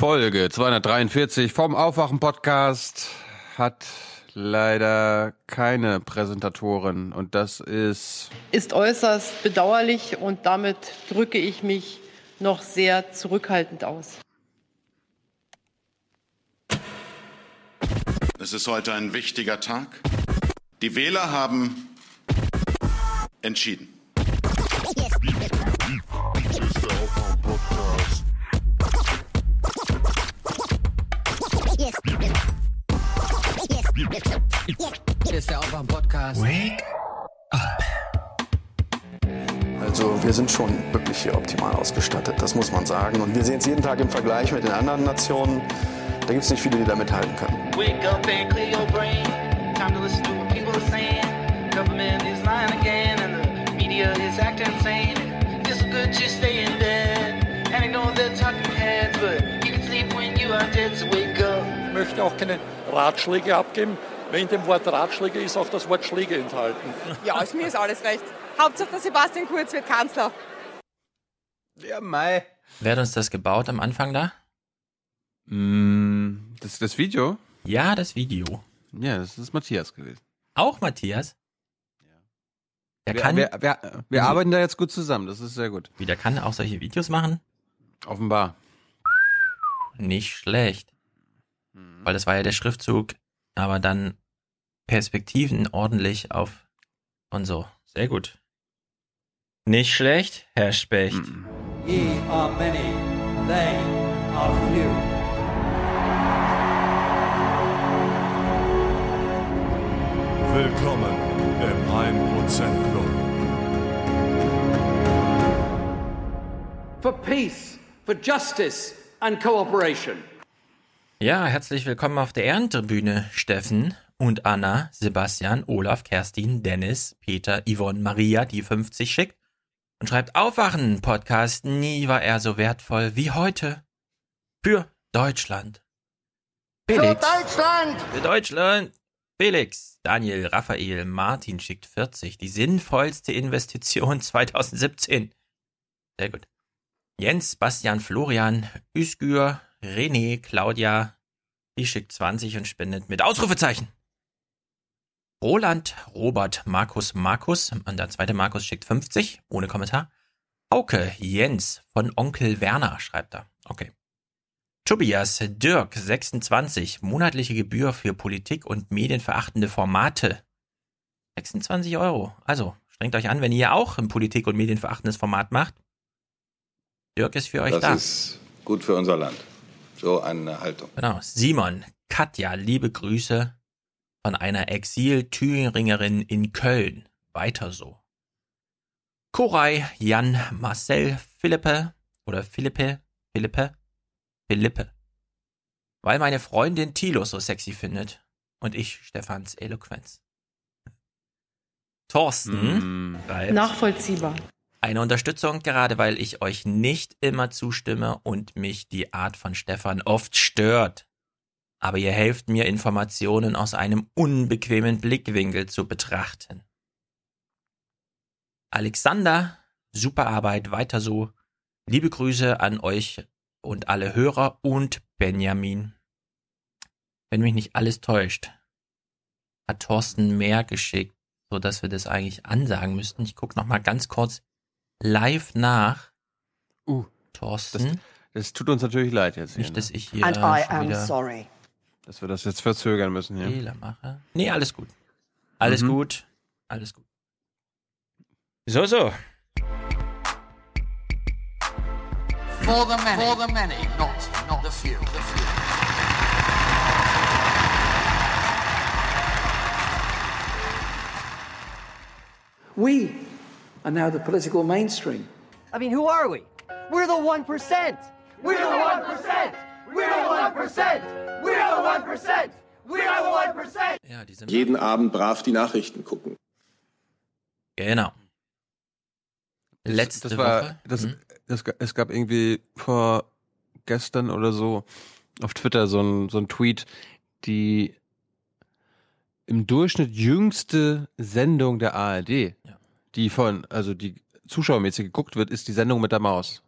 Folge 243 vom Aufwachen-Podcast hat leider keine Präsentatorin und das ist. Ist äußerst bedauerlich und damit drücke ich mich noch sehr zurückhaltend aus. Es ist heute ein wichtiger Tag. Die Wähler haben entschieden. Ist der Aufwach-Podcast. Wake up. Also wir sind schon wirklich hier optimal ausgestattet, das muss man sagen. Und wir sehen es jeden Tag im Vergleich mit den anderen Nationen. Da gibt es nicht viele, die da mithalten können. Wake up and clear your brain. Time to listen to what people are saying. Government is lying again and the media is acting insane. It's good to stay in bed. And I know they're talking heads, but you can sleep when you are dead, so wake up. Ich möchte auch keine Ratschläge abgeben. Wenn in dem Wort Ratschläge ist auch das Wort Schläge enthalten. Ja, ist mir ist alles recht. Hauptsache der Sebastian Kurz wird Kanzler. Ja, Mai. Wer hat uns das gebaut am Anfang da? Mm, das das Video? Ja, das Video. Ja, das ist Matthias gewesen. Auch Matthias? Der Wir, kann, wir, wir, wir arbeiten da jetzt gut zusammen, das ist sehr gut. wie, der kann auch solche Videos machen? Offenbar. Nicht schlecht. Weil das war ja der Schriftzug, aber dann Perspektiven ordentlich auf und so. Sehr gut. Nicht schlecht, Herr Specht. Ye are many, they are few. Willkommen im 1% Club. For peace, for justice and cooperation. Ja, herzlich willkommen auf der Ehrentribüne, Steffen und Anna, Sebastian, Olaf, Kerstin, Dennis, Peter, Yvonne, Maria, die 50 schickt und schreibt Aufwachen, Podcast, nie war er so wertvoll wie heute. Für Deutschland. Felix. Für Deutschland! Für Deutschland! Felix, Daniel, Raphael, Martin schickt 40, die sinnvollste Investition 2017. Sehr gut. Jens, Bastian, Florian, Üskür, René, Claudia, die schickt 20 und spendet mit Ausrufezeichen. Roland, Robert, Markus, Markus, und der zweite Markus schickt 50, ohne Kommentar. Auke, Jens, von Onkel Werner, schreibt er. Okay. Tobias, Dirk, 26, monatliche Gebühr für Politik und medienverachtende Formate. 26 Euro. Also, strengt euch an, wenn ihr auch ein Politik- und medienverachtendes Format macht. Dirk ist für euch Das da. ist gut für unser Land. So eine Haltung. Genau. Simon, Katja, liebe Grüße von einer Exil-Thüringerin in Köln. Weiter so. Koray, Jan, Marcel, Philippe oder Philippe, Philippe, Philippe. Weil meine Freundin Thilo so sexy findet und ich Stefans Eloquenz. Thorsten, schreibt, Nachvollziehbar. eine Unterstützung, gerade weil ich euch nicht immer zustimme und mich die Art von Stefan oft stört. Aber ihr helft mir, Informationen aus einem unbequemen Blickwinkel zu betrachten. Alexander, super Arbeit, weiter so. Liebe Grüße an euch und alle Hörer und Benjamin. Wenn mich nicht alles täuscht, hat Thorsten mehr geschickt, so dass wir das eigentlich ansagen müssten. Ich gucke noch mal ganz kurz live nach. Uh, Thorsten, Das tut uns natürlich leid jetzt hier, nicht, dass ne? ich hier And I am wieder sorry. Dass wir das jetzt verzögern müssen hier. Fehler mache. Nee, alles gut. Alles Mhm. gut. Alles gut. So, so. For the many, for the many, not, not the few. The few. We are now the political mainstream. I mean, who are we? We're the 1%. We're the 1%. We're the 1%. We're the 1%. We're the 1%. Ja, die sind Jeden Abend brav die Nachrichten gucken. Genau. Letzte das war, Woche. Das, Hm? das, es gab irgendwie vor gestern oder so auf Twitter so ein, so ein Tweet, die im Durchschnitt jüngste Sendung der ARD, Ja. die von, also die zuschauermäßig geguckt wird, ist die Sendung mit der Maus.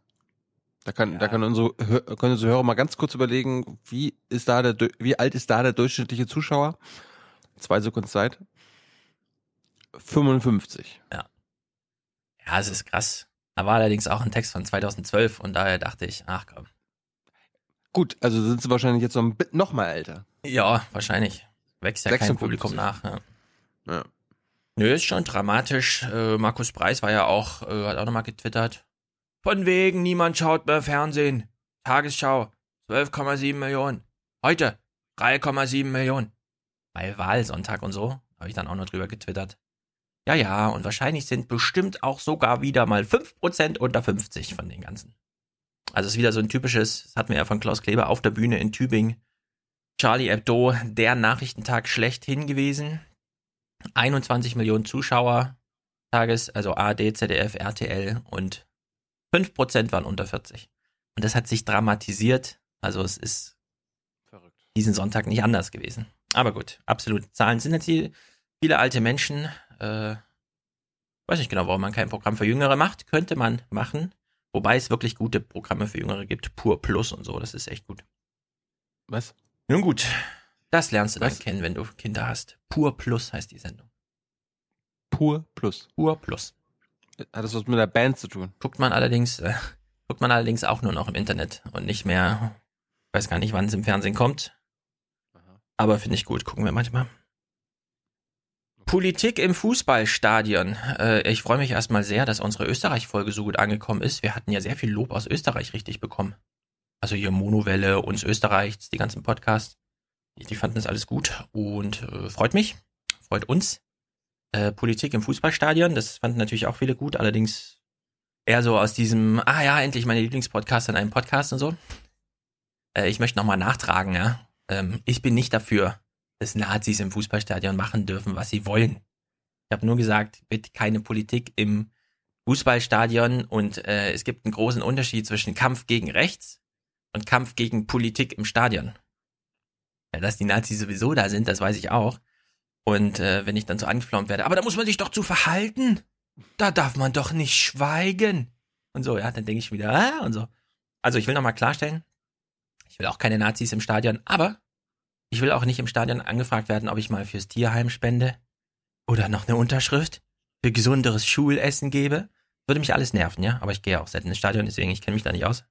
Da kann, da kann unsere, können unsere Hörer mal ganz kurz überlegen, wie ist da der, wie alt ist da der durchschnittliche Zuschauer? Zwei Sekunden Zeit. 55. Ja, es ist krass. Da war allerdings auch ein Text von 2012 und daher dachte ich, ach komm. Gut, also sind sie wahrscheinlich jetzt noch, noch mal älter. Ja, wahrscheinlich. Wächst ja kein 56. Publikum nach. Ja. Ja. Nö, ist schon dramatisch. Äh, Markus Preis war ja auch, äh, hat auch nochmal getwittert. Von wegen, niemand schaut mehr Fernsehen. Tagesschau, 12,7 Millionen. Heute, 3,7 Millionen. Bei Wahlsonntag und so, habe ich dann auch noch drüber getwittert. Ja, ja, und wahrscheinlich sind bestimmt auch sogar wieder mal 5% unter 50 von den ganzen. Also es ist wieder so ein typisches, das hatten wir ja von Klaus Kleber auf der Bühne in Tübingen. Charlie Hebdo, der Nachrichtentag schlechthin gewesen. 21 Millionen Zuschauer Tages, also ARD, ZDF, RTL und 5% waren unter 40. Und das hat sich dramatisiert. Also es ist diesen Sonntag nicht anders gewesen. Aber gut, absolut. Zahlen sind jetzt hier viele alte Menschen. Äh, weiß nicht genau, warum man kein Programm für Jüngere macht. Könnte man machen. Wobei es wirklich gute Programme für Jüngere gibt. Pur Plus und so. Das ist echt gut. Was? Nun gut. Das lernst du Was? dann kennen, wenn du Kinder hast. Pur Plus heißt die Sendung. Pur plus. Pur Plus. Hat das was mit der Band zu tun? Guckt man allerdings, äh, guckt man allerdings auch nur noch im Internet und nicht mehr, weiß gar nicht, wann es im Fernsehen kommt. Aber finde ich gut, gucken wir manchmal. Politik im Fußballstadion. Äh, ich freue mich erstmal sehr, dass unsere Österreich-Folge so gut angekommen ist. Wir hatten ja sehr viel Lob aus Österreich richtig bekommen. Also hier Monowelle, uns Österreich, die ganzen Podcasts. Die, die fanden das alles gut und äh, freut mich, freut uns. Äh, Politik im Fußballstadion, das fanden natürlich auch viele gut, allerdings eher so aus diesem, ah ja, endlich meine Lieblingspodcast in einem Podcast und so. Äh, ich möchte nochmal nachtragen, ja. Ähm, ich bin nicht dafür, dass Nazis im Fußballstadion machen dürfen, was sie wollen. Ich habe nur gesagt, bitte keine Politik im Fußballstadion und äh, es gibt einen großen Unterschied zwischen Kampf gegen rechts und Kampf gegen Politik im Stadion. Ja, dass die Nazis sowieso da sind, das weiß ich auch. Und äh, wenn ich dann so angeflaumt werde, aber da muss man sich doch zu verhalten. Da darf man doch nicht schweigen. Und so, ja, dann denke ich wieder, ah, und so. Also ich will nochmal klarstellen, ich will auch keine Nazis im Stadion, aber ich will auch nicht im Stadion angefragt werden, ob ich mal fürs Tierheim spende oder noch eine Unterschrift für gesunderes Schulessen gebe. Würde mich alles nerven, ja, aber ich gehe auch selten ins Stadion, deswegen ich kenne mich da nicht aus.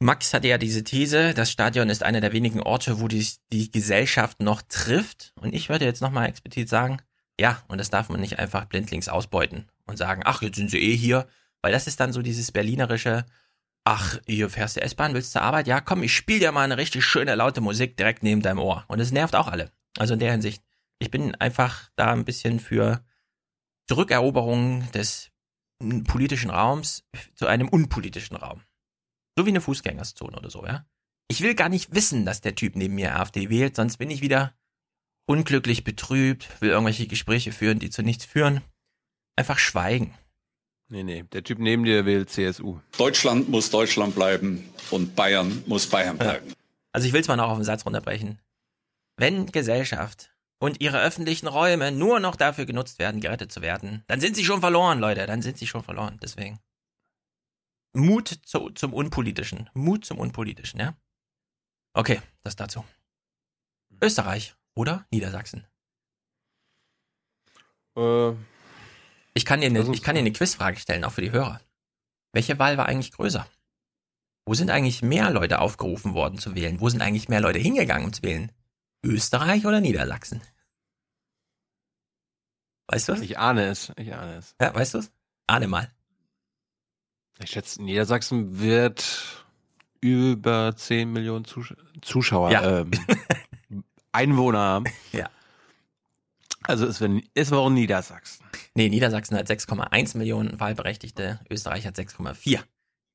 Max hatte ja diese These, das Stadion ist einer der wenigen Orte, wo die, die Gesellschaft noch trifft. Und ich würde jetzt nochmal explizit sagen, ja, und das darf man nicht einfach blindlings ausbeuten und sagen, ach, jetzt sind sie eh hier. Weil das ist dann so dieses berlinerische, ach, hier fährst du S-Bahn, willst zur Arbeit? Ja, komm, ich spiele dir mal eine richtig schöne, laute Musik direkt neben deinem Ohr. Und es nervt auch alle. Also in der Hinsicht, ich bin einfach da ein bisschen für Zurückeroberung des politischen Raums zu einem unpolitischen Raum. So wie eine Fußgängerzone oder so, ja. Ich will gar nicht wissen, dass der Typ neben mir AfD wählt, sonst bin ich wieder unglücklich betrübt, will irgendwelche Gespräche führen, die zu nichts führen. Einfach schweigen. Nee, nee, der Typ neben dir wählt CSU. Deutschland muss Deutschland bleiben und Bayern muss Bayern bleiben. Also ich will es mal noch auf den Satz runterbrechen. Wenn Gesellschaft und ihre öffentlichen Räume nur noch dafür genutzt werden, gerettet zu werden, dann sind sie schon verloren, Leute. Dann sind sie schon verloren. Deswegen. Mut zu, zum Unpolitischen. Mut zum Unpolitischen, ja? Okay, das dazu. Österreich oder Niedersachsen? Äh, Ich kann dir eine, ich kann dir eine Quizfrage stellen, auch für die Hörer. Welche Wahl war eigentlich größer? Wo sind eigentlich mehr Leute aufgerufen worden zu wählen? Wo sind eigentlich mehr Leute hingegangen, um zu wählen? Österreich oder Niedersachsen? Weißt du es? ich ahne es, ich ahne es. Ja, weißt du es? Ahne mal. Ich schätze, Niedersachsen wird über 10 Millionen Zusch Zuschauer, Ja. ähm, Einwohner haben. Ja. Also es, wird, es war auch Niedersachsen. Nee, Niedersachsen hat 6,1 Millionen Wahlberechtigte, Österreich hat 6,4.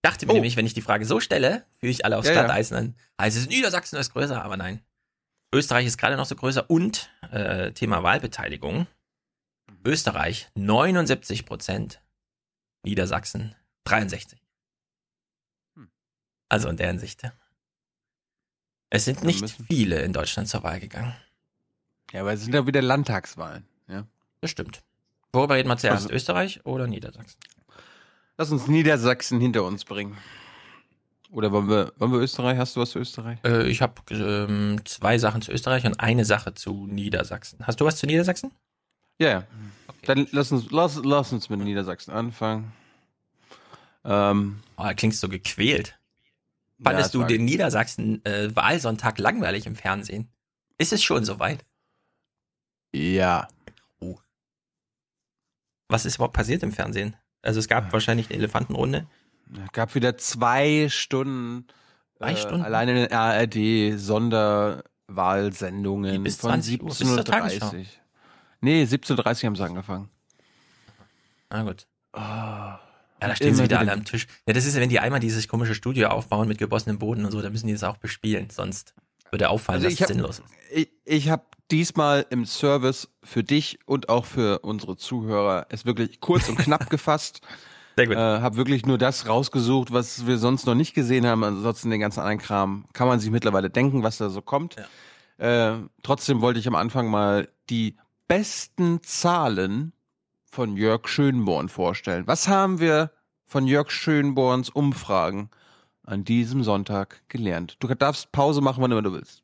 Dachte mir Oh. nämlich, wenn ich die Frage so stelle, führe ich alle aufs Ja, ja. Glatteis, dann heißt es, Niedersachsen ist größer, aber nein. Österreich ist gerade noch so größer und äh, Thema Wahlbeteiligung. Österreich 79 Prozent, Niedersachsen 63. Hm. Also in der Hinsicht. Es sind nicht viele in Deutschland zur Wahl gegangen. Ja, aber es sind ja wieder Landtagswahlen. Ja. Das stimmt. Worüber reden wir zuerst? Also- Österreich oder Niedersachsen? Lass uns Niedersachsen hinter uns bringen. Oder wollen wir, wollen wir Österreich? Hast du was zu Österreich? Äh, ich habe ähm, zwei Sachen zu Österreich und eine Sache zu Niedersachsen. Hast du was zu Niedersachsen? Ja, ja. Dann lass uns, lass, lass uns mit Niedersachsen anfangen. Ähm, Oh, da klingst so gequält. Ja, Fandest es du den Niedersachsen-Wahlsonntag langweilig im Fernsehen? Ist es schon soweit? ja. Was ist überhaupt passiert im Fernsehen? Also es gab wahrscheinlich eine Elefantenrunde. Es gab wieder zwei Stunden, Zwei äh, Stunden? alleine in der ARD Sonderwahlsendungen Die bis von 20 Uhr. 17.30 Nee, 17.30 haben sie angefangen. Na gut. Oh, Ja, da stehen sie wieder alle am Tisch. Ja, das ist, wenn die einmal dieses komische Studio aufbauen mit gebossenem Boden und so, dann müssen die das auch bespielen. Sonst würde auffallen, Also dass es sinnlos ist. Ich, ich habe diesmal im Service für dich und auch für unsere Zuhörer es wirklich kurz und knapp gefasst. Sehr gut. Äh, habe wirklich nur das rausgesucht, was wir sonst noch nicht gesehen haben. Ansonsten den ganzen anderen Kram kann man sich mittlerweile denken, was da so kommt. Äh, trotzdem wollte ich am Anfang mal die besten Zahlen von Jörg Schönborn vorstellen. Was haben wir von Jörg Schönborns Umfragen an diesem Sonntag gelernt? Du darfst Pause machen, wann immer du willst.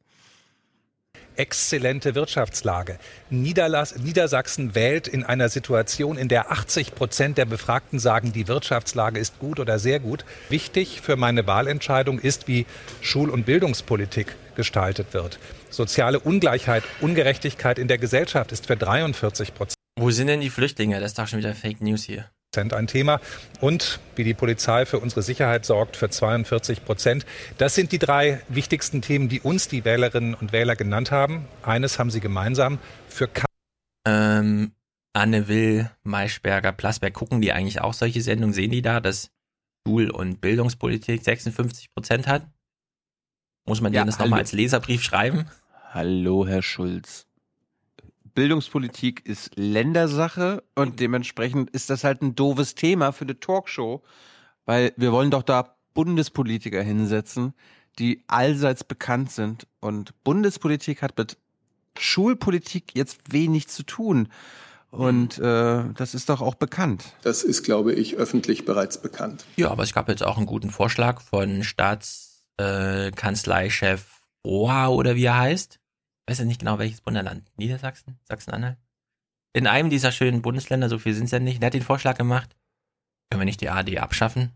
exzellente Wirtschaftslage. Niederlass Niedersachsen wählt in einer Situation, in der 80 Prozent der Befragten sagen, die Wirtschaftslage ist gut oder sehr gut. Wichtig für meine Wahlentscheidung ist, wie Schul- und Bildungspolitik gestaltet wird. Soziale Ungleichheit, Ungerechtigkeit in der Gesellschaft ist für 43 Prozent. Wo sind denn die Flüchtlinge? Das ist doch schon wieder Fake News hier. ein Thema. Und wie die Polizei für unsere Sicherheit sorgt, für 42 Prozent. Das sind die drei wichtigsten Themen, die uns die Wählerinnen und Wähler genannt haben. Eines haben sie gemeinsam. Für Ähm, Anne Will, Maischberger, Plasberg, gucken die eigentlich auch solche Sendungen? Sehen die da, dass Schul- und Bildungspolitik 56 Prozent hat? Muss man Ja, denen das hallo. nochmal als Leserbrief schreiben? Hallo, Herr Schulz. Bildungspolitik ist Ländersache und dementsprechend ist das halt ein doofes Thema für eine Talkshow, weil wir wollen doch da Bundespolitiker hinsetzen, die allseits bekannt sind und Bundespolitik hat mit Schulpolitik jetzt wenig zu tun und äh, das ist doch auch bekannt. Das ist, glaube ich, öffentlich bereits bekannt. Ja, aber es gab jetzt auch einen guten Vorschlag von Staatskanzleichef äh, Roha oder wie er heißt. Weiß ja nicht genau, welches Bundesland. Niedersachsen? Sachsen-Anhalt? In einem dieser schönen Bundesländer, so viel sind es ja nicht, der hat den Vorschlag gemacht, können wir nicht die ARD abschaffen?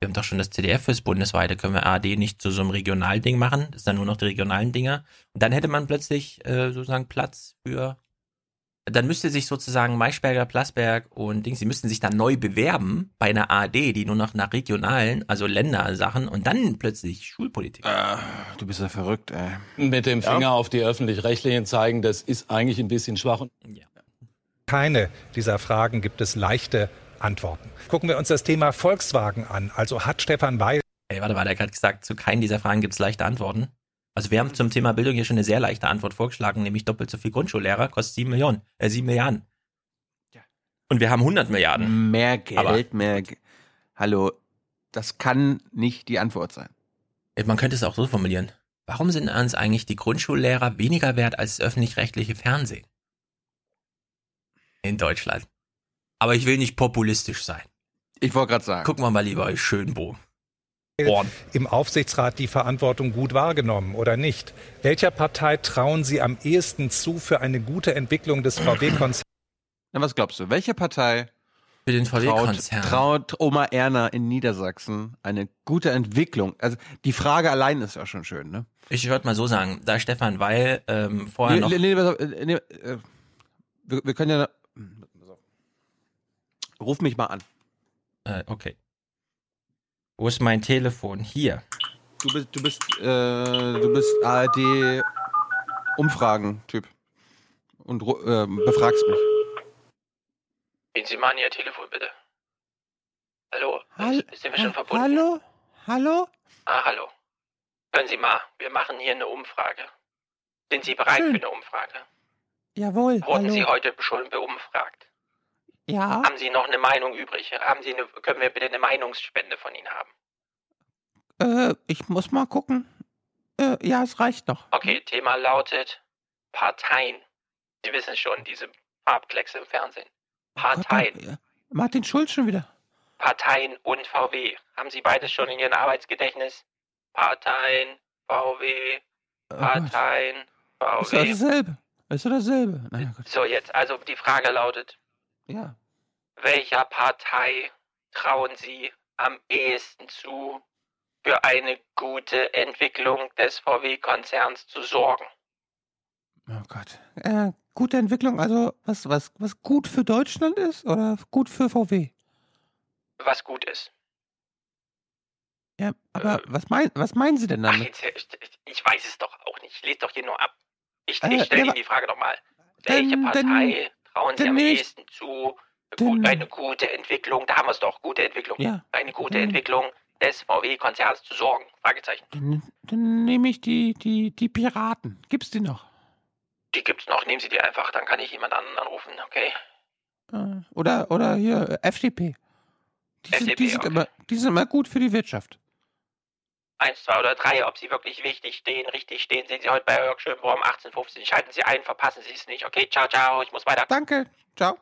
Wir haben doch schon das ZDF fürs Bundesweite, können wir ARD nicht zu so einem Regionalding machen? Das ist dann nur noch die regionalen Dinger. Und dann hätte man plötzlich äh, sozusagen Platz für dann müsste sich sozusagen Maischberger, Plasberg und Dings, die müssten sich dann neu bewerben bei einer ARD, die nur noch nach regionalen, also Ländersachen und dann plötzlich Schulpolitik. du bist ja verrückt, ey. Mit dem Finger auf die öffentlich-rechtlichen zeigen, das ist eigentlich ein bisschen schwach. keine dieser Fragen gibt es leichte Antworten. Gucken wir uns das Thema Volkswagen an. Also hat Stefan Weil Ey, warte mal, der hat gerade gesagt, zu keinen dieser Fragen gibt es leichte Antworten. Also wir haben zum Thema Bildung hier schon eine sehr leichte Antwort vorgeschlagen, nämlich doppelt so viel Grundschullehrer, kostet sieben Millionen, äh, sieben Milliarden. Und wir haben 100 Milliarden. Mehr Geld, Aber- mehr Ge Hallo, das kann nicht die Antwort sein. Ey, Man könnte es auch so formulieren. Warum sind uns eigentlich die Grundschullehrer weniger wert als das öffentlich-rechtliche Fernsehen? In Deutschland. Aber ich will nicht populistisch sein. Ich wollte gerade sagen. Gucken wir mal lieber in Schönbohm. Born. im Aufsichtsrat die Verantwortung gut wahrgenommen oder nicht? Welcher Partei trauen Sie am ehesten zu für eine gute Entwicklung des VW-Konzerns? Na, was glaubst du? Welche Partei Für den traut, VW-Konzern. traut Oma Erna in Niedersachsen eine gute Entwicklung? Also die Frage allein ist ja schon schön, ne? Ich würde mal so sagen, da Stefan Weil ähm, vorher Nee, noch... nee, nee, äh, nee, äh, wir, wir können ja. auf. Ruf mich mal an. Äh, okay. Wo ist mein Telefon? Hier. Du bist, du bist, äh, du bist ARD Umfragen-Typ und ähm, befragst mich. Gehen Sie mal an Ihr Telefon, bitte. Hallo? Hall- Sind wir schon verbunden? Hallo? Hallo? Ah, hallo. Hören Sie mal, wir machen hier eine Umfrage. Sind Sie bereit Schön. für eine Umfrage? Jawohl. Wurden hallo. Sie heute schon beumfragt? Ja. Haben Sie noch eine Meinung übrig? Haben Sie eine, können wir bitte eine Meinungsspende von Ihnen haben? Äh, ich muss mal gucken. Äh, ja, es reicht noch. Okay, Thema lautet Parteien. Sie wissen schon, diese Farbkleckse im Fernsehen. Parteien. Gott, äh, Martin Schulz schon wieder. Parteien und VW. Haben Sie beides schon in Ihrem Arbeitsgedächtnis? Parteien, VW, Parteien, Ist doch VW. dasselbe. Ist doch dasselbe. Na ja, gut. So, jetzt, also die Frage lautet, Ja. welcher Partei trauen Sie am ehesten zu, für eine gute Entwicklung des VW-Konzerns zu sorgen? Oh Gott. Äh, gute Entwicklung, also was, was, was gut für Deutschland ist oder gut für VW? Was gut ist. Ja, aber was, mein, was meinen Sie denn Ach, damit? jetzt, äh, ich weiß es doch auch nicht. Ich lese doch hier nur ab. Ich, Äh, ich stelle ja, Ihnen die Frage nochmal. Welche Partei trauen Sie am ehesten zu, gut, eine gute Entwicklung, da haben wir es doch, gute Entwicklung, Ja. eine gute Entwicklung des VW-Konzerns zu sorgen? Fragezeichen. Dann, dann nehme ich die, die, die Piraten. Gibt's die noch? Die gibt's noch, nehmen Sie die einfach, dann kann ich jemand anderen anrufen, okay? Äh, Oder, oder hier, FDP. Die, sind, die, FDP, sind okay. immer, die sind immer gut für die Wirtschaft. Eins, zwei oder drei, ob Sie wirklich wichtig stehen, richtig stehen, sehen Sie heute bei Jörg Schönborn um 18.15 Schalten Sie ein, verpassen Sie es nicht. Okay, ciao, ciao, ich muss weiter. Danke, ciao.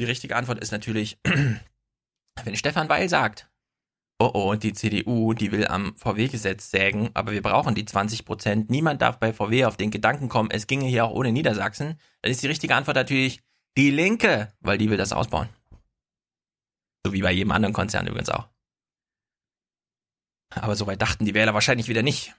Die richtige Antwort ist natürlich, wenn Stefan Weil sagt, oh oh, die CDU, die will am VW-Gesetz sägen, aber wir brauchen die 20 Prozent, niemand darf bei VW auf den Gedanken kommen, es ginge hier auch ohne Niedersachsen, dann ist die richtige Antwort natürlich die Linke, weil die will das ausbauen. So wie bei jedem anderen Konzern übrigens auch. Aber soweit dachten die Wähler wahrscheinlich wieder nicht.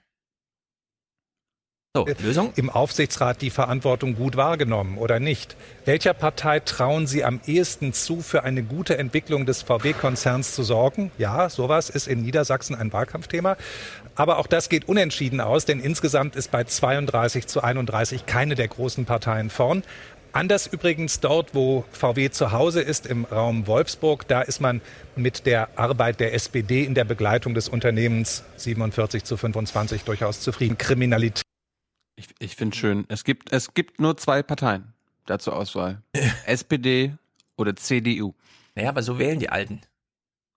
So, Lösung? Im Aufsichtsrat die Verantwortung gut wahrgenommen oder nicht? Welcher Partei trauen Sie am ehesten zu, für eine gute Entwicklung des VW-Konzerns zu sorgen? Ja, sowas ist in Niedersachsen ein Wahlkampfthema. Aber auch das geht unentschieden aus, denn insgesamt ist bei 32 zu 31 keine der großen Parteien vorn. Anders übrigens dort, wo VW zu Hause ist, im Raum Wolfsburg, da ist man mit der Arbeit der SPD in der Begleitung des Unternehmens 47 zu 25 durchaus zufrieden. Kriminalität. Ich, ich finde schön, es gibt, es gibt nur zwei Parteien da zur Auswahl. SPD oder CDU. Naja, aber so wählen die Alten.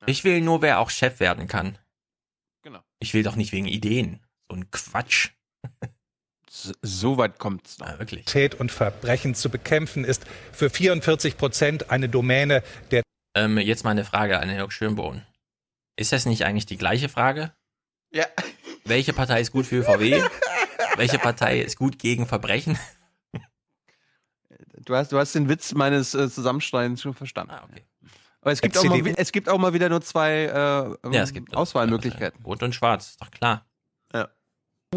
Ich will nur, wer auch Chef werden kann. Genau. Ich will doch nicht wegen Ideen. So ein Quatsch. So, so weit kommt's noch. Ja, wirklich. Kriminalität und Verbrechen zu bekämpfen, ist für 44 Prozent eine Domäne der Ähm, jetzt mal eine Frage an Jörg Schönbohn. Ist das nicht eigentlich die gleiche Frage? Ja. Welche Partei ist gut für VW? Welche Partei ist gut gegen Verbrechen? Du hast, du hast den Witz meines äh, Zusammenschneidens schon verstanden. Ah, okay. Aber es gibt, auch mal, es gibt auch mal wieder nur zwei äh, Ja, es gibt Auswahlmöglichkeiten. Rot und Schwarz, ist doch klar.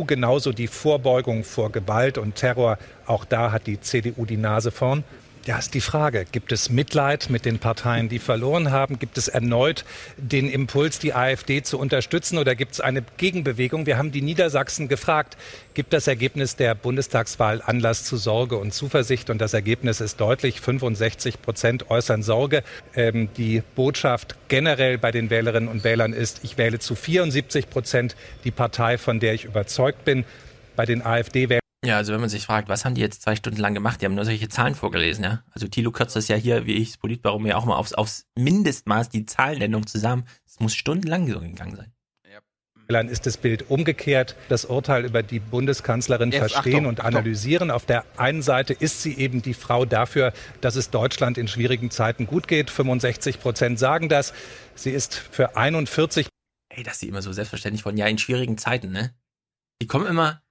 Genauso die Vorbeugung vor Gewalt und Terror. Auch da hat die CDU die Nase vorn. Ja, ist die Frage, gibt es Mitleid mit den Parteien, die verloren haben? Gibt es erneut den Impuls, die AfD zu unterstützen oder gibt es eine Gegenbewegung? Wir haben die Niedersachsen gefragt, gibt das Ergebnis der Bundestagswahl Anlass zu Sorge und Zuversicht? Und das Ergebnis ist deutlich, 65 Prozent äußern Sorge. Ähm, die Botschaft generell bei den Wählerinnen und Wählern ist, ich wähle zu 74 Prozent die Partei, von der ich überzeugt bin. Bei den AfD-Wählern Ja, also wenn man sich fragt, was haben die jetzt zwei Stunden lang gemacht? Die haben nur solche Zahlen vorgelesen, ja. Also Thilo kürzt das ja hier, wie ich das Politbarometer auch mal aufs, aufs Mindestmaß die Zahlennennung zusammen. Es muss stundenlang so gegangen sein. ist das Bild umgekehrt. Das Urteil über die Bundeskanzlerin Jetzt, verstehen Achtung, und Achtung. analysieren. Auf der einen Seite ist sie eben die Frau dafür, dass es Deutschland in schwierigen Zeiten gut geht. 65 Prozent sagen das. Sie ist für 41 Ey, dass die immer so selbstverständlich von, ja, in schwierigen Zeiten, ne? Die kommen immer,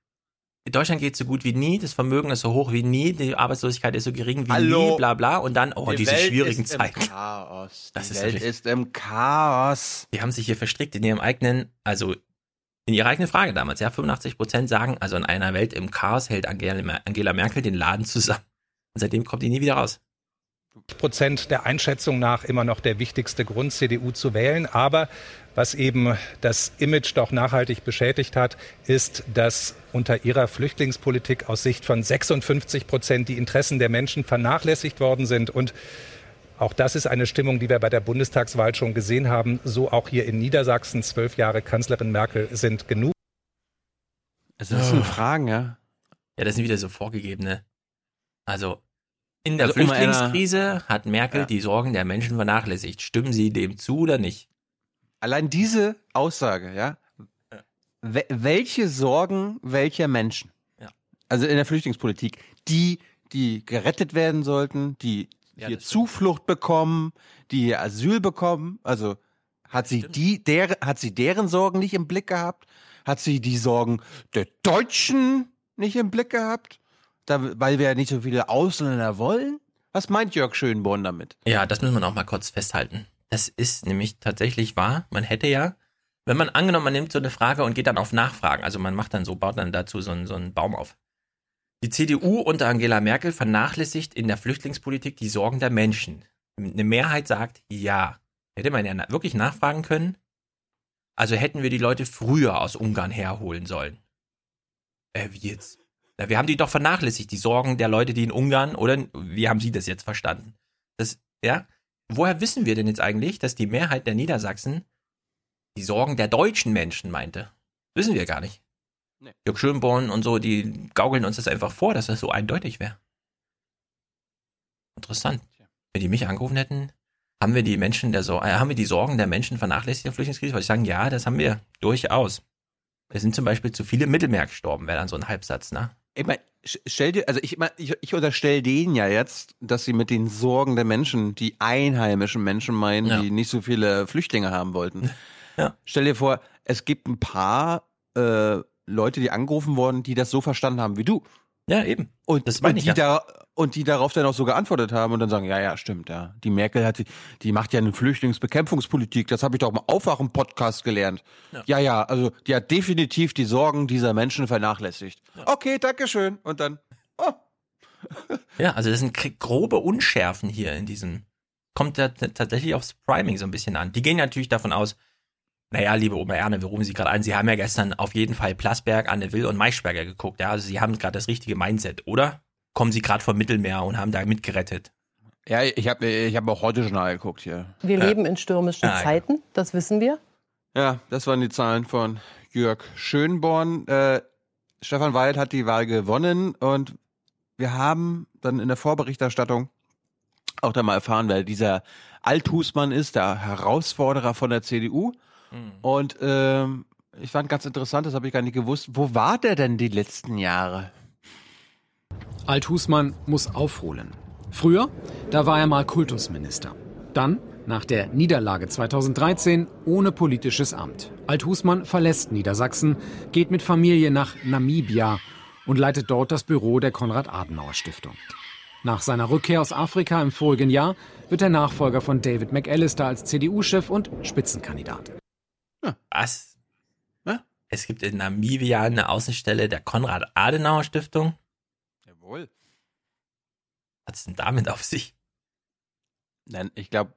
in Deutschland geht so gut wie nie, das Vermögen ist so hoch wie nie, die Arbeitslosigkeit ist so gering wie Hallo. nie, bla bla, und dann, oh, Die diese Welt schwierigen ist Zeiten. Im Chaos. Die Das ist Welt ist im Chaos. Die haben sich hier verstrickt in ihrem eigenen, also in ihrer eigenen Frage damals, ja, 85 Prozent sagen, also in einer Welt im Chaos hält Angela Merkel den Laden zusammen. Und seitdem kommt die nie wieder raus. Prozent der Einschätzung nach immer noch der wichtigste Grund, CDU zu wählen. Aber was eben das Image doch nachhaltig beschädigt hat, ist, dass unter ihrer Flüchtlingspolitik aus Sicht von 56 Prozent die Interessen der Menschen vernachlässigt worden sind. Und auch das ist eine Stimmung, die wir bei der Bundestagswahl schon gesehen haben. So auch hier in Niedersachsen. Zwölf Jahre Kanzlerin Merkel sind genug. Also das sind Fragen, ja. Ja, das sind wieder so vorgegebene. Also, in der Also Flüchtlingskrise hat Merkel Ja. die Sorgen der Menschen vernachlässigt. Stimmen Sie dem zu oder nicht? Allein diese Aussage, ja. Wel welche Sorgen welcher Menschen? Ja. Also in der Flüchtlingspolitik, die, die gerettet werden sollten, die hier Zuflucht bekommen, die hier Asyl bekommen. Also hat sie die, der, hat sie deren Sorgen nicht im Blick gehabt? Hat sie die Sorgen der Deutschen nicht im Blick gehabt? Da, weil wir ja nicht so viele Ausländer wollen? Was meint Jörg Schönborn damit? Ja, das müssen wir noch mal kurz festhalten. Das ist nämlich tatsächlich wahr. Man hätte ja, wenn man angenommen, man nimmt so eine Frage und geht dann auf Nachfragen, also man macht dann so, baut dann dazu so einen, so einen Baum auf. Die CDU unter Angela Merkel vernachlässigt in der Flüchtlingspolitik die Sorgen der Menschen. Eine Mehrheit sagt ja. Hätte man ja wirklich nachfragen können. Also hätten wir die Leute früher aus Ungarn herholen sollen. Äh, wie jetzt? Wir haben die doch vernachlässigt, die Sorgen der Leute, die in Ungarn, oder wie haben Sie das jetzt verstanden? Das, ja? Woher wissen wir denn jetzt eigentlich, dass die Mehrheit der Niedersachsen die Sorgen der deutschen Menschen meinte? Wissen wir gar nicht. Nee. Jörg Schönborn und so, die gaukeln uns das einfach vor, dass das so eindeutig wäre. Interessant. Wenn die mich angerufen hätten, haben wir die Menschen der so äh, haben wir die Sorgen der Menschen vernachlässigt in der Flüchtlingskrise? Weil ich sagen, ja, das haben wir durchaus. Es sind zum Beispiel zu viele im Mittelmeer gestorben, wäre dann so ein Halbsatz, ne? Ich meine, stell dir, also ich, mein, ich, ich unterstelle denen ja jetzt, dass sie mit den Sorgen der Menschen, die einheimischen Menschen meinen, ja. die nicht so viele Flüchtlinge haben wollten. Ja. Stell dir vor, es gibt ein paar äh, Leute, die angerufen wurden, die das so verstanden haben wie du. Ja, eben. Und, das und die ja. da und die darauf dann auch so geantwortet haben und dann sagen, ja, ja, stimmt, ja. Die Merkel hat, die macht ja eine Flüchtlingsbekämpfungspolitik. Das habe ich doch im Aufwachen-Podcast gelernt. Ja. ja. ja, also die hat definitiv die Sorgen dieser Menschen vernachlässigt. Ja. Okay, Dankeschön. Und dann, oh. Ja, also das sind grobe Unschärfen hier in diesem. Kommt ja tatsächlich aufs Priming so ein bisschen an. Die gehen natürlich davon aus, naja, liebe Oma Erne, wir rufen Sie gerade an. Sie haben ja gestern auf jeden Fall Plasberg, Anne Will und Maischberger geguckt. Ja, also Sie haben gerade das richtige Mindset, oder? kommen sie gerade vom Mittelmeer und haben da mitgerettet. Ja, ich habe ich hab auch heute schon geguckt hier. Wir ja. leben in stürmischen ja, Zeiten, das wissen wir. Ja, das waren die Zahlen von Jörg Schönborn. Äh, Stefan Weil hat die Wahl gewonnen und wir haben dann in der Vorberichterstattung auch da mal erfahren, wer dieser Althusmann ist, der Herausforderer von der CDU. Mhm. Und ähm, ich fand ganz interessant, das habe ich gar nicht gewusst. Wo war der denn die letzten Jahre? Althusmann muss aufholen. Früher, da war er mal Kultusminister. Dann, nach der Niederlage 2013, ohne politisches Amt. Althusmann verlässt Niedersachsen, geht mit Familie nach Namibia und leitet dort das Büro der Konrad-Adenauer-Stiftung. Nach seiner Rückkehr aus Afrika im vorigen Jahr wird er Nachfolger von David McAllister als CDU-Chef und Spitzenkandidat. Was? Es gibt in Namibia eine Außenstelle der Konrad-Adenauer-Stiftung? Jawohl. Was hat es denn damit auf sich? Nein, ich glaube,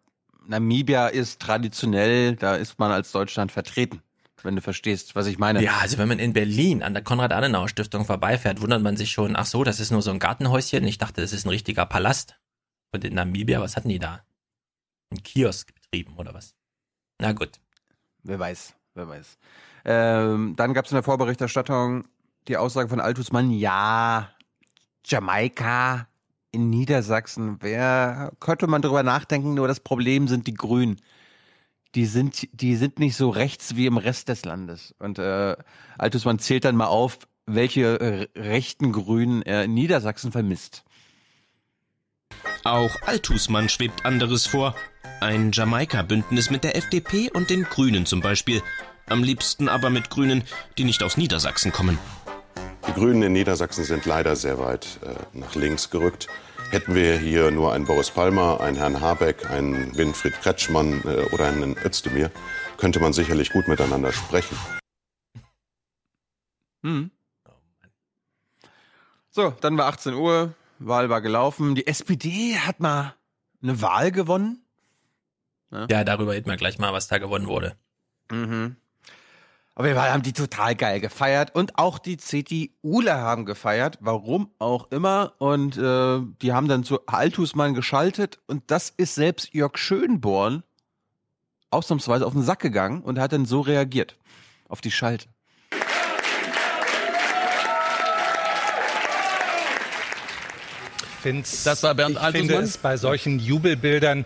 Namibia ist traditionell, da ist man als Deutschland vertreten, wenn du verstehst, was ich meine. Ja, also wenn man in Berlin an der Konrad-Adenauer-Stiftung vorbeifährt, wundert man sich schon, ach so, das ist nur so ein Gartenhäuschen. Ich dachte, das ist ein richtiger Palast. Und in Namibia, was hatten die da? Ein Kiosk betrieben oder was? Na gut. Wer weiß, wer weiß. Ähm, dann gab es in der Vorberichterstattung die Aussage von Altus Mann, ja, Jamaika in Niedersachsen, wer könnte man darüber nachdenken, nur das Problem sind die Grünen. Die sind, die sind nicht so rechts wie im Rest des Landes. Und äh, Altusmann zählt dann mal auf, welche äh, rechten Grünen er in Niedersachsen vermisst. Auch Altusmann schwebt anderes vor. Ein Jamaika-Bündnis mit der FDP und den Grünen zum Beispiel. Am liebsten aber mit Grünen, die nicht aus Niedersachsen kommen. Die Grünen in Niedersachsen sind leider sehr weit äh, nach links gerückt. Hätten wir hier nur einen Boris Palmer, einen Herrn Habeck, einen Winfried Kretschmann äh, oder einen Özdemir, könnte man sicherlich gut miteinander sprechen. Hm. So, dann war 18 Uhr, Wahl war gelaufen. Die SPD hat mal eine Wahl gewonnen. Ja, ja darüber reden wir gleich mal, was da gewonnen wurde. Mhm. Aber wir haben die total geil gefeiert und auch die CDUler haben gefeiert, warum auch immer. Und äh, die haben dann zu Altusmann geschaltet und das ist selbst Jörg Schönborn ausnahmsweise auf den Sack gegangen und hat dann so reagiert auf die Schalte. Find's, das war Bernd ich Altusmann. finde es bei solchen Jubelbildern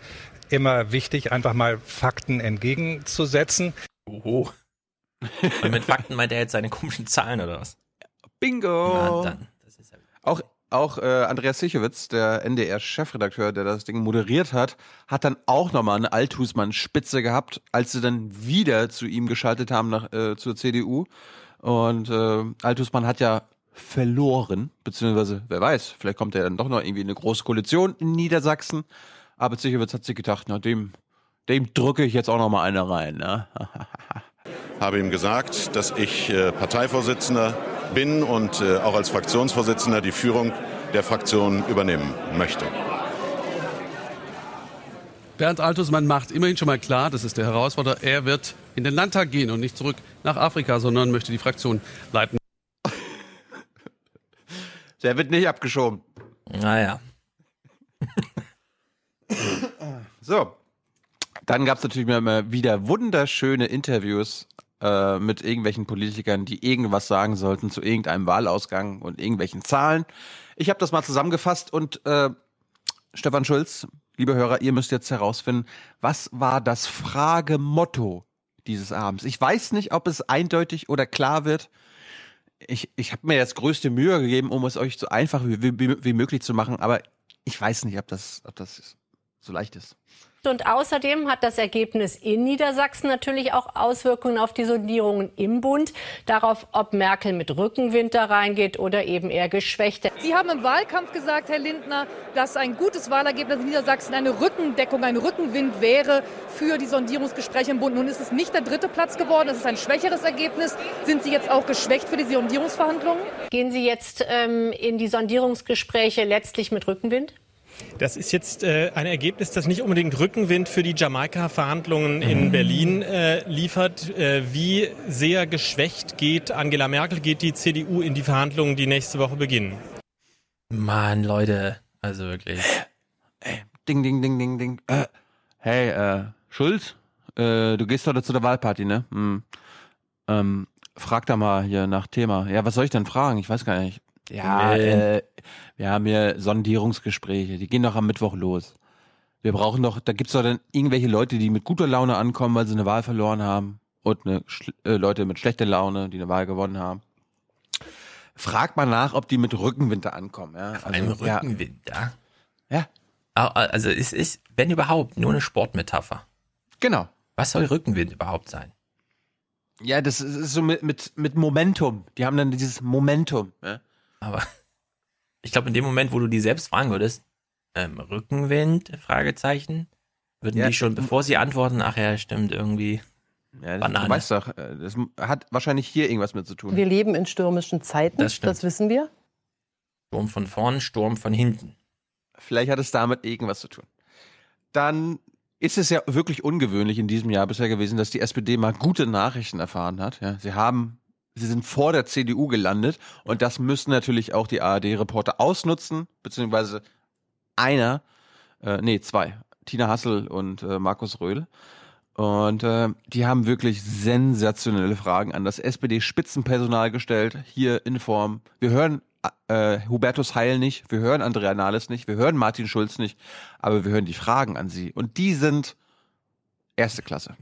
immer wichtig, einfach mal Fakten entgegenzusetzen. Oho. Und mit Fakten meint er jetzt seine komischen Zahlen oder was? Bingo! Na, dann. Ja auch, auch äh, Andreas Sichowitz, der NDR-Chefredakteur, der das Ding moderiert hat, hat dann auch nochmal eine Althusmann-Spitze gehabt, als sie dann wieder zu ihm geschaltet haben nach, äh, zur CDU. Und äh, Althusmann hat ja verloren, beziehungsweise wer weiß, vielleicht kommt er dann doch noch irgendwie in eine große Koalition in Niedersachsen. Aber Sichowitz hat sich gedacht, na dem, dem drücke ich jetzt auch noch mal eine rein. Ne? habe ihm gesagt, dass ich äh, Parteivorsitzender bin und äh, auch als Fraktionsvorsitzender die Führung der Fraktion übernehmen möchte. Bernd Altusmann macht immerhin schon mal klar, das ist der Herausforderer, er wird in den Landtag gehen und nicht zurück nach Afrika, sondern möchte die Fraktion leiten. Der wird nicht abgeschoben. Naja. So. Dann gab es natürlich mal wieder wunderschöne Interviews äh, mit irgendwelchen Politikern, die irgendwas sagen sollten zu irgendeinem Wahlausgang und irgendwelchen Zahlen. Ich habe das mal zusammengefasst und äh, Stefan Schulz, liebe Hörer, ihr müsst jetzt herausfinden, was war das Fragemotto dieses Abends? Ich weiß nicht, ob es eindeutig oder klar wird. Ich, ich habe mir jetzt größte Mühe gegeben, um es euch so einfach wie, wie, wie möglich zu machen, aber ich weiß nicht, ob das, ob das so leicht ist. Und außerdem hat das Ergebnis in Niedersachsen natürlich auch Auswirkungen auf die Sondierungen im Bund, darauf, ob Merkel mit Rückenwind da reingeht oder eben eher geschwächt. Sie haben im Wahlkampf gesagt, Herr Lindner, dass ein gutes Wahlergebnis in Niedersachsen eine Rückendeckung, ein Rückenwind wäre für die Sondierungsgespräche im Bund. Nun ist es nicht der dritte Platz geworden, es ist ein schwächeres Ergebnis. Sind Sie jetzt auch geschwächt für die Sondierungsverhandlungen? Gehen Sie jetzt ähm, in die Sondierungsgespräche letztlich mit Rückenwind? Das ist jetzt äh, ein Ergebnis, das nicht unbedingt Rückenwind für die Jamaika-Verhandlungen in mhm. Berlin äh, liefert. Äh, wie sehr geschwächt geht Angela Merkel, geht die CDU in die Verhandlungen, die nächste Woche beginnen? Mann, Leute, also wirklich. Ey, ding, ding, ding, ding, ding. Äh, hey, äh, Schulz, äh, du gehst heute zu der Wahlparty, ne? Hm. Ähm, frag da mal hier nach Thema. Ja, was soll ich denn fragen? Ich weiß gar nicht. Ja, äh, wir haben hier Sondierungsgespräche, die gehen doch am Mittwoch los. Wir brauchen doch, da gibt's doch dann irgendwelche Leute, die mit guter Laune ankommen, weil sie eine Wahl verloren haben. Und eine, äh, Leute mit schlechter Laune, die eine Wahl gewonnen haben. Frag mal nach, ob die mit Rückenwind da ankommen. Ja? Also, Einem Rückenwind, ja. Ja. Also es ist, wenn überhaupt, nur eine Sportmetapher. Genau. Was soll Rückenwind überhaupt sein? Ja, das ist so mit, mit, mit Momentum. Die haben dann dieses Momentum. Ja? Aber ich glaube, in dem Moment, wo du die selbst fragen würdest, ähm, Rückenwind, Fragezeichen, würden ja, die schon, bevor sie antworten, ach ja, stimmt, irgendwie. Ja, das, Du weißt doch, äh, das hat wahrscheinlich hier irgendwas mit zu tun. Wir leben in stürmischen Zeiten, das, das wissen wir. Sturm von vorn, Sturm von hinten. Vielleicht hat es damit irgendwas zu tun. Dann ist es ja wirklich ungewöhnlich in diesem Jahr bisher gewesen, dass die SPD mal gute Nachrichten erfahren hat. Ja, sie haben sie sind vor der CDU gelandet und das müssen natürlich auch die ARD-Reporter ausnutzen, beziehungsweise einer, äh, nee, zwei, Tina Hassel und äh, Markus Röhl. Und äh, die haben wirklich sensationelle Fragen an das SPD-Spitzenpersonal gestellt, hier in Form. Wir hören äh, Hubertus Heil nicht, wir hören Andrea Nahles nicht, wir hören Martin Schulz nicht, aber wir hören die Fragen an sie. Und die sind erste Klasse.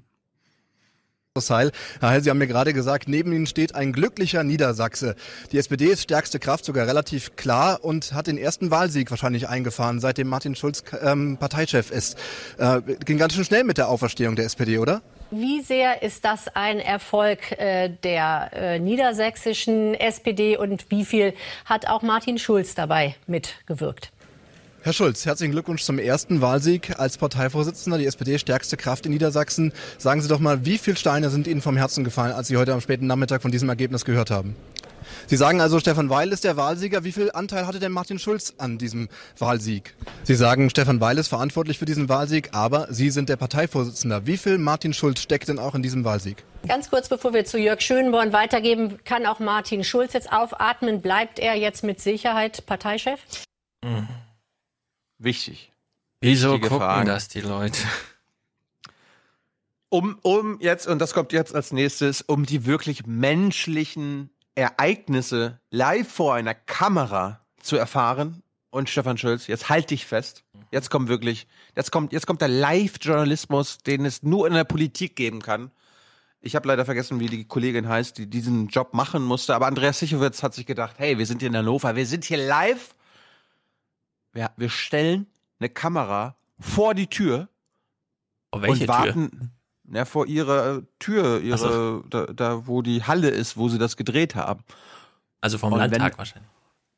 Heil. Herr Sie haben mir gerade gesagt, neben Ihnen steht ein glücklicher Niedersachse. Die SPD ist stärkste Kraft, sogar relativ klar und hat den ersten Wahlsieg wahrscheinlich eingefahren, seitdem Martin Schulz ähm, Parteichef ist. Äh, ging ganz schön schnell mit der Auferstehung der SPD, oder? Wie sehr ist das ein Erfolg äh, der äh, niedersächsischen SPD und wie viel hat auch Martin Schulz dabei mitgewirkt? Herr Schulz, herzlichen Glückwunsch zum ersten Wahlsieg als Parteivorsitzender, die SPD stärkste Kraft in Niedersachsen. Sagen Sie doch mal, wie viele Steine sind Ihnen vom Herzen gefallen, als Sie heute am späten Nachmittag von diesem Ergebnis gehört haben? Sie sagen also, Stefan Weil ist der Wahlsieger. Wie viel Anteil hatte denn Martin Schulz an diesem Wahlsieg? Sie sagen, Stefan Weil ist verantwortlich für diesen Wahlsieg, aber Sie sind der Parteivorsitzender. Wie viel Martin Schulz steckt denn auch in diesem Wahlsieg? Ganz kurz, bevor wir zu Jörg Schönborn weitergeben, kann auch Martin Schulz jetzt aufatmen. Bleibt er jetzt mit Sicherheit Parteichef? Mhm wichtig. Wieso gucken Fragen. das die Leute? Um, um jetzt, und das kommt jetzt als nächstes, um die wirklich menschlichen Ereignisse live vor einer Kamera zu erfahren. Und Stefan Schulz, jetzt halt dich fest. Jetzt kommt wirklich, jetzt kommt, jetzt kommt der Live-Journalismus, den es nur in der Politik geben kann. Ich habe leider vergessen, wie die Kollegin heißt, die diesen Job machen musste. Aber Andreas Sichowitz hat sich gedacht, hey, wir sind hier in Hannover, wir sind hier live wir, wir stellen eine Kamera vor die Tür Oh, welche und warten Ja, vor ihrer Tür, ihre, so. da, da, wo die Halle ist, wo sie das gedreht haben. Also vom Und Landtag wenn, wahrscheinlich.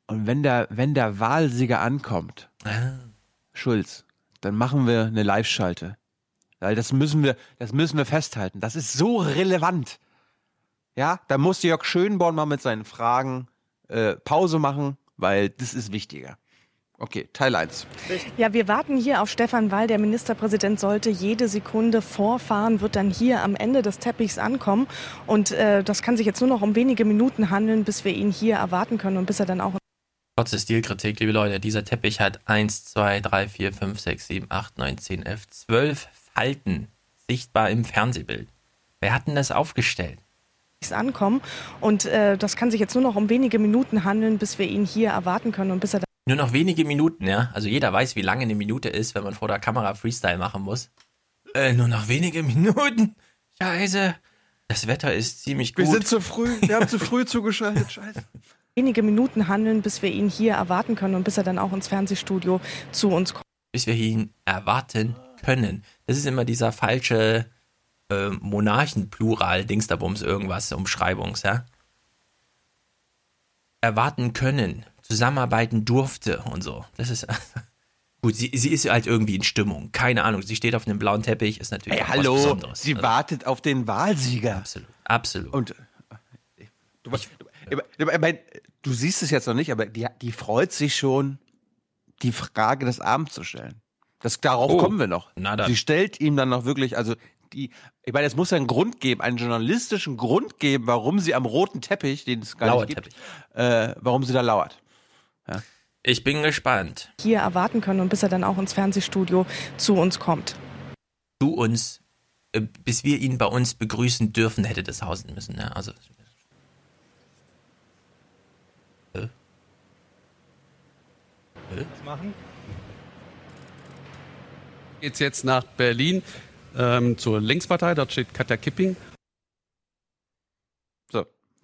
Und wenn der, wenn der Wahlsieger ankommt, Ah. Schulz, dann machen wir eine Live-Schalte. Weil das müssen wir, das müssen wir festhalten. Das ist so relevant. Ja, da muss Jörg Schönborn mal mit seinen Fragen äh, Pause machen, weil das ist wichtiger. Okay, Teil 1. Ja, wir warten hier auf Stefan Weil. Der Ministerpräsident sollte jede Sekunde vorfahren, wird dann hier am Ende des Teppichs ankommen. Und äh, das kann sich jetzt nur noch um wenige Minuten handeln, bis wir ihn hier erwarten können und bis er dann auch. Trotz Stilkritik, liebe Leute, dieser Teppich hat 1, 2, 3, 4, 5, 6, 7, 8, 9, 10, 11, 12 Falten sichtbar im Fernsehbild. Wer hat denn das aufgestellt? ankommen. Und äh, das kann sich jetzt nur noch um wenige Minuten handeln, bis wir ihn hier erwarten können und bis er dann Nur noch wenige Minuten, ja? Also jeder weiß, wie lange eine Minute ist, wenn man vor der Kamera Freestyle machen muss. Äh, nur noch wenige Minuten. Scheiße. Das Wetter ist ziemlich gut. Wir sind zu früh, wir haben zu früh zugeschaltet, scheiße. wenige Minuten handeln, bis wir ihn hier erwarten können und bis er dann auch ins Fernsehstudio zu uns kommt. bis wir ihn erwarten können. Das ist immer dieser falsche äh, Monarchen-Plural, Dingsterbums, irgendwas, Umschreibungs, ja. Erwarten können, zusammenarbeiten durfte und so. Das ist. Gut, sie, sie ist halt irgendwie in Stimmung. Keine Ahnung. Sie steht auf einem blauen Teppich, ist natürlich Ey, auch was hallo, Besonderes. sie wartet auf den Wahlsieger. Absolut, absolut. Und du, du, du, du, ich du siehst es jetzt noch nicht, aber die, die freut sich schon, die Frage des Abends zu stellen. Das, darauf Oh, kommen wir noch. Sie stellt ihm dann noch wirklich, also die, ich meine, es muss ja einen Grund geben, einen journalistischen Grund geben, warum sie am roten Teppich, den es gar Blauer nicht gibt, äh, warum sie da lauert. Ja. Ich bin gespannt. Hier erwarten können und bis er dann auch ins Fernsehstudio zu uns kommt. Du uns, äh, bis wir ihn bei uns begrüßen dürfen, hätte das hausen müssen. Ja, also. Äh? Äh? machen. Geht's jetzt nach Berlin ähm, zur Linkspartei. Dort steht Katja Kipping.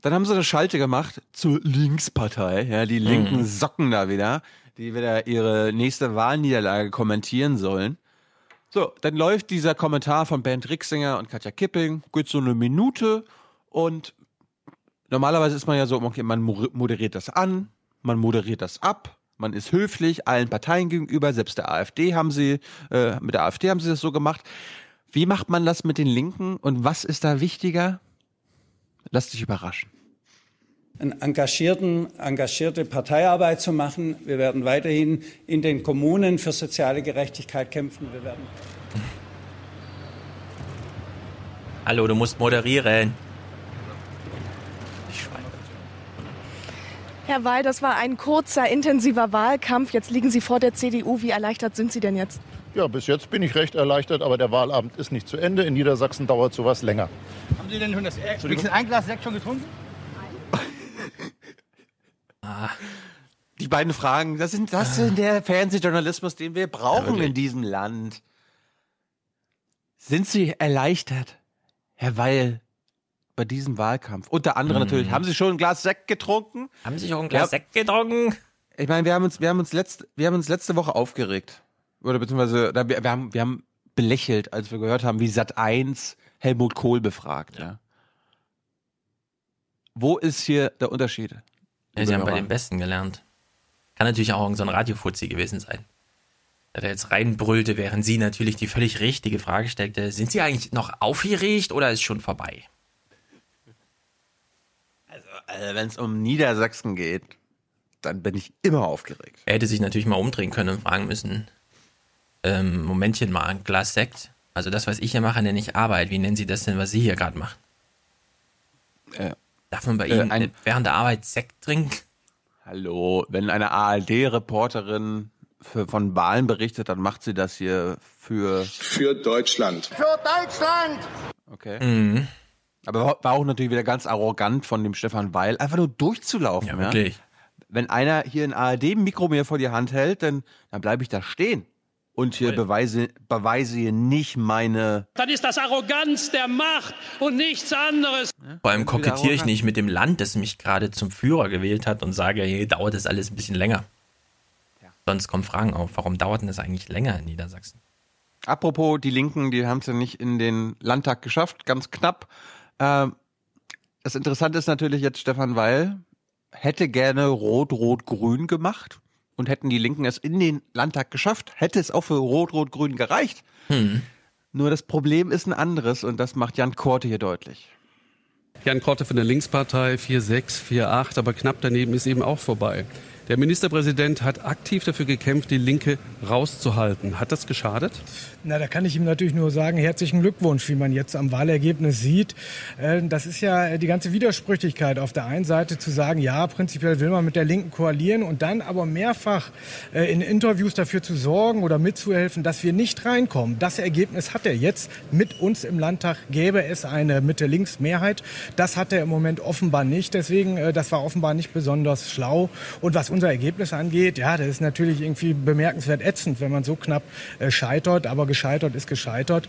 Dann haben sie eine Schalte gemacht zur Linkspartei, ja, die linken Mhm. Socken da wieder, die wieder ihre nächste Wahlniederlage kommentieren sollen. So, dann läuft dieser Kommentar von Bernd Rixinger und Katja Kipping, geht so eine Minute und normalerweise ist man ja so, okay, man mo- moderiert das an, man moderiert das ab, man ist höflich allen Parteien gegenüber, selbst der AfD haben sie, äh, mit der AfD haben sie das so gemacht. Wie macht man das mit den Linken und was ist da wichtiger? Lass dich überraschen. einen engagierten, engagierte Parteiarbeit zu machen. Wir werden weiterhin in den Kommunen für soziale Gerechtigkeit kämpfen. Wir werden Hallo, du musst moderieren. Herr Weil, das war ein kurzer, intensiver Wahlkampf. Jetzt liegen Sie vor der CDU. Wie erleichtert sind Sie denn jetzt? Ja, bis jetzt bin ich recht erleichtert, aber der Wahlabend ist nicht zu Ende. In Niedersachsen dauert sowas länger. Haben Sie denn schon das wenigstens ein Glas Sekt schon getrunken? Die beiden Fragen, das sind das sind der Fernsehjournalismus, den wir brauchen wirklich. in diesem Land. Sind Sie erleichtert, Herr Weil, bei diesem Wahlkampf? Unter anderem Mhm. natürlich. Haben Sie schon ein Glas Sekt getrunken? Haben Sie schon ein Glas Sekt getrunken? Ich meine, wir haben uns, wir haben uns letzte, wir haben uns letzte Woche aufgeregt. Oder beziehungsweise, wir, wir haben, wir haben belächelt, als wir gehört haben, wie Sat 1 Helmut Kohl befragt, ja. Wo ist hier der Unterschied? Ja, sie haben bei den Besten gelernt. Kann natürlich auch irgend so Radiofuzzi gewesen sein. Der jetzt reinbrüllte, während sie natürlich die völlig richtige Frage stellte. Sind sie eigentlich noch aufgeregt oder ist schon vorbei? Also, wenn es um Niedersachsen geht, dann bin ich immer aufgeregt. Er hätte sich natürlich mal umdrehen können und fragen müssen, ähm, Momentchen mal, ein Glas Sekt. Also das, was ich hier mache, nenne ich Arbeit. Wie nennen Sie das denn, was Sie hier gerade machen? Äh, Darf man bei äh, Ihnen ein- während der Arbeit Sekt trinken? Hallo, wenn eine ARD-Reporterin von Wahlen berichtet, dann macht sie das hier für. Für Deutschland. Für Deutschland! Okay. Mhm. Aber war- auch natürlich wieder ganz arrogant von dem Stefan Weil, einfach nur durchzulaufen. Ja, wirklich. Wenn einer hier ein ARD-Mikro mir vor die Hand hält, dann, dann bleibe ich da stehen. Und hier beweise, beweise hier nicht meine. Dann ist das Arroganz der Macht und nichts anderes. Vor allem kokettiere ich nicht mit dem Land, das mich gerade zum Führer gewählt hat und sage, hier dauert das alles ein bisschen länger. Sonst kommen Fragen auf, warum dauert denn das eigentlich länger in Niedersachsen? Apropos, die Linken, die haben es ja nicht in den Landtag geschafft, ganz knapp. Ähm, das Interessante ist natürlich jetzt, Stefan Weil hätte gerne Rot-Rot-Grün gemacht und hätten die Linken es in den Landtag geschafft, hätte es auch für Rot-Rot-Grün gereicht. Hm. Nur das Problem ist ein anderes und das macht Jan Korte hier deutlich. Jan Korte von der Linkspartei 4-6, 4-8, aber knapp daneben ist eben auch vorbei. Der Ministerpräsident hat aktiv dafür gekämpft, die Linke rauszuhalten. Hat das geschadet? Na, da kann ich ihm natürlich nur sagen, herzlichen Glückwunsch, wie man jetzt am Wahlergebnis sieht. Äh, das ist ja die ganze Widersprüchlichkeit. Auf der einen Seite zu sagen, ja, prinzipiell will man mit der Linken koalieren und dann aber mehrfach äh, in Interviews dafür zu sorgen oder mitzuhelfen, dass wir nicht reinkommen. Das Ergebnis hat er jetzt. Mit uns im Landtag gäbe es eine Mitte-Links-Mehrheit. Das hat er im Moment offenbar nicht. Deswegen, äh, das war offenbar nicht besonders schlau. Und was unser Ergebnis angeht, ja, das ist natürlich irgendwie bemerkenswert ätzend, wenn man so knapp scheitert. Aber gescheitert ist gescheitert.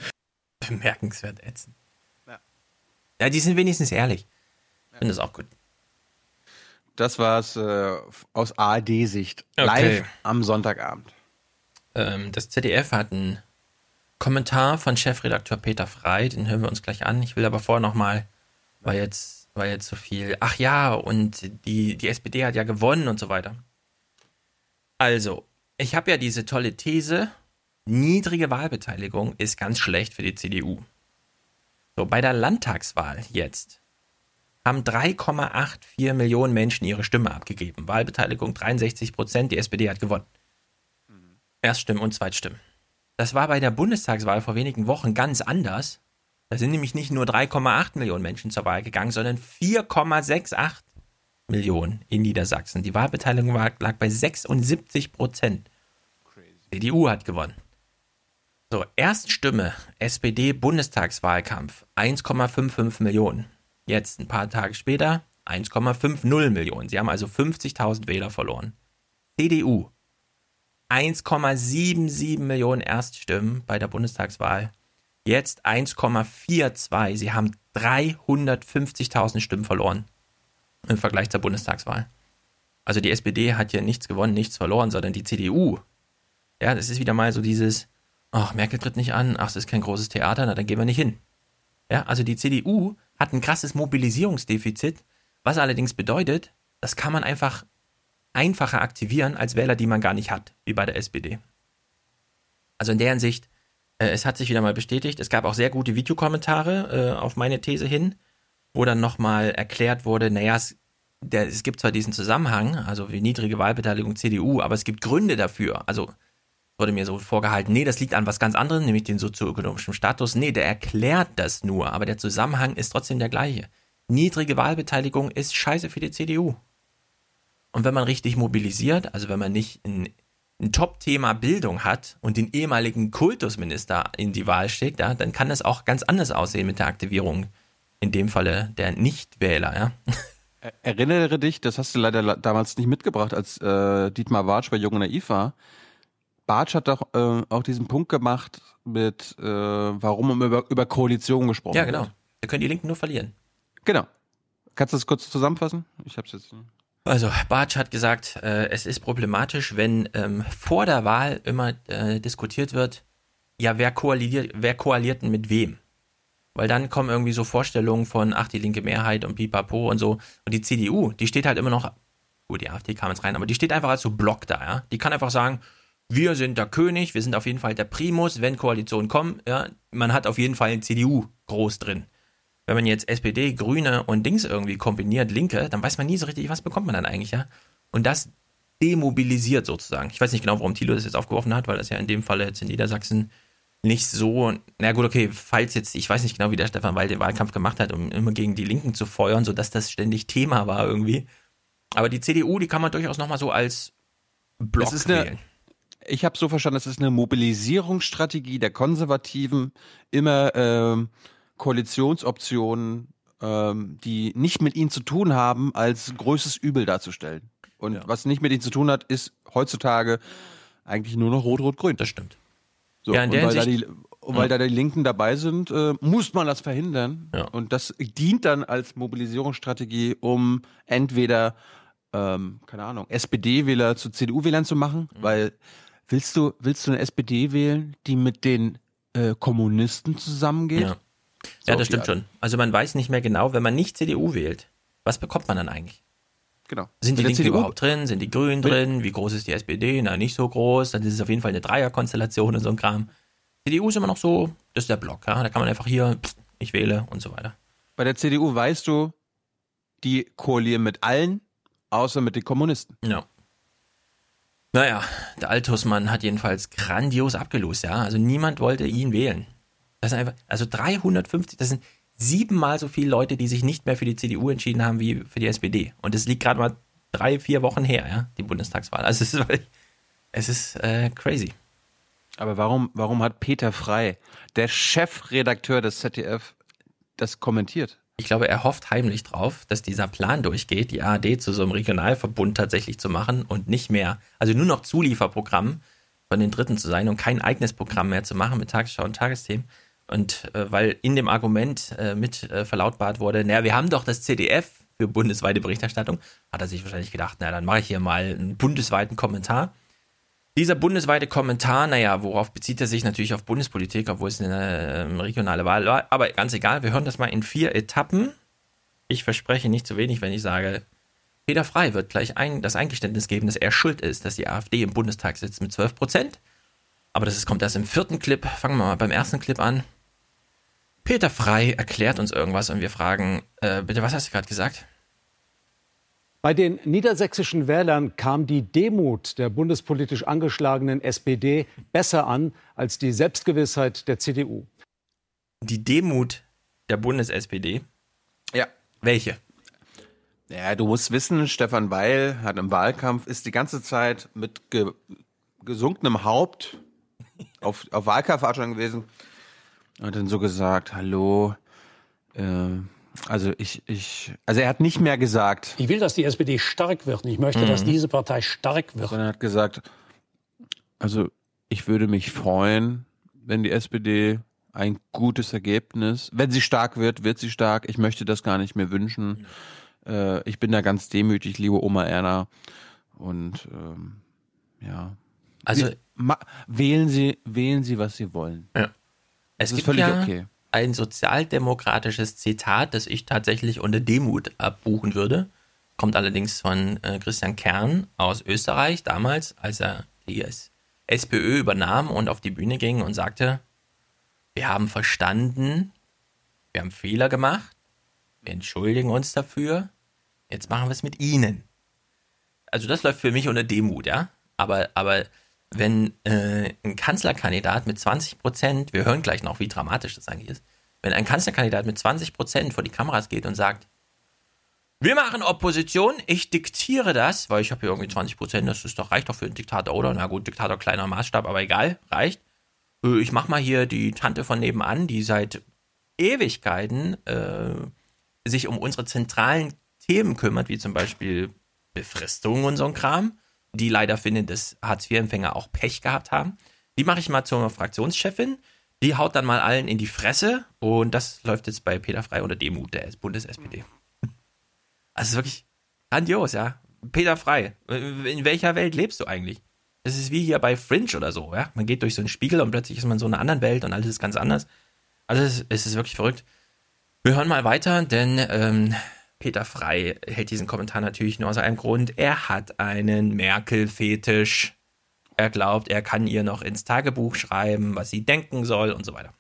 Bemerkenswert ätzend. Ja. ja, die sind wenigstens ehrlich. Ich finde das auch gut. Das war's äh, aus ARD-Sicht. Okay. Live am Sonntagabend. Ähm, das ZDF hat einen Kommentar von Chefredakteur Peter Frey, den hören wir uns gleich an. Ich will aber vorher nochmal, weil jetzt, weil jetzt so viel, ach ja, und die, die SPD hat ja gewonnen und so weiter. Also, ich habe ja diese tolle These, niedrige Wahlbeteiligung ist ganz schlecht für die CDU. So, bei der Landtagswahl jetzt haben 3,84 Millionen Menschen ihre Stimme abgegeben. Wahlbeteiligung 63 Prozent, die SPD hat gewonnen. Erststimmen und Zweitstimmen. Das war bei der Bundestagswahl vor wenigen Wochen ganz anders. Da sind nämlich nicht nur 3,8 Millionen Menschen zur Wahl gegangen, sondern 4,68 Millionen in Niedersachsen. Die Wahlbeteiligung lag bei 76 Prozent. CDU hat gewonnen. So, Erststimme SPD Bundestagswahlkampf 1,55 Millionen. Jetzt ein paar Tage später 1,50 Millionen. Sie haben also 50.000 Wähler verloren. CDU 1,77 Millionen Erststimmen bei der Bundestagswahl. Jetzt 1,42. Sie haben 350.000 Stimmen verloren im Vergleich zur Bundestagswahl. Also die SPD hat hier nichts gewonnen, nichts verloren, sondern die CDU. Ja, das ist wieder mal so dieses, ach, Merkel tritt nicht an, ach, es ist kein großes Theater, na, dann gehen wir nicht hin. Ja, also die CDU hat ein krasses Mobilisierungsdefizit, was allerdings bedeutet, das kann man einfach einfacher aktivieren als Wähler, die man gar nicht hat, wie bei der SPD. Also in der Hinsicht, es hat sich wieder mal bestätigt, es gab auch sehr gute Videokommentare äh, auf meine These hin, wo dann nochmal erklärt wurde, naja, es, der, es gibt zwar diesen Zusammenhang, also wie niedrige Wahlbeteiligung CDU, aber es gibt Gründe dafür. Also wurde mir so vorgehalten, nee, das liegt an was ganz anderem, nämlich den sozioökonomischen Status. Nee, der erklärt das nur, aber der Zusammenhang ist trotzdem der gleiche. Niedrige Wahlbeteiligung ist scheiße für die CDU. Und wenn man richtig mobilisiert, also wenn man nicht ein, ein Top-Thema Bildung hat und den ehemaligen Kultusminister in die Wahl schickt, ja, dann kann das auch ganz anders aussehen mit der Aktivierung. In dem Falle der Nichtwähler, ja. Erinnere dich, das hast du leider damals nicht mitgebracht, als äh, Dietmar Wartsch bei Jung und Naiv war. Bartsch hat doch äh, auch diesen Punkt gemacht mit, äh, warum über, über Koalition gesprochen Ja, genau. Da können die Linken nur verlieren. Genau. Kannst du das kurz zusammenfassen? Ich hab's jetzt. Also, Bartsch hat gesagt, äh, es ist problematisch, wenn ähm, vor der Wahl immer äh, diskutiert wird, ja, wer koaliert, wer koaliert denn mit wem? Weil dann kommen irgendwie so Vorstellungen von, ach, die linke Mehrheit und pipapo und so. Und die CDU, die steht halt immer noch, gut, die AfD kam jetzt rein, aber die steht einfach als so Block da, ja. Die kann einfach sagen, wir sind der König, wir sind auf jeden Fall der Primus, wenn Koalitionen kommen, ja, man hat auf jeden Fall eine CDU groß drin. Wenn man jetzt SPD, Grüne und Dings irgendwie kombiniert, Linke, dann weiß man nie so richtig, was bekommt man dann eigentlich, ja. Und das demobilisiert sozusagen. Ich weiß nicht genau, warum Thilo das jetzt aufgeworfen hat, weil das ja in dem Falle jetzt in Niedersachsen nicht so, na gut, okay, falls jetzt, ich weiß nicht genau, wie der Stefan Weil den Wahlkampf gemacht hat, um immer gegen die Linken zu feuern, sodass das ständig Thema war irgendwie. Aber die CDU, die kann man durchaus nochmal so als Block das ist wählen. Eine ich habe so verstanden, das ist eine Mobilisierungsstrategie der Konservativen, immer ähm, Koalitionsoptionen, ähm, die nicht mit ihnen zu tun haben, als größtes Übel darzustellen. Und ja. was nicht mit ihnen zu tun hat, ist heutzutage eigentlich nur noch Rot-Rot-Grün. Das stimmt. So, ja, und weil, da die, weil ja. da die Linken dabei sind, äh, muss man das verhindern. Ja. Und das dient dann als Mobilisierungsstrategie, um entweder ähm, keine Ahnung, SPD-Wähler zu CDU-Wählern zu machen, weil willst du, willst du eine SPD wählen, die mit den äh, Kommunisten zusammengeht? Ja. Ja, das stimmt schon. Also man weiß nicht mehr genau, wenn man nicht CDU wählt, was bekommt man dann eigentlich? Genau. Sind die Linken CDU überhaupt drin? Sind die Grünen drin? Wie groß ist die SPD? Na, nicht so groß. Dann ist es auf jeden Fall eine Dreierkonstellation und so ein Kram. CDU ist immer noch so, das ist der Block. Ja? Da kann man einfach hier, ich wähle und so weiter. Bei der CDU weißt du, die koalieren mit allen, außer mit den Kommunisten. Ja. Naja, der Altusmann hat jedenfalls grandios abgelost, ja. Also niemand wollte ihn wählen. Das sind einfach, also 350, das sind siebenmal so viele Leute, die sich nicht mehr für die CDU entschieden haben wie für die SPD. Und es liegt gerade mal drei, vier Wochen her, ja, die Bundestagswahl. Also es ist, wirklich- es ist äh, crazy. Aber warum, warum hat Peter Frei, der Chefredakteur des ZDF, das kommentiert? Ich glaube, er hofft heimlich drauf, dass dieser Plan durchgeht, die ARD zu so einem Regionalverbund tatsächlich zu machen und nicht mehr, also nur noch Zulieferprogramm von den Dritten zu sein und kein eigenes Programm mehr zu machen mit Tagesschau und Tagesthemen. Und äh, weil in dem Argument äh, mit äh, verlautbart wurde, naja, wir haben doch das CDF für bundesweite Berichterstattung, hat er sich wahrscheinlich gedacht, na, dann mache ich hier mal einen bundesweiten Kommentar. Dieser bundesweite Kommentar, naja, worauf bezieht er sich? Natürlich auf Bundespolitik, obwohl es eine ähm, regionale Wahl war. Aber ganz egal, wir hören das mal in vier Etappen. Ich verspreche nicht zu wenig, wenn ich sage, Peter Frei wird gleich ein, das Eingeständnis geben, dass er schuld ist, dass die AfD im Bundestag sitzt mit 12 Prozent. Aber das ist, kommt erst im vierten Clip. Fangen wir mal beim ersten Clip an. Peter Frei erklärt uns irgendwas und wir fragen, äh, bitte, was hast du gerade gesagt? Bei den niedersächsischen Wählern kam die Demut der bundespolitisch angeschlagenen SPD besser an als die Selbstgewissheit der CDU. Die Demut der Bundes-SPD. Ja. Welche? Ja, du musst wissen, Stefan Weil hat im Wahlkampf, ist die ganze Zeit mit ge gesunkenem Haupt auf, auf Wahlkampfveranstaltungen gewesen und dann so gesagt, hallo, äh, also ich, ich, also er hat nicht mehr gesagt. Ich will, dass die SPD stark wird. und Ich möchte, Mhm. dass diese Partei stark wird. Sondern er hat gesagt, also ich würde mich freuen, wenn die SPD ein gutes Ergebnis, wenn sie stark wird, wird sie stark. Ich möchte das gar nicht mehr wünschen. Äh, ich bin da ganz demütig, liebe Oma Erna. Und ähm, ja. Also- wählen Sie, wählen Sie, was Sie wollen. Ja. Es ist gibt völlig ja okay. ein sozialdemokratisches Zitat, das ich tatsächlich unter Demut abbuchen würde. Kommt allerdings von äh, Christian Kern aus Österreich damals, als er die SPÖ übernahm und auf die Bühne ging und sagte, wir haben verstanden, wir haben Fehler gemacht, wir entschuldigen uns dafür, jetzt machen wir es mit Ihnen. Also das läuft für mich unter Demut, ja. Aber, aber wenn äh, ein Kanzlerkandidat mit 20 Prozent, wir hören gleich noch, wie dramatisch das eigentlich ist, wenn ein Kanzlerkandidat mit 20 Prozent vor die Kameras geht und sagt, wir machen Opposition, ich diktiere das, weil ich habe hier irgendwie 20 Prozent, das ist doch, reicht doch für einen Diktator, oder? Na gut, Diktator kleiner Maßstab, aber egal, reicht. Äh, Ich mach mal hier die Tante von nebenan, die seit Ewigkeiten äh, sich um unsere zentralen Themen kümmert, wie zum Beispiel Befristung und so ein Kram, die leider finden, dass Hartz-IV-Empfänger auch Pech gehabt haben. Die mache ich mal zur Fraktionschefin. Die haut dann mal allen in die Fresse und das läuft jetzt bei Peter Frei unter Demut der Bundes-SPD. Also es wirklich grandios, ja. Peter Frei, in welcher Welt lebst du eigentlich? Das ist wie hier bei Fringe oder so, ja. Man geht durch so einen Spiegel und plötzlich ist man in so einer anderen Welt und alles ist ganz anders. Also es, es ist wirklich verrückt. Wir hören mal weiter, denn ähm, Peter Frei hält diesen Kommentar natürlich nur aus einem Grund. Er hat einen Merkel-Fetisch. Er glaubt, er kann ihr noch ins Tagebuch schreiben, was sie denken soll und so weiter.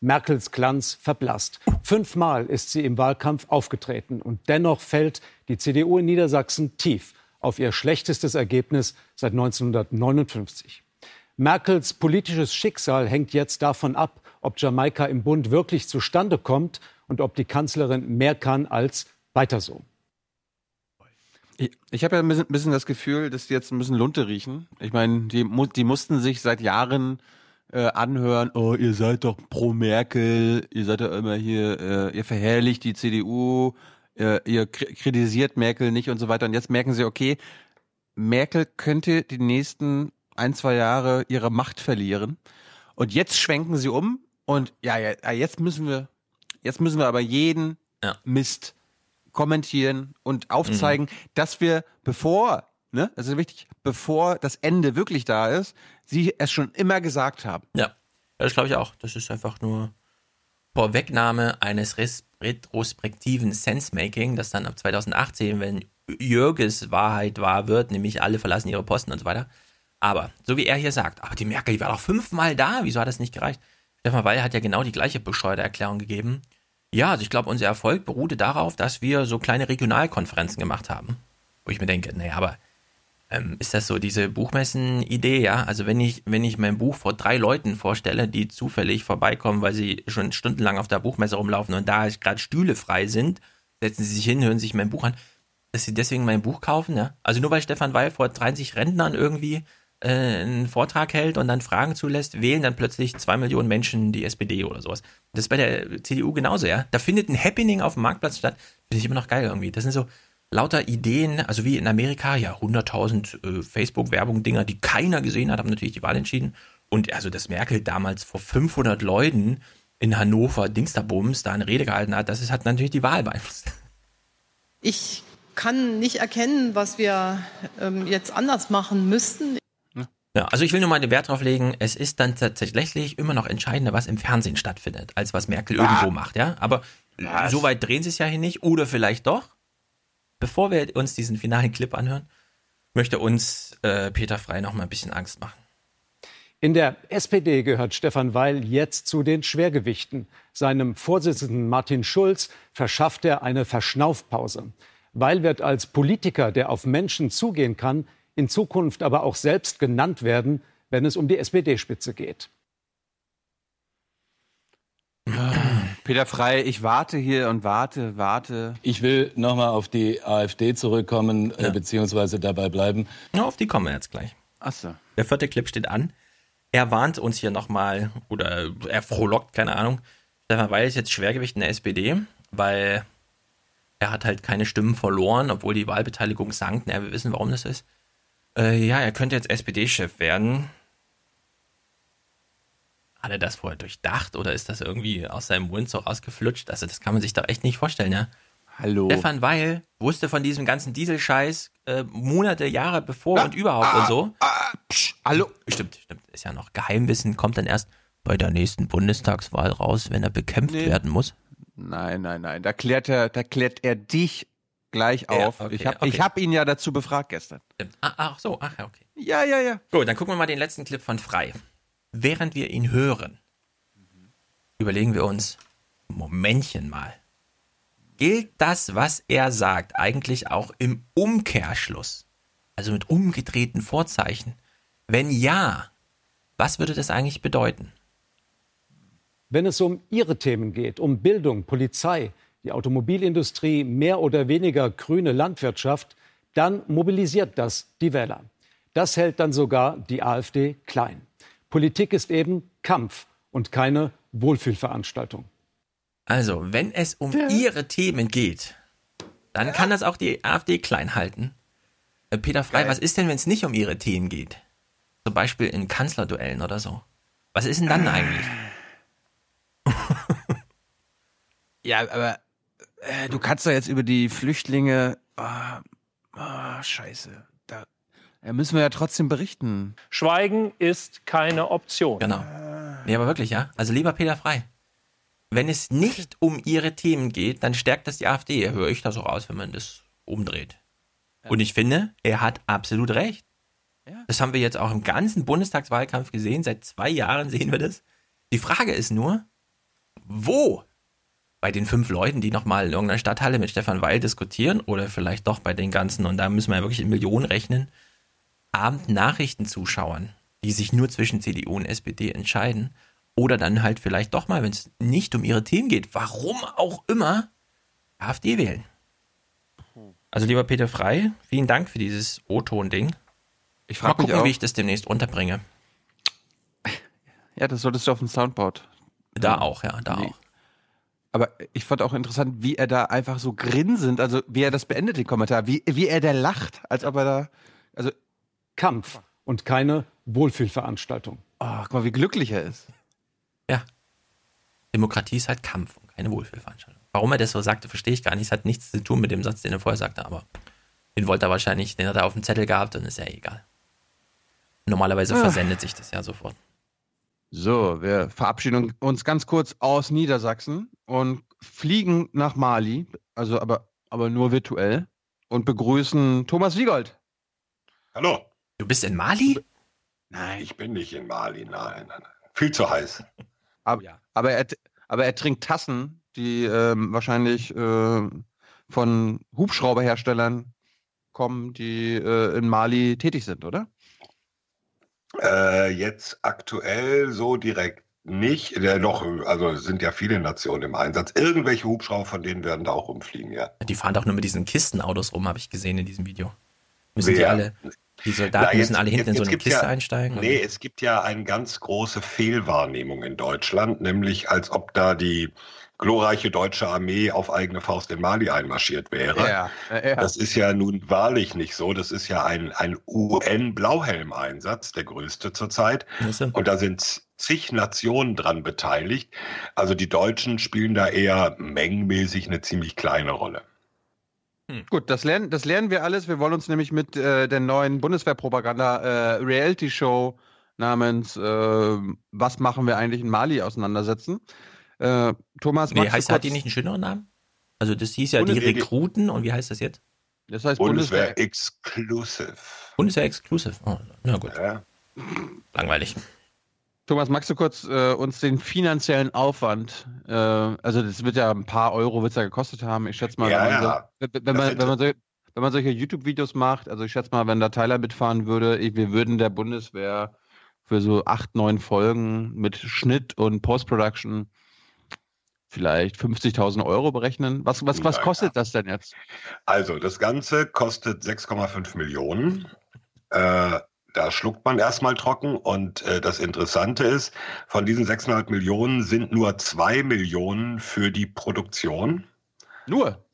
Merkels Glanz verblasst. Fünfmal ist sie im Wahlkampf aufgetreten und dennoch fällt die CDU in Niedersachsen tief auf ihr schlechtestes Ergebnis seit 1959. Merkels politisches Schicksal hängt jetzt davon ab, ob Jamaika im Bund wirklich zustande kommt und ob die Kanzlerin mehr kann als weiter so. Ich, ich habe ja ein bisschen, bisschen das Gefühl, dass die jetzt ein bisschen Lunte riechen. Ich meine, die, die mussten sich seit Jahren äh, anhören, oh, ihr seid doch pro Merkel, ihr seid ja immer hier, äh, ihr verherrlicht die CDU, äh, ihr kri- kritisiert Merkel nicht und so weiter. Und jetzt merken sie, okay, Merkel könnte die nächsten ein, zwei Jahre ihre Macht verlieren. Und jetzt schwenken sie um und ja, ja, ja, jetzt müssen wir, jetzt müssen wir aber jeden Mist kommentieren und aufzeigen, Mhm. dass wir, bevor, ne, das ist wichtig, bevor das Ende wirklich da ist, sie es schon immer gesagt haben. Ja, das glaube ich auch. Das ist einfach nur Vorwegnahme eines retrospektiven Sensemaking, das dann ab 2018, wenn Jürges Wahrheit wahr wird, nämlich alle verlassen ihre Posten und so weiter. Aber, so wie er hier sagt, aber die Merkel, die war doch fünfmal da, wieso hat das nicht gereicht? Stefan Weil hat ja genau die gleiche bescheuerte Erklärung gegeben. Ja, also ich glaube, unser Erfolg beruhte darauf, dass wir so kleine Regionalkonferenzen gemacht haben. Wo ich mir denke, naja, aber ähm, ist das so diese Buchmessen-Idee, ja? Also wenn ich, wenn ich mein Buch vor drei Leuten vorstelle, die zufällig vorbeikommen, weil sie schon stundenlang auf der Buchmesse rumlaufen und da gerade Stühle frei sind, setzen sie sich hin, hören sich mein Buch an, dass sie deswegen mein Buch kaufen, ja? Also nur weil Stefan Weil vor 30 Rentnern irgendwie äh, einen Vortrag hält und dann Fragen zulässt, wählen dann plötzlich zwei Millionen Menschen die SPD oder sowas. Das ist bei der CDU genauso, ja? Da findet ein Happening auf dem Marktplatz statt, finde ich immer noch geil irgendwie. Das sind so lauter Ideen, also wie in Amerika, ja, 100.000 äh, Facebook-Werbung-Dinger, die keiner gesehen hat, haben natürlich die Wahl entschieden. Und also, dass Merkel damals vor 500 Leuten in Hannover Dingsterbums da eine Rede gehalten hat, das hat natürlich die Wahl beeinflusst. Ich kann nicht erkennen, was wir ähm, jetzt anders machen müssten. Ja, also ich will nur mal den Wert drauf legen, es ist dann tatsächlich immer noch entscheidender, was im Fernsehen stattfindet, als was Merkel irgendwo macht, ja. Aber Was? so weit drehen sie es ja hier nicht, oder vielleicht doch. Bevor wir uns diesen finalen Clip anhören, möchte uns äh, Peter Frei noch mal ein bisschen Angst machen. In der SPD gehört Stefan Weil jetzt zu den Schwergewichten. Seinem Vorsitzenden Martin Schulz verschafft er eine Verschnaufpause. Weil wird als Politiker, der auf Menschen zugehen kann, in Zukunft aber auch selbst genannt werden, wenn es um die SPD-Spitze geht. Peter Frei, ich warte hier und warte, warte. Ich will nochmal auf die AfD zurückkommen, äh, beziehungsweise dabei bleiben. Ja, auf die kommen wir jetzt gleich. Achso. Der vierte Clip steht an. Er warnt uns hier nochmal, oder er frohlockt, keine Ahnung. Stefan Weil ist jetzt Schwergewicht in der SPD, weil er hat halt keine Stimmen verloren, obwohl die Wahlbeteiligung sank. Na, wir wissen, warum das ist. Äh, ja, er könnte jetzt SPD-Chef werden. Hat er das vorher durchdacht oder ist das irgendwie aus seinem Mund so rausgeflutscht? Also, das kann man sich doch echt nicht vorstellen, ja. Hallo. Stefan Weil wusste von diesem ganzen Dieselscheiß äh, Monate, Jahre bevor und überhaupt und so. hallo. Stimmt, stimmt. Ist ja noch Geheimwissen, kommt dann erst bei der nächsten Bundestagswahl raus, wenn er bekämpft Nee. werden muss. Nein, nein, nein. Da klärt er, da klärt er dich gleich Ja, auf. okay, ich habe okay. hab ihn ja dazu befragt gestern. Stimmt. Ah, ach so, ach ja, okay. Ja, ja, ja. Gut, dann gucken wir mal den letzten Clip von Frei. Während wir ihn hören, überlegen wir uns, Momentchen mal. Gilt das, was er sagt, eigentlich auch im Umkehrschluss? Also mit umgedrehten Vorzeichen? Wenn ja, was würde das eigentlich bedeuten? Wenn es um Ihre Themen geht, um Bildung, Polizei, die Automobilindustrie, mehr oder weniger grüne Landwirtschaft, dann mobilisiert das die Wähler. Das hält dann sogar die AfD klein. Politik ist eben Kampf und keine Wohlfühlveranstaltung. Also, wenn es um ihre Themen geht, dann kann das auch die AfD klein halten. Äh, Peter Frei, was ist denn, wenn es nicht um ihre Themen geht? Zum Beispiel in Kanzlerduellen oder so. Was ist denn dann eigentlich? Ja, aber äh, du kannst doch jetzt über die Flüchtlinge. Ah, ah, scheiße. Da, da müssen wir ja trotzdem berichten. Schweigen ist keine Option. Genau. Nee, aber wirklich, ja? Also lieber Peter Frei. Wenn es nicht um ihre Themen geht, dann stärkt das die AfD. Höre ich das auch aus, wenn man das umdreht. Und ich finde, er hat absolut recht. Das haben wir jetzt auch im ganzen Bundestagswahlkampf gesehen. Seit zwei Jahren sehen wir das. Die Frage ist nur, wo? Bei den fünf Leuten, die nochmal in irgendeiner Stadthalle mit Stefan Weil diskutieren oder vielleicht doch bei den ganzen, und da müssen wir ja wirklich in Millionen rechnen, Abendnachrichtenzuschauern, die sich nur zwischen CDU und SPD entscheiden oder dann halt vielleicht doch mal, wenn es nicht um ihre Themen geht, warum auch immer, AfD wählen. Also lieber Peter Frei, vielen Dank für dieses O-Ton-Ding. Ich frage mich gucken, auch. wie ich das demnächst unterbringe. Ja, das solltest du auf dem Soundboard. Da auch, ja, da Nee. auch. Aber ich fand auch interessant, wie er da einfach so grinsend, also wie er das beendet, den Kommentar, wie, wie er da lacht, als ob er da, also, Kampf und keine Wohlfühlveranstaltung. oh, guck mal, wie glücklich er ist. Ja. Demokratie ist halt Kampf und keine Wohlfühlveranstaltung. Warum er das so sagte, verstehe ich gar nicht. Es hat nichts zu tun mit dem Satz, den er vorher sagte, aber den wollte er wahrscheinlich, den hat er auf dem Zettel gehabt und ist ja egal. Normalerweise Ah. versendet sich das ja sofort. So, wir verabschieden uns ganz kurz aus Niedersachsen und fliegen nach Mali, also aber, aber nur virtuell und begrüßen Thomas Wiegold. Hallo. Du bist in Mali? Nein. Ich bin nicht in Mali, nein, nein, nein. Viel zu heiß. Aber, aber, er, aber er trinkt Tassen, die ähm, wahrscheinlich äh, von Hubschrauberherstellern kommen, die äh, in Mali tätig sind, oder? Äh, jetzt aktuell so direkt nicht. Der noch, also es sind ja viele Nationen im Einsatz. Irgendwelche Hubschrauber von denen werden da auch rumfliegen, ja. Die fahren doch nur mit diesen Kistenautos rum, habe ich gesehen in diesem Video. Müssen die Wer? alle, die Soldaten Na, jetzt- müssen alle hinten in jetzt so eine Kiste ja, einsteigen? Nee, es gibt ja eine ganz große Fehlwahrnehmung in Deutschland, nämlich als ob da die glorreiche deutsche Armee auf eigene Faust in Mali einmarschiert wäre. Ja, ja. Das ist ja nun wahrlich nicht so. Das ist ja ein, ein UN-Blauhelm-Einsatz, der größte zurzeit. Und da sind zig Nationen dran beteiligt. Also die Deutschen spielen da eher mengenmäßig eine ziemlich kleine Rolle. Gut, das lernen, das lernen wir alles. Wir wollen uns nämlich mit äh, der neuen Bundeswehrpropaganda äh, Reality-Show namens äh, Was machen wir eigentlich in Mali auseinandersetzen. Äh, Thomas, Nee, magst du heißt, hat kurz- die nicht einen schöneren Namen? Also das hieß ja die Bundeswehr- Rekruten und wie heißt das jetzt? Das heißt Bundeswehr Exclusive. Bundeswehr Exclusive. Oh, na gut. Langweilig. Thomas, magst du kurz äh, uns den finanziellen Aufwand, äh, also das wird ja ein paar Euro wird's ja gekostet haben, ich schätze mal, Ja, wenn, man ja. so, wenn, wenn, man, wenn, man so, wenn man solche YouTube-Videos macht, also ich schätze mal, wenn da Tyler mitfahren würde, ich, wir würden der Bundeswehr für so acht, neun Folgen mit Schnitt und Post-Production vielleicht 50.000 Euro berechnen. Was, was, was kostet das denn jetzt? Also, das Ganze kostet 6,5 Millionen. Äh, da schluckt man erstmal trocken. Und äh, das Interessante ist, von diesen 6,5 Millionen sind nur 2 Millionen für die Produktion. Nur?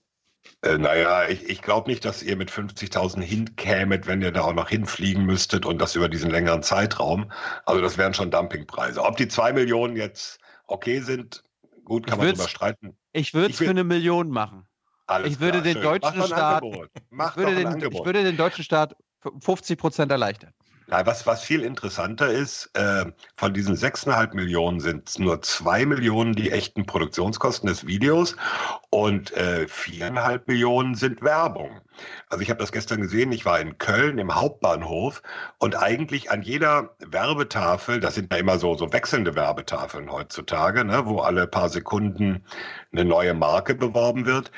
Äh, naja, ich, ich glaube nicht, dass ihr mit 50.000 hinkämet, wenn ihr da auch noch hinfliegen müsstet und das über diesen längeren Zeitraum. Also das wären schon Dumpingpreise. Ob die 2 Millionen jetzt okay sind, gut, kann Ich man würd's- drüber streiten. Ich würde es für eine Million machen. Alles ich würde klar, den schön. deutschen Staat, ich würde den, ich würde den deutschen Staat 50 Prozent erleichtern. Ja, was, was viel interessanter ist, äh, von diesen 6,5 Millionen sind nur 2 Millionen die echten Produktionskosten des Videos und äh, 4,5 Millionen sind Werbung. Also ich habe das gestern gesehen, ich war in Köln im Hauptbahnhof und eigentlich an jeder Werbetafel, das sind ja immer so, so wechselnde Werbetafeln heutzutage, ne, wo alle paar Sekunden eine neue Marke beworben wird.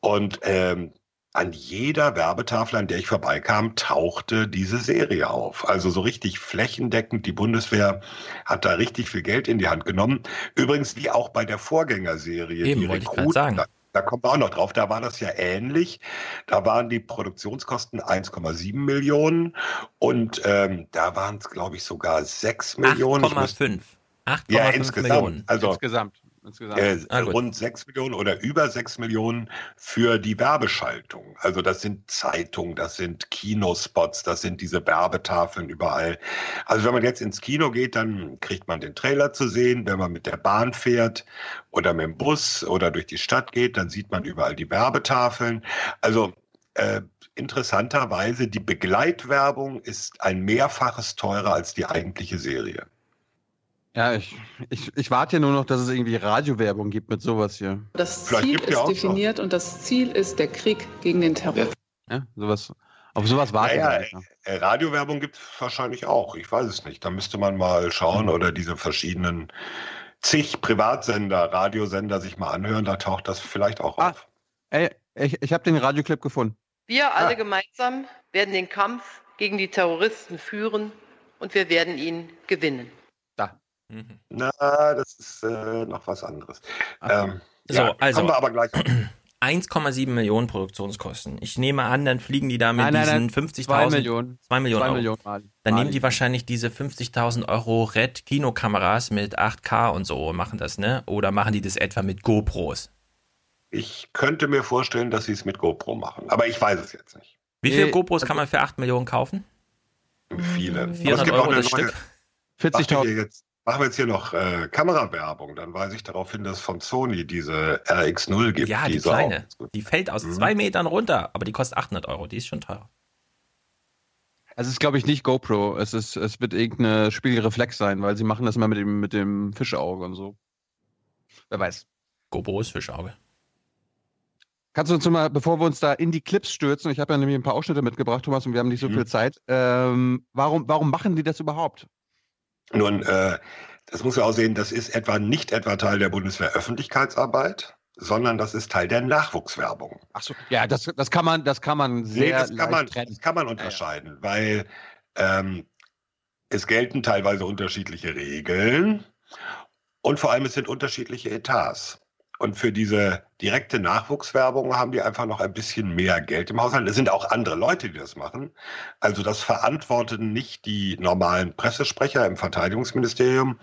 Und ähm, an jeder Werbetafel, an der ich vorbeikam, tauchte diese Serie auf. Also so richtig flächendeckend. Die Bundeswehr hat da richtig viel Geld in die Hand genommen. Übrigens wie auch bei der Vorgängerserie. Eben, die wollte ich Rekruten. sagen. Da, da kommen wir auch noch drauf. Da war das ja ähnlich. Da waren die Produktionskosten 1,7 Millionen und ähm, da waren es, glaube ich, sogar 6 Millionen. Ich muss- 8,5. 8,5 ja, insgesamt. Millionen. Also Insgesamt. Insgesamt. äh, Ah, rund 6 Millionen oder über 6 Millionen für die Werbeschaltung. Also das sind Zeitungen, das sind Kinospots, das sind diese Werbetafeln überall. Also wenn man jetzt ins Kino geht, dann kriegt man den Trailer zu sehen. Wenn man mit der Bahn fährt oder mit dem Bus oder durch die Stadt geht, dann sieht man überall die Werbetafeln. Also äh, interessanterweise, die Begleitwerbung ist ein Mehrfaches teurer als die eigentliche Serie. Ja, ich, ich, ich warte ja nur noch, dass es irgendwie Radiowerbung gibt mit sowas hier. Das Vielleicht Ziel ist auch noch. definiert und das Ziel ist der Krieg gegen den Terror. Ja, sowas. Auf sowas warte Naja, ich. noch. äh, Radiowerbung gibt es wahrscheinlich auch. Ich weiß es nicht. Da müsste man mal schauen oder diese verschiedenen zig Privatsender, Radiosender sich mal anhören. Da taucht das vielleicht auch auf. Ey, ich, ich habe den Radioclip gefunden. Wir alle gemeinsam werden den Kampf gegen die Terroristen führen und wir werden ihn gewinnen. Da. Na, das ist äh, noch was anderes. Ähm, So, ja, also- Kommen wir aber gleich. 1,7 Millionen Produktionskosten. Ich nehme an, dann fliegen die da mit Nein, nein, diesen nein, 50.000. zwei Millionen. 2 Millionen Zwei Euro. Millionen Mali. Dann Mali. nehmen die wahrscheinlich diese 50.000 Euro Red Kinokameras mit 8K und so und machen das, ne? Oder machen die das etwa mit GoPros? Ich könnte mir vorstellen, dass sie es mit GoPro machen. Aber ich weiß es jetzt nicht. Wie viele GoPros kann man für 8 Millionen kaufen? Viele. Aber es 400 gibt Euro auch eine das neue- Stück. Was wir hier 40.000. Machen wir jetzt hier noch äh, Kamerawerbung, dann weise ich darauf hin, dass es von Sony diese RX0 gibt. Ja, die so kleine. auch- Die fällt aus Mhm. zwei Metern runter, aber die kostet 800 Euro. Die ist schon teuer. Es ist, glaube ich, nicht GoPro. Es, ist, es wird irgendeine Spiegelreflex sein, weil sie machen das immer mit dem, mit dem Fischauge und so. Wer weiß. GoPro ist Fischauge. Kannst du uns mal, bevor wir uns da in die Clips stürzen, ich habe ja nämlich ein paar Ausschnitte mitgebracht, Thomas, und wir haben nicht so Mhm. viel Zeit. Ähm, warum, warum machen die das überhaupt? Nun, äh, das muss man auch sehen, das ist etwa nicht etwa Teil der Bundeswehr-Öffentlichkeitsarbeit, sondern das ist Teil der Nachwuchswerbung. Ach so. Ja, das, das kann man, das kann man sehr Nee, das kann man, trennen. das kann man unterscheiden, weil ähm, es gelten teilweise unterschiedliche Regeln und vor allem es sind unterschiedliche Etats. Und für diese direkte Nachwuchswerbung haben die einfach noch ein bisschen mehr Geld im Haushalt. Es sind auch andere Leute, die das machen. Also das verantworten nicht die normalen Pressesprecher im Verteidigungsministerium,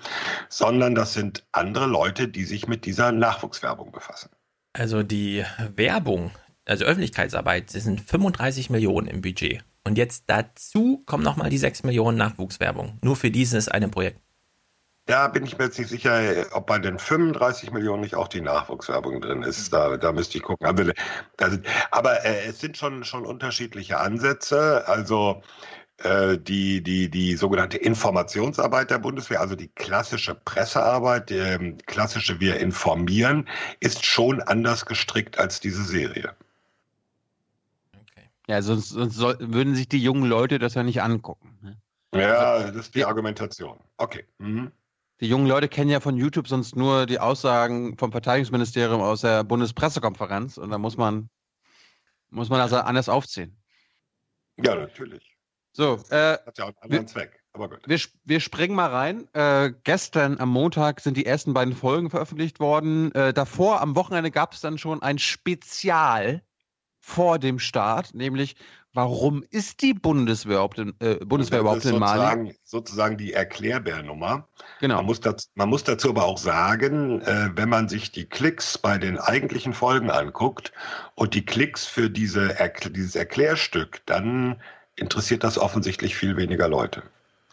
sondern das sind andere Leute, die sich mit dieser Nachwuchswerbung befassen. Also die Werbung, also Öffentlichkeitsarbeit, das sind 35 Millionen im Budget. Und jetzt dazu kommen nochmal die 6 Millionen Nachwuchswerbung. Nur für dieses eine Projekt. Da bin ich mir jetzt nicht sicher, ob bei den 35 Millionen nicht auch die Nachwuchswerbung drin ist. Da, da müsste ich gucken. Also, sind, aber äh, es sind schon, schon unterschiedliche Ansätze. Also äh, die, die, die sogenannte Informationsarbeit der Bundeswehr, also die klassische Pressearbeit, die ähm, klassische Wir informieren, ist schon anders gestrickt als diese Serie. Ja, sonst, sonst soll, würden sich die jungen Leute das ja nicht angucken. ne? Ja, das ist die Argumentation. Okay. Mhm. Die jungen Leute kennen ja von YouTube sonst nur die Aussagen vom Verteidigungsministerium aus der Bundespressekonferenz und da muss man, muss man also anders aufziehen. Ja, natürlich. So, äh, Hat ja auch einen anderen Zweck. Aber gut. wir, wir springen mal rein. Äh, gestern am Montag sind die ersten beiden Folgen veröffentlicht worden. Äh, davor am Wochenende gab es dann schon ein Spezial vor dem Start, nämlich warum ist die Bundeswehr überhaupt in, äh, Bundeswehr Das überhaupt in Mali? sozusagen, sozusagen die Erklärbärnummer. Genau. Man muss, dazu, man muss dazu aber auch sagen, äh, wenn man sich die Klicks bei den eigentlichen Folgen anguckt und die Klicks für diese dieses Erklärstück, dann interessiert das offensichtlich viel weniger Leute.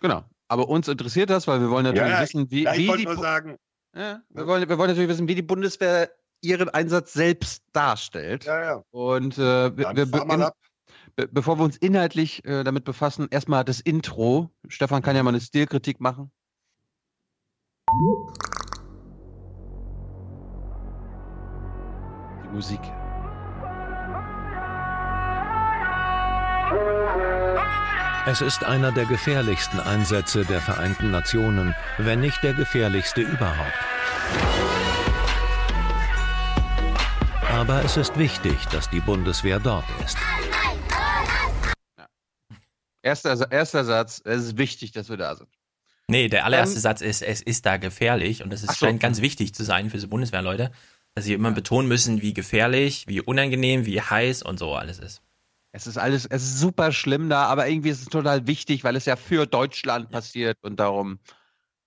Genau. Aber uns interessiert das, weil wir wollen natürlich Ja, wissen, wie, ja, wie die sagen, Ja, wir, wollen, wir wollen natürlich wissen, wie die Bundeswehr ihren Einsatz selbst darstellt. Ja, ja. Und äh, wir, wir beginnen, ab. Be bevor wir uns inhaltlich äh, damit befassen, erstmal das Intro. Stefan kann ja mal eine Stilkritik machen. Die Musik. Es ist einer der gefährlichsten Einsätze der Vereinten Nationen, wenn nicht der gefährlichste überhaupt. Aber es ist wichtig, dass die Bundeswehr dort ist. Erster, erster Satz, es ist wichtig, dass wir da sind. Nee, der allererste Ähm, Satz ist, es ist da gefährlich und es ist, so. scheint ganz wichtig zu sein für diese Bundeswehrleute, dass sie immer betonen müssen, wie gefährlich, wie unangenehm, wie heiß und so alles ist. Es ist alles, es ist super schlimm da, aber irgendwie ist es total wichtig, weil es ja für Deutschland passiert und darum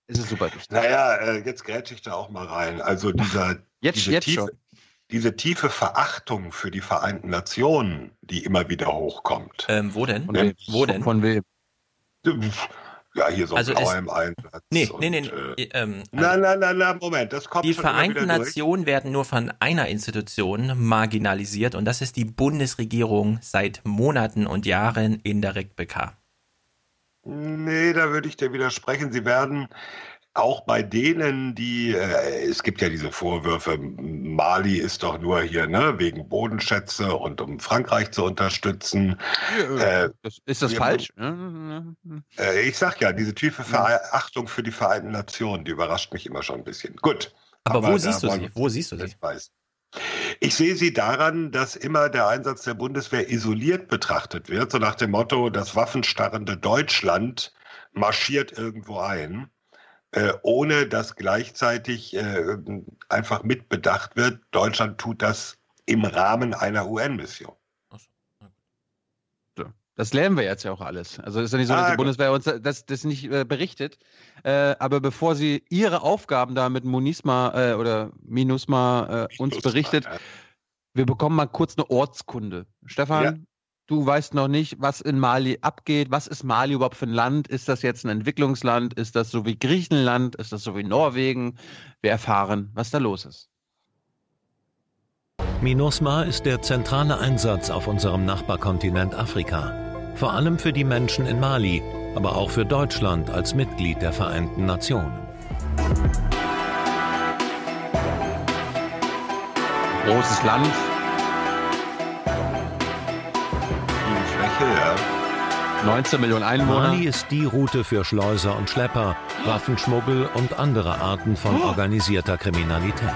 ist es super wichtig. Naja, äh, jetzt grätsche ich da auch mal rein. Also dieser, Jetzt- diese, jetzt tiefe, schon. Diese tiefe Verachtung für die Vereinten Nationen, die immer wieder hochkommt. Ähm, wo denn? Von wem? Wo denn? Von wem? Ja, hier so Also ein Einsatz. Nee, und, nee, nee. Äh, ähm, na, na, na, na, Moment, das kommt Die Vereinten. Nationen werden nur von einer Institution marginalisiert und das ist die Bundesregierung seit Monaten und Jahren in der RICBK. Nee, da würde ich dir widersprechen. Sie werden auch bei denen, die, äh, es gibt ja diese Vorwürfe, Mali ist doch nur hier, ne, wegen Bodenschätze und um Frankreich zu unterstützen. Äh, Das, ist das wir- falsch? Äh, ich sag ja, diese tiefe Verachtung für die Vereinten Nationen, die überrascht mich immer schon ein bisschen. Gut. Aber wo da siehst du sie? Wo siehst du sie? weiß. Ich sehe sie daran, dass immer der Einsatz der Bundeswehr isoliert betrachtet wird, so nach dem Motto, das waffenstarrende Deutschland marschiert irgendwo ein, äh, ohne dass gleichzeitig äh, einfach mitbedacht wird, Deutschland tut das im Rahmen einer UN-Mission. Das lernen wir jetzt ja auch alles. Also ist ja nicht so, dass Ah, die. Bundeswehr uns das, das nicht äh, berichtet. Äh, aber bevor sie ihre Aufgaben da mit Monisma äh, oder Minusma äh, uns berichtet, wir bekommen mal kurz eine Ortskunde. Stefan, Ja. Du weißt noch nicht, was in Mali abgeht. Was ist Mali überhaupt für ein Land? Ist das jetzt ein Entwicklungsland? Ist das so wie Griechenland? Ist das so wie Norwegen? Wir erfahren, was da los ist. MINUSMA ist der zentrale Einsatz auf unserem Nachbarkontinent Afrika. Vor allem für die Menschen in Mali, aber auch für Deutschland als Mitglied der Vereinten Nationen. Großes Land. Ja. 19 Millionen Einwohner. Mali ist die Route für Schleuser und Schlepper, Waffenschmuggel und andere Arten von organisierter Kriminalität.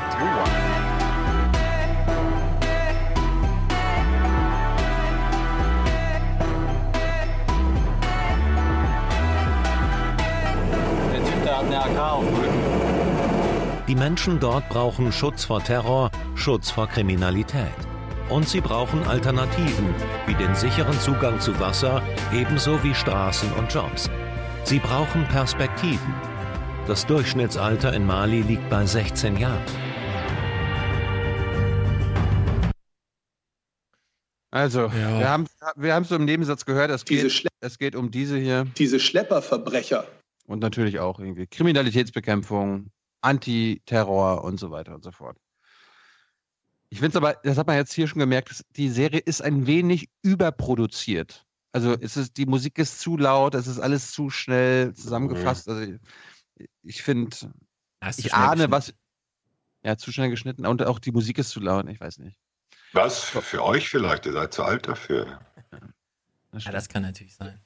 Die Menschen dort brauchen Schutz vor Terror, Schutz vor Kriminalität. Und sie brauchen Alternativen, wie den sicheren Zugang zu Wasser, ebenso wie Straßen und Jobs. Sie brauchen Perspektiven. Das Durchschnittsalter in Mali liegt bei 16 Jahren. Also, wir haben wir haben es im Nebensatz gehört, es Diese geht, es geht um diese hier. Diese Schlepperverbrecher. Und natürlich auch irgendwie Kriminalitätsbekämpfung, Antiterror und so weiter und so fort. Ich finde es aber, das hat man jetzt hier schon gemerkt, die Serie ist ein wenig überproduziert. Also es ist, die Musik ist zu laut, es ist alles zu schnell zusammengefasst. Also ich, ich finde, ich ahne, was. Ja, zu schnell geschnitten und auch die Musik ist zu laut, ich weiß nicht. Was? Für euch vielleicht, ihr seid zu alt dafür. Ja, das kann natürlich sein.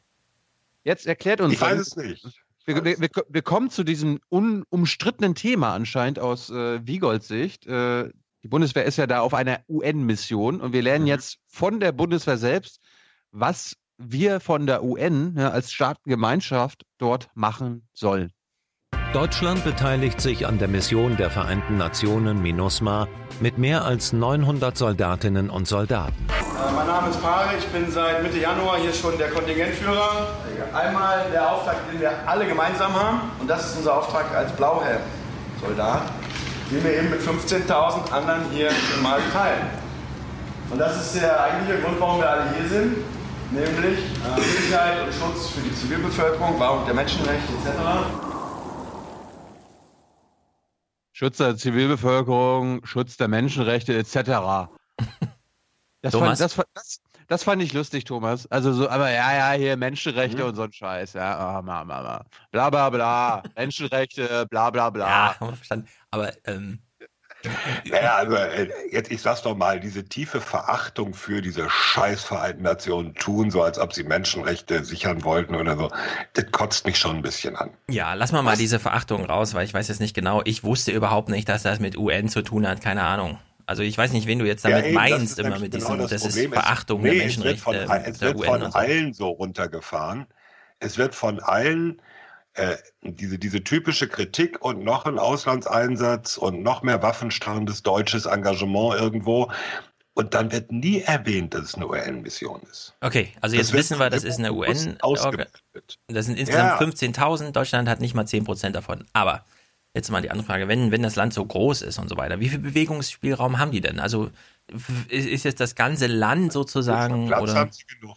Jetzt erklärt uns. Ich weiß es nicht. Wir, wir, wir, wir kommen zu diesem unumstrittenen Thema anscheinend aus äh, Wiegolds Sicht. Äh, die Bundeswehr ist ja da auf einer UN-Mission und wir lernen jetzt von der Bundeswehr selbst, was wir von der UN ja, als Staatengemeinschaft dort machen sollen. Deutschland beteiligt sich an der Mission der Vereinten Nationen MINUSMA mit mehr als 900 Soldatinnen und Soldaten. Äh, Mein Name ist Pare, ich bin seit Mitte Januar hier schon der Kontingentführer. Einmal der Auftrag, den wir alle gemeinsam haben, und das ist unser Auftrag als Blauhelm-Soldat, den wir eben mit 15.000 anderen hier in Mali teilen. Und das ist der eigentliche Grund, warum wir alle hier sind, nämlich äh, Sicherheit und Schutz für die Zivilbevölkerung, Wahrung der Menschenrechte etc. Schutz der Zivilbevölkerung, Schutz der Menschenrechte etc. Das Thomas? fand, das, das, das fand ich lustig, Thomas. Also so, aber ja, ja, hier Menschenrechte und so ein Scheiß, ja, ah, ma, ma, ma. bla bla bla, Menschenrechte, bla bla bla. Ja, haben wir verstanden. Aber ähm, Naja, also äh, jetzt, ich sag's doch mal, diese tiefe Verachtung für diese scheiß Vereinten Nationen tun, so als ob sie Menschenrechte sichern wollten oder so, das kotzt mich schon ein bisschen an. ja, lass mal mal diese Verachtung raus, weil ich weiß jetzt nicht genau. Ich wusste überhaupt nicht, dass das mit UN zu tun hat. Keine Ahnung. Also ich weiß nicht, wen du jetzt damit eben, das meinst, ist immer mit genau diesem, das, ist Problem. Es- Verachtung nee, der es wird von, Menschenrechte es wird von allen so runtergefahren. Es wird von allen äh, diese, diese typische Kritik und noch ein Auslandseinsatz und noch mehr waffenstarrendes deutsches Engagement irgendwo. Und dann wird nie erwähnt, dass es eine UN-Mission ist. Okay, also Das jetzt wissen wir, das ist eine UN. Das sind insgesamt Ja. 15.000. Deutschland hat nicht mal 10% davon. Aber jetzt mal die andere Frage, wenn, wenn das Land so groß ist und so weiter, wie viel Bewegungsspielraum haben die denn? Also ist, ist jetzt das ganze Land sozusagen Platz oder? haben sie genug.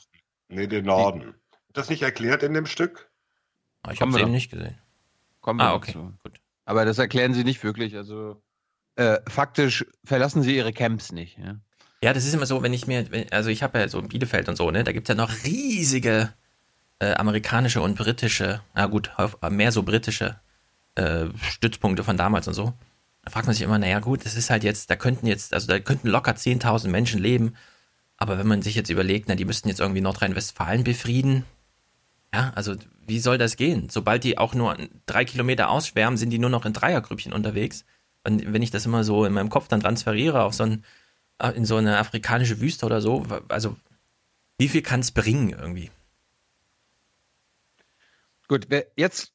Nee, den Norden. Das nicht erklärt in dem Stück? Ich Kommen habe wir eben noch. nicht gesehen. Kommen wir Ah, okay, zu. gut. Aber das erklären sie nicht wirklich. Also äh, faktisch verlassen sie ihre Camps nicht. Ja? Ja, das ist immer so, wenn ich mir, wenn- also ich habe ja so Bielefeld und so, ne, da gibt's ja noch riesige äh, amerikanische und britische, na gut, mehr so britische äh, Stützpunkte von damals und so. Da fragt man sich immer, naja gut, das ist halt jetzt, da könnten jetzt, also da könnten locker 10.000 Menschen leben, aber wenn man sich jetzt überlegt, na, die müssten jetzt irgendwie Nordrhein-Westfalen befrieden, ja, also wie soll das gehen? Sobald die auch nur drei Kilometer ausschwärmen, sind die nur noch in Dreiergrüppchen unterwegs. Und wenn ich das immer so in meinem Kopf dann transferiere auf so ein, äh, in so eine afrikanische Wüste oder so, also wie viel kann es bringen irgendwie? Gut, jetzt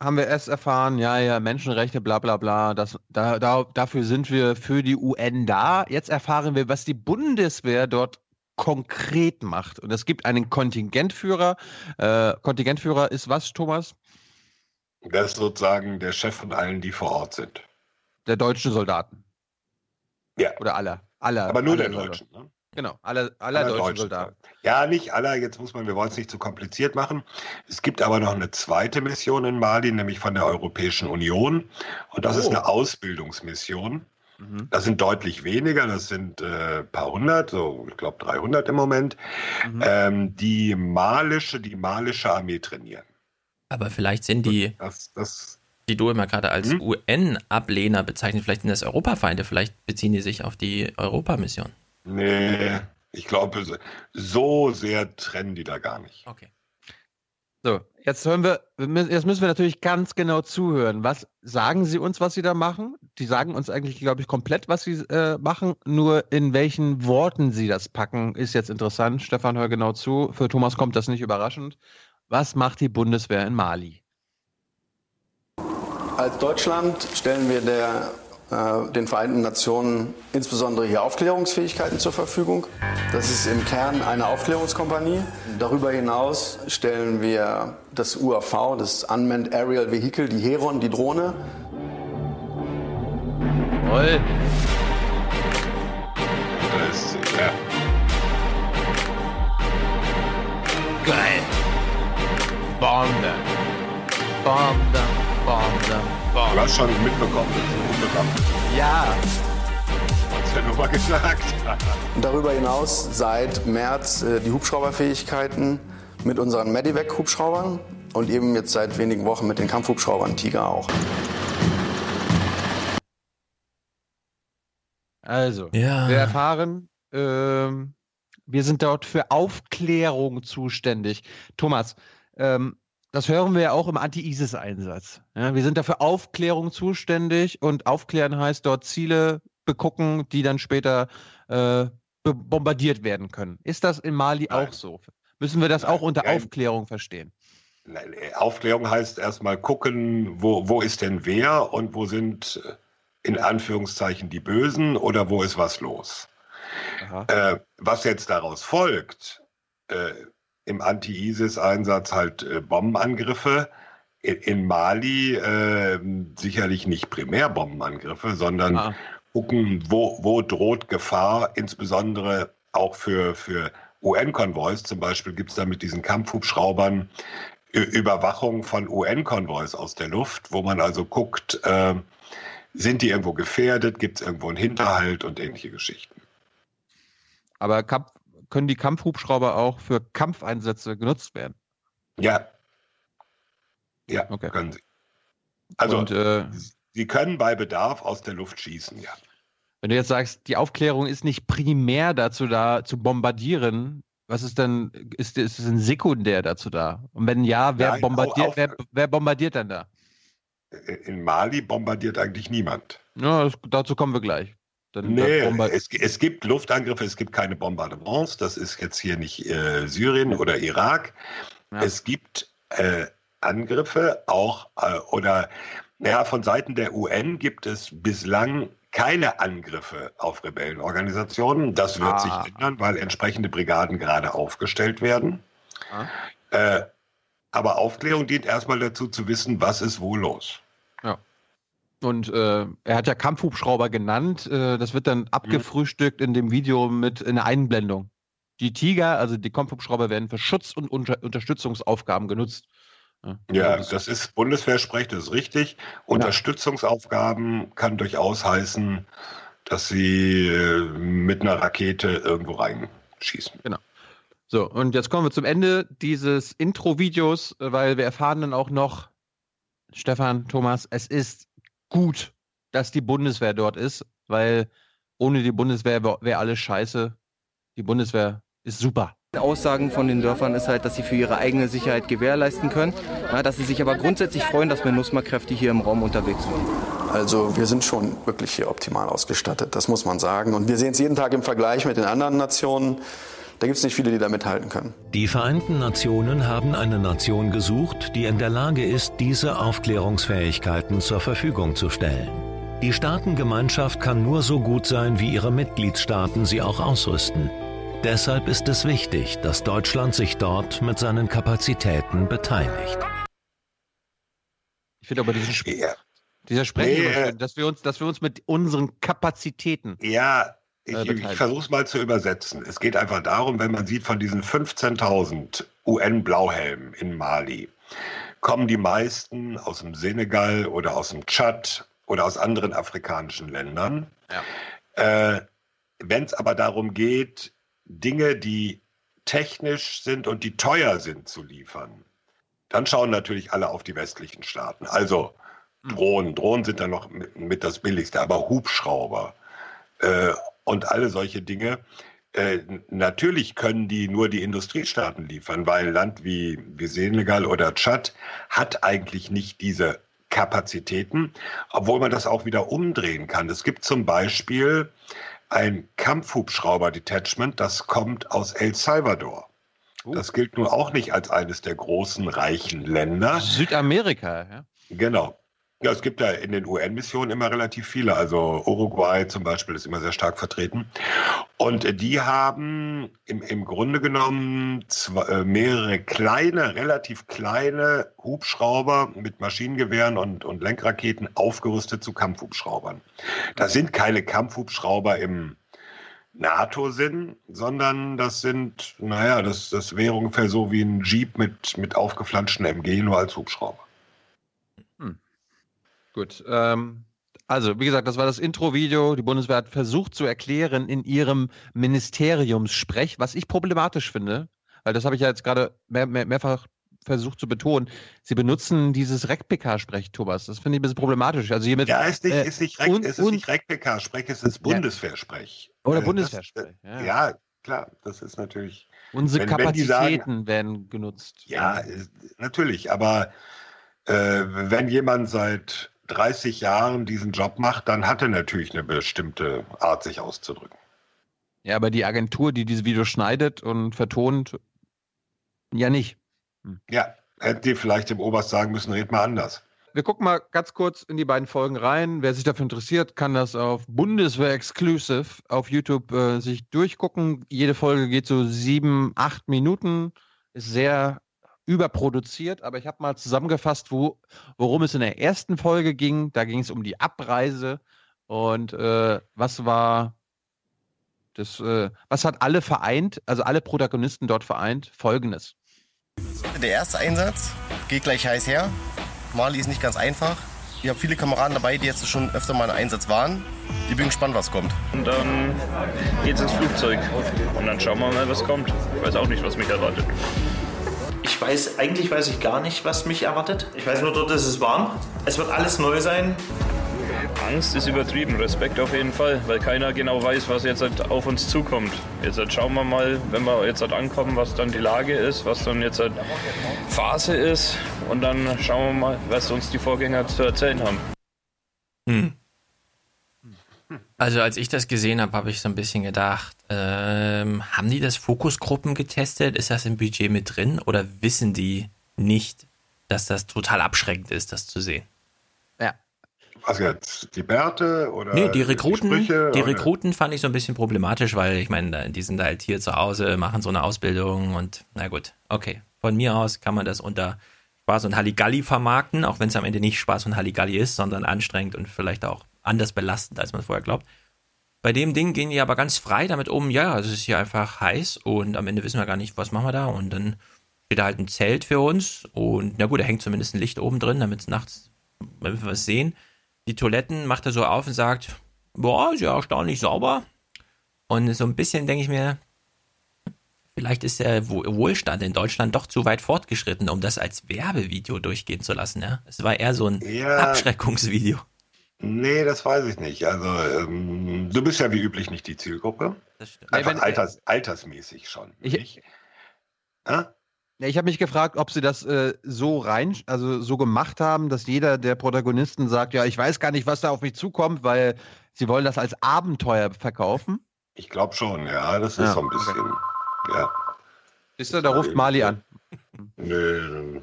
haben wir erst erfahren, ja, ja, Menschenrechte, bla bla bla, das, da, da, dafür sind wir für die UN da. Jetzt erfahren wir, was die Bundeswehr dort konkret macht. Und es gibt einen Kontingentführer. Äh, Kontingentführer ist was, Thomas? Der ist sozusagen der Chef von allen, die vor Ort sind. Der deutschen Soldaten. Ja. Oder aller. aller Aber nur aller der. Deutschen. Ne? Genau, aller, aller, aller deutschen Soldaten. Ja, nicht aller, jetzt muss man, wir wollen es nicht zu kompliziert machen. Es gibt aber noch eine zweite Mission in Mali, nämlich von der Europäischen Union. Und das oh. ist eine Ausbildungsmission. Mhm. Das sind deutlich weniger, das sind ein äh, paar hundert, so ich glaube 300 im Moment, mhm. ähm, die malische, die malische Armee trainieren. Aber vielleicht sind die, das, das, die du immer gerade als hm? UN-Ablehner bezeichnet, vielleicht sind das Europafeinde, vielleicht beziehen die sich auf die Europamission. Nee, ich glaube, so sehr trennen die da gar nicht. Okay. So, jetzt hören wir, jetzt müssen wir natürlich ganz genau zuhören. Was sagen Sie uns, was Sie da machen? Die sagen uns eigentlich, glaube ich, komplett, was Sie äh, machen. Nur in welchen Worten Sie das packen, ist jetzt interessant. Stefan, hör genau zu. Für Thomas kommt das nicht überraschend. Was macht die Bundeswehr in Mali? Als Deutschland stellen wir der den Vereinten Nationen insbesondere hier Aufklärungsfähigkeiten zur Verfügung. Das ist im Kern eine Aufklärungskompanie. Darüber hinaus stellen wir das UAV, das Unmanned Aerial Vehicle, die Heron, die Drohne. Toll. Ja. Geil. Bombe. Bombe. Bombe. Du hast schon mitbekommen, dass du umgekommen bist. Ja. Hast ja nur mal gesagt. Darüber hinaus seit März äh, die Hubschrauberfähigkeiten mit unseren Medivac-Hubschraubern und eben jetzt seit wenigen Wochen mit den Kampfhubschraubern Tiger auch. Also, ja. wir erfahren, ähm, wir sind dort für Aufklärung zuständig. Thomas, ähm, das hören wir ja auch im Anti-ISIS-Einsatz. Ja, wir sind dafür Aufklärung zuständig und aufklären heißt dort Ziele begucken, die dann später äh, bombardiert werden können. Ist das in Mali Nein. auch so? Müssen wir das Nein, auch unter Nein. Aufklärung verstehen? Äh, Aufklärung heißt erstmal gucken, wo, wo ist denn wer und wo sind äh, in Anführungszeichen die Bösen oder wo ist was los. Äh, was jetzt daraus folgt, äh, im Anti-ISIS-Einsatz halt äh, Bombenangriffe. In, in Mali äh, sicherlich nicht primär Bombenangriffe, sondern ah. gucken, wo, wo droht Gefahr, insbesondere auch für, für UN-Konvois. Zum Beispiel gibt es da mit diesen Kampfhubschraubern Überwachung von UN-Konvois aus der Luft, wo man also guckt, äh, sind die irgendwo gefährdet, gibt es irgendwo einen Hinterhalt und ähnliche Geschichten. Aber Kampf, können die Kampfhubschrauber auch für Kampfeinsätze genutzt werden? Ja. Ja, okay. können sie. Also, Und, äh, sie können bei Bedarf aus der Luft schießen, ja. Wenn du jetzt sagst, die Aufklärung ist nicht primär dazu da, zu bombardieren, was ist denn, ist, ist es ein sekundär dazu da? Und wenn ja, wer, Nein, bombardiert, wer, wer bombardiert denn da? In Mali bombardiert eigentlich niemand. Ja, das, dazu kommen wir gleich. Dann nee, es, es, gibt Luftangriffe, es gibt keine Bombardements. Das ist jetzt hier nicht äh, Syrien oder Irak. Ja. Es gibt äh, Angriffe auch äh, oder naja, von Seiten der UN gibt es bislang keine Angriffe auf Rebellenorganisationen. Das wird ah. sich ändern, weil entsprechende Brigaden gerade aufgestellt werden. Ah. Aber Aufklärung dient erstmal dazu zu wissen, was ist wo los. Und äh, er hat ja Kampfhubschrauber genannt. Äh, das wird dann mhm. abgefrühstückt in dem Video mit einer Einblendung. Die Tiger, also die Kampfhubschrauber, werden für Schutz- und Unter Unterstützungsaufgaben genutzt. Ja, ja das, das ist Bundeswehrsprech, das ist richtig. Ja. Unterstützungsaufgaben kann durchaus heißen, dass sie äh, mit einer Rakete irgendwo reinschießen. Genau. So, und jetzt kommen wir zum Ende dieses Intro-Videos, weil wir erfahren dann auch noch, Stefan, Thomas, es ist gut, dass die Bundeswehr dort ist, weil ohne die Bundeswehr wäre alles scheiße. Die Bundeswehr ist super. Aussagen von den Dörfern ist halt, dass sie für ihre eigene Sicherheit gewährleisten können, ja, dass sie sich aber grundsätzlich freuen, dass MINUSMA-Kräfte hier im Raum unterwegs sind. Also wir sind schon wirklich hier optimal ausgestattet, das muss man sagen. Und wir sehen es jeden Tag im Vergleich mit den anderen Nationen. Da gibt es nicht viele, die da mithalten können. Die Vereinten Nationen haben eine Nation gesucht, die in der Lage ist, diese Aufklärungsfähigkeiten zur Verfügung zu stellen. Die Staatengemeinschaft kann nur so gut sein, wie ihre Mitgliedstaaten sie auch ausrüsten. Deshalb ist es wichtig, dass Deutschland sich dort mit seinen Kapazitäten beteiligt. Ich finde aber diesen Sp ja. dieser Sprecher, nee, dass wir uns, dass wir uns mit unseren Kapazitäten. Ja, äh, ich versuche es mal zu übersetzen. Es geht einfach darum, wenn man sieht, von diesen 15.000 UN-Blauhelmen in Mali, kommen die meisten aus dem Senegal oder aus dem Tschad oder aus anderen afrikanischen Ländern. Äh, wenn es aber darum geht, Dinge, die technisch sind und die teuer sind zu liefern, dann schauen natürlich alle auf die westlichen Staaten. Also Drohnen, Drohnen sind dann noch mit, mit das Billigste, aber Hubschrauber äh, und alle solche Dinge. Äh, natürlich können die nur die Industriestaaten liefern, weil ein Land wie, wie Senegal oder Tschad hat eigentlich nicht diese Kapazitäten, obwohl man das auch wieder umdrehen kann. Es gibt zum Beispiel ein Kampfhubschrauber-Detachment, das kommt aus El Salvador. Das gilt nun auch nicht als eines der großen reichen Länder. Südamerika, ja. Genau. Ja, es gibt ja in den UN-Missionen immer relativ viele. Also Uruguay zum Beispiel ist immer sehr stark vertreten. Und die haben im, im Grunde genommen zwei, äh, mehrere kleine, relativ kleine Hubschrauber mit Maschinengewehren und, und Lenkraketen aufgerüstet zu Kampfhubschraubern. Das sind keine Kampfhubschrauber im NATO-Sinn, sondern das sind, naja, das, das wäre ungefähr so wie ein Jeep mit, mit aufgeflanschten MG, nur als Hubschrauber. Gut. Ähm, also, wie gesagt, das war das Intro-Video. Die Bundeswehr hat versucht zu erklären in ihrem Ministeriumssprech, was ich problematisch finde, weil das habe ich ja jetzt gerade mehr, mehr, mehrfach versucht zu betonen. Sie benutzen dieses REC-PK-Sprech, Thomas. Das finde ich ein bisschen problematisch. Also hiermit, Ja, ist nicht, äh, ist nicht, Rec, und- es ist und- nicht REC-PK-Sprech, es ist Bundeswehrsprech. Oder Äh, Bundeswehrsprech, Das, ja. ja. klar, das ist natürlich. Unsere wenn- wenn die sagen- Kapazitäten werden genutzt. Ja, äh, natürlich, aber äh, wenn jemand seit 30 Jahren diesen Job macht, dann hat er natürlich eine bestimmte Art, sich auszudrücken. Ja, aber die Agentur, die diese Videos schneidet und vertont, ja nicht. Ja, hätten die vielleicht dem Oberst sagen müssen, red mal anders. Wir gucken mal ganz kurz in die beiden Folgen rein. Wer sich dafür interessiert, kann das auf Bundeswehr Exclusive auf YouTube äh, sich durchgucken. Jede Folge geht so sieben, acht Minuten, ist sehr überproduziert, aber ich habe mal zusammengefasst, wo, worum es in der ersten Folge ging. Da ging es um die Abreise und äh, was war das, äh, was hat alle vereint, also alle Protagonisten dort vereint? Folgendes. Der erste Einsatz geht gleich heiß her. Mali ist nicht ganz einfach. Ich habe viele Kameraden dabei, die jetzt schon öfter mal im Einsatz waren. Ich bin gespannt, was kommt. Und dann geht's ins Flugzeug. Und dann schauen wir mal, was kommt. Ich weiß auch nicht, was mich erwartet. Ich weiß, eigentlich weiß ich gar nicht, was mich erwartet. Ich weiß nur, dort ist es warm. Es wird alles neu sein. Angst ist übertrieben, Respekt auf jeden Fall, weil keiner genau weiß, was jetzt halt auf uns zukommt. Jetzt halt schauen wir mal, wenn wir jetzt halt ankommen, was dann die Lage ist, was dann jetzt halt Phase ist und dann schauen wir mal, was uns die Vorgänger zu erzählen haben. Hm. Also als ich das gesehen habe, habe ich so ein bisschen gedacht, ähm, haben die das Fokusgruppen getestet? Ist das im Budget mit drin oder wissen die nicht, dass das total abschreckend ist, das zu sehen? Was jetzt? Die Bärte oder Nee, die Rekruten, Sprüche, die? Rekruten fand ich so ein bisschen problematisch, weil ich meine, die sind halt hier zu Hause, machen so eine Ausbildung und na gut, okay. Von mir aus kann man das unter Spaß und Halligalli vermarkten, auch wenn es am Ende nicht Spaß und Halligalli ist, sondern anstrengend und vielleicht auch anders belastend, als man vorher glaubt. Bei dem Ding gehen die aber ganz frei damit um, ja, es ist hier einfach heiß und am Ende wissen wir gar nicht, was machen wir da und dann steht da halt ein Zelt für uns und na gut, da hängt zumindest ein Licht oben drin, damit es nachts, damit wir was sehen. Die Toiletten macht er so auf und sagt, boah, ist ja erstaunlich sauber. Und so ein bisschen denke ich mir, vielleicht ist der Wo- Wohlstand in Deutschland doch zu weit fortgeschritten, um das als Werbevideo durchgehen zu lassen. Ja? Es war eher so ein Ja. Abschreckungsvideo. Nee, das weiß ich nicht. Also, ähm, du bist ja wie üblich nicht die Zielgruppe. Einfach wenn- alters, altersmäßig schon. Ich? Ja, ich habe mich gefragt, ob sie das äh, so rein, also so gemacht haben, dass jeder der Protagonisten sagt, ja, ich weiß gar nicht, was da auf mich zukommt, weil sie wollen das als Abenteuer verkaufen. Ich glaube schon, ja, das ist Ja, so ein bisschen. Ja. Siehst du, da ruft Mali an. Nö,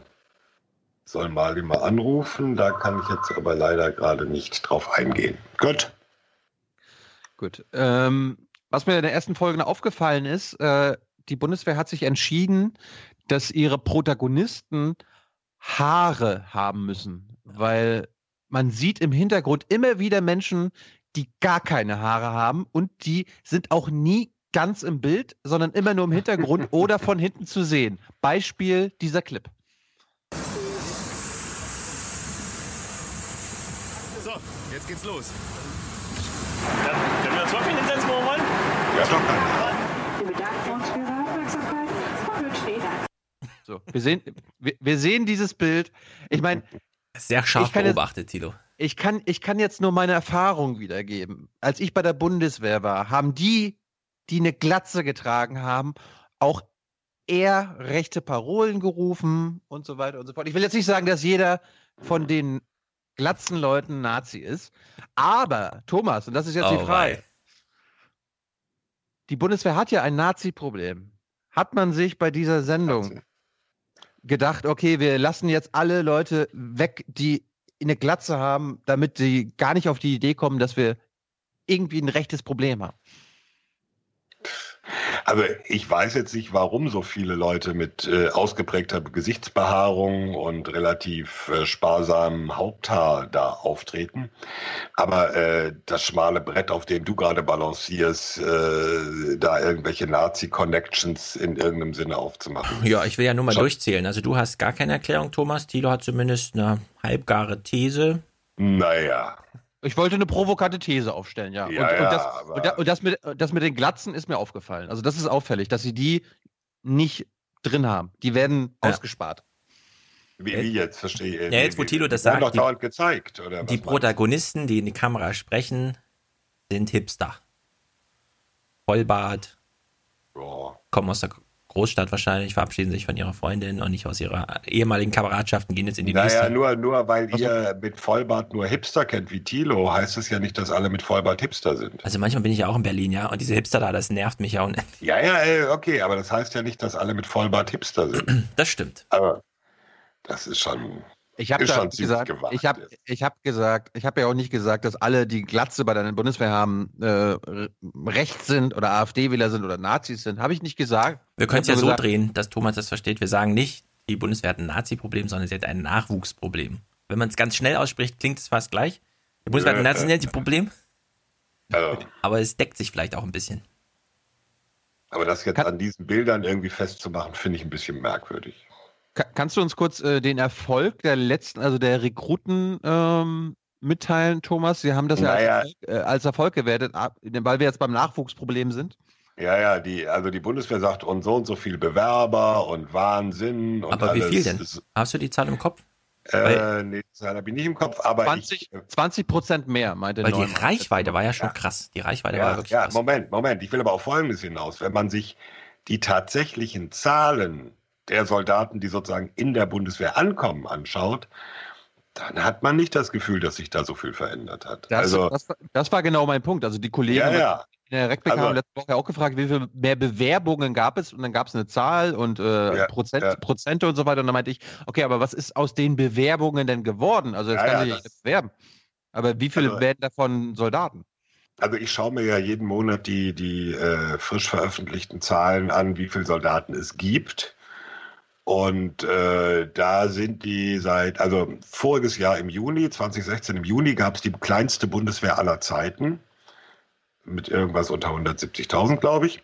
soll Mali mal anrufen, da kann ich jetzt aber leider gerade nicht drauf eingehen. Gut. Gut. Ähm, was mir in der ersten Folge aufgefallen ist, äh, die Bundeswehr hat sich entschieden, dass ihre Protagonisten Haare haben müssen, weil man sieht im Hintergrund immer wieder Menschen, die gar keine Haare haben und die sind auch nie ganz im Bild, sondern immer nur im Hintergrund oder von hinten zu sehen. Beispiel dieser Clip. So, jetzt geht's los. Können wir uns wirklich hinsetzen, wo wir wollen? Ja, doch, Wir bedanken uns für Ihre Aufmerksamkeit und wünschen Ihnen einen So, wir sehen, wir, wir sehen dieses Bild. Ich meine, Sehr scharf Ich kann jetzt- beobachtet, Tilo. ich kann, ich kann jetzt nur meine Erfahrung wiedergeben. Als ich bei der Bundeswehr war, haben die, die eine Glatze getragen haben, auch eher rechte Parolen gerufen und so weiter und so fort. Ich will jetzt nicht sagen, dass jeder von den Glatzenleuten Nazi ist, aber Thomas, und das ist jetzt Oh, die Frage, die Bundeswehr hat ja ein Nazi-Problem. Hat man sich bei dieser Sendung gedacht, okay, wir lassen jetzt alle Leute weg, die eine Glatze haben, damit sie gar nicht auf die Idee kommen, dass wir irgendwie ein rechtes Problem haben. Also ich weiß jetzt nicht, warum so viele Leute mit äh, ausgeprägter Gesichtsbehaarung und relativ äh, sparsamem Haupthaar da auftreten. Aber äh, das schmale Brett, auf dem du gerade balancierst, äh, da irgendwelche Nazi-Connections in irgendeinem Sinne aufzumachen. Ja, ich will ja nur mal Schon- durchzählen. Also du hast gar keine Erklärung, Thomas. Tilo hat zumindest eine halbgare These. Naja. Ich wollte eine provokante These aufstellen, ja. Ja, und, und, ja, das, und, da, und das, mit, das mit den Glatzen ist mir aufgefallen. Also das ist auffällig, dass sie die nicht drin haben. Die werden ausgespart. Wie, wie jetzt, verstehe ich. Ja, jetzt, wo Thilo das sagt, doch die- dauernd gezeigt, oder Die? Protagonisten, die in die Kamera sprechen, sind Hipster. Vollbart, kommen aus der Großstadt wahrscheinlich, verabschieden sich von ihrer Freundin und nicht aus ihrer ehemaligen Kameradschaften, gehen jetzt in die Naja, nächste. nur, nur weil ihr mit Vollbart nur Hipster kennt wie Thilo, heißt es ja nicht, dass alle mit Vollbart Hipster sind. Also manchmal bin ich ja auch in Berlin, ja, und diese Hipster da, das nervt mich ja unendlich. Ja, ja, okay, aber das heißt ja nicht, dass alle mit Vollbart Hipster sind. Das stimmt. Aber das ist schon, Ich habe gesagt, gewagt. ich habe ich hab gesagt, ich habe ja auch nicht gesagt, dass alle, die Glatze bei der Bundeswehr haben, äh, re- rechts sind oder AfD-Wähler sind oder Nazis sind. Habe ich nicht gesagt. Wir können es ja so gesagt, drehen, dass Thomas das versteht. Wir sagen nicht, die Bundeswehr hat ein Nazi-Problem, sondern sie hat ein Nachwuchsproblem. Wenn man es ganz schnell ausspricht, klingt es fast gleich. Die Bundeswehr hat ein Nazi-Problem, Also, aber es deckt sich vielleicht auch ein bisschen. aber das jetzt an diesen Bildern irgendwie festzumachen, finde ich ein bisschen merkwürdig. Ka- Kannst du uns kurz äh, den Erfolg der letzten, also der Rekruten ähm, mitteilen, Thomas? Sie haben das ja, Naja. als, Erfolg, äh, als Erfolg gewertet, ab- weil wir jetzt beim Nachwuchsproblem sind. Ja, ja, die, also die Bundeswehr sagt, und so und so viel Bewerber und Wahnsinn und Aber wie alles. viel denn? Hast du die Zahl im Kopf? Äh, nee, die Zahl habe ich nicht im Kopf, aber 20, 20 Prozent mehr, meinte Weil die Neumann. Reichweite war ja schon krass. Die Reichweite war Ja, wirklich ja krass. Moment, Moment. Ich will aber auf Folgendes hinaus. Wenn man sich die tatsächlichen Zahlen der Soldaten, die sozusagen in der Bundeswehr ankommen, anschaut, dann hat man nicht das Gefühl, dass sich da so viel verändert hat. Das, also, das, war- das war genau mein Punkt. Also die Kollegen Ja, ja. in der Rekbeck Also- haben letzte Woche auch gefragt, wie viel mehr Bewerbungen gab es und dann gab es eine Zahl und äh, Ja, Prozent. Prozente und so weiter und dann meinte ich, okay, aber was ist aus den Bewerbungen denn geworden? Also jetzt kann ja, sich jeder bewerben. Aber wie viele Also- werden davon Soldaten? also ich schaue mir ja jeden Monat die, die äh, frisch veröffentlichten Zahlen an, wie viele Soldaten es gibt. Und äh, da sind die seit, also voriges Jahr im Juni, 2016 im Juni, gab es die kleinste Bundeswehr aller Zeiten. Mit irgendwas unter 170.000, glaube ich.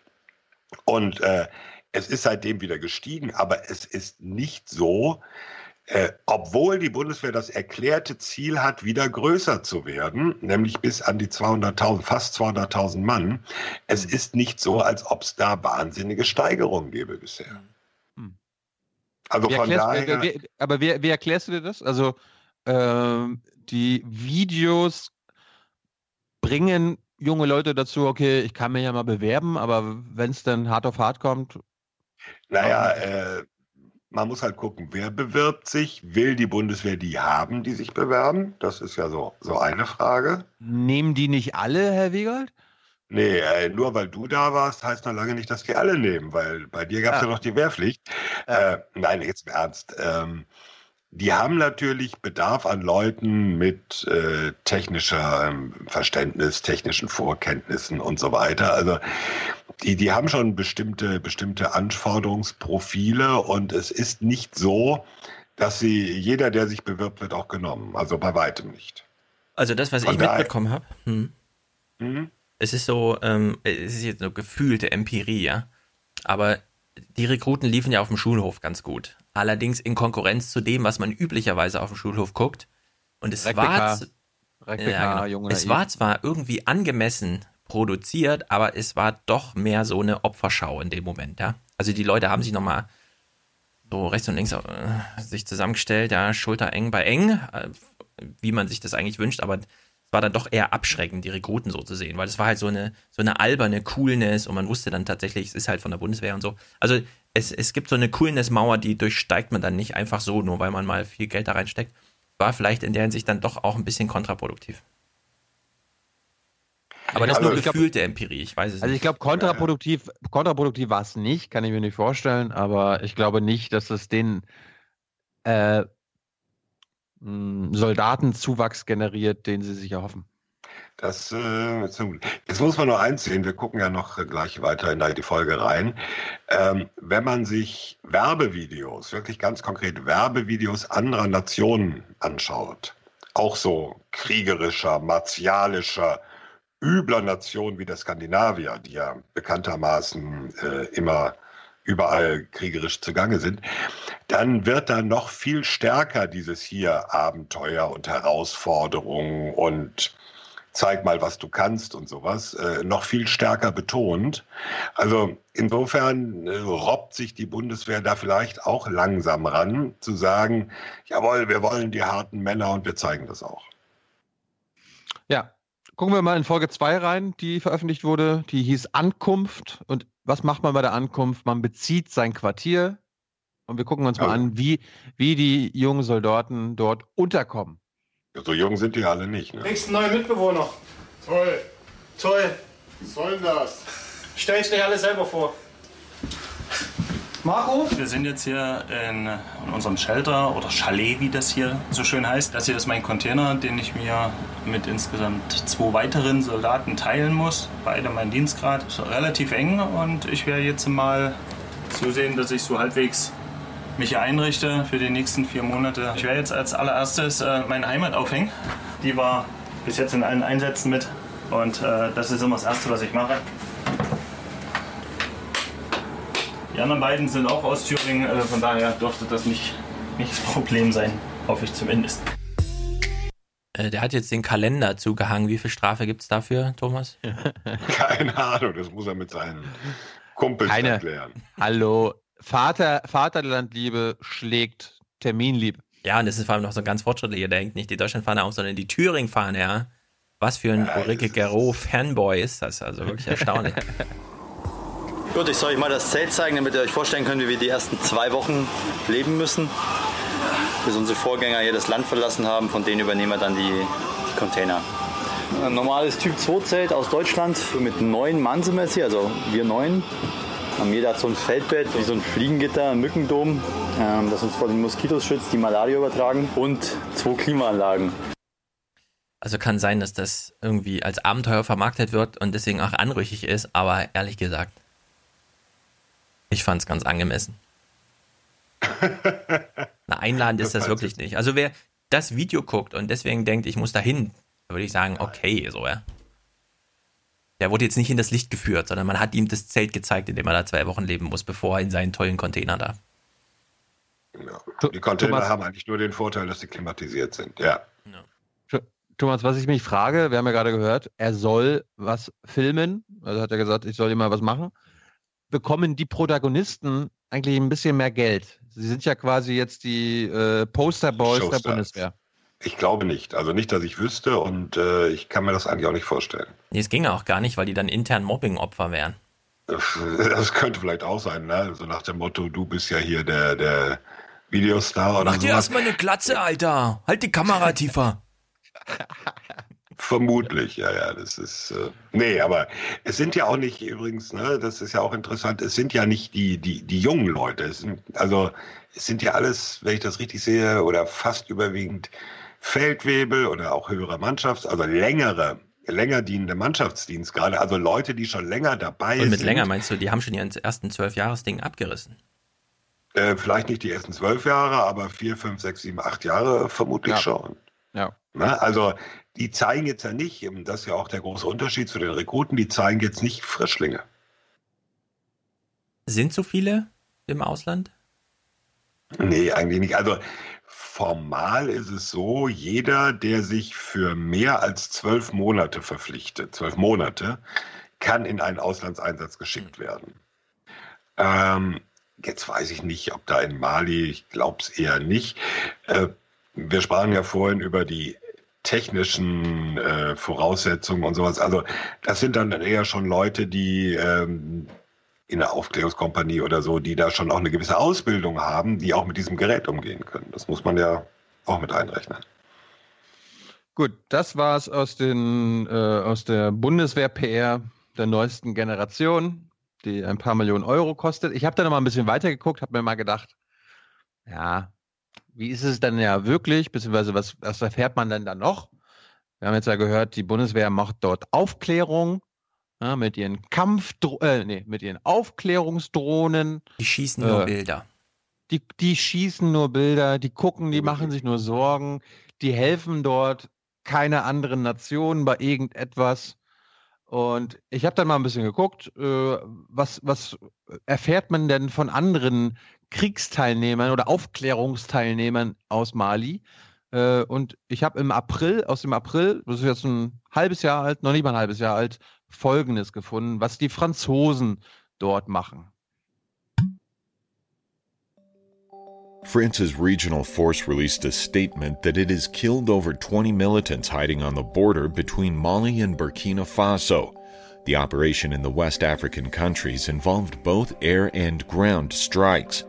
Und äh, es ist seitdem wieder gestiegen, aber es ist nicht so, äh, obwohl die Bundeswehr das erklärte Ziel hat, wieder größer zu werden, nämlich bis an die 200.000, fast 200.000 Mann. Es ist nicht so, als ob es da wahnsinnige Steigerungen gäbe bisher. Also Wie von daher. äh, wie, aber wie, wie erklärst du dir das? Also ähm, die Videos bringen junge Leute dazu, okay, ich kann mich ja mal bewerben, aber wenn es dann hart auf hart kommt, Naja, äh, man muss halt gucken, wer bewirbt sich, will die Bundeswehr die haben, die sich bewerben? Das ist ja so, so eine Frage. nehmen die nicht alle, Herr Wiegald? Nee, äh, nur weil du da warst, heißt noch lange nicht, dass die alle nehmen, weil bei dir gab es Ja. ja noch die Wehrpflicht. Äh, nein, jetzt im Ernst. Ähm, die haben natürlich Bedarf an Leuten mit äh, technischer Verständnis, technischen Vorkenntnissen und so weiter. Also die, die haben schon bestimmte, bestimmte Anforderungsprofile und es ist nicht so, dass sie, jeder, der sich bewirbt, wird auch genommen. Also bei weitem nicht. Also das, was Von ich mitbekommen habe. Hm. Es ist so, ähm, es ist jetzt so gefühlte Empirie, ja. Aber die Rekruten liefen ja auf dem Schulhof ganz gut. Allerdings in Konkurrenz zu dem, was man üblicherweise auf dem Schulhof guckt. Und es Replika. war, Replika, ja, Junge es war zwar irgendwie angemessen produziert, aber es war doch mehr so eine Opferschau in dem Moment, ja. Also die Leute haben sich nochmal so rechts und links äh, sich zusammengestellt, ja, Schulter eng bei eng, äh, wie man sich das eigentlich wünscht, aber war dann doch eher abschreckend, die Rekruten so zu sehen, weil es war halt so eine, so eine alberne Coolness und man wusste dann tatsächlich, es ist halt von der Bundeswehr und so. Also es, es gibt so eine Coolness-Mauer, die durchsteigt man dann nicht einfach so, nur weil man mal viel Geld da reinsteckt. War vielleicht in der Hinsicht dann doch auch ein bisschen kontraproduktiv. Aber das ist Also nur ich glaub- gefühlte Empirie, ich weiß es Also ich nicht. glaube, kontraproduktiv, kontraproduktiv war es nicht, kann ich mir nicht vorstellen, aber ich glaube nicht, dass es den äh, Soldatenzuwachs generiert, den sie sich erhoffen. Das, äh. Jetzt muss man nur eins sehen, wir gucken ja noch äh, gleich weiter in die Folge rein. Ähm, wenn man sich Werbevideos, wirklich ganz konkret Werbevideos anderer Nationen anschaut, auch so kriegerischer, martialischer, übler Nationen wie der Skandinavier, die ja bekanntermaßen äh, immer überall kriegerisch zugange sind, dann wird da noch viel stärker dieses hier Abenteuer und Herausforderung und zeig mal, was du kannst und sowas, äh, noch viel stärker betont. Also insofern äh, robbt sich die Bundeswehr da vielleicht auch langsam ran, zu sagen, jawohl, wir wollen die harten Männer und wir zeigen das auch. Ja, gucken wir mal in Folge 2 rein, die veröffentlicht wurde. Die hieß Ankunft. Und was macht man bei der Ankunft? Man bezieht sein Quartier und wir gucken uns mal an, wie, wie die jungen Soldaten dort unterkommen. So jung sind die alle nicht. Ne? Einen neuen Mitbewohner. Toll. Toll. Was soll denn das? Stell's dir alles selber vor. Marco? Wir sind jetzt hier in, in unserem Shelter oder Chalet, wie das hier so schön heißt. Das hier ist mein Container, den ich mir mit insgesamt zwei weiteren Soldaten teilen muss. Beide mein Dienstgrad. Ist relativ eng und ich werde jetzt mal zusehen, dass ich so halbwegs mich einrichte für die nächsten vier Monate. Ich werde jetzt als allererstes äh, meine Heimat aufhängen. Die war bis jetzt in allen Einsätzen mit und äh, das ist immer das Erste, was ich mache. Die anderen beiden sind auch aus Thüringen, äh, von daher dürfte das nicht, nicht das Problem sein, hoffe ich zumindest. Äh, der hat jetzt den Kalender zugehangen. Wie viel Strafe gibt es dafür, Thomas? Keine Ahnung, das muss er mit seinen Kumpels Keine. erklären. Hallo, Vater, Vaterlandliebe schlägt Terminliebe. Ja, und das ist vor allem noch so ganz fortschrittlich. Der hängt nicht die Deutschlandfahne auf, sondern die Thüringen-Fahne, ja. Was für ein Ulrike Gero-Fanboy ist das. Also wirklich erstaunlich. Gut, ich soll euch mal das Zelt zeigen, damit ihr euch vorstellen könnt, wie wir die ersten zwei Wochen leben müssen. Bis unsere Vorgänger hier das Land verlassen haben, von denen übernehmen wir dann die, die Container. Ein normales Typ 2 Zelt aus Deutschland mit neun Mann sind wir jetzt hier, also wir neun. Haben jeder hat so ein Feldbett, wie so ein Fliegengitter, ein Mückendom, ähm, das uns vor den Moskitos schützt, die Malaria übertragen und zwei Klimaanlagen. Also kann sein, dass das irgendwie als Abenteuer vermarktet wird und deswegen auch anrüchig ist, aber ehrlich gesagt, ich fand es ganz angemessen. Na, einladen ist das wirklich nicht. Also wer das Video guckt und deswegen denkt, ich muss dahin, würde ich sagen, okay, so, ja. Der wurde jetzt nicht in das Licht geführt, sondern man hat ihm das Zelt gezeigt, in dem er da zwei Wochen leben muss, bevor er in seinen tollen Container darf. Die Container Thomas- haben eigentlich nur den Vorteil, dass sie klimatisiert sind. Ja. Thomas, was ich mich frage, wir haben ja gerade gehört, er soll was filmen, also hat er gesagt, ich soll ihm mal was machen. Bekommen die Protagonisten eigentlich ein bisschen mehr Geld? Sie sind ja quasi jetzt die äh, Posterboys der. Bundeswehr. Ich glaube nicht. Also nicht, dass ich wüsste und äh, ich kann mir das eigentlich auch nicht vorstellen. Nee, es ging auch gar nicht, weil die dann intern Mobbing-Opfer wären. Das könnte vielleicht auch sein, ne? So nach dem Motto, du bist ja hier der, der Videostar oder Mach dir erstmal eine Glatze, Alter. Halt die Kamera tiefer. Vermutlich, ja, ja, das ist, äh, nee, aber es sind ja auch nicht, übrigens, ne, das ist ja auch interessant, es sind ja nicht die, die, die jungen Leute, es sind, also, es sind ja alles, wenn ich das richtig sehe, oder fast überwiegend Feldwebel oder auch höhere Mannschafts-, also längere, länger dienende Mannschaftsdienst gerade, also Leute, die schon länger dabei Und mit sind. länger meinst du, die haben schon ihren ersten Zwölfjahresding abgerissen. Äh, vielleicht nicht die ersten zwölf Jahre, aber vier, fünf, sechs, sieben, acht Jahre vermutlich Ja. schon. Ja. Na, also die zeigen jetzt ja nicht, das ist ja auch der große Unterschied zu den Rekruten, die zeigen jetzt nicht Frischlinge. Sind so viele im Ausland? Nee, eigentlich nicht. Also formal ist es so, jeder, der sich für mehr als zwölf Monate verpflichtet, zwölf Monate, kann in einen Auslandseinsatz geschickt werden. Ähm, jetzt weiß ich nicht, ob da in Mali, ich glaube es eher nicht. Äh, wir sprachen ja vorhin über die technischen äh, Voraussetzungen und sowas. Also das sind dann eher schon Leute, die ähm, in der Aufklärungskompanie oder so, die da schon auch eine gewisse Ausbildung haben, die auch mit diesem Gerät umgehen können. Das muss man ja auch mit einrechnen. Gut, das war es aus, äh, aus der Bundeswehr-PR der neuesten Generation, die ein paar Millionen Euro kostet. Ich habe da noch mal ein bisschen weiter geguckt, habe mir mal gedacht, ja, wie ist es denn ja wirklich, beziehungsweise was, was erfährt man denn da noch? Wir haben jetzt ja gehört, die Bundeswehr macht dort Aufklärung ja, mit ihren Kampf, äh, nee, mit ihren Aufklärungsdrohnen. Die schießen nur Äh, Bilder. Die, die schießen nur Bilder, die gucken, die machen sich nur Sorgen, die helfen dort keine anderen Nationen bei irgendetwas. Und ich habe dann mal ein bisschen geguckt, äh, was, was erfährt man denn von anderen Kriegsteilnehmern oder Aufklärungsteilnehmern aus Mali? Äh, und ich habe im April, aus dem April, das ist jetzt ein halbes Jahr alt, noch nicht mal ein halbes Jahr alt, Folgendes gefunden, was die Franzosen dort machen. France's regional force released a statement that it has killed over 20 militants hiding on the border between Mali and Burkina Faso. The operation in the West African countries involved both air and ground strikes.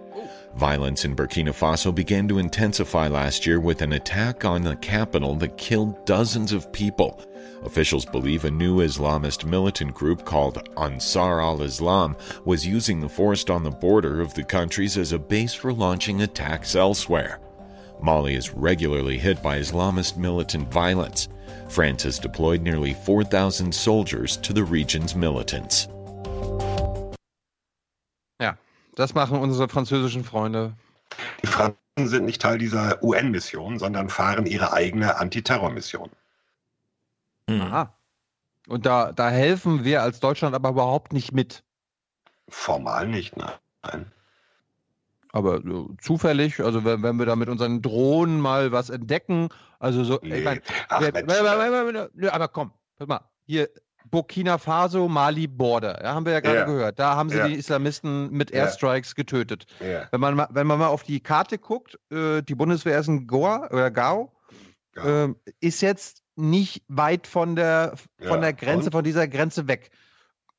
Violence in Burkina Faso began to intensify last year with an attack on the capital that killed dozens of people. Officials believe a new Islamist militant group called Ansar al Islam was using the forest on the border of the countries as a base for launching attacks elsewhere. Mali is regularly hit by Islamist militant violence. France has deployed nearly 4,000 soldiers to the region's militants. Das machen unsere französischen Freunde. Die Franzosen sind nicht Teil dieser UN-Mission, sondern fahren ihre eigene Antiterrormission. Aha. Und da, da helfen wir als Deutschland aber überhaupt nicht mit. Formal nicht, nein. Aber äh, zufällig, also wenn, wenn wir da mit unseren Drohnen mal was entdecken, also so, ich mein, Ach, wer- Mensch. wer- nö, aber komm, hör mal, hier Burkina Faso, Mali Border, ja, haben wir ja gerade Ja. gehört. Da haben sie Ja. die Islamisten mit. Airstrikes getötet. Wenn man, mal- wenn man mal auf die Karte guckt, äh, die Bundeswehr ist in Goa oder Gao, ähm, ist jetzt nicht weit von der, von Ja, der Grenze, und? von dieser Grenze weg.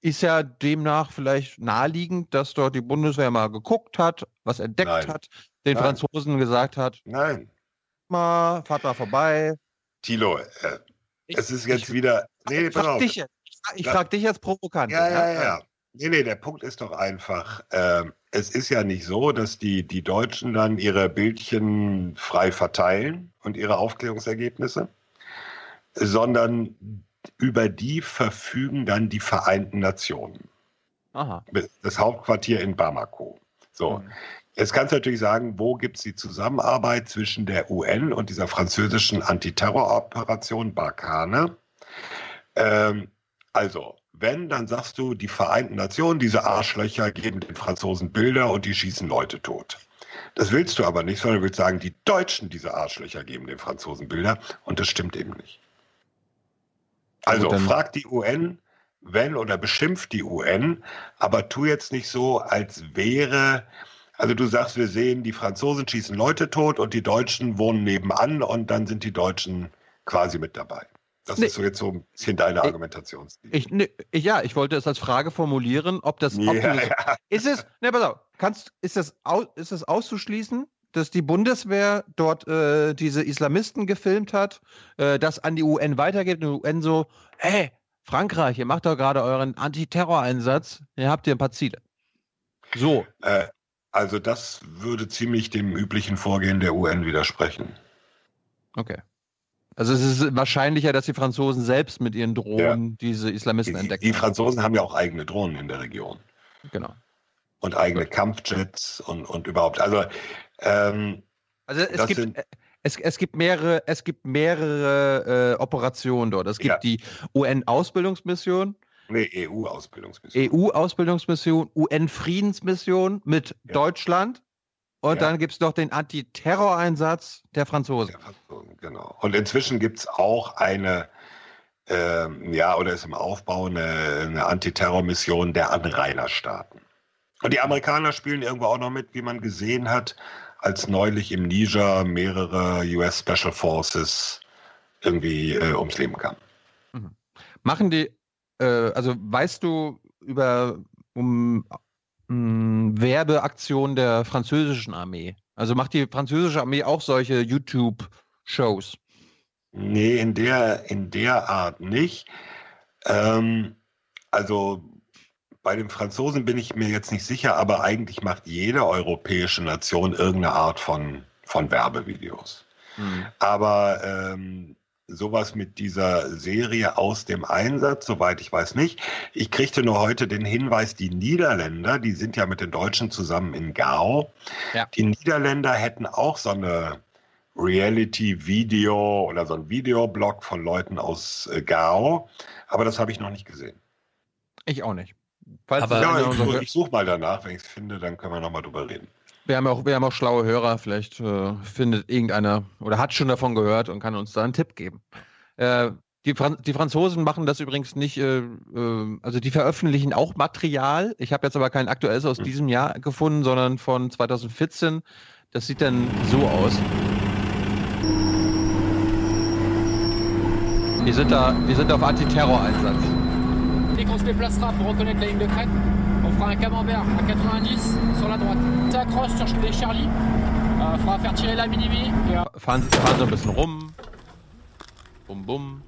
Ist ja demnach vielleicht naheliegend, dass dort die Bundeswehr mal geguckt hat, was entdeckt Nein. hat, den Nein. Franzosen gesagt hat, Nein. mal, fahrt mal vorbei. Thilo, äh, es ist jetzt wieder. Nee, Ich pass auf. dich jetzt, ich frag, ich Ja. frag dich jetzt provokant. Ja, ja, ja, ja. Nee, nee, der Punkt ist doch einfach, ähm, es ist ja nicht so, dass die, die Deutschen dann ihre Bildchen frei verteilen und ihre Aufklärungsergebnisse, sondern über die verfügen dann die Vereinten Nationen. Aha. Das Hauptquartier in Bamako. So. Jetzt kannst du natürlich sagen, wo gibt es die Zusammenarbeit zwischen der UN und dieser französischen Antiterroroperation Barkhane? Ähm, also, wenn, dann sagst du, die Vereinten Nationen, diese Arschlöcher geben den Franzosen Bilder und die schießen Leute tot. Das willst du aber nicht, sondern du willst sagen, die Deutschen, diese Arschlöcher, geben den Franzosen Bilder und das stimmt eben nicht. Also frag die UN, wenn oder beschimpft die UN, aber tu jetzt nicht so, als wäre, also du sagst, wir sehen, die Franzosen schießen Leute tot und die Deutschen wohnen nebenan und dann sind die Deutschen quasi mit dabei. Das Nee. ist so jetzt so ein bisschen deine Argumentationslinie. Ich, ne, ja, ich wollte es als Frage formulieren, ob das. Ob Ja, ja. Ist es, ne, pass auf, kannst, ist, au, ist es auszuschließen, dass die Bundeswehr dort äh, diese Islamisten gefilmt hat, äh, das an die UN weitergibt und die UN so, hey, Frankreich, ihr macht doch gerade euren Antiterroreinsatz, ihr habt hier ein paar Ziele. So. Äh, also das würde ziemlich dem üblichen Vorgehen der UN widersprechen. Okay. Also es ist wahrscheinlicher, dass die Franzosen selbst mit ihren Drohnen diese Islamisten Die, entdecken. die Franzosen haben ja auch eigene Drohnen in der Region. Genau. Und eigene Kampfjets und, und überhaupt. Also, ähm, Also es gibt, sind- Es, es gibt mehrere, es gibt mehrere äh, Operationen dort. Es gibt Ja. die UN-Ausbildungsmission, Nee, EU-Ausbildungsmission. EU-Ausbildungsmission, UN-Friedensmission mit Deutschland und Ja. dann gibt es noch den Antiterroreinsatz der Franzosen. Genau. Und inzwischen gibt es auch eine, ähm, ja, oder ist im Aufbau eine, eine Antiterrormission der Anrainerstaaten. Und die Amerikaner spielen irgendwo auch noch mit, wie man gesehen hat, als neulich im Niger mehrere US Special Forces irgendwie äh, ums Leben kamen. Machen die, äh, also weißt du über um, mh, Werbeaktionen der französischen Armee? Also macht die französische Armee auch solche YouTube-Shows? Nee, in der, in der Art nicht. Ähm, also bei den Franzosen bin ich mir jetzt nicht sicher, aber eigentlich macht jede europäische Nation irgendeine Art von, von Werbevideos. Aber ähm, sowas mit dieser Serie aus dem Einsatz, soweit ich weiß nicht. Ich kriegte nur heute den Hinweis, die Niederländer, die sind ja mit den Deutschen zusammen in Gao. Die Niederländer hätten auch so eine Reality-Video oder so ein Videoblog von Leuten aus äh, Gao, aber das habe ich noch nicht gesehen. Ich auch nicht. Falls Aber ja, ich, ich suche mal danach, wenn ich es finde, dann können wir nochmal drüber reden. Wir haben auch, wir haben auch schlaue Hörer, vielleicht äh, findet irgendeiner oder hat schon davon gehört und kann uns da einen Tipp geben. Äh, die, Fran die Franzosen machen das übrigens nicht, äh, äh, also die veröffentlichen auch Material. Ich habe jetzt aber kein aktuelles aus diesem Jahr gefunden, sondern von 2014. Das sieht dann so aus. Wir sind da, wir sind auf Antiterror-Einsatz. Dès qu'on se déplacera pour de crête, on fera un camembert à 90 sur la droite. S'accroche sur les Charlie, euh, faudra faire tirer la minimi. Et, euh, Fahren, fahren so ein bisschen rum. Bum, bum.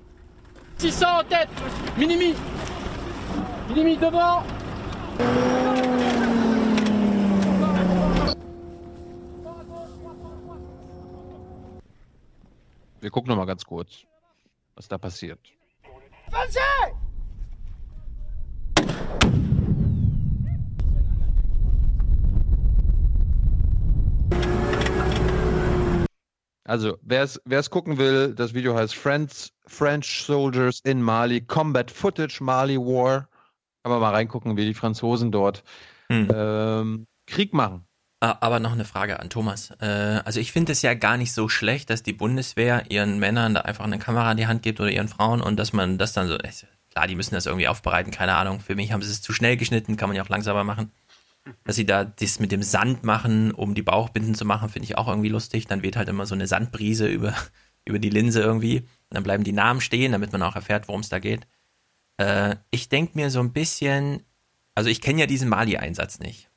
600 en tête, minimi. Minimi devant. Wir gucken noch mal ganz kurz, was da passiert. Also, wer es gucken will, das Video heißt Friends, French Soldiers in Mali, Combat Footage Mali War. Kann man mal reingucken, wie die Franzosen dort ähm, Krieg machen. Ah, Aber noch eine Frage an Thomas. Äh, also ich finde es ja gar nicht so schlecht, dass die Bundeswehr ihren Männern da einfach eine Kamera in die Hand gibt oder ihren Frauen und dass man das dann so, äh, klar, die müssen das irgendwie aufbereiten, keine Ahnung. Für mich haben sie es zu schnell geschnitten, kann man ja auch langsamer machen. Dass sie da das mit dem Sand machen, um die Bauchbinden zu machen, finde ich auch irgendwie lustig. Dann weht halt immer so eine Sandbrise über, über die Linse irgendwie. Und dann bleiben die Namen stehen, damit man auch erfährt, worum es da geht. Äh, ich denke mir so ein bisschen, also ich kenne ja diesen Mali-Einsatz nicht.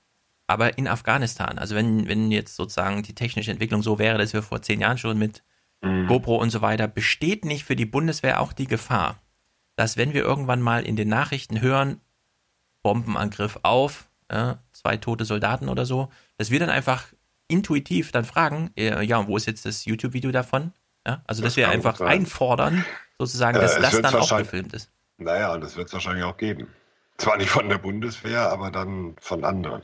Aber in Afghanistan, also wenn, wenn jetzt sozusagen die technische Entwicklung so wäre, dass wir vor zehn Jahren schon mit GoPro und so weiter, besteht nicht für die Bundeswehr auch die Gefahr, dass wenn wir irgendwann mal in den Nachrichten hören, Bombenangriff auf, ja, zwei tote Soldaten oder so, dass wir dann einfach intuitiv dann fragen, äh, ja, und wo ist jetzt das YouTube-Video davon? Ja, also dass Das wir kann einfach einfordern, sozusagen, dass Äh, das dann auch gefilmt ist. Naja, und das wird es wahrscheinlich auch geben. Zwar nicht von der Bundeswehr, aber dann von anderen.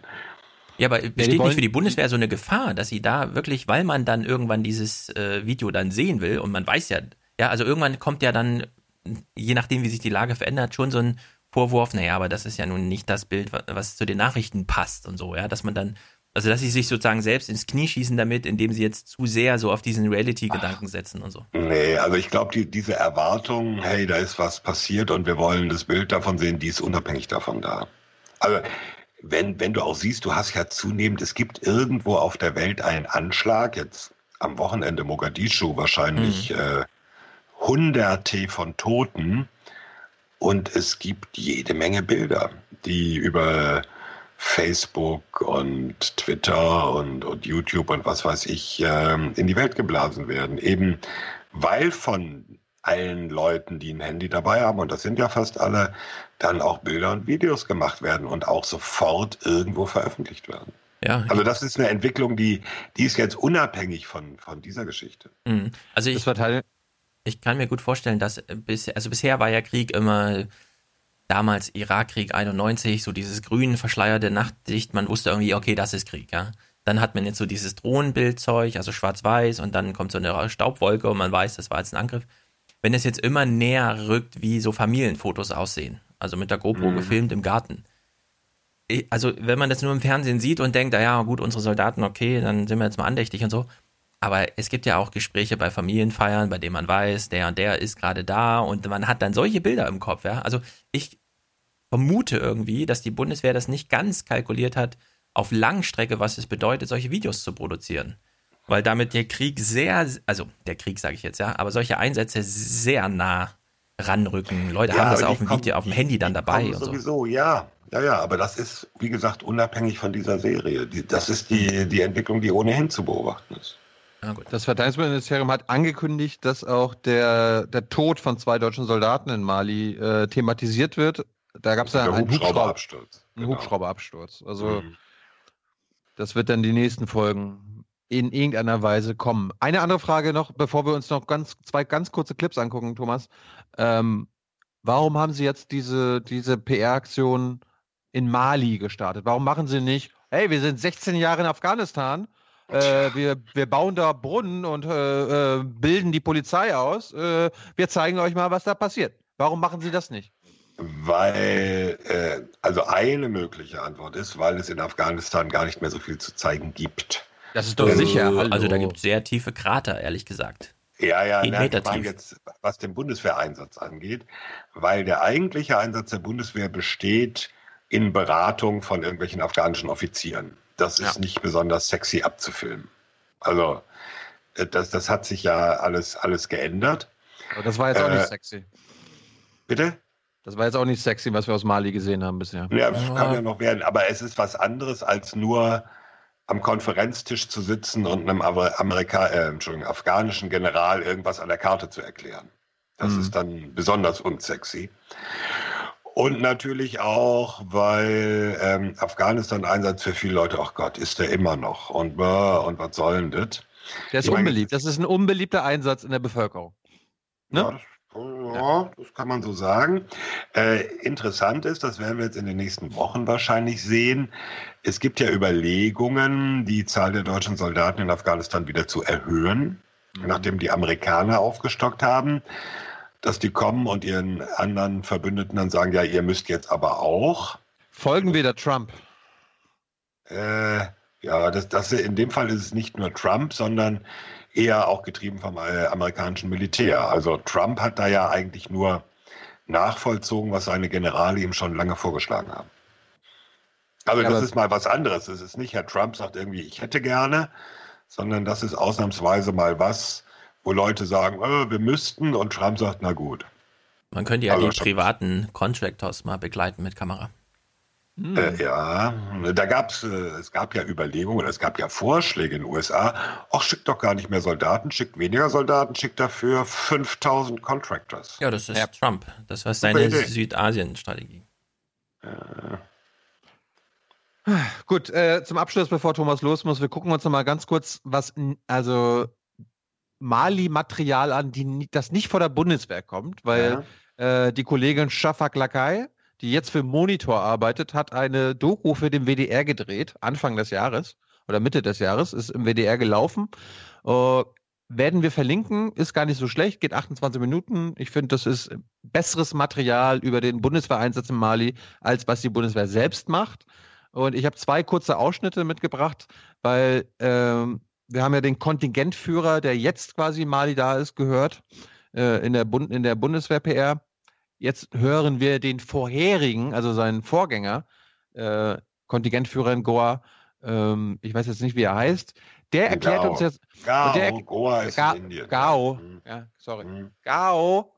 Ja, aber besteht wollen- nicht für die Bundeswehr so eine Gefahr, dass sie da wirklich, weil man dann irgendwann dieses äh, Video dann sehen will und man weiß ja, ja, also irgendwann kommt ja dann, je nachdem, wie sich die Lage verändert, schon so ein Vorwurf, naja, aber das ist ja nun nicht das Bild, wa- was zu den Nachrichten passt und so, ja, dass man dann, also dass sie sich sozusagen selbst ins Knie schießen damit, indem sie jetzt zu sehr so auf diesen Reality-Gedanken setzen und so. Nee, also ich glaube, die, diese Erwartung, hey, da ist was passiert und wir wollen das Bild davon sehen, die ist unabhängig davon da. Also wenn, wenn du auch siehst, du hast ja zunehmend, es gibt irgendwo auf der Welt einen Anschlag, jetzt am Wochenende Mogadischu wahrscheinlich äh, hunderte von Toten und es gibt jede Menge Bilder, die über Facebook und Twitter und, und YouTube und was weiß ich ähm, in die Welt geblasen werden. Eben weil von allen Leuten, die ein Handy dabei haben, und das sind ja fast alle, dann auch Bilder und Videos gemacht werden und auch sofort irgendwo veröffentlicht werden. Ja, Also das ist eine Entwicklung, die, die ist jetzt unabhängig von, von dieser Geschichte. Mhm. Also ich, ich kann mir gut vorstellen, dass bis, also bisher war ja Krieg immer damals Irakkrieg 91, so dieses grün verschleierte Nachtlicht, man wusste irgendwie, okay, das ist Krieg, ja. Dann hat man jetzt so dieses Drohnenbildzeug, also schwarz-weiß, und dann kommt so eine Staubwolke und man weiß, das war jetzt ein Angriff. Wenn es jetzt immer näher rückt, wie so Familienfotos aussehen, also mit der GoPro Mhm. gefilmt im Garten. Ich- Also, wenn man das nur im Fernsehen sieht und denkt, ah ja, gut, unsere Soldaten, okay, dann sind wir jetzt mal andächtig und so. Aber es gibt ja auch Gespräche bei Familienfeiern, bei denen man weiß, der und der ist gerade da und man hat dann solche Bilder im Kopf, ja. Also ich vermute irgendwie, dass die Bundeswehr das nicht ganz kalkuliert hat, auf Langstrecke, was es bedeutet, solche Videos zu produzieren. Weil damit der Krieg sehr, also der Krieg sage ich jetzt, ja, aber solche Einsätze sehr nah ranrücken. Leute Ja, haben das auf dem kommen- Video, auf dem Handy dann dabei und so. Sowieso, ja. Ja, ja, aber das ist, wie gesagt, unabhängig von dieser Serie. Die, das ist die, die Entwicklung, die ohnehin zu beobachten ist. Das Verteidigungsministerium hat angekündigt, dass auch der, der Tod von zwei deutschen Soldaten in Mali äh, thematisiert wird. Da gab es ja einen Hubschrauber, Hubschrauberabsturz. einen Hubschrauberabsturz. Also Mhm. das wird dann die nächsten Folgen in irgendeiner Weise kommen. Eine andere Frage noch, bevor wir uns noch ganz zwei ganz kurze Clips angucken, Thomas. Ähm, warum haben Sie jetzt diese, diese PR-Aktion in Mali gestartet? Warum machen Sie nicht, hey, wir sind 16 Jahre in Afghanistan, äh, wir, wir bauen da Brunnen und äh, äh, bilden die Polizei aus, äh, wir zeigen euch mal, was da passiert. Warum machen Sie das nicht? Weil, äh, also eine mögliche Antwort ist, weil es in Afghanistan gar nicht mehr so viel zu zeigen gibt. Das ist doch sicher. Hallo. Also da gibt es sehr tiefe Krater, ehrlich gesagt. Ja, ja, tief. jetzt, was den Bundeswehreinsatz angeht, weil der eigentliche Einsatz der Bundeswehr besteht in Beratung von irgendwelchen afghanischen Offizieren. Das ist nicht besonders sexy abzufilmen. Also, äh, das, das hat sich ja alles, alles geändert. Aber das war jetzt auch Äh, nicht sexy. Bitte? Das war jetzt auch nicht sexy, was wir aus Mali gesehen haben bisher. Ja, das kann ja noch werden, aber es ist was anderes als nur am Konferenztisch zu sitzen und einem Amer- Amerika äh, Entschuldigung, afghanischen General irgendwas an der Karte zu erklären. Das Mhm. ist dann besonders unsexy. Und natürlich auch, weil ähm, Afghanistan-Einsatz für viele Leute, ach Gott, ist der immer noch und, äh, und was soll denn das? Der ist Ich meine, unbeliebt. Das ist ein unbeliebter Einsatz in der Bevölkerung. Ne? Ja, das, ja, das kann man so sagen. Äh, interessant ist, das werden wir jetzt in den nächsten Wochen wahrscheinlich sehen. Es gibt ja Überlegungen, die Zahl der deutschen Soldaten in Afghanistan wieder zu erhöhen, nachdem die Amerikaner aufgestockt haben, dass die kommen und ihren anderen Verbündeten dann sagen, ja, ihr müsst jetzt aber auch. Folgen wir der Trump. Äh, ja, das, das, in dem Fall ist es nicht nur Trump, sondern eher auch getrieben vom äh, amerikanischen Militär. Also Trump hat da ja eigentlich nur nachvollzogen, was seine Generale ihm schon lange vorgeschlagen haben. Also Ja, das ist mal was anderes. Es ist nicht, Herr Trump sagt irgendwie, ich hätte gerne, sondern das ist ausnahmsweise mal was, wo Leute sagen, äh, wir müssten und Trump sagt, na gut. Man könnte ja Also die schon- privaten Contractors mal begleiten mit Kamera. Hm. Äh, ja, da gab's, äh, es gab ja Überlegungen, oder es gab ja Vorschläge in den USA. Ach, schickt doch gar nicht mehr Soldaten, schickt weniger Soldaten, schickt dafür 5000 Contractors. Ja, das ist Trump. Das war seine. Südasien-Strategie. Gut, äh, zum Abschluss, bevor Thomas los muss, wir gucken uns noch mal ganz kurz was, also Mali-Material an, die, das nicht vor der Bundeswehr kommt, weil äh, die Kollegin Shafak Lakai, die jetzt für Monitor arbeitet, hat eine Doku für den WDR gedreht, Anfang des Jahres oder Mitte des Jahres, ist im WDR gelaufen. Äh, werden wir verlinken, ist gar nicht so schlecht, geht 28 Minuten. Ich finde, das ist besseres Material über den Bundeswehreinsatz in Mali, als was die Bundeswehr selbst macht. Und ich habe zwei kurze Ausschnitte mitgebracht, weil ähm, wir haben ja den Kontingentführer, der jetzt quasi Mali da ist, gehört äh, in der, Bund in der Bundeswehr-PR. Jetzt hören wir den vorherigen, also seinen Vorgänger, äh, Kontingentführer in Goa. Ähm, ich weiß jetzt nicht, wie er heißt. Der erklärt Gao. uns jetzt. Gao, der, Goa ist Ga in Indien. Gao, ja, sorry. Gao,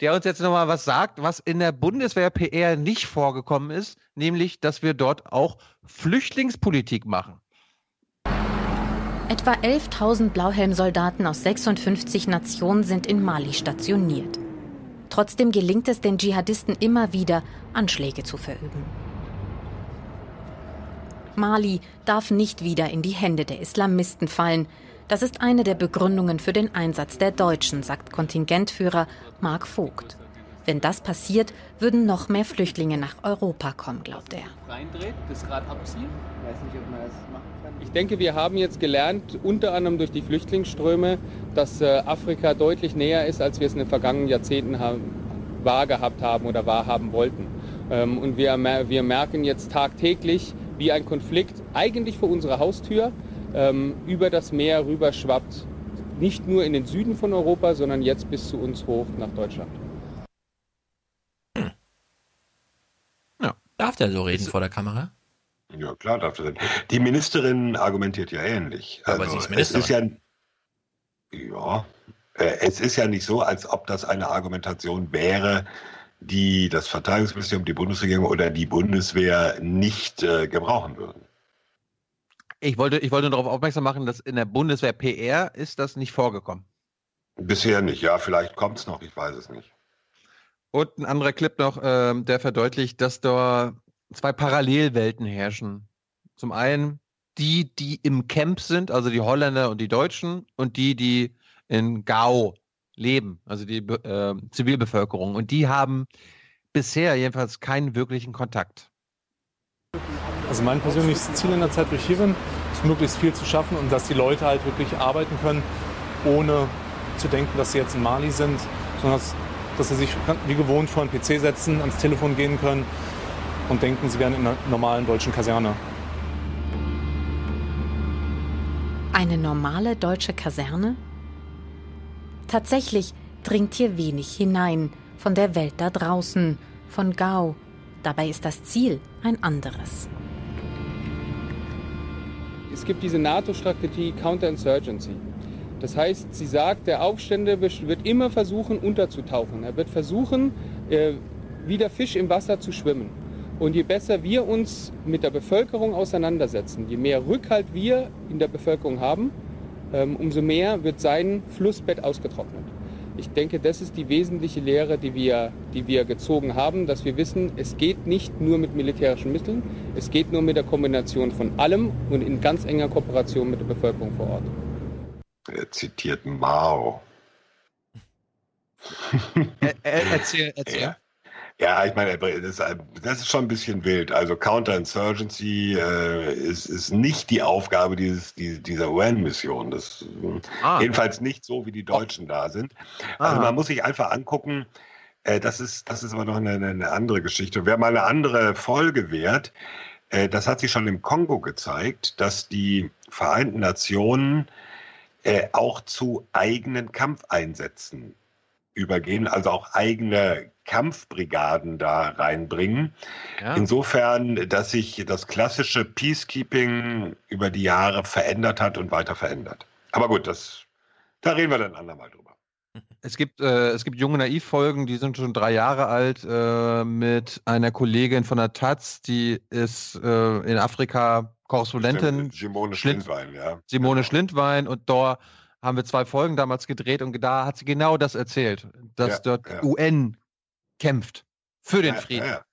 der uns jetzt nochmal was sagt, was in der Bundeswehr PR nicht vorgekommen ist, nämlich, dass wir dort auch Flüchtlingspolitik machen. Etwa 11.000 Blauhelmsoldaten aus 56 Nationen sind in Mali stationiert. Trotzdem gelingt es den Dschihadisten immer wieder, Anschläge zu verüben. Mali darf nicht wieder in die Hände der Islamisten fallen. Das ist eine der Begründungen für den Einsatz der Deutschen, sagt Kontingentführer Mark Vogt. Wenn das passiert, würden noch mehr Flüchtlinge nach Europa kommen, glaubt er. Reindreht, das Rad abziehen. Ich weiß nicht, ob man das kann. Ich denke, wir haben jetzt gelernt, unter anderem durch die Flüchtlingsströme, dass äh, Afrika deutlich näher ist, als wir es in den vergangenen Jahrzehnten haben, wahrgehabt haben oder wahrhaben wollten. Ähm, und wir, wir merken jetzt tagtäglich, wie ein Konflikt eigentlich vor unserer Haustür ähm, über das Meer rüberschwappt. Nicht nur in den Süden von Europa, sondern jetzt bis zu uns hoch nach Deutschland. Hm. Ja. Darf der so reden vor der Kamera? Ja, klar darf er. Die Ministerin argumentiert ja ähnlich. Aber also, sie ist Ministerin. Es ist ja, ja, äh, es ist ja nicht so, als ob das eine Argumentation wäre, die das Verteidigungsministerium, die Bundesregierung oder die Bundeswehr nicht äh, gebrauchen würden. Ich wollte, ich wollte darauf aufmerksam machen, dass in der Bundeswehr PR ist das nicht vorgekommen. Bisher nicht, ja, vielleicht kommt es noch, ich weiß es nicht. Und ein anderer Clip noch, ähm, der verdeutlicht, dass da zwei Parallelwelten herrschen. Zum einen die, die im Camp sind, also die Holländer und die Deutschen, und die, die in Gao leben, also die äh, Zivilbevölkerung. Und die haben bisher jedenfalls keinen wirklichen Kontakt. Also mein persönliches Ziel in der Zeit, wo ich hier bin, ist möglichst viel zu schaffen und dass die Leute halt wirklich arbeiten können, ohne zu denken, dass sie jetzt in Mali sind, sondern dass, dass sie sich wie gewohnt vor den PC setzen, ans Telefon gehen können und denken, sie wären in einer normalen deutschen Kaserne. Eine normale deutsche Kaserne? Tatsächlich dringt hier wenig hinein von der Welt da draußen, von Gao. Dabei ist das Ziel ein anderes. Es gibt diese NATO-Strategie Counterinsurgency. Das heißt, sie sagt, der Aufstände wird immer versuchen, unterzutauchen. Er wird versuchen, äh, wie der Fisch im Wasser zu schwimmen. Und je besser wir uns mit der Bevölkerung auseinandersetzen, je mehr Rückhalt wir in der Bevölkerung haben, ähm, umso mehr wird sein Flussbett ausgetrocknet. Ich denke, das ist die wesentliche Lehre, die wir, die wir gezogen haben, dass wir wissen, es geht nicht nur mit militärischen Mitteln, es geht nur mit der Kombination von allem und in ganz enger Kooperation mit der Bevölkerung vor Ort. Er zitiert Mao. er, er, erzähl, erzähl. Ja. Ja, ich meine, das, das, ist schon ein bisschen wild. Also Counterinsurgency äh, ist, ist nicht die Aufgabe dieses, die, dieser UN-Mission. Ah. jedenfalls nicht so, wie die Deutschen da sind. Also man muss sich einfach angucken. Äh, das ist, das ist aber noch eine, eine andere Geschichte. Wer mal eine andere Folge wert, äh, das hat sich schon im Kongo gezeigt, dass die Vereinten Nationen äh, auch zu eigenen Kampfeinsätzen übergehen, also auch eigene Kampfbrigaden da reinbringen. Ja. Insofern, dass sich das klassische Peacekeeping über die Jahre verändert hat und weiter verändert. Aber gut, das, da reden wir dann andermal drüber. Es gibt, äh, es gibt junge Naiv-Folgen, die sind schon drei Jahre alt, äh, mit einer Kollegin von der Taz, die ist äh, in Afrika Korrespondentin. Simone Schlind Schlindwein, ja. Simone genau. Schlindwein und dort haben wir zwei Folgen damals gedreht und da hat sie genau das erzählt, dass ja, dort ja. UN kämpft für den Frieden. Ja,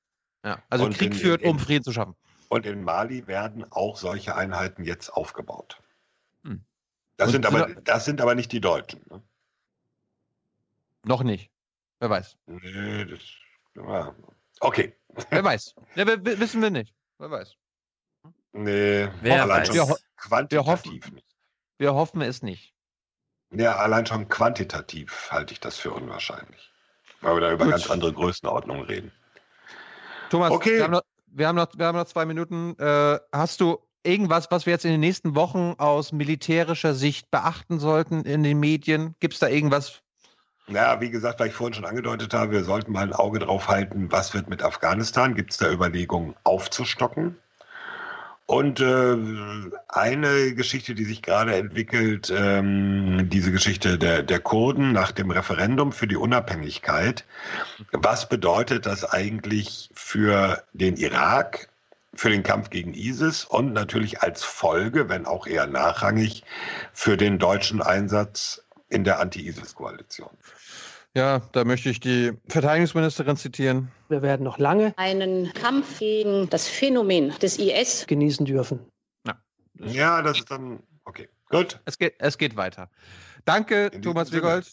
ja. also und Krieg in, führt, um Frieden zu schaffen. Und in Mali werden auch solche Einheiten jetzt aufgebaut. Hm. Das, sind aber, das sind aber nicht die Deutschen. Ne? Noch nicht. Wer weiß. Nee, das. Ja. Okay. Wer weiß. Ja, wissen wir nicht. Wer weiß. Nee, Wer weiß. Wir, ho wir, hoffen, nicht. wir hoffen es nicht. Ja, allein schon quantitativ halte ich das für unwahrscheinlich. Weil wir da über Gut. ganz andere Größenordnungen reden. Thomas, okay. wir, haben noch, wir, haben noch, wir haben noch zwei Minuten. Äh, hast du irgendwas, was wir jetzt in den nächsten Wochen aus militärischer Sicht beachten sollten in den Medien? Gibt es da irgendwas? Ja, wie gesagt, weil ich vorhin schon angedeutet habe, wir sollten mal ein Auge drauf halten, was wird mit Afghanistan? Gibt es da Überlegungen aufzustocken? Und äh, eine Geschichte, die sich gerade entwickelt, ähm, diese Geschichte der, der Kurden nach dem Referendum für die Unabhängigkeit. Was bedeutet das eigentlich für den Irak, für den Kampf gegen ISIS und natürlich als Folge, wenn auch eher nachrangig, für den deutschen Einsatz in der Anti-ISIS-Koalition? Ja, da möchte ich die Verteidigungsministerin zitieren. Wir werden noch lange einen Kampf gegen das Phänomen des IS genießen dürfen. Ja, ja das ist dann okay. Gut. Es geht, es geht weiter. Danke, in Thomas Wiegold.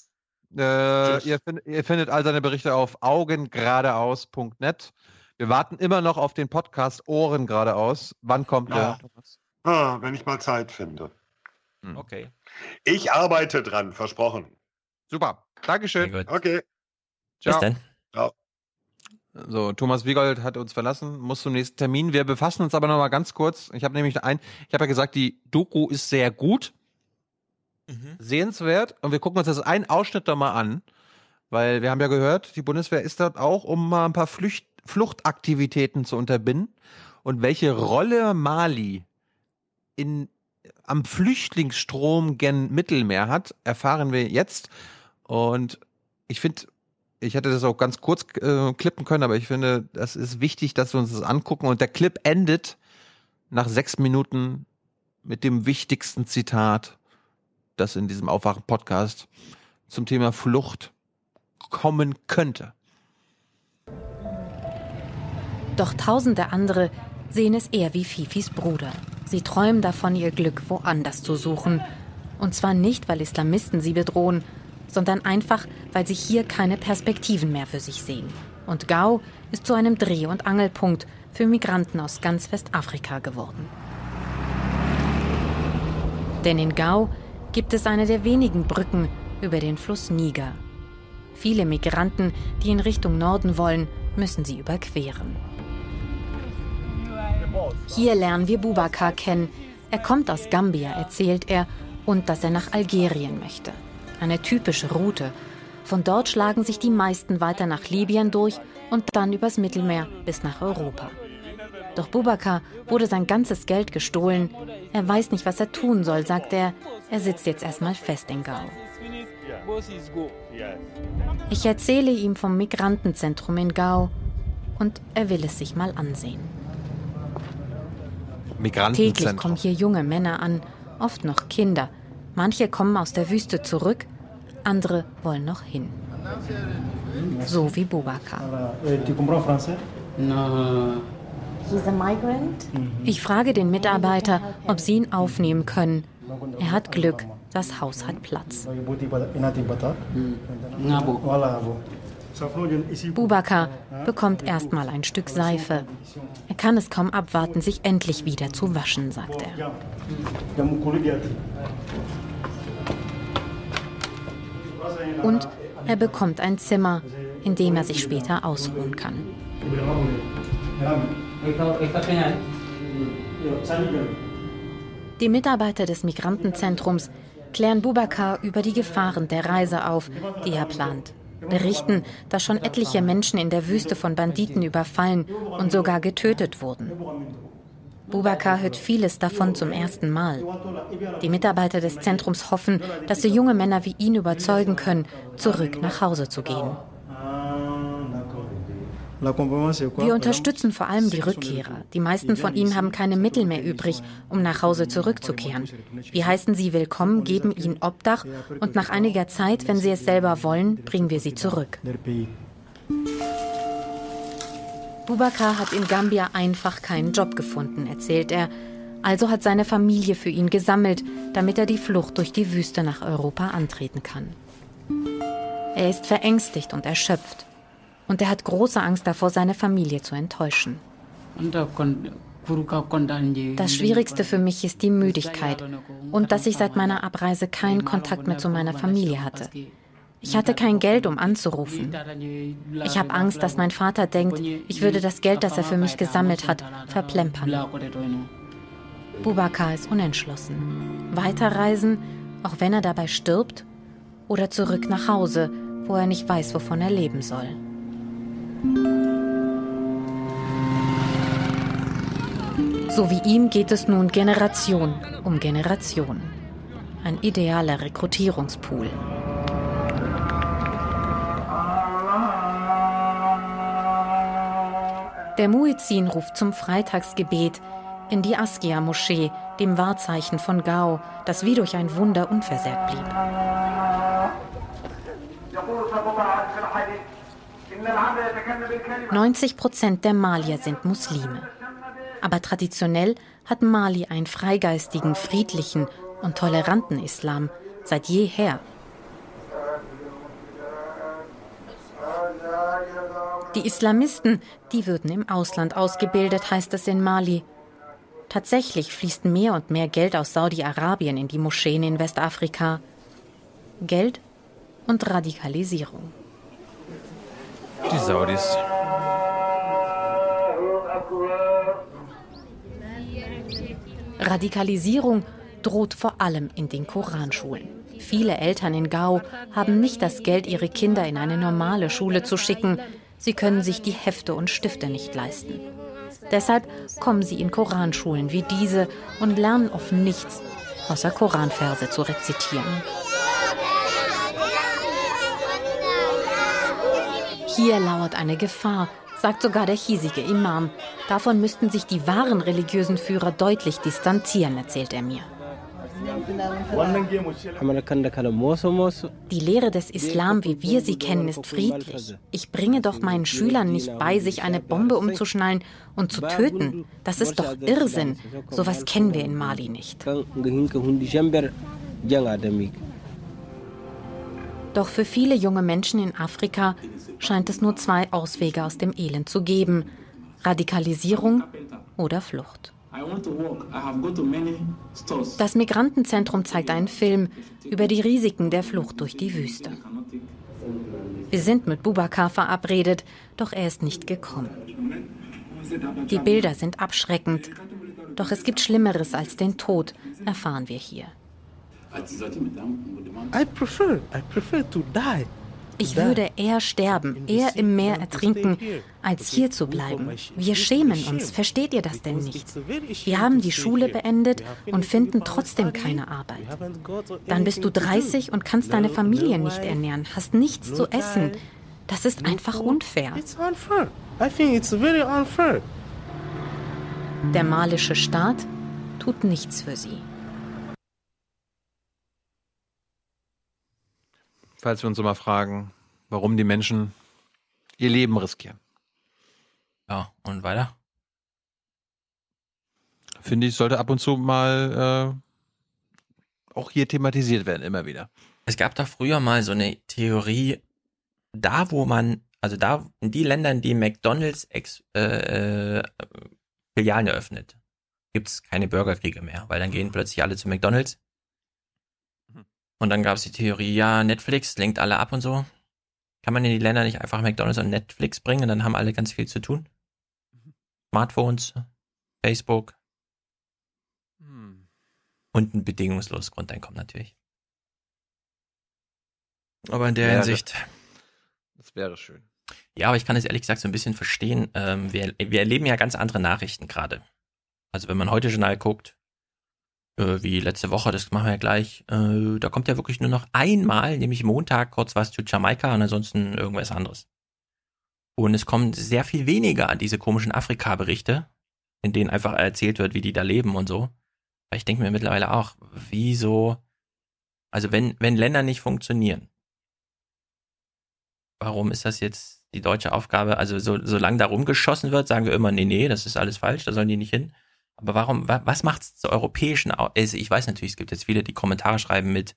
Äh, ihr, find, ihr, findet all seine Berichte auf augengeradeaus.net. Wir warten immer noch auf den Podcast Ohren geradeaus. Wann kommt Ja. der? Ah, wenn ich mal Zeit finde. Okay. Ich arbeite dran, versprochen. Super. Dankeschön. Okay. Ciao. Bis dann. Ciao. So, Thomas Wiegold hat uns verlassen, muss zum nächsten Termin. Wir befassen uns aber noch mal ganz kurz. Ich habe nämlich ein, ich habe ja gesagt, die Doku ist sehr gut, sehenswert und wir gucken uns das einen Ausschnitt da mal an, weil wir haben ja gehört, die Bundeswehr ist dort auch, um mal ein paar Flücht, Fluchtaktivitäten zu unterbinden und welche Rolle Mali in am Flüchtlingsstrom gen Mittelmeer hat, erfahren wir jetzt. Und ich finde, ich hätte das auch ganz kurz äh, klippen können, aber ich finde, das ist wichtig, dass wir uns das angucken. Und der Clip endet nach sechs Minuten mit dem wichtigsten Zitat, das in diesem Aufwachen-Podcast zum Thema Flucht kommen könnte. Doch tausende andere sehen es eher wie Fifis Bruder. Sie träumen davon, ihr Glück woanders zu suchen. Und zwar nicht, weil Islamisten sie bedrohen, sondern einfach, weil sie hier keine Perspektiven mehr für sich sehen. Und Gao ist zu einem Dreh- und Angelpunkt für Migranten aus ganz Westafrika geworden. Denn in Gao gibt es eine der wenigen Brücken über den Fluss Niger. Viele Migranten, die in Richtung Norden wollen, müssen sie überqueren. Hier lernen wir Bubakar kennen. Er kommt aus Gambia, erzählt er, und dass er nach Algerien möchte. Eine typische Route. Von dort schlagen sich die meisten weiter nach Libyen durch und dann übers Mittelmeer bis nach Europa. Doch Bubakar wurde sein ganzes Geld gestohlen. Er weiß nicht, was er tun soll, sagt er. Er sitzt jetzt erstmal fest in Gao. Ich erzähle ihm vom Migrantenzentrum in Gao und er will es sich mal ansehen. Täglich kommen hier junge Männer an, oft noch Kinder. Manche kommen aus der Wüste zurück, andere wollen noch hin. So wie He's a migrant. Ich frage den Mitarbeiter, ob sie ihn aufnehmen können. Er hat Glück, das Haus hat Platz. Bubakar bekommt erstmal ein Stück Seife. Er kann es kaum abwarten, sich endlich wieder zu waschen, sagt er. Und er bekommt ein Zimmer, in dem er sich später ausruhen kann. Die Mitarbeiter des Migrantenzentrums klären Bubakar über die Gefahren der Reise auf, die er plant. Berichten, dass schon etliche Menschen in der Wüste von Banditen überfallen und sogar getötet wurden. Bubakar hört vieles davon zum ersten Mal. Die Mitarbeiter des Zentrums hoffen, dass sie junge Männer wie ihn überzeugen können, zurück nach Hause zu gehen. Wir unterstützen vor allem die Rückkehrer. Die meisten von ihnen haben keine Mittel mehr übrig, um nach Hause zurückzukehren. Wir heißen sie willkommen, geben ihnen Obdach und nach einiger Zeit, wenn sie es selber wollen, bringen wir sie zurück. Bubakar hat in Gambia einfach keinen Job gefunden, erzählt er. Also hat seine Familie für ihn gesammelt, damit er die Flucht durch die Wüste nach Europa antreten kann. Er ist verängstigt und erschöpft. Und er hat große Angst davor, seine Familie zu enttäuschen. Das Schwierigste für mich ist die Müdigkeit und dass ich seit meiner Abreise keinen Kontakt mehr zu meiner Familie hatte. Ich hatte kein Geld, um anzurufen. Ich habe Angst, dass mein Vater denkt, ich würde das Geld, das er für mich gesammelt hat, verplempern. Bubakar ist unentschlossen. Weiterreisen, auch wenn er dabei stirbt, oder zurück nach Hause, wo er nicht weiß, wovon er leben soll. So wie ihm geht es nun Generation um Generation. Ein idealer Rekrutierungspool. Der Muizin ruft zum Freitagsgebet in die Askia-Moschee, dem Wahrzeichen von Gao, das wie durch ein Wunder unversehrt blieb. »90 Prozent der Malier sind Muslime. Aber traditionell hat Mali einen freigeistigen, friedlichen und toleranten Islam seit jeher. Die Islamisten, die würden im Ausland ausgebildet, heißt es in Mali. Tatsächlich fließt mehr und mehr Geld aus Saudi-Arabien in die Moscheen in Westafrika. Geld und Radikalisierung. Die Saudis. Radikalisierung droht vor allem in den Koranschulen. Viele Eltern in Gao haben nicht das Geld, ihre Kinder in eine normale Schule zu schicken. Sie können sich die Hefte und Stifte nicht leisten. Deshalb kommen sie in Koranschulen wie diese und lernen oft nichts, außer Koranverse zu rezitieren. Hier lauert eine Gefahr, sagt sogar der hiesige Imam. Davon müssten sich die wahren religiösen Führer deutlich distanzieren, erzählt er mir. Die Lehre des Islam, wie wir sie kennen, ist friedlich. Ich bringe doch meinen Schülern nicht bei, sich eine Bombe umzuschnallen und zu töten. Das ist doch Irrsinn. Sowas kennen wir in Mali nicht. Doch für viele junge Menschen in Afrika scheint es nur zwei Auswege aus dem Elend zu geben. Radikalisierung oder Flucht. Das Migrantenzentrum zeigt einen Film über die Risiken der Flucht durch die Wüste. Wir sind mit Bubakar verabredet, doch er ist nicht gekommen. Die Bilder sind abschreckend, doch es gibt Schlimmeres als den Tod, erfahren wir hier. I prefer, I prefer to die. Ich würde eher sterben, eher im Meer ertrinken, als hier zu bleiben. Wir schämen uns, versteht ihr das denn nicht? Wir haben die Schule beendet und finden trotzdem keine Arbeit. Dann bist du 30 und kannst deine Familie nicht ernähren, hast nichts zu essen. Das ist einfach unfair. Der malische Staat tut nichts für sie. Falls wir uns immer fragen, warum die Menschen ihr Leben riskieren. Ja, und weiter? Finde ich, sollte ab und zu mal äh, auch hier thematisiert werden, immer wieder. Es gab da früher mal so eine Theorie, da wo man, also da in die Länder, in die McDonalds Ex, äh, äh, Filialen eröffnet, gibt es keine Bürgerkriege mehr, weil dann gehen plötzlich alle zu McDonalds und dann gab es die Theorie, ja, Netflix lenkt alle ab und so. Kann man in die Länder nicht einfach McDonalds und Netflix bringen und dann haben alle ganz viel zu tun? Smartphones, Facebook hm. und ein bedingungsloses Grundeinkommen natürlich. Aber in der Ja, Hinsicht. Das, das wäre schön. Ja, aber ich kann es ehrlich gesagt so ein bisschen verstehen. Ähm, wir, wir erleben ja ganz andere Nachrichten gerade. Also wenn man heute Journal guckt, äh, wie letzte Woche, das machen wir ja gleich, äh, da kommt ja wirklich nur noch einmal, nämlich Montag, kurz was zu Jamaika und ansonsten irgendwas anderes. Und es kommt sehr viel weniger diese komischen Afrika-Berichte, in denen einfach erzählt wird, wie die da leben und so. Weil ich denke mir mittlerweile auch, wieso, also wenn, wenn Länder nicht funktionieren, warum ist das jetzt die deutsche Aufgabe? Also so, solange da rumgeschossen wird, sagen wir immer, nee, nee, das ist alles falsch, da sollen die nicht hin. Aber warum, wa, was macht es zur europäischen, also ich weiß natürlich, es gibt jetzt viele, die Kommentare schreiben mit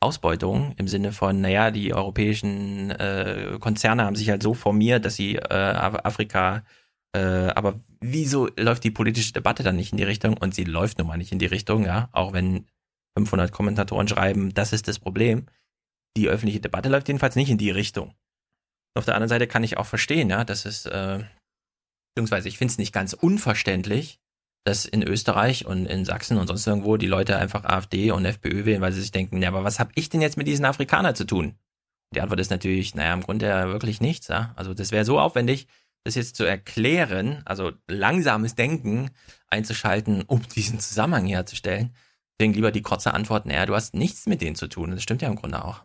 Ausbeutung im Sinne von, naja, die europäischen äh, Konzerne haben sich halt so formiert, dass sie äh, Af- Afrika, äh, aber wieso läuft die politische Debatte dann nicht in die Richtung? Und sie läuft nun mal nicht in die Richtung, ja, auch wenn 500 Kommentatoren schreiben, das ist das Problem. Die öffentliche Debatte läuft jedenfalls nicht in die Richtung. Auf der anderen Seite kann ich auch verstehen, ja, das ist, äh, beziehungsweise ich finde es nicht ganz unverständlich, dass in Österreich und in Sachsen und sonst irgendwo die Leute einfach AfD und FPÖ wählen, weil sie sich denken, ja, aber was habe ich denn jetzt mit diesen Afrikanern zu tun? Die Antwort ist natürlich, naja, im Grunde ja wirklich nichts. Ja? Also das wäre so aufwendig, das jetzt zu erklären, also langsames Denken einzuschalten, um diesen Zusammenhang herzustellen. Deswegen lieber die kurze Antwort, naja, du hast nichts mit denen zu tun. Das stimmt ja im Grunde auch.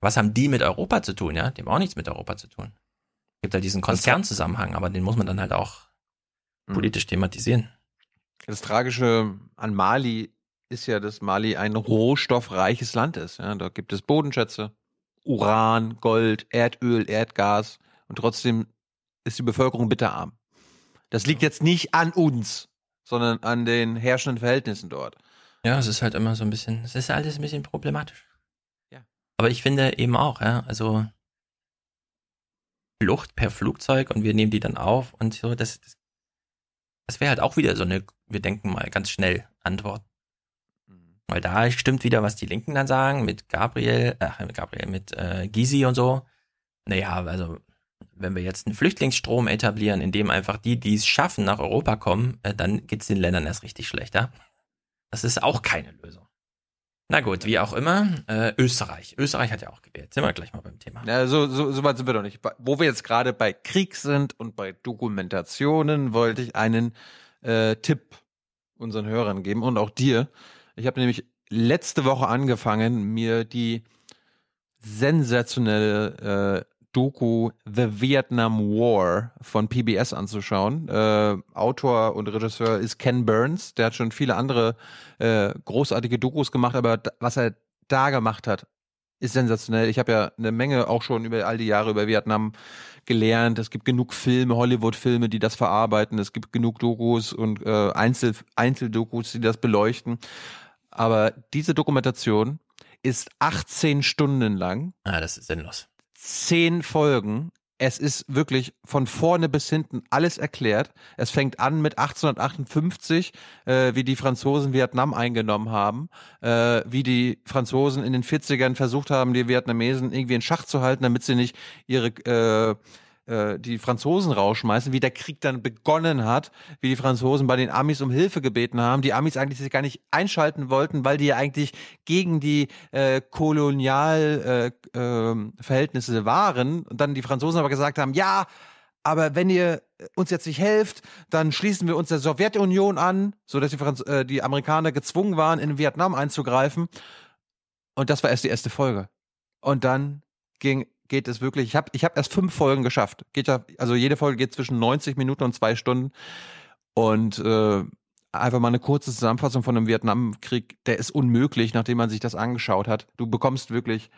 Was haben die mit Europa zu tun? Ja, die haben auch nichts mit Europa zu tun. Es gibt halt diesen Konzernzusammenhang, aber den muss man dann halt auch politisch thematisieren. Das Tragische an Mali ist ja, dass Mali ein rohstoffreiches Land ist. Ja, da gibt es Bodenschätze, Uran, Gold, Erdöl, Erdgas und trotzdem ist die Bevölkerung bitterarm. Das liegt jetzt nicht an uns, sondern an den herrschenden Verhältnissen dort. Ja, es ist halt immer so ein bisschen, es ist alles ein bisschen problematisch. Ja. Aber ich finde eben auch, ja, also Flucht per Flugzeug und wir nehmen die dann auf und so, das, das, das wäre halt auch wieder so eine, wir denken mal ganz schnell Antwort. Weil da stimmt wieder, was die Linken dann sagen, mit Gabriel, äh, mit Gabriel, mit äh, Gysi und so. Naja, also wenn wir jetzt einen Flüchtlingsstrom etablieren, in dem einfach die, die es schaffen, nach Europa kommen, äh, dann geht's den Ländern erst richtig schlechter. Das ist auch keine Lösung. Na gut, wie auch immer, äh, Österreich. Österreich hat ja auch gewählt. Sind wir gleich mal beim Thema. Ja, so, so, so weit sind wir doch nicht. Wo wir jetzt gerade bei Krieg sind und bei Dokumentationen, wollte ich einen äh, Tipp unseren Hörern geben und auch dir. Ich habe nämlich letzte Woche angefangen, mir die sensationelle äh, Doku The Vietnam War von PBS anzuschauen. Äh, Autor und Regisseur ist Ken Burns. Der hat schon viele andere äh, großartige Dokus gemacht, aber was er da gemacht hat, ist sensationell. Ich habe ja eine Menge auch schon über all die Jahre über Vietnam gelernt. Es gibt genug Filme, Hollywood-Filme, die das verarbeiten. Es gibt genug Dokus und äh, Einzel Einzeldokus, die das beleuchten. Aber diese Dokumentation ist 18 Stunden lang. Ah, das ist sinnlos. Zehn Folgen. Es ist wirklich von vorne bis hinten alles erklärt. Es fängt an mit 1858, äh, wie die Franzosen Vietnam eingenommen haben, äh, wie die Franzosen in den 40ern versucht haben, die Vietnamesen irgendwie in Schach zu halten, damit sie nicht ihre äh, äh, die Franzosen rausschmeißen, wie der Krieg dann begonnen hat, wie die Franzosen bei den Amis um Hilfe gebeten haben, die Amis eigentlich sich gar nicht einschalten wollten, weil die ja eigentlich gegen die äh, Kolonialverhältnisse äh, äh, waren und dann die Franzosen aber gesagt haben, ja, aber wenn ihr uns jetzt nicht helft, dann schließen wir uns der Sowjetunion an, so dass die, äh, die Amerikaner gezwungen waren, in Vietnam einzugreifen. Und das war erst die erste Folge. Und dann ging geht es wirklich. Ich habe ich hab erst fünf Folgen geschafft. Geht ja, also jede Folge geht zwischen 90 Minuten und zwei Stunden. Und äh, einfach mal eine kurze Zusammenfassung von einem Vietnamkrieg, der ist unmöglich, nachdem man sich das angeschaut hat. Du bekommst wirklich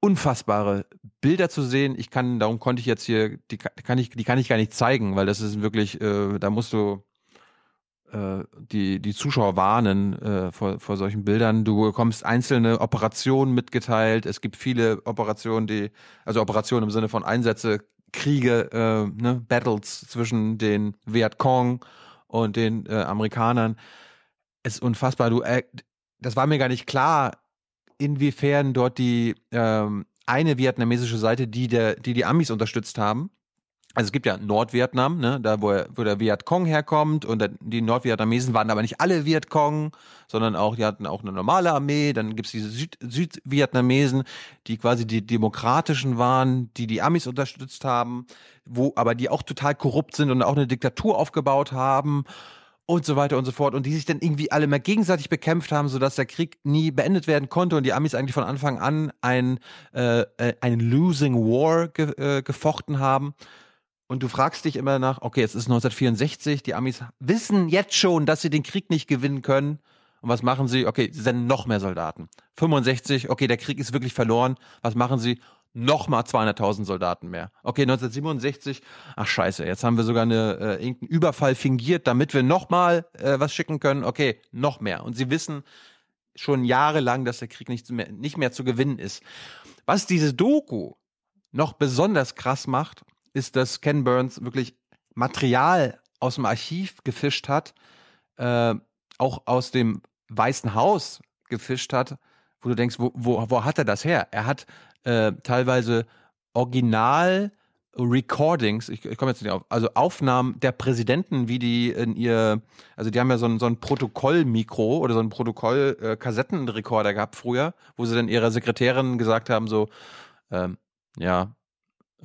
unfassbare Bilder zu sehen. Ich kann, darum konnte ich jetzt hier, die kann ich, die kann ich gar nicht zeigen, weil das ist wirklich, äh, da musst du die, die Zuschauer warnen äh, vor, vor solchen Bildern. Du bekommst einzelne Operationen mitgeteilt. Es gibt viele Operationen, die, also Operationen im Sinne von Einsätze, Kriege, äh, ne, Battles zwischen den Vietcong und den äh, Amerikanern. Es ist unfassbar. Du, äh, das war mir gar nicht klar, inwiefern dort die ähm, eine vietnamesische Seite, die der, die die Amis unterstützt haben, also es gibt ja Nordvietnam, ne, da wo, wo der Vietcong herkommt und die Nordvietnamesen waren aber nicht alle Vietcong, sondern auch, die hatten auch eine normale Armee, dann gibt's diese Süd Südvietnamesen, die quasi die demokratischen waren, die die Amis unterstützt haben, wo aber die auch total korrupt sind und auch eine Diktatur aufgebaut haben und so weiter und so fort und die sich dann irgendwie alle mehr gegenseitig bekämpft haben, sodass der Krieg nie beendet werden konnte und die Amis eigentlich von Anfang an ein, äh, äh einen Losing War ge äh, gefochten haben. Und du fragst dich immer nach, okay, es ist 1964, die Amis wissen jetzt schon, dass sie den Krieg nicht gewinnen können. Und was machen sie? Okay, sie senden noch mehr Soldaten. 65, okay, der Krieg ist wirklich verloren. Was machen sie? Nochmal 200.000 Soldaten mehr. Okay, 1967, ach scheiße, jetzt haben wir sogar eine, äh, irgendeinen Überfall fingiert, damit wir nochmal äh, was schicken können. Okay, noch mehr. Und sie wissen schon jahrelang, dass der Krieg nicht mehr, nicht mehr zu gewinnen ist. Was diese Doku noch besonders krass macht, ist, dass Ken Burns wirklich Material aus dem Archiv gefischt hat, äh, auch aus dem Weißen Haus gefischt hat, wo du denkst, wo, wo, wo hat er das her? Er hat äh, teilweise Original Recordings, ich, ich komme jetzt nicht auf, also Aufnahmen der Präsidenten, wie die in ihr, also die haben ja so ein, so ein Protokollmikro oder so ein Protokoll-Kassettenrekorder äh, gehabt früher, wo sie dann ihrer Sekretärin gesagt haben, so, ähm, ja,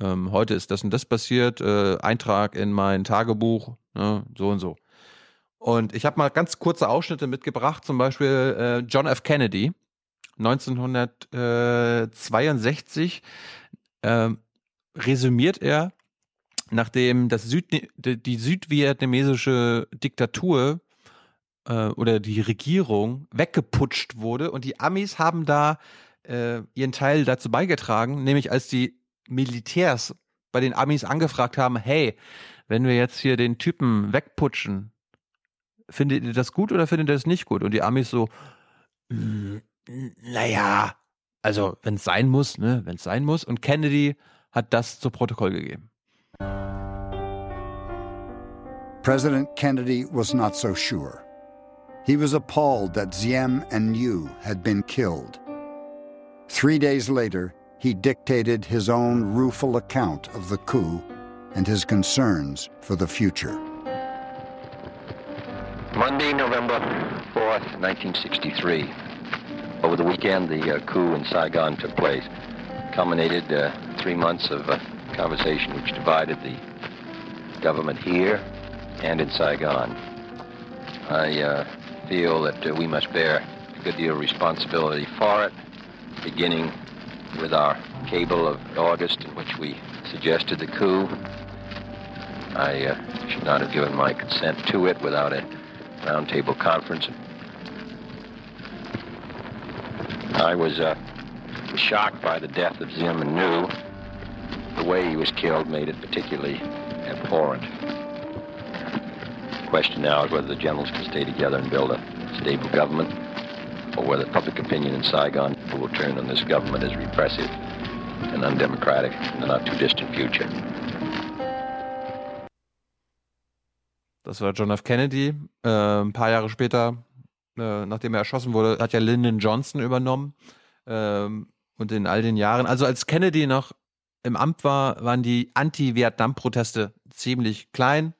ähm, heute ist das und das passiert, äh, Eintrag in mein Tagebuch, ne, so und so. Und ich habe mal ganz kurze Ausschnitte mitgebracht, zum Beispiel äh, John F. Kennedy, 1962, äh, resümiert er, nachdem das Süd, die südvietnamesische Diktatur äh, oder die Regierung weggeputscht wurde und die Amis haben da äh, ihren Teil dazu beigetragen, nämlich als die Militärs bei den Amis angefragt haben, hey, wenn wir jetzt hier den Typen wegputschen, findet ihr das gut oder findet ihr das nicht gut? Und die Amis so, naja, also wenn es sein muss, ne, wenn es sein muss. Und Kennedy hat das zu Protokoll gegeben. President Kennedy was not so sure. He was appalled that Ziem and Niu had been killed. Three days later, he dictated his own rueful account of the coup and his concerns for the future. Monday, November 4th, 1963. Over the weekend, the uh, coup in Saigon took place. Culminated uh, three months of uh, conversation which divided the government here and in Saigon. I uh, feel that uh, we must bear a good deal of responsibility for it, beginning with our cable of August in which we suggested the coup. I uh, should not have given my consent to it without a roundtable conference. I was uh, shocked by the death of Zim and Nu. The way he was killed made it particularly abhorrent. The question now is whether the generals can stay together and build a stable government, or whether public opinion in Saigon will turn on this government as repressive and undemocratic in the not too distant future. Das war John F. Kennedy. Äh, ein paar Jahre später, äh, nachdem er erschossen wurde, hat ja Lyndon Johnson übernommen. Ähm, und in all den Jahren, also als Kennedy noch im Amt war, waren die Anti-Vietnam-Proteste ziemlich klein,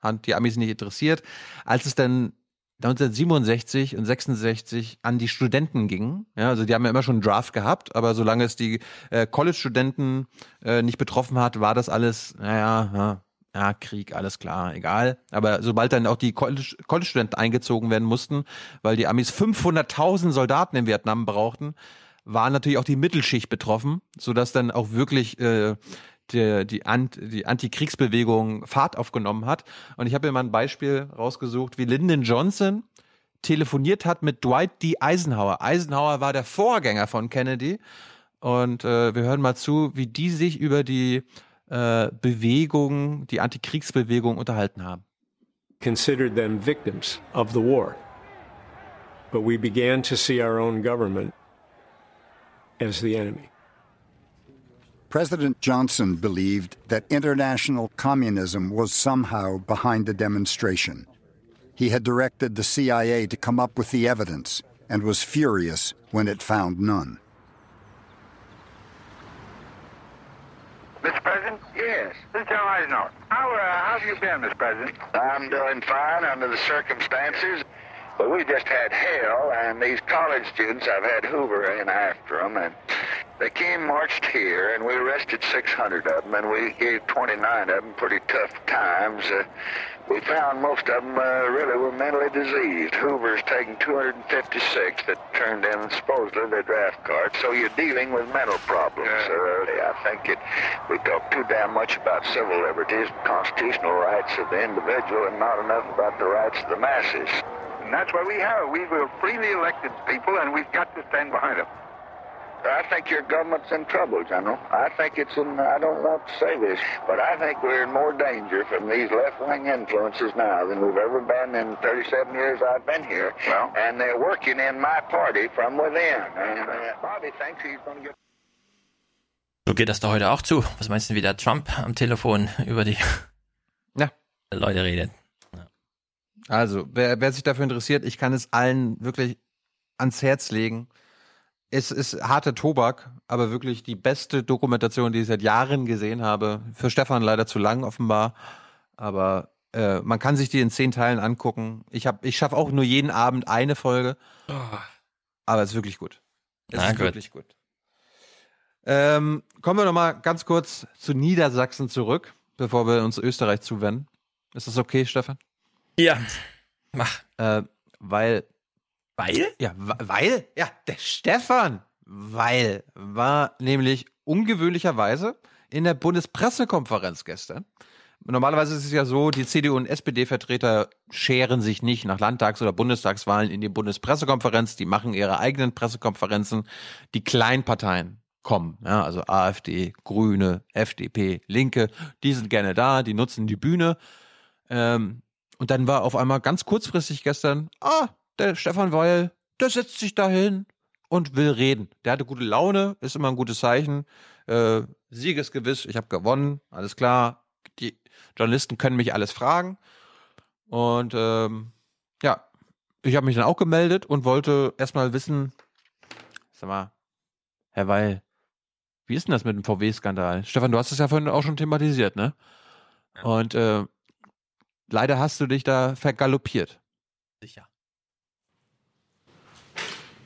hat die Amis nicht interessiert. Als es dann 1967 und 66 an die Studenten ging. Ja, also die haben ja immer schon einen Draft gehabt, aber solange es die äh, College-Studenten äh, nicht betroffen hat, war das alles, naja, ja, ja, Krieg, alles klar, egal. Aber sobald dann auch die College-Studenten eingezogen werden mussten, weil die Amis 500.000 Soldaten in Vietnam brauchten, war natürlich auch die Mittelschicht betroffen, sodass dann auch wirklich äh, die, die, Ant, die Antikriegsbewegung Fahrt aufgenommen hat. Und ich habe mir mal ein Beispiel rausgesucht, wie Lyndon Johnson telefoniert hat mit Dwight D. Eisenhower. Eisenhower war der Vorgänger von Kennedy. Und äh, wir hören mal zu, wie die sich über die äh, Bewegung, die Antikriegsbewegung unterhalten haben. Considered them victims of the war. But we began to see our own government as the enemy. President Johnson believed that international communism was somehow behind the demonstration. He had directed the CIA to come up with the evidence and was furious when it found none. Mr. President? Yes. This is General Eisenhower. How, uh, how have you been, Mr. President? I'm doing fine under the circumstances. But we just had hell, and these college students, I've had Hoover in after them, and they came, marched here, and we arrested 600 of them, and we gave 29 of them pretty tough times. Uh, we found most of them uh, really were mentally diseased. Hoover's taken 256 that turned in supposedly their draft cards. So you're dealing with mental problems. Uh, I think it, we talk too damn much about civil liberties, constitutional rights of the individual, and not enough about the rights of the masses. And that's what we have. We were freely elected people, and we've got to stand behind them. I think your government's in trouble, General. I think it's in, I don't want to say this, but I think we're in more danger from these left-wing influences now than we've ever been in 37 years I've been here. Well, and they're working in my party from within. And uh, Bobby thinks he's going to get... So geht das da heute auch zu. Was meinst du, wie der Trump am Telefon über die ja. Leute redet? Also, wer, wer sich dafür interessiert, ich kann es allen wirklich ans Herz legen. Es ist harter Tobak, aber wirklich die beste Dokumentation, die ich seit Jahren gesehen habe. Für Stefan leider zu lang offenbar, aber äh, man kann sich die in zehn Teilen angucken. Ich habe, ich schaffe auch nur jeden Abend eine Folge, oh. aber es ist wirklich gut. Es Na, ist gut. wirklich gut. Ähm, kommen wir noch mal ganz kurz zu Niedersachsen zurück, bevor wir uns Österreich zuwenden. Ist das okay, Stefan? Ja, mach. Äh, weil. Weil? Ja, weil, ja, der Stefan, weil, war nämlich ungewöhnlicherweise in der Bundespressekonferenz gestern. Normalerweise ist es ja so, die CDU und SPD-Vertreter scheren sich nicht nach Landtags- oder Bundestagswahlen in die Bundespressekonferenz. Die machen ihre eigenen Pressekonferenzen. Die Kleinparteien kommen, ja, also AfD, Grüne, FDP, Linke, die sind gerne da, die nutzen die Bühne. Ähm, und dann war auf einmal ganz kurzfristig gestern, ah, der Stefan Weil, der setzt sich da hin, und will reden. Der hatte gute Laune, ist immer ein gutes Zeichen. Äh, Siegesgewiss, ich habe gewonnen, alles klar. Die Journalisten können mich alles fragen. Und ähm, ja, ich habe mich dann auch gemeldet und wollte erstmal wissen, sag mal, Herr Weil, wie ist denn das mit dem VW-Skandal? Stefan, du hast es ja vorhin auch schon thematisiert, ne? Und äh, leider hast du dich da vergaloppiert. Sicher.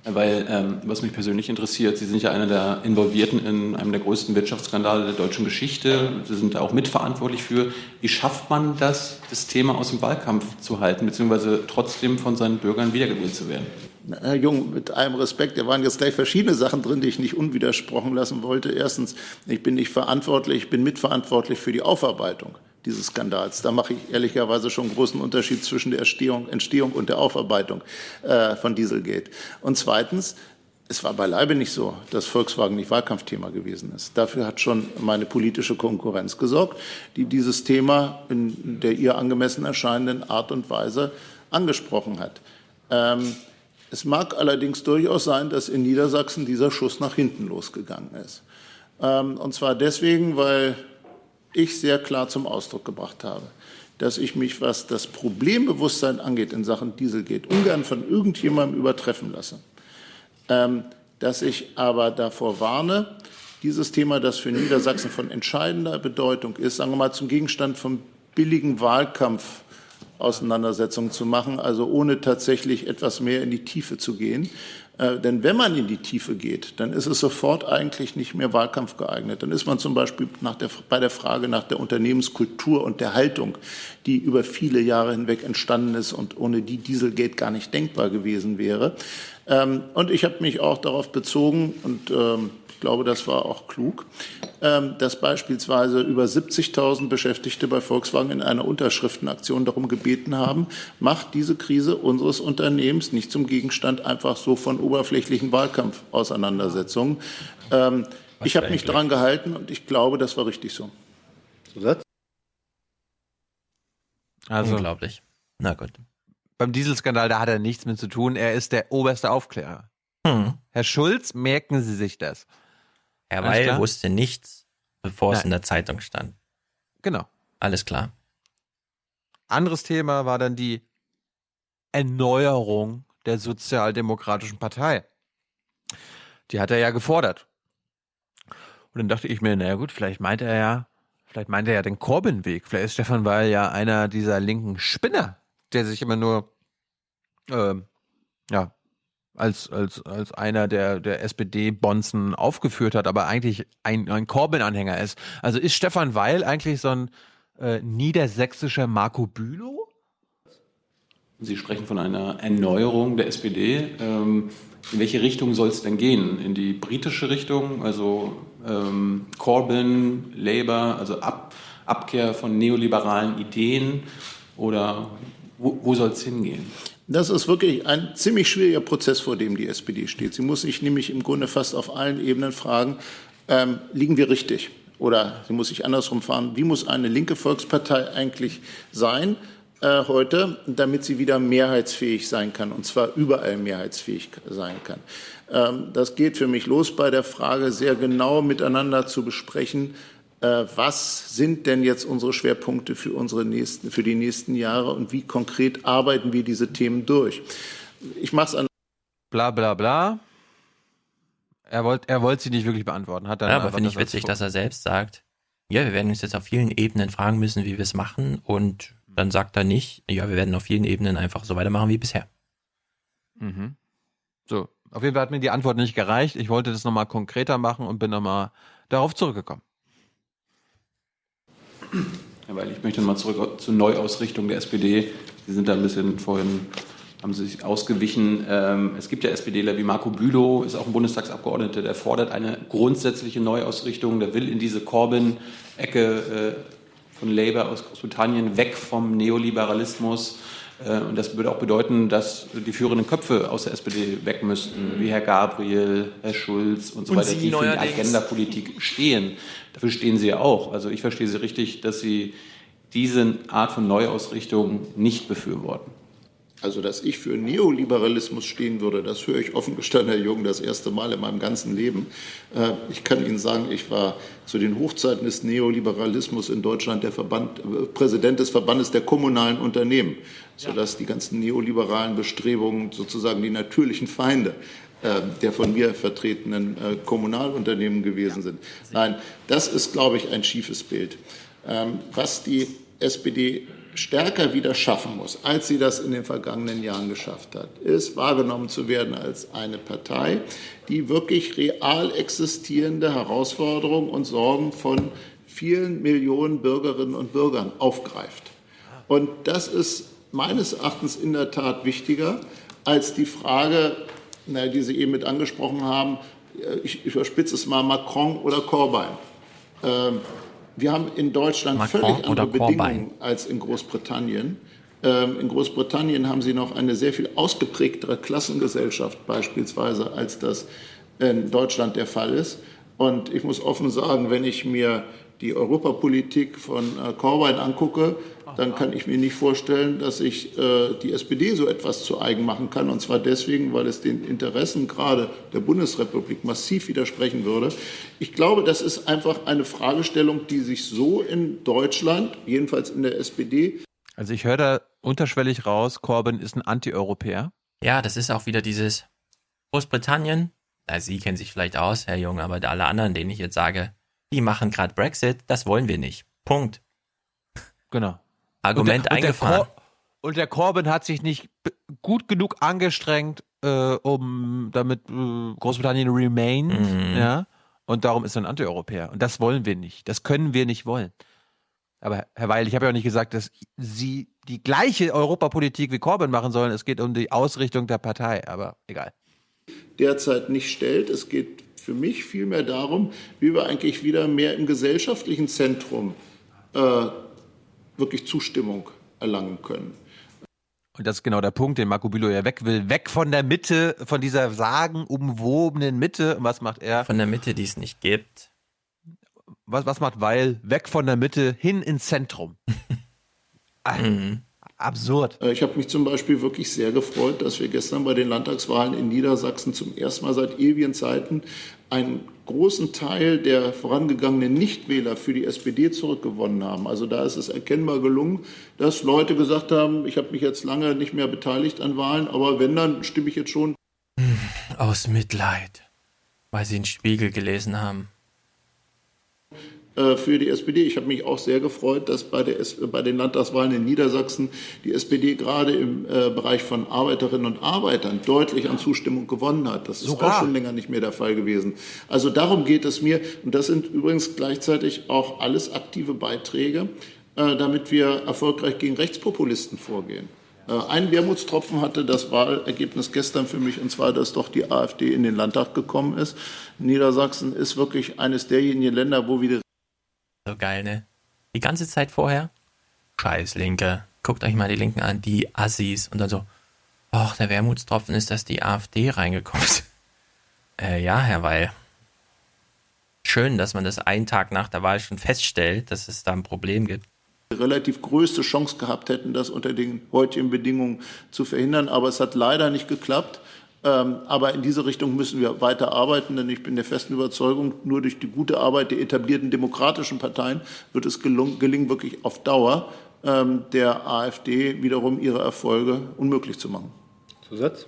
Weil, ähm, was mich persönlich interessiert, Sie sind ja einer der Involvierten in einem der größten Wirtschaftsskandale der deutschen Geschichte. Sie sind da auch mitverantwortlich für. Wie schafft man das, das Thema aus dem Wahlkampf zu halten, beziehungsweise trotzdem von seinen Bürgern wiedergewählt zu werden? Herr Jung, mit allem Respekt, da waren jetzt gleich verschiedene Sachen drin, die ich nicht unwidersprochen lassen wollte. Erstens, ich bin nicht verantwortlich, ich bin mitverantwortlich für die Aufarbeitung dieses Skandals. Da mache ich ehrlicherweise schon einen großen Unterschied zwischen der Entstehung, Entstehung und der Aufarbeitung äh, von Dieselgate. Und zweitens, es war beileibe nicht so, dass Volkswagen nicht Wahlkampfthema gewesen ist. Dafür hat schon meine politische Konkurrenz gesorgt, die dieses Thema in der ihr angemessen erscheinenden Art und Weise angesprochen hat. Ähm, es mag allerdings durchaus sein, dass in Niedersachsen dieser Schuss nach hinten losgegangen ist. Ähm, und zwar deswegen, weil ich sehr klar zum Ausdruck gebracht habe, dass ich mich, was das Problembewusstsein angeht in Sachen Dieselgate, ungern von irgendjemandem übertreffen lasse. Ähm, dass ich aber davor warne, dieses Thema, das für Niedersachsen von entscheidender Bedeutung ist, sagen wir mal zum Gegenstand von billigen Wahlkampf Auseinandersetzungen zu machen, also ohne tatsächlich etwas mehr in die Tiefe zu gehen. Äh, denn wenn man in die Tiefe geht, dann ist es sofort eigentlich nicht mehr Wahlkampf geeignet. Dann ist man zum Beispiel der, bei der Frage nach der Unternehmenskultur und der Haltung, die über viele Jahre hinweg entstanden ist und ohne die Dieselgate gar nicht denkbar gewesen wäre. Ähm, und ich habe mich auch darauf bezogen und ähm, glaube, das war auch klug, ähm, dass beispielsweise über 70.000 Beschäftigte bei Volkswagen in einer Unterschriftenaktion darum gebeten haben, macht diese Krise unseres Unternehmens nicht zum Gegenstand einfach so von oberflächlichen Wahlkampfauseinandersetzungen. Ähm, ich habe mich daran gehalten und ich glaube, das war richtig so. Also, Unglaublich. Na gut. Beim Dieselskandal, da hat er nichts mit zu tun. Er ist der oberste Aufklärer. Hm. Herr Schulz, merken Sie sich das. Herr Weil wusste nichts, bevor Nein. es in der Zeitung stand. Genau. Alles klar. Anderes Thema war dann die Erneuerung der Sozialdemokratischen Partei. Die hat er ja gefordert. Und dann dachte ich mir, naja gut, vielleicht meint er ja, vielleicht meint er ja den Corbyn-Weg. Vielleicht ist Stefan Weil ja einer dieser linken Spinner, der sich immer nur ähm, ja, als, als, als einer der, der SPD-Bonzen aufgeführt hat, aber eigentlich ein, ein Corbyn-Anhänger ist. Also ist Stefan Weil eigentlich so ein äh, niedersächsischer Marco Bülow? Sie sprechen von einer Erneuerung der SPD. Ähm, in welche Richtung soll es denn gehen? In die britische Richtung, also ähm, Corbyn, Labour, also Ab Abkehr von neoliberalen Ideen? Oder wo, wo soll es hingehen? Das ist wirklich ein ziemlich schwieriger Prozess, vor dem die SPD steht. Sie muss sich nämlich im Grunde fast auf allen Ebenen fragen, ähm, liegen wir richtig? Oder sie muss sich andersrum fahren, wie muss eine linke Volkspartei eigentlich sein äh, heute, damit sie wieder mehrheitsfähig sein kann, und zwar überall mehrheitsfähig sein kann. Ähm, das geht für mich los bei der Frage, sehr genau miteinander zu besprechen, was sind denn jetzt unsere Schwerpunkte für, unsere nächsten, für die nächsten Jahre und wie konkret arbeiten wir diese Themen durch. Ich mache es an. Bla bla bla. Er wollte er wollt sie nicht wirklich beantworten. Hat dann ja, aber finde ich witzig, dass er selbst sagt, ja, wir werden uns jetzt auf vielen Ebenen fragen müssen, wie wir es machen. Und dann sagt er nicht, ja, wir werden auf vielen Ebenen einfach so weitermachen wie bisher. Mhm. So, auf jeden Fall hat mir die Antwort nicht gereicht. Ich wollte das nochmal konkreter machen und bin nochmal darauf zurückgekommen. Ja, weil ich möchte mal zurück zur Neuausrichtung der SPD. Sie sind da ein bisschen vorhin, haben Sie sich ausgewichen. Ähm, es gibt ja SPDler wie Marco Bülow, ist auch ein Bundestagsabgeordneter, der fordert eine grundsätzliche Neuausrichtung. Der will in diese Corbyn-Ecke äh, von Labour aus Großbritannien weg vom Neoliberalismus. Äh, und das würde auch bedeuten, dass die führenden Köpfe aus der SPD weg müssten, wie Herr Gabriel, Herr Schulz und so und weiter, Sie die für die Agendapolitik stehen. Dafür stehen Sie ja auch. Also ich verstehe Sie richtig, dass Sie diese Art von Neuausrichtung nicht befürworten. Also dass ich für Neoliberalismus stehen würde, das höre ich offen gestanden, Herr Jung, das erste Mal in meinem ganzen Leben. Äh, ich kann Ihnen sagen, ich war zu den Hochzeiten des Neoliberalismus in Deutschland der Verband, äh, Präsident des Verbandes der kommunalen Unternehmen, sodass die ganzen neoliberalen Bestrebungen sozusagen die natürlichen Feinde äh, der von mir vertretenen Kommunalunternehmen gewesen sind. Nein, das ist, glaube ich, ein schiefes Bild. Ähm, was die SPD stärker wieder schaffen muss, als sie das in den vergangenen Jahren geschafft hat, ist wahrgenommen zu werden als eine Partei, die wirklich real existierende Herausforderungen und Sorgen von vielen Millionen Bürgerinnen und Bürgern aufgreift. Und das ist meines Erachtens in der Tat wichtiger als die Frage, na, die Sie eben mit angesprochen haben, ich überspitze es mal, Macron oder Corbyn. Ähm, wir haben in Deutschland Macron völlig andere Bedingungen als in Großbritannien. Ähm, in Großbritannien haben sie noch eine sehr viel ausgeprägtere Klassengesellschaft beispielsweise, als das in Deutschland der Fall ist. Und ich muss offen sagen, wenn ich mir die Europapolitik von äh, Corbyn angucke, dann kann ich mir nicht vorstellen, dass sich äh, die SPD so etwas zu eigen machen kann. Und zwar deswegen, weil es den Interessen gerade der Bundesrepublik massiv widersprechen würde. Ich glaube, das ist einfach eine Fragestellung, die sich so in Deutschland, jedenfalls in der SPD, Also ich höre da unterschwellig raus, Corbyn ist ein Anti-Europäer. Ja, das ist auch wieder dieses Großbritannien. Na, Sie kennen sich vielleicht aus, Herr Jung, aber alle anderen, denen ich jetzt sage, die machen gerade Brexit, das wollen wir nicht. Punkt. Genau. Argument und der, eingefahren. Und der, Cor und der Corbyn hat sich nicht gut genug angestrengt, äh, um damit äh, Großbritannien remained, Mhm. ja. Und darum ist er ein Anti-Europäer. Und das wollen wir nicht. Das können wir nicht wollen. Aber Herr Weil, ich habe ja auch nicht gesagt, dass Sie die gleiche Europapolitik wie Corbyn machen sollen. Es geht um die Ausrichtung der Partei. Aber egal. derzeit nicht stellt. Es geht für mich vielmehr darum, wie wir eigentlich wieder mehr im gesellschaftlichen Zentrum äh, wirklich Zustimmung erlangen können. Und das ist genau der Punkt, den Marco Bülow ja weg will. Weg von der Mitte, von dieser sagenumwobenen Mitte. Und was macht er? Von der Mitte, die es nicht gibt. Was, was macht Weil? Weg von der Mitte hin ins Zentrum. Ah, Absurd. Äh, Ich habe mich zum Beispiel wirklich sehr gefreut, dass wir gestern bei den Landtagswahlen in Niedersachsen zum ersten Mal seit ewigen Zeiten einen großen Teil der vorangegangenen Nichtwähler für die SPD zurückgewonnen haben. Also da ist es erkennbar gelungen, dass Leute gesagt haben, ich habe mich jetzt lange nicht mehr beteiligt an Wahlen, aber wenn, dann stimme ich jetzt schon Aus Mitleid. Weil sie den Spiegel gelesen haben. Äh, für die SPD. Ich habe mich auch sehr gefreut, dass bei, der, bei den Landtagswahlen in Niedersachsen die SPD gerade im äh, Bereich von Arbeiterinnen und Arbeitern deutlich an Zustimmung gewonnen hat. Das ist Sogar. auch schon länger nicht mehr der Fall gewesen. Also darum geht es mir. Und das sind übrigens gleichzeitig auch alles aktive Beiträge, äh, damit wir erfolgreich gegen Rechtspopulisten vorgehen. Äh, Ein Wermutstropfen hatte das Wahlergebnis gestern für mich, und zwar, dass doch die AfD in den Landtag gekommen ist. Niedersachsen ist wirklich eines derjenigen Länder, wo wieder So geil, ne? Die ganze Zeit vorher, scheiß Linke, guckt euch mal die Linken an, die Assis. Und dann so, ach, der Wermutstropfen ist, dass die AfD reingekommen ist. Äh, ja, Herr Weil. Schön, dass man das einen Tag nach der Wahl schon feststellt, dass es da ein Problem gibt. relativ größte Chance gehabt hätten, das unter den heutigen Bedingungen zu verhindern. Aber es hat leider nicht geklappt. Ähm, Aber in diese Richtung müssen wir weiter arbeiten, denn ich bin der festen Überzeugung, nur durch die gute Arbeit der etablierten demokratischen Parteien wird es gelingen, wirklich auf Dauer ähm, der AfD wiederum ihre Erfolge unmöglich zu machen. Zusatz?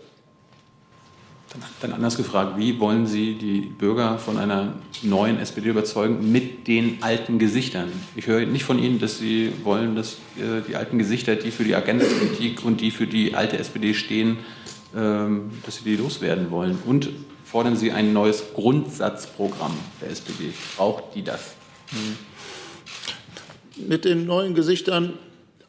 Dann anders gefragt, wie wollen Sie die Bürger von einer neuen SPD überzeugen mit den alten Gesichtern? Ich höre nicht von Ihnen, dass Sie wollen, dass äh, die alten Gesichter, die für die Agendapolitik und die für die alte SPD stehen, dass Sie die loswerden wollen. Und fordern Sie ein neues Grundsatzprogramm der SPD. Braucht die das? Mit den neuen Gesichtern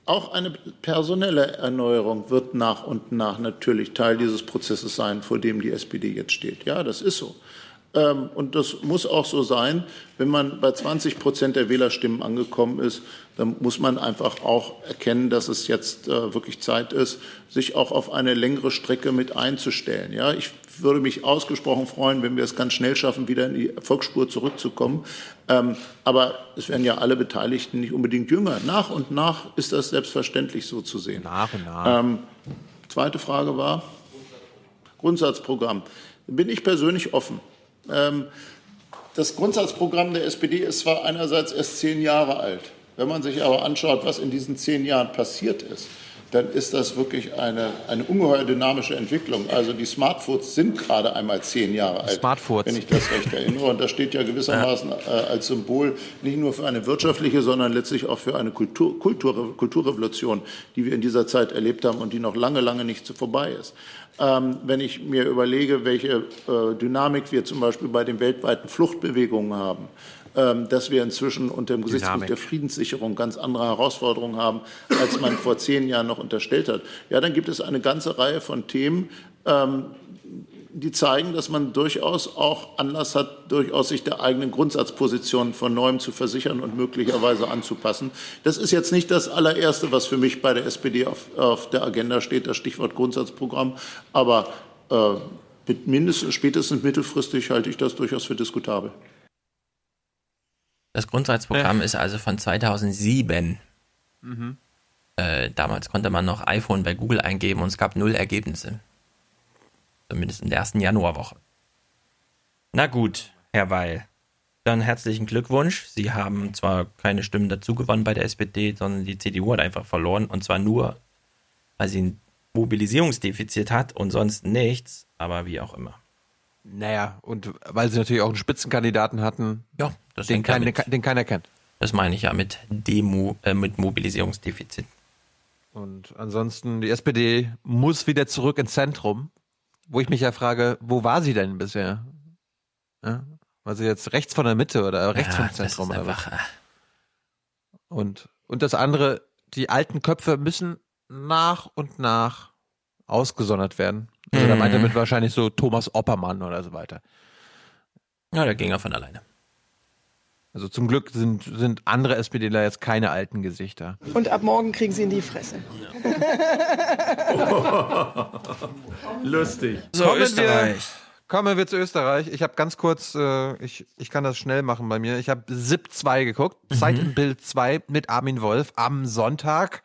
auch eine personelle Erneuerung wird nach und nach natürlich Teil dieses Prozesses sein, vor dem die SPD jetzt steht. Ja, das ist so. Ähm, Und das muss auch so sein. Wenn man bei 20 Prozent der Wählerstimmen angekommen ist, dann muss man einfach auch erkennen, dass es jetzt äh, wirklich Zeit ist, sich auch auf eine längere Strecke mit einzustellen. Ja, ich würde mich ausgesprochen freuen, wenn wir es ganz schnell schaffen, wieder in die Erfolgsspur zurückzukommen. Ähm, aber es werden ja alle Beteiligten nicht unbedingt jünger. Nach und nach ist das selbstverständlich so zu sehen. Nach und nach. Ähm, zweite Frage war Grundsatzprogramm. Bin ich persönlich offen. Ähm, das Grundsatzprogramm der SPD ist zwar einerseits erst zehn Jahre alt. Wenn man sich aber anschaut, was in diesen zehn Jahren passiert ist, dann ist das wirklich eine, eine ungeheuer dynamische Entwicklung. Also die Smartphones sind gerade einmal zehn Jahre alt, Smartphones. wenn ich das recht erinnere. Und das steht ja gewissermaßen äh, als Symbol nicht nur für eine wirtschaftliche, sondern letztlich auch für eine Kultur, Kultur, Kulturrevolution, die wir in dieser Zeit erlebt haben und die noch lange, lange nicht so vorbei ist. Ähm, wenn ich mir überlege, welche äh, Dynamik wir zum Beispiel bei den weltweiten Fluchtbewegungen haben, ähm, dass wir inzwischen unter dem Gesichtspunkt Dynamik. der Friedenssicherung ganz andere Herausforderungen haben, als man vor zehn Jahren noch unterstellt hat. Ja, dann gibt es eine ganze Reihe von Themen, ähm, die zeigen, dass man durchaus auch Anlass hat, durchaus sich der eigenen Grundsatzposition von neuem zu versichern und möglicherweise anzupassen. Das ist jetzt nicht das allererste, was für mich bei der SPD auf, auf der Agenda steht, das Stichwort Grundsatzprogramm. Aber äh, mit mindestens, spätestens mittelfristig halte ich das durchaus für diskutabel. Das Grundsatzprogramm ist also von 2007. Mhm. Äh, damals konnte man noch iPhone bei Google eingeben und es gab null Ergebnisse. Zumindest in der ersten Januarwoche. Na gut, Herr Weil. Dann herzlichen Glückwunsch. Sie haben zwar keine Stimmen dazu gewonnen bei der SPD, sondern die CDU hat einfach verloren. Und zwar nur, weil sie ein Mobilisierungsdefizit hat und sonst nichts. Aber wie auch immer. Naja, und weil sie natürlich auch einen Spitzenkandidaten hatten, ja, das den, kein, damit. den keiner kennt. Das meine ich ja mit Demo, äh, mit Mobilisierungsdefizit. Und ansonsten, die SPD muss wieder zurück ins Zentrum, wo ich mich ja frage, wo war sie denn bisher? Ja? War sie jetzt rechts von der Mitte oder rechts Ja, vom das Zentrum? ist oder was? einfach, Und, und das andere, die alten Köpfe müssen nach und nach ausgesondert werden. Also da Mhm. meint er mit wahrscheinlich so Thomas Oppermann oder so weiter. Ja, der ging ja von alleine. Also zum Glück sind, sind andere SPDler jetzt keine alten Gesichter. Und ab morgen kriegen sie in die Fresse. Lustig. So, kommen Österreich. Wir, kommen wir zu Österreich. Ich habe ganz kurz, äh, ich, ich kann das schnell machen bei mir. Ich habe SIP 2 geguckt, Zeit im Bild 2 mit Armin Wolf am Sonntag.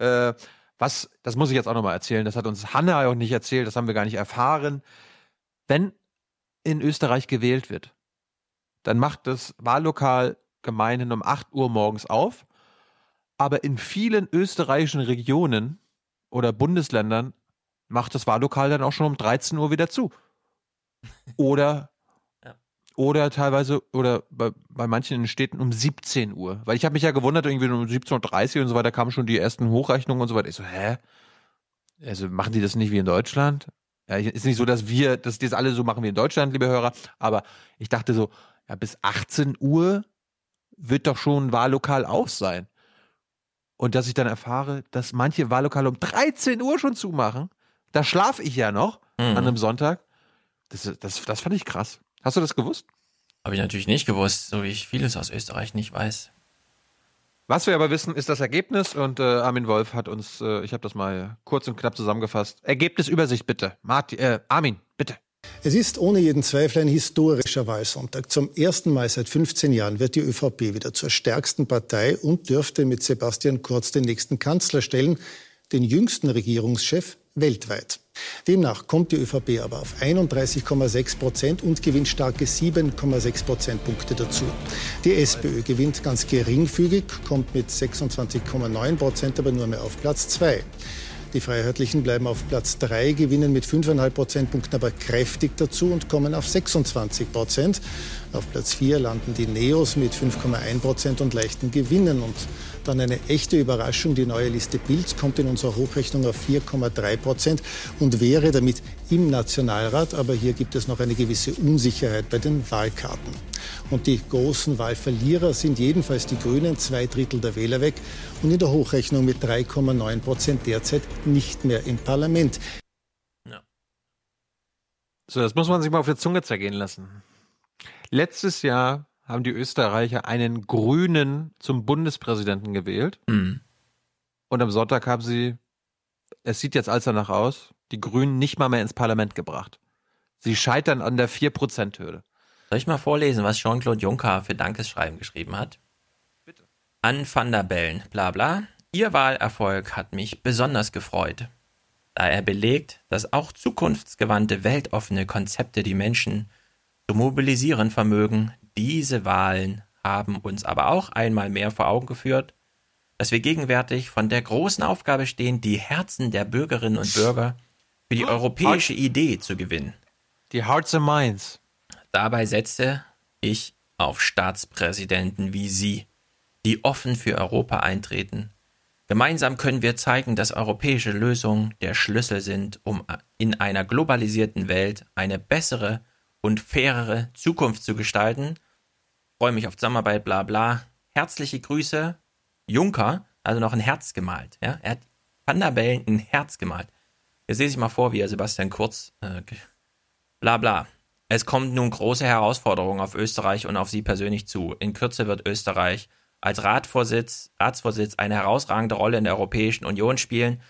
Äh, was, das muss ich jetzt auch nochmal erzählen, das hat uns Hanna auch nicht erzählt, das haben wir gar nicht erfahren. Wenn in Österreich gewählt wird, dann macht das Wahllokal gemeinhin um 8 Uhr morgens auf. Aber in vielen österreichischen Regionen oder Bundesländern macht das Wahllokal dann auch schon um 13 Uhr wieder zu. Oder, oder teilweise, oder bei, bei manchen in den Städten um 17 Uhr. Weil ich habe mich ja gewundert, irgendwie um 17.30 Uhr und so weiter kamen schon die ersten Hochrechnungen und so weiter. Ich so, hä? Also machen die das nicht wie in Deutschland? Ja, ist nicht so, dass wir, dass die das alle so machen wie in Deutschland, liebe Hörer, aber ich dachte so, ja, bis 18 Uhr wird doch schon ein Wahllokal auf sein. Und dass ich dann erfahre, dass manche Wahllokale um 13 Uhr schon zumachen, da schlafe ich ja noch Mhm. an einem Sonntag. Das, das, das fand ich krass. Hast du das gewusst? Habe ich natürlich nicht gewusst, so wie ich vieles aus Österreich nicht weiß. Was wir aber wissen, ist das Ergebnis und äh, Armin Wolf hat uns, äh, ich habe das mal kurz und knapp zusammengefasst. Ergebnisübersicht bitte. Martin, äh, Armin, bitte. Es ist ohne jeden Zweifel ein historischer Wahlsonntag. Zum ersten Mal seit 15 Jahren wird die ÖVP wieder zur stärksten Partei und dürfte mit Sebastian Kurz den nächsten Kanzler stellen, den jüngsten Regierungschef weltweit. Demnach kommt die ÖVP aber auf 31,6 Prozent und gewinnt starke 7,6 Prozentpunkte dazu. Die SPÖ gewinnt ganz geringfügig, kommt mit 26,9 Prozent aber nur mehr auf Platz 2. Die Freiheitlichen bleiben auf Platz 3, gewinnen mit 5,5 Prozentpunkten aber kräftig dazu und kommen auf 26 Prozent. Auf Platz 4 landen die Neos mit 5,1 Prozent und leichten Gewinnen. Und dann eine echte Überraschung, die neue Liste Bild kommt in unserer Hochrechnung auf 4,3 Prozent und wäre damit im Nationalrat. Aber hier gibt es noch eine gewisse Unsicherheit bei den Wahlkarten. Und die großen Wahlverlierer sind jedenfalls die Grünen, zwei Drittel der Wähler weg und in der Hochrechnung mit 3,9 Prozent derzeit nicht mehr im Parlament. So, das muss man sich mal auf der Zunge zergehen lassen. Letztes Jahr haben die Österreicher einen Grünen zum Bundespräsidenten gewählt. Mhm. Und am Sonntag haben sie, es sieht jetzt alles danach aus, die Grünen nicht mal mehr ins Parlament gebracht. Sie scheitern an der 4%-Hürde. Soll ich mal vorlesen, was Jean-Claude Juncker für Dankesschreiben geschrieben hat? Bitte. An Van der Bellen, bla bla. Ihr Wahlerfolg hat mich besonders gefreut. da er belegt, dass auch zukunftsgewandte, weltoffene Konzepte die Menschen zu mobilisieren vermögen. Diese Wahlen haben uns aber auch einmal mehr vor Augen geführt, dass wir gegenwärtig von der großen Aufgabe stehen, die Herzen der Bürgerinnen und Bürger für die europäische Idee zu gewinnen. Die Hearts and Minds. Dabei setze ich auf Staatspräsidenten wie Sie, die offen für Europa eintreten. Gemeinsam können wir zeigen, dass europäische Lösungen der Schlüssel sind, um in einer globalisierten Welt eine bessere und fairere Zukunft zu gestalten. Freue mich auf Zusammenarbeit, bla bla. Herzliche Grüße, Juncker, also noch ein Herz gemalt. Ja? Er hat Van der Bellen ein Herz gemalt. Jetzt sehe ich mal vor, wie er Sebastian Kurz, äh, bla bla. Es kommt nun große Herausforderungen auf Österreich und auf Sie persönlich zu. In Kürze wird Österreich als Ratsvorsitz, Ratsvorsitz eine herausragende Rolle in der Europäischen Union spielen.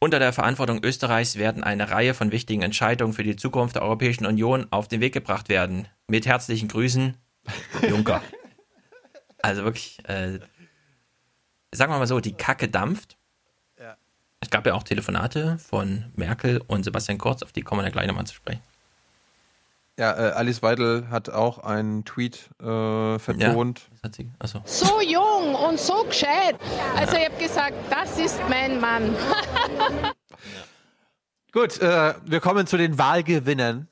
Unter der Verantwortung Österreichs werden eine Reihe von wichtigen Entscheidungen für die Zukunft der Europäischen Union auf den Weg gebracht werden. Mit herzlichen Grüßen, Juncker. also wirklich, äh, sagen wir mal so, die Kacke dampft. Ja. Es gab ja auch Telefonate von Merkel und Sebastian Kurz, auf die kommen wir ja gleich nochmal zu sprechen. Ja, äh, Alice Weidel hat auch einen Tweet äh, vertont. Ja, so. so jung und so gescheit. Also ich habe gesagt, das ist mein Mann. Gut, äh, wir kommen zu den Wahlgewinnern.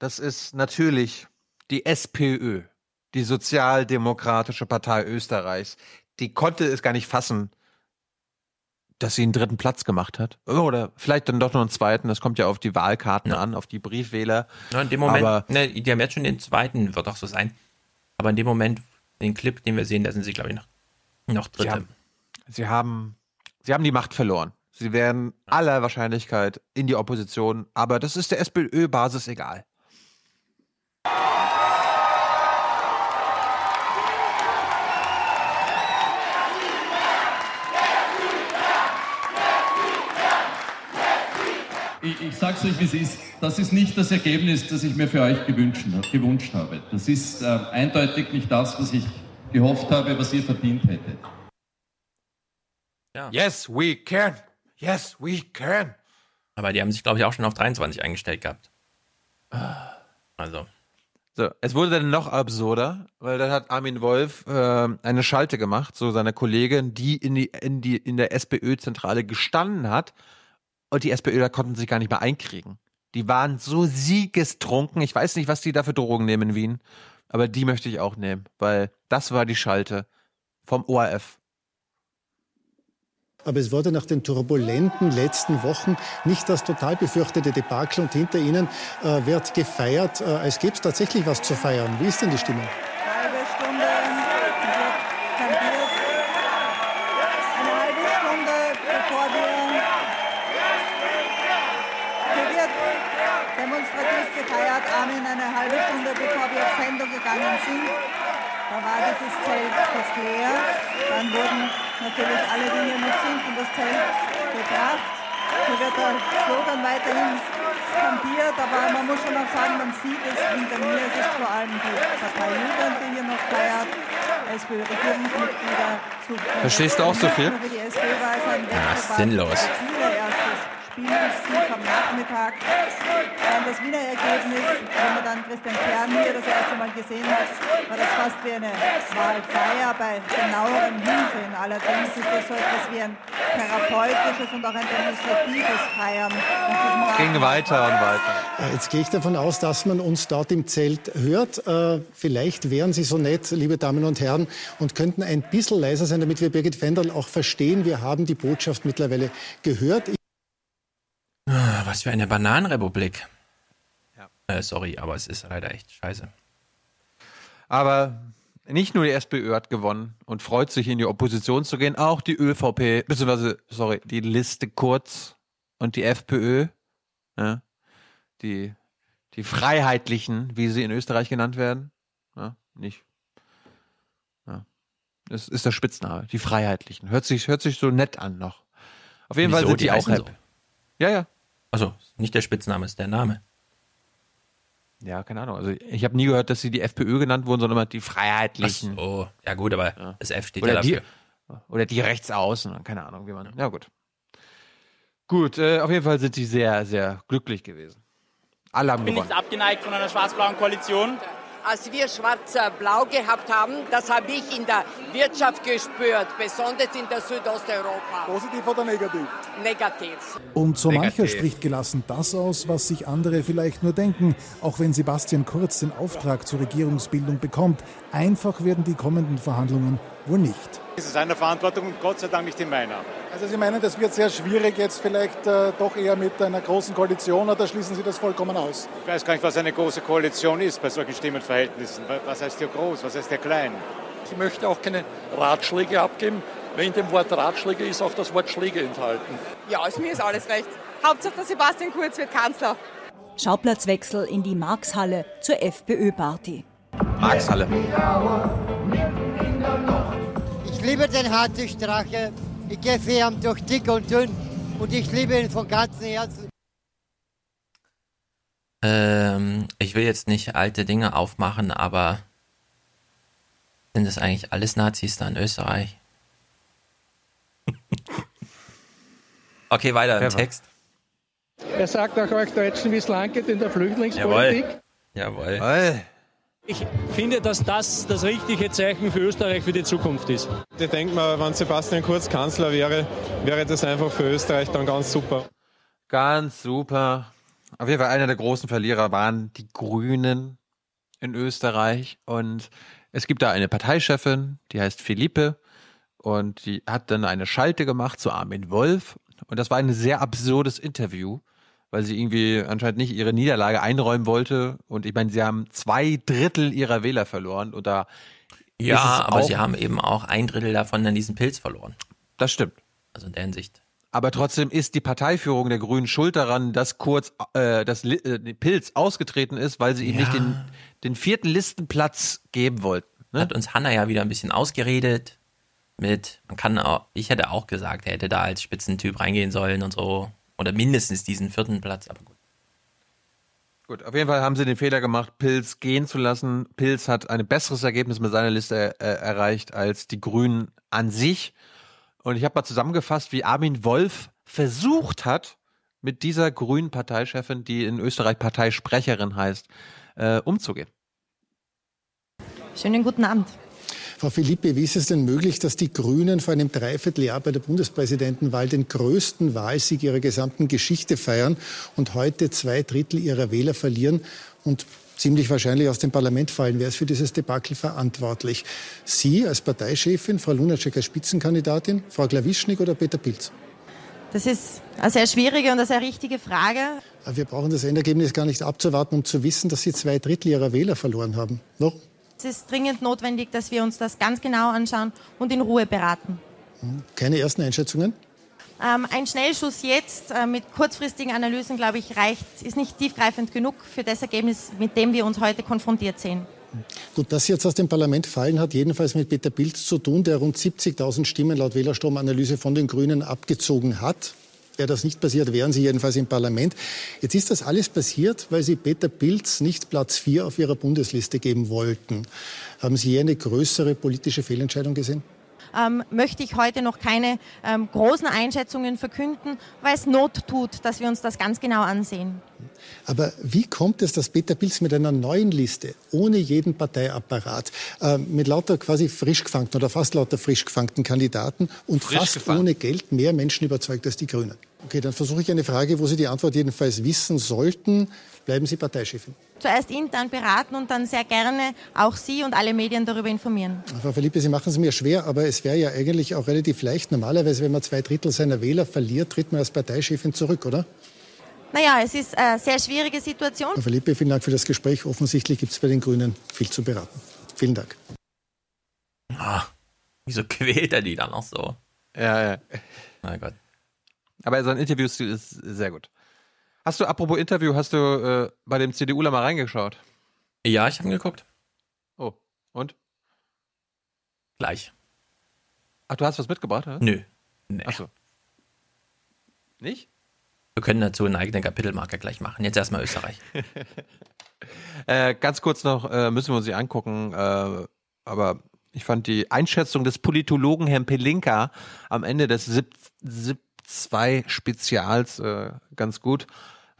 Das ist natürlich die SPÖ, die Sozialdemokratische Partei Österreichs. Die konnte es gar nicht fassen, dass sie einen dritten Platz gemacht hat. Oder vielleicht dann doch noch einen zweiten. Das kommt ja auf die Wahlkarten ja. an, auf die Briefwähler. Ja, in dem Moment, Aber, ne, die haben jetzt schon den zweiten, wird auch so sein. Aber in dem Moment, den Clip, den wir sehen, da sind sie, glaube ich, noch, noch dritte. Sie haben, sie haben, sie haben die Macht verloren. Sie werden aller Wahrscheinlichkeit in die Opposition. Aber das ist der SPÖ-Basis egal. Ich, ich sage es euch, wie es ist. Das ist nicht das Ergebnis, das ich mir für euch gewünscht, gewünscht habe. Das ist äh, eindeutig nicht das, was ich gehofft habe, was ihr verdient hättet. Ja. Yes, we can. Yes, we can. Aber die haben sich, glaube ich, auch schon auf 23 eingestellt gehabt. Also. So, es wurde dann noch absurder, weil dann hat Armin Wolf äh, eine Schalte gemacht, so seine Kollegin, die in, die, in, die, in der SPÖ-Zentrale gestanden hat und die SPÖler konnten sich gar nicht mehr einkriegen. Die waren so siegestrunken. Ich weiß nicht, was die da für Drogen nehmen in Wien. Aber die möchte ich auch nehmen, weil das war die Schalte vom ORF. Aber es wurde nach den turbulenten letzten Wochen nicht das total befürchtete Debakel und hinter ihnen äh, wird gefeiert, äh, als gäbe es tatsächlich was zu feiern. Wie ist denn die Stimmung? gegangen sind. Da war dieses Leer. Dann wurden natürlich alle Dinge mit Zink in das Zelt gebracht. Hier wird der Slogan weiterhin skampiert, aber man muss schon auch sagen, man sieht es hinter mir. Es ist vor allem die Partei Jugend, die hier noch feiert. SPÖ-Regierungsmitglieder zu. Verstehst du auch so viel? Ja, sinnlos. Spielsieg am Nachmittag. Dann das Wiener Ergebnis, wenn man dann Christian Kern hier das erste Mal gesehen hat, war das fast wie eine Wahlfeier bei genauerem Hinsehen. Allerdings ist das so etwas wie ein therapeutisches und auch ein demonstratives Feiern. Ging weiter und weiter. Jetzt gehe ich davon aus, dass man uns dort im Zelt hört. Äh, vielleicht wären Sie so nett, liebe Damen und Herren, und könnten ein bisschen leiser sein, damit wir Birgit Fendel auch verstehen. Wir haben die Botschaft mittlerweile gehört. Ah, was für eine Bananenrepublik. Ja. Äh, sorry, aber es ist leider echt scheiße. Aber nicht nur die SPÖ hat gewonnen und freut sich in die Opposition zu gehen, auch die ÖVP, beziehungsweise, sorry, die Liste kurz und die FPÖ, ja, die, die Freiheitlichen, wie sie in Österreich genannt werden, ja, nicht. Ja. Das ist der Spitzname, die Freiheitlichen. Hört sich, hört sich so nett an noch. Auf jeden Wieso? Fall sind die, die auch happy. So? Ja, ja. Also nicht der Spitzname, ist der Name. Ja, keine Ahnung. Also ich habe nie gehört, dass sie die FPÖ genannt wurden, sondern immer die Freiheitlichen. Oh, ja gut, aber ja. das F steht oder ja dafür. Die, oder die Rechtsaußen, keine Ahnung, wie man. Ja gut. Gut, äh, auf jeden Fall sind die sehr, sehr glücklich gewesen. Alle haben Ich bin gewonnen. nicht abgeneigt von einer schwarz-blauen Koalition. Als wir schwarz-blau gehabt haben, das habe ich in der Wirtschaft gespürt, besonders in der Südosteuropa. Positiv oder negativ? Negativ. Und so mancher spricht gelassen das aus, was sich andere vielleicht nur denken. Auch wenn Sebastian Kurz den Auftrag zur Regierungsbildung bekommt, einfach werden die kommenden Verhandlungen wohl nicht. Es ist seine Verantwortung und Gott sei Dank nicht in meiner. Also Sie meinen, das wird sehr schwierig jetzt vielleicht äh, doch eher mit einer großen Koalition oder schließen Sie das vollkommen aus? Ich weiß gar nicht, was eine große Koalition ist bei solchen Stimmenverhältnissen. Was heißt hier groß, was heißt hier klein? Ich möchte auch keine Ratschläge abgeben, weil in dem Wort Ratschläge ist auch das Wort Schläge enthalten. Ja, also mir ist alles recht. Hauptsache der Sebastian Kurz wird Kanzler. Schauplatzwechsel in die Markshalle zur FPÖ-Party. Markshalle. Ich liebe den Hartwig Strache. Ich gehe für ihn durch dick und dünn und ich liebe ihn von ganzem Herzen. Ähm, ich will jetzt nicht alte Dinge aufmachen, aber sind das eigentlich alles Nazis da in Österreich? okay, weiter im Text. Er sagt auch euch Deutschen, wie es lang geht in der Flüchtlingspolitik. Jawohl. Jawohl. Ich finde, dass das das richtige Zeichen für Österreich für die Zukunft ist. Ich denke mal, wenn Sebastian Kurz Kanzler wäre, wäre das einfach für Österreich dann ganz super. Ganz super. Auf jeden Fall einer der großen Verlierer waren die Grünen in Österreich. Und es gibt da eine Parteichefin, die heißt Philippe. Und die hat dann eine Schalte gemacht zu Armin Wolf. Und das war ein sehr absurdes Interview, weil sie irgendwie anscheinend nicht ihre Niederlage einräumen wollte. Und ich meine, sie haben zwei Drittel ihrer Wähler verloren. Und da Ja, aber sie haben eben auch ein Drittel davon an diesen Pilz verloren. Das stimmt. Also in der Hinsicht. Aber trotzdem ist die Parteiführung der Grünen schuld daran, dass kurz äh, das Li äh, Pilz ausgetreten ist, weil sie ihm Ja. nicht den, den vierten Listenplatz geben wollten. Ne? Hat uns Hanna ja wieder ein bisschen ausgeredet mit, man kann auch, ich hätte auch gesagt, er hätte da als Spitzentyp reingehen sollen und so. Oder mindestens diesen vierten Platz, aber gut. Gut, auf jeden Fall haben sie den Fehler gemacht, Pilz gehen zu lassen. Pilz hat ein besseres Ergebnis mit seiner Liste äh, erreicht als die Grünen an sich. Und ich habe mal zusammengefasst, wie Armin Wolf versucht hat, mit dieser grünen Parteichefin, die in Österreich Parteisprecherin heißt, äh, umzugehen. Schönen guten Abend. Frau Philippe, wie ist es denn möglich, dass die Grünen vor einem Dreivierteljahr bei der Bundespräsidentenwahl den größten Wahlsieg ihrer gesamten Geschichte feiern und heute zwei Drittel ihrer Wähler verlieren und ziemlich wahrscheinlich aus dem Parlament fallen? Wer ist für dieses Debakel verantwortlich? Sie als Parteichefin, Frau Lunacek als Spitzenkandidatin, Frau Klawischnik oder Peter Pilz? Das ist eine sehr schwierige und eine sehr richtige Frage. Aber Wir brauchen das Endergebnis gar nicht abzuwarten, um zu wissen, dass Sie zwei Drittel Ihrer Wähler verloren haben. Warum? Es ist dringend notwendig, dass wir uns das ganz genau anschauen und in Ruhe beraten. Keine ersten Einschätzungen? Ähm, ein Schnellschuss jetzt äh, mit kurzfristigen Analysen, glaube ich, reicht, ist nicht tiefgreifend genug für das Ergebnis, mit dem wir uns heute konfrontiert sehen. Gut, dass Sie jetzt aus dem Parlament fallen, hat jedenfalls mit Peter Pilz zu tun, der rund 70.000 Stimmen laut Wählerstromanalyse von den Grünen abgezogen hat. Wäre das nicht passiert, wären Sie jedenfalls im Parlament. Jetzt ist das alles passiert, weil Sie Peter Pilz nicht Platz 4 auf Ihrer Bundesliste geben wollten. Haben Sie hier eine größere politische Fehlentscheidung gesehen? Ähm, möchte ich heute noch keine ähm, großen Einschätzungen verkünden, weil es Not tut, dass wir uns das ganz genau ansehen. Aber wie kommt es, dass Peter Pilz mit einer neuen Liste, ohne jeden Parteiapparat, äh, mit lauter quasi frisch gefangten oder fast lauter frisch gefangten Kandidaten und Frisch fast gefangen. ohne Geld mehr Menschen überzeugt als die Grünen? Okay, dann versuche ich eine Frage, wo Sie die Antwort jedenfalls wissen sollten. Bleiben Sie Parteichefin. Zuerst intern beraten und dann sehr gerne auch Sie und alle Medien darüber informieren. Frau Philippe, Sie machen es mir schwer, aber es wäre ja eigentlich auch relativ leicht. Normalerweise, wenn man zwei Drittel seiner Wähler verliert, tritt man als Parteichefin zurück, oder? Naja, es ist eine sehr schwierige Situation. Frau Philippe, vielen Dank für das Gespräch. Offensichtlich gibt es bei den Grünen viel zu beraten. Vielen Dank. Ah, wieso quält er die dann noch so? Ja, ja. Na Gott. Aber sein Interviewstil ist sehr gut. Hast du, apropos Interview, hast du äh, bei dem CDUler mal reingeschaut? Ja, ich habe geguckt. Oh, und? Gleich. Ach, du hast was mitgebracht, oder? Nö. Nee. Ach so. Nicht? Wir können dazu eine eigene Kapitelmarke gleich machen. Jetzt erstmal Österreich. Äh, ganz kurz noch, äh, müssen wir uns die angucken, äh, aber ich fand die Einschätzung des Politologen Herrn Pelinka am Ende des sieb- zwei Spezials äh, ganz gut.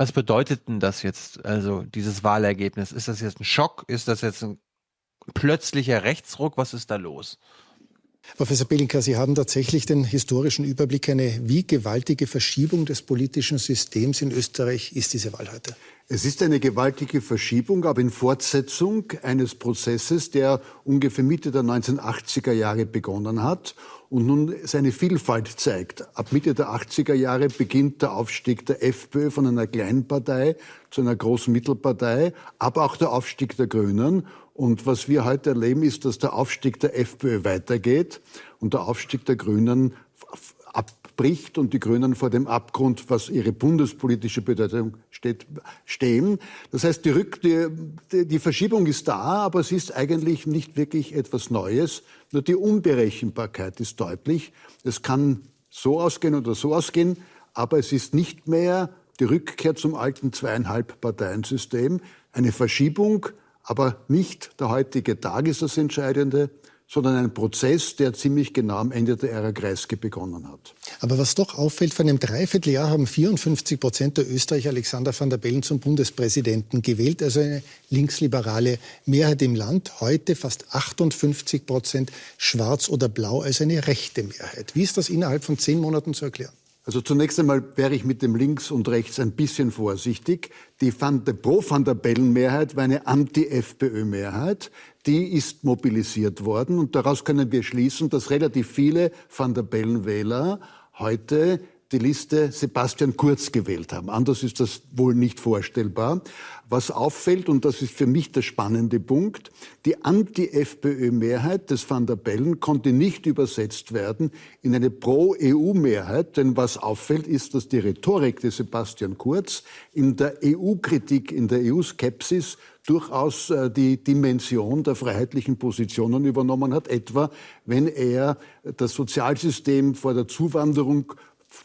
Was bedeutet denn das jetzt, also dieses Wahlergebnis? Ist das jetzt ein Schock? Ist das jetzt ein plötzlicher Rechtsruck? Was ist da los? Professor Belinka, Sie haben tatsächlich den historischen Überblick. Eine wie gewaltige Verschiebung des politischen Systems in Österreich ist diese Wahl heute? Es ist eine gewaltige Verschiebung, aber in Fortsetzung eines Prozesses, der ungefähr Mitte der 1980er Jahre begonnen hat und nun seine Vielfalt zeigt. Ab Mitte der 80er Jahre beginnt der Aufstieg der FPÖ von einer kleinen Partei zu einer großen Mittelpartei, aber auch der Aufstieg der Grünen. Und was wir heute erleben, ist, dass der Aufstieg der FPÖ weitergeht und der Aufstieg der Grünen abbricht und die Grünen vor dem Abgrund, was ihre bundespolitische Bedeutung steht, stehen. Das heißt, die, Rück, die, die Verschiebung ist da, aber es ist eigentlich nicht wirklich etwas Neues. Nur die Unberechenbarkeit ist deutlich. Es kann so ausgehen oder so ausgehen, aber es ist nicht mehr die Rückkehr zum alten zweieinhalb Parteiensystem. Eine Verschiebung, aber nicht der heutige Tag ist das Entscheidende, sondern ein Prozess, der ziemlich genau am Ende der Ära Kreisky begonnen hat. Aber was doch auffällt, vor einem Dreivierteljahr haben 54 Prozent der Österreicher Alexander van der Bellen zum Bundespräsidenten gewählt, also eine linksliberale Mehrheit im Land. Heute fast 58 Prozent schwarz oder blau, also eine rechte Mehrheit. Wie ist das innerhalb von zehn Monaten zu erklären? Also zunächst einmal wäre ich mit dem Links und Rechts ein bisschen vorsichtig. Die Van der Pro-Van der Bellen-Mehrheit war eine Anti-FPÖ-Mehrheit. Die ist mobilisiert worden und daraus können wir schließen, dass relativ viele Van der Bellen-Wähler heute die Liste Sebastian Kurz gewählt haben. Anders ist das wohl nicht vorstellbar. Was auffällt, und das ist für mich der spannende Punkt, die Anti-FPÖ-Mehrheit des Van der Bellen konnte nicht übersetzt werden in eine Pro-EU-Mehrheit, denn was auffällt, ist, dass die Rhetorik des Sebastian Kurz in der EU-Kritik, in der EU-Skepsis durchaus äh, die Dimension der freiheitlichen Positionen übernommen hat, etwa wenn er das Sozialsystem vor der Zuwanderung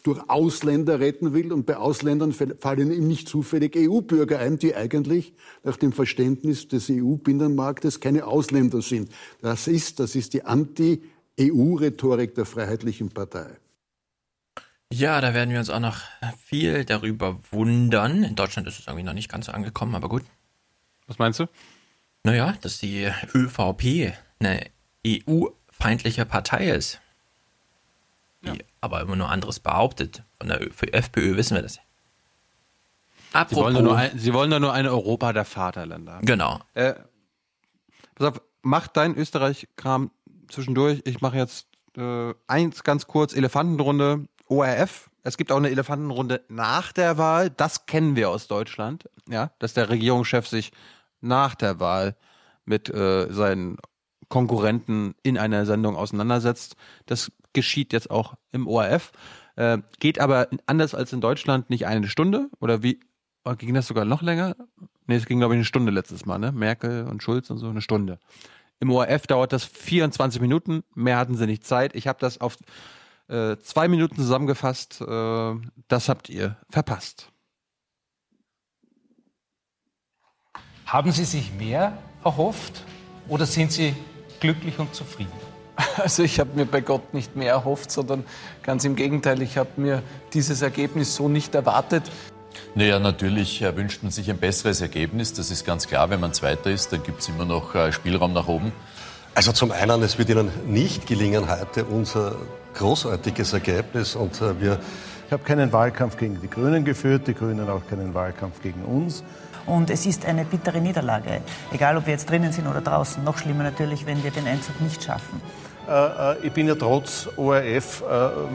durch Ausländer retten will. Und bei Ausländern fallen ihm nicht zufällig EU-Bürger ein, die eigentlich nach dem Verständnis des EU-Binnenmarktes keine Ausländer sind. Das ist, das ist die Anti-EU-Rhetorik der Freiheitlichen Partei. Ja, da werden wir uns auch noch viel darüber wundern. In Deutschland ist es irgendwie noch nicht ganz so angekommen, aber gut. Was meinst du? Naja, dass die ÖVP eine EU-feindliche Partei ist ja. Aber immer nur anderes behauptet. Von der für FPÖ wissen wir das. Apropos, sie, wollen nur ein, sie wollen nur ein Europa der Vaterländer. Genau. Äh, pass auf, mach dein Österreich-Kram zwischendurch. Ich mache jetzt äh, eins ganz kurz: Elefantenrunde, ORF. Es gibt auch eine Elefantenrunde nach der Wahl. Das kennen wir aus Deutschland. Ja, dass der Regierungschef sich nach der Wahl mit äh, seinen Konkurrenten in einer Sendung auseinandersetzt. Das geschieht jetzt auch im ORF. Äh, geht aber anders als in Deutschland nicht eine Stunde oder wie oh, ging das sogar noch länger? Nee, es ging glaube ich eine Stunde letztes Mal, ne? Merkel und Schulz und so eine Stunde. Im ORF dauert das 24 Minuten, mehr hatten sie nicht Zeit. Ich habe das auf äh, zwei Minuten zusammengefasst. Äh, das habt ihr verpasst. Haben Sie sich mehr erhofft oder sind Sie glücklich und zufrieden? Also ich habe mir bei Gott nicht mehr erhofft, sondern ganz im Gegenteil, ich habe mir dieses Ergebnis so nicht erwartet. Naja, natürlich äh, wünscht man sich ein besseres Ergebnis. Das ist ganz klar. Wenn man Zweiter ist, dann gibt es immer noch äh, Spielraum nach oben. Also zum einen, es wird Ihnen nicht gelingen heute unser großartiges Ergebnis. Und äh, wir ich habe keinen Wahlkampf gegen die Grünen geführt, die Grünen auch keinen Wahlkampf gegen uns. Und es ist eine bittere Niederlage, egal ob wir jetzt drinnen sind oder draußen. Noch schlimmer natürlich, wenn wir den Einzug nicht schaffen. Äh, äh, ich bin ja trotz ORF äh,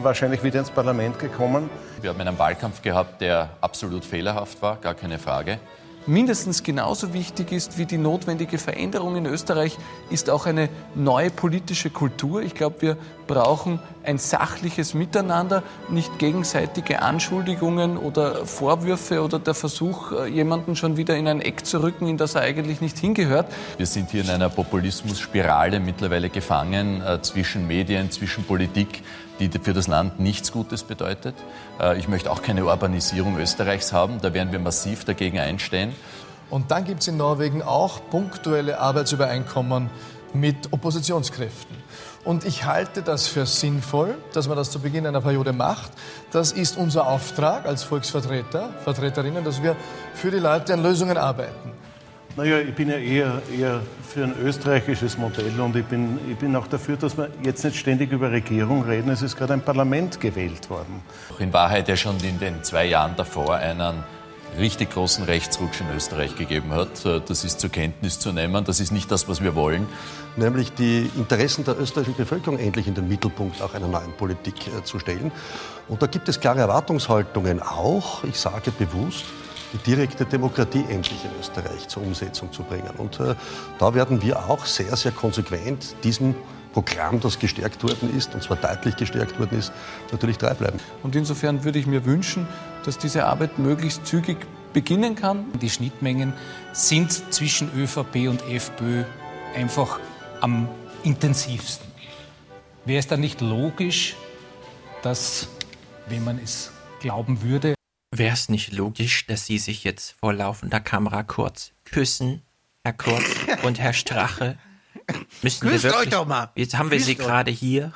wahrscheinlich wieder ins Parlament gekommen. Wir haben einen Wahlkampf gehabt, der absolut fehlerhaft war, gar keine Frage mindestens genauso wichtig ist wie die notwendige Veränderung in Österreich, ist auch eine neue politische Kultur. Ich glaube, wir brauchen ein sachliches Miteinander, nicht gegenseitige Anschuldigungen oder Vorwürfe oder der Versuch, äh, jemanden schon wieder in ein Eck zu rücken, in das er eigentlich nicht hingehört. Wir sind hier in einer Populismusspirale mittlerweile gefangen äh, zwischen Medien, zwischen Politik die für das Land nichts Gutes bedeutet. Äh, ich möchte auch keine Urbanisierung Österreichs haben. Da werden wir massiv dagegen einstehen. Und dann gibt es in Norwegen auch punktuelle Arbeitsübereinkommen mit Oppositionskräften. Und ich halte das für sinnvoll, dass man das zu Beginn einer Periode macht. Das ist unser Auftrag als Volksvertreter, Vertreterinnen, dass wir für die Leute an Lösungen arbeiten. Naja, ich bin ja eher, eher für ein österreichisches Modell und ich bin, ich bin auch dafür, dass wir jetzt nicht ständig über Regierung reden. Es ist gerade ein Parlament gewählt worden. In Wahrheit ja schon in den zwei Jahren davor einen richtig großen Rechtsrutsch in Österreich gegeben hat. Das ist zur Kenntnis zu nehmen. Das ist nicht das, was wir wollen. Nämlich die Interessen der österreichischen Bevölkerung endlich in den Mittelpunkt auch einer neuen Politik äh, zu stellen. Und da gibt es klare Erwartungshaltungen auch, ich sage bewusst, die direkte Demokratie endlich in Österreich zur Umsetzung zu bringen. Und äh, da werden wir auch sehr, sehr konsequent diesem Programm, das gestärkt worden ist, und zwar deutlich gestärkt worden ist, natürlich treu bleiben. Und insofern würde ich mir wünschen, dass diese Arbeit möglichst zügig beginnen kann. Die Schnittmengen sind zwischen ÖVP und FPÖ einfach am intensivsten. Wäre es dann nicht logisch, dass, wenn man es glauben würde, Wäre es nicht logisch, dass Sie sich jetzt vor laufender Kamera kurz küssen, Herr Kurz und Herr Strache? Müssen Küsst wir wirklich, euch doch mal. Jetzt haben wir Küsst Sie gerade hier.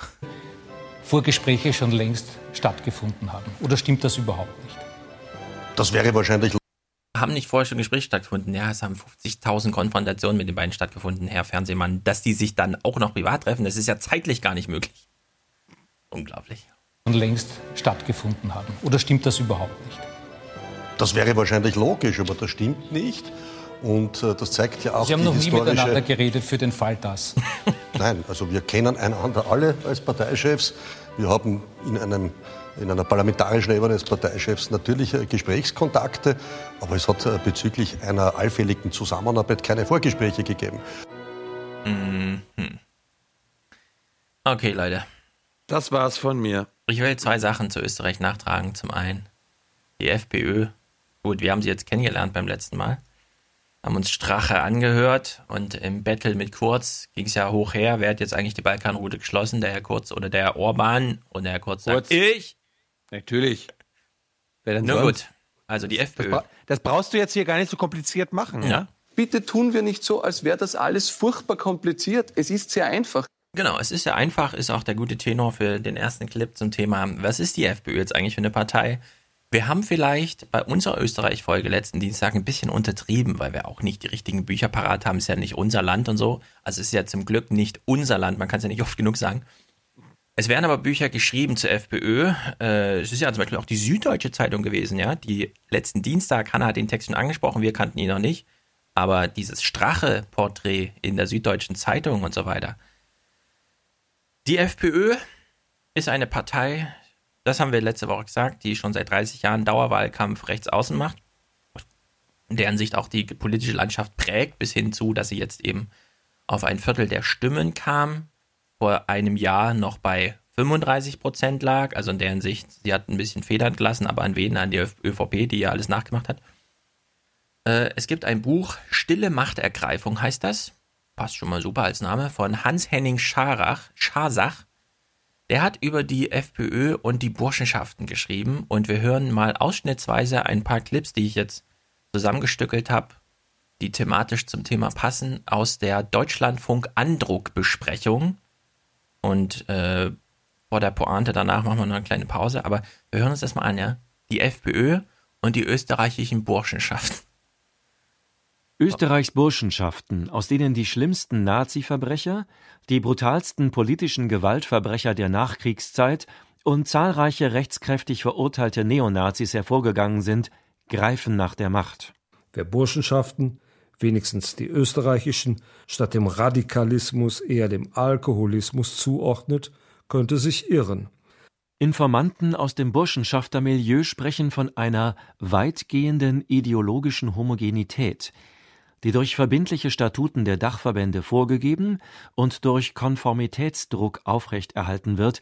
Vorgespräche schon längst stattgefunden haben? Oder stimmt das überhaupt nicht? Das wäre wahrscheinlich Haben nicht vorher schon Gespräche stattgefunden? Ja, es haben 50.000 Konfrontationen mit den beiden stattgefunden, Herr Fernsehmann. Dass die sich dann auch noch privat treffen, das ist ja zeitlich gar nicht möglich. Unglaublich. Und längst stattgefunden haben? Oder stimmt das überhaupt nicht? Das wäre wahrscheinlich logisch, aber das stimmt nicht. Und äh, das zeigt ja auch Sie haben die noch nie miteinander geredet für den Fall das. Nein, also wir kennen einander alle als Parteichefs. Wir haben in, einem, in einer parlamentarischen Ebene als Parteichefs natürlich äh, Gesprächskontakte, aber es hat äh, bezüglich einer allfälligen Zusammenarbeit keine Vorgespräche gegeben. Mhm. Okay, Leute. Das war's von mir. Ich will zwei Sachen zu Österreich nachtragen. Zum einen die FPÖ. Gut, wir haben sie jetzt kennengelernt beim letzten Mal. Haben uns Strache angehört und im Battle mit Kurz ging es ja hoch her. Wer hat jetzt eigentlich die Balkanroute geschlossen? Der Herr Kurz oder der Herr Orban? Und der Herr Kurz sagt, Kurz. ich. Natürlich. Wer denn Nur sonst? gut. Also die FPÖ. bra- Das brauchst du jetzt hier gar nicht so kompliziert machen. Ja. Bitte tun wir nicht so, als wäre das alles furchtbar kompliziert. Es ist sehr einfach. Genau, es ist ja einfach, ist auch der gute Tenor für den ersten Clip zum Thema, was ist die FPÖ jetzt eigentlich für eine Partei? Wir haben vielleicht bei unserer Österreich-Folge letzten Dienstag ein bisschen untertrieben, weil wir auch nicht die richtigen Bücher parat haben. Es ist ja nicht unser Land und so. Also es ist ja zum Glück nicht unser Land, man kann es ja nicht oft genug sagen. Es werden aber Bücher geschrieben zur FPÖ. Äh, es ist ja zum Beispiel auch die Süddeutsche Zeitung gewesen, ja. Die letzten Dienstag, Hanna hat den Text schon angesprochen, wir kannten ihn noch nicht. Aber dieses Strache-Porträt in der Süddeutschen Zeitung und so weiter. Die FPÖ ist eine Partei, das haben wir letzte Woche gesagt, die schon seit 30 Jahren Dauerwahlkampf rechts außen macht, deren Sicht auch die politische Landschaft prägt, bis hin zu, dass sie jetzt eben auf ein Viertel der Stimmen kam, vor einem Jahr noch bei 35 Prozent lag, also in deren Sicht, sie hat ein bisschen Federn gelassen, aber an wen? An die ÖVP, die ja alles nachgemacht hat. Äh, es gibt ein Buch, Stille Machtergreifung heißt das, passt schon mal super als Name, von Hans-Henning Scharach, Schasach. Der hat über die FPÖ und die Burschenschaften geschrieben und wir hören mal ausschnittsweise ein paar Clips, die ich jetzt zusammengestückelt habe, die thematisch zum Thema passen, aus der Deutschlandfunk Andruck-Besprechung. Und äh, vor der Pointe danach machen wir noch eine kleine Pause, aber wir hören uns das mal an, ja? Die FPÖ und die österreichischen Burschenschaften. Österreichs Burschenschaften, aus denen die schlimmsten Nazi-Verbrecher, die brutalsten politischen Gewaltverbrecher der Nachkriegszeit und zahlreiche rechtskräftig verurteilte Neonazis hervorgegangen sind, greifen nach der Macht. Wer Burschenschaften, wenigstens die österreichischen, statt dem Radikalismus eher dem Alkoholismus zuordnet, könnte sich irren. Informanten aus dem Burschenschaftermilieu sprechen von einer weitgehenden ideologischen Homogenität, die durch verbindliche Statuten der Dachverbände vorgegeben und durch Konformitätsdruck aufrechterhalten wird,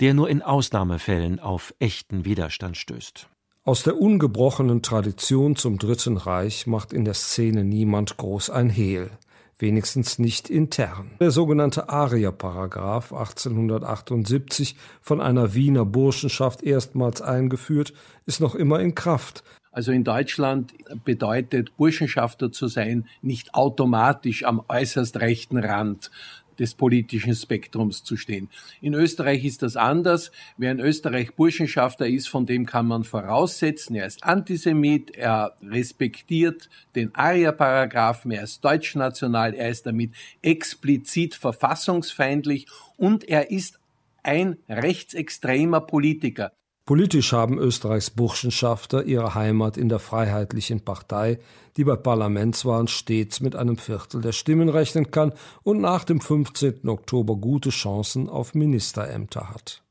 der nur in Ausnahmefällen auf echten Widerstand stößt. Aus der ungebrochenen Tradition zum Dritten Reich macht in der Szene niemand groß ein Hehl, wenigstens nicht intern. Der sogenannte Arierparagraph 1878 von einer Wiener Burschenschaft erstmals eingeführt, ist noch immer in Kraft. Also in Deutschland bedeutet Burschenschafter zu sein nicht automatisch am äußerst rechten Rand des politischen Spektrums zu stehen. In Österreich ist das anders. Wer in Österreich Burschenschafter ist, von dem kann man voraussetzen, er ist Antisemit, er respektiert den Aria-Paragraphen, er ist deutschnational, er ist damit explizit verfassungsfeindlich und er ist ein rechtsextremer Politiker. Politisch haben Österreichs Burschenschafter ihre Heimat in der Freiheitlichen Partei, die bei Parlamentswahlen stets mit einem Viertel der Stimmen rechnen kann und nach dem 15. Oktober gute Chancen auf Ministerämter hat.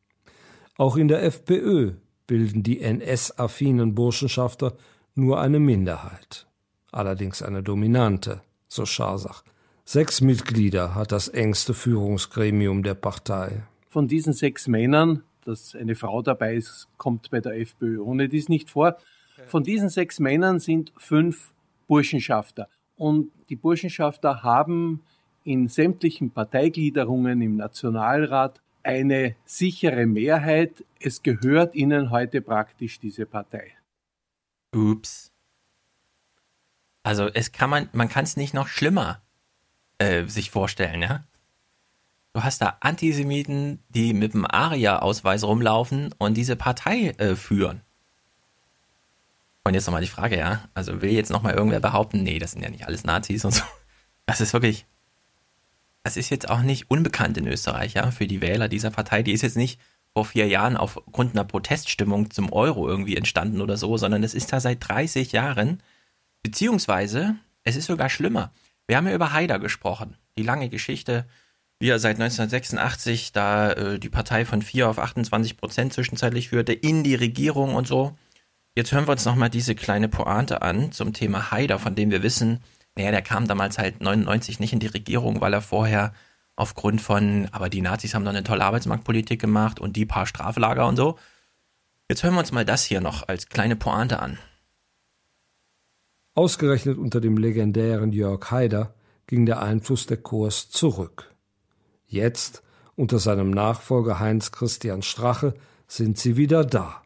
Auch in der FPÖ bilden die NS-affinen Burschenschafter nur eine Minderheit. Allerdings eine dominante, so Scharsach. Sechs Mitglieder hat das engste Führungsgremium der Partei. Von diesen sechs Männern dass eine Frau dabei ist, kommt bei der FPÖ ohne dies nicht vor. Von diesen sechs Männern sind fünf Burschenschafter. Und die Burschenschafter haben in sämtlichen Parteigliederungen im Nationalrat eine sichere Mehrheit. Es gehört ihnen heute praktisch diese Partei. Ups. Also es kann man, man kann es nicht noch schlimmer äh, sich vorstellen, ja? Du hast da Antisemiten, die mit dem ARIA-Ausweis rumlaufen und diese Partei äh, führen. Und jetzt nochmal die Frage, ja. Also will jetzt nochmal irgendwer behaupten, nee, das sind ja nicht alles Nazis und so. Das ist wirklich, das ist jetzt auch nicht unbekannt in Österreich, ja, für die Wähler dieser Partei. Die ist jetzt nicht vor vier Jahren aufgrund einer Proteststimmung zum Euro irgendwie entstanden oder so, sondern es ist da seit 30 Jahren. Beziehungsweise, es ist sogar schlimmer. Wir haben ja über Haider gesprochen. Die lange Geschichte, wie er seit 1986 da äh, die Partei von 4 auf 28 Prozent zwischenzeitlich führte, in die Regierung und so. Jetzt hören wir uns nochmal diese kleine Pointe an zum Thema Haider, von dem wir wissen, naja, der kam damals halt 99 nicht in die Regierung, weil er vorher aufgrund von, aber die Nazis haben doch eine tolle Arbeitsmarktpolitik gemacht und die paar Straflager und so. Jetzt hören wir uns mal das hier noch als kleine Pointe an. Ausgerechnet unter dem legendären Jörg Haider ging der Einfluss der Kurs zurück. Jetzt, unter seinem Nachfolger Heinz Christian Strache, sind sie wieder da.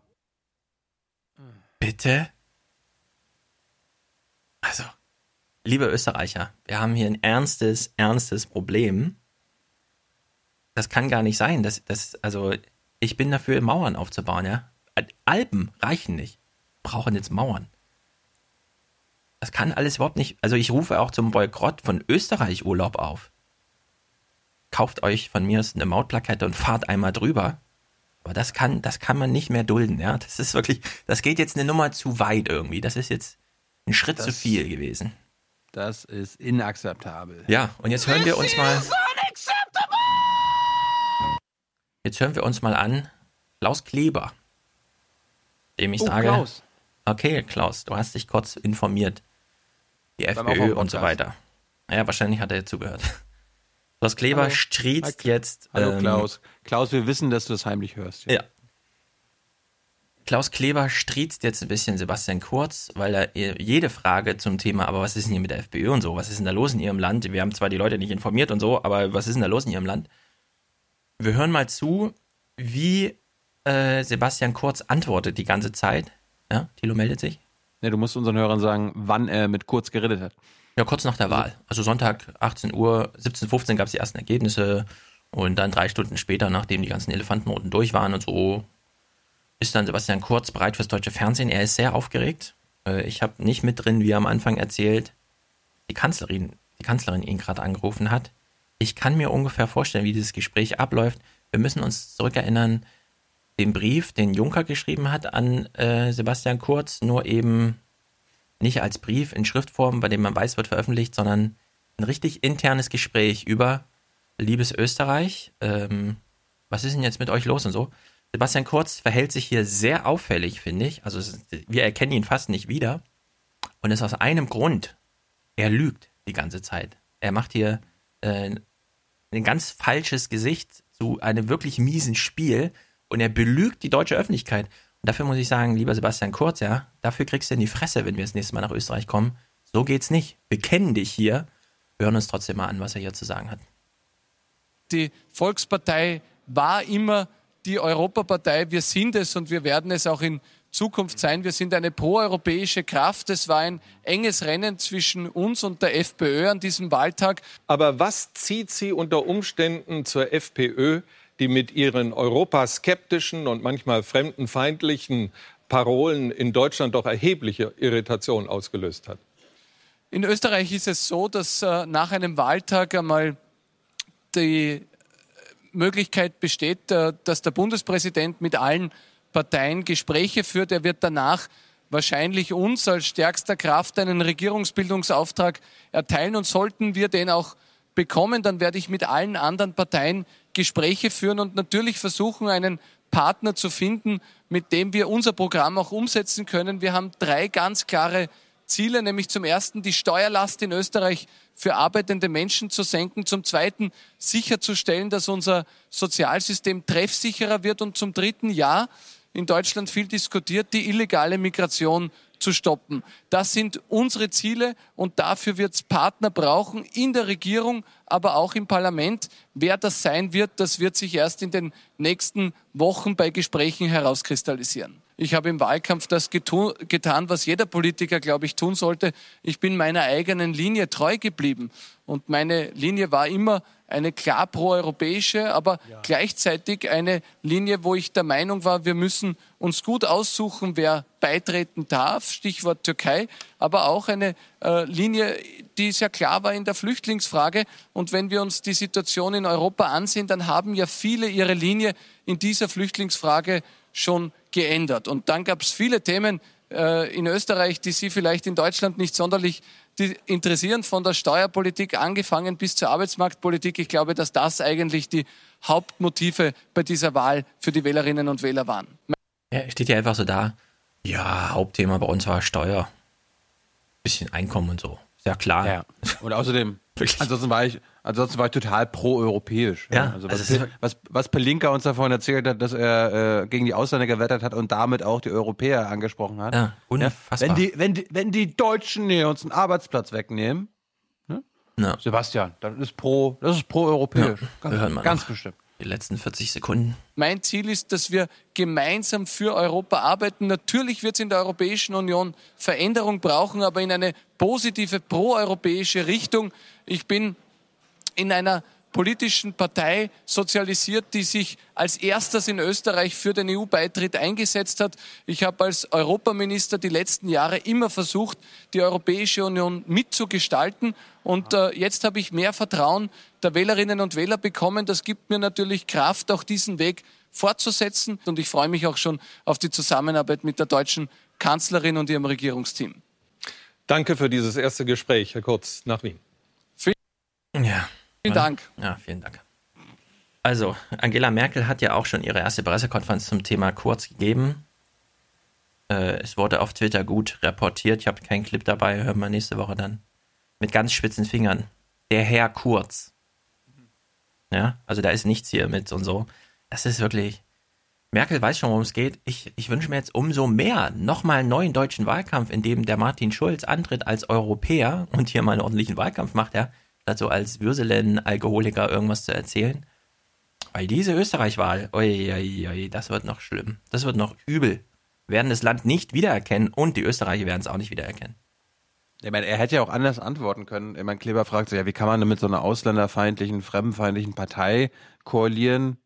Bitte? Also, liebe Österreicher, wir haben hier ein ernstes, ernstes Problem. Das kann gar nicht sein. Das, das, also, ich bin dafür, Mauern aufzubauen, ja. Alpen reichen nicht. Brauchen jetzt Mauern. Das kann alles überhaupt nicht. Also, ich rufe auch zum Boykott von Österreich Urlaub auf kauft euch von mir eine Mautplakette und fahrt einmal drüber. Aber das kann, das kann man nicht mehr dulden, ja. Das ist wirklich, das geht jetzt eine Nummer zu weit irgendwie. Das ist jetzt ein Schritt das, zu viel gewesen. Das ist inakzeptabel. Ja, und jetzt hören wir uns mal. Jetzt hören wir uns mal an Klaus Kleber, dem ich oh, sage. Klaus. Okay, Klaus, du hast dich kurz informiert. Die FPÖ und so weiter. Naja, wahrscheinlich hat er jetzt zugehört. Klaus Kleber Hallo. striezt jetzt. Hallo ähm, Klaus. Klaus, wir wissen, dass du das heimlich hörst. Ja. ja. Klaus Kleber striezt jetzt ein bisschen Sebastian Kurz, weil er jede Frage zum Thema, aber was ist denn hier mit der FPÖ und so? Was ist denn da los in ihrem Land? Wir haben zwar die Leute nicht informiert und so, aber was ist denn da los in ihrem Land? Wir hören mal zu, wie äh, Sebastian Kurz antwortet die ganze Zeit. Ja, Thilo meldet sich. Ja, du musst unseren Hörern sagen, wann er mit Kurz geredet hat. Ja, kurz nach der Wahl. Also Sonntag 18 Uhr, 17.15 gab es die ersten Ergebnisse und dann drei Stunden später, nachdem die ganzen Elefantenroten durch waren und so, ist dann Sebastian Kurz bereit fürs deutsche Fernsehen. Er ist sehr aufgeregt. Äh, ich habe nicht mit drin, wie er am Anfang erzählt, die Kanzlerin, die Kanzlerin ihn gerade angerufen hat. Ich kann mir ungefähr vorstellen, wie dieses Gespräch abläuft. Wir müssen uns zurückerinnern, den Brief, den Juncker geschrieben hat an äh, Sebastian Kurz, nur eben nicht als Brief in Schriftform, bei dem man weiß, wird veröffentlicht, sondern ein richtig internes Gespräch über liebes Österreich. Ähm, was ist denn jetzt mit euch los und so? Sebastian Kurz verhält sich hier sehr auffällig, finde ich. Also wir erkennen ihn fast nicht wieder. Und es aus einem Grund. Er lügt die ganze Zeit. Er macht hier äh, ein ganz falsches Gesicht zu einem wirklich miesen Spiel und er belügt die deutsche Öffentlichkeit. Und dafür muss ich sagen, lieber Sebastian Kurz, ja, dafür kriegst du in die Fresse, wenn wir das nächste Mal nach Österreich kommen. So geht's nicht. Wir kennen dich hier. Wir hören uns trotzdem mal an, was er hier zu sagen hat. Die Volkspartei war immer die Europapartei. Wir sind es und wir werden es auch in Zukunft sein. Wir sind eine proeuropäische Kraft. Es war ein enges Rennen zwischen uns und der FPÖ an diesem Wahltag. Aber was zieht Sie unter Umständen zur FPÖ, die mit ihren europaskeptischen und manchmal fremdenfeindlichen Parolen in Deutschland doch erhebliche Irritation ausgelöst hat? In Österreich ist es so, dass äh, nach einem Wahltag einmal die Möglichkeit besteht, äh, dass der Bundespräsident mit allen Parteien Gespräche führt. Er wird danach wahrscheinlich uns als stärkster Kraft einen Regierungsbildungsauftrag erteilen und sollten wir den auch bekommen, dann werde ich mit allen anderen Parteien Gespräche führen und natürlich versuchen, einen Partner zu finden, mit dem wir unser Programm auch umsetzen können. Wir haben drei ganz klare Ziele, nämlich zum ersten die Steuerlast in Österreich für arbeitende Menschen zu senken, zum zweiten sicherzustellen, dass unser Sozialsystem treffsicherer wird und zum dritten ja, in Deutschland viel diskutiert, die illegale Migration zu stoppen. Das sind unsere Ziele und dafür wird es Partner brauchen in der Regierung, aber auch im Parlament. Wer das sein wird, das wird sich erst in den nächsten Wochen bei Gesprächen herauskristallisieren. Ich habe im Wahlkampf das getan, was jeder Politiker, glaube ich, tun sollte. Ich bin meiner eigenen Linie treu geblieben. Und meine Linie war immer eine klar proeuropäische, aber ja. gleichzeitig eine Linie, wo ich der Meinung war, wir müssen uns gut aussuchen, wer beitreten darf, Stichwort Türkei, aber auch eine äh, Linie, die sehr klar war in der Flüchtlingsfrage. Und wenn wir uns die Situation in Europa ansehen, dann haben ja viele ihre Linie in dieser Flüchtlingsfrage schon geändert. Und dann gab es viele Themen äh, in Österreich, die Sie vielleicht in Deutschland nicht sonderlich interessieren, von der Steuerpolitik angefangen bis zur Arbeitsmarktpolitik. Ich glaube, dass das eigentlich die Hauptmotive bei dieser Wahl für die Wählerinnen und Wähler waren. Ja, steht ja einfach so da. Ja, Hauptthema bei uns war Steuer. Bisschen Einkommen und so. Sehr klar. Ja. Und außerdem, ansonsten war ich, ansonsten war ich total pro-europäisch. Ja, ja. Also was, also was, was Pelinka uns davon erzählt hat, dass er äh, gegen die Ausländer gewettert hat und damit auch die Europäer angesprochen hat. Ja, unfassbar. Ja, wenn, die, wenn, die, wenn die Deutschen hier uns einen Arbeitsplatz wegnehmen, ne? ja. Sebastian, das ist pro, das ist pro-europäisch. Ja, ganz, ganz bestimmt die letzten 40 Sekunden. Mein Ziel ist, dass wir gemeinsam für Europa arbeiten. Natürlich wird es in der Europäischen Union Veränderung brauchen, aber in eine positive proeuropäische Richtung. Ich bin in einer politischen Partei sozialisiert, die sich als erstes in Österreich für den EU-Beitritt eingesetzt hat. Ich habe als Europaminister die letzten Jahre immer versucht, die Europäische Union mitzugestalten. Und äh, jetzt habe ich mehr Vertrauen der Wählerinnen und Wähler bekommen. Das gibt mir natürlich Kraft, auch diesen Weg fortzusetzen. Und ich freue mich auch schon auf die Zusammenarbeit mit der deutschen Kanzlerin und ihrem Regierungsteam. Danke für dieses erste Gespräch, Herr Kurz, nach Wien. Ja. Vielen Dank. Ja, vielen Dank. Also, Angela Merkel hat ja auch schon ihre erste Pressekonferenz zum Thema Kurz gegeben. Äh, es wurde auf Twitter gut reportiert. Ich habe keinen Clip dabei, hören wir nächste Woche dann. Mit ganz spitzen Fingern. Der Herr Kurz. Ja, also da ist nichts hier mit und so. Das ist wirklich. Merkel weiß schon, worum es geht. Ich, ich wünsche mir jetzt umso mehr nochmal einen neuen deutschen Wahlkampf, in dem der Martin Schulz antritt als Europäer und hier mal einen ordentlichen Wahlkampf macht, ja dazu als Würselen-Alkoholiker irgendwas zu erzählen. Weil diese Österreich-Wahl, das wird noch schlimm. Das wird noch übel. Wir werden das Land nicht wiedererkennen und die Österreicher werden es auch nicht wiedererkennen. Ich meine, er hätte ja auch anders antworten können. Ich meine, Kleber fragt sich ja, wie kann man denn mit so einer ausländerfeindlichen, fremdenfeindlichen Partei koalieren?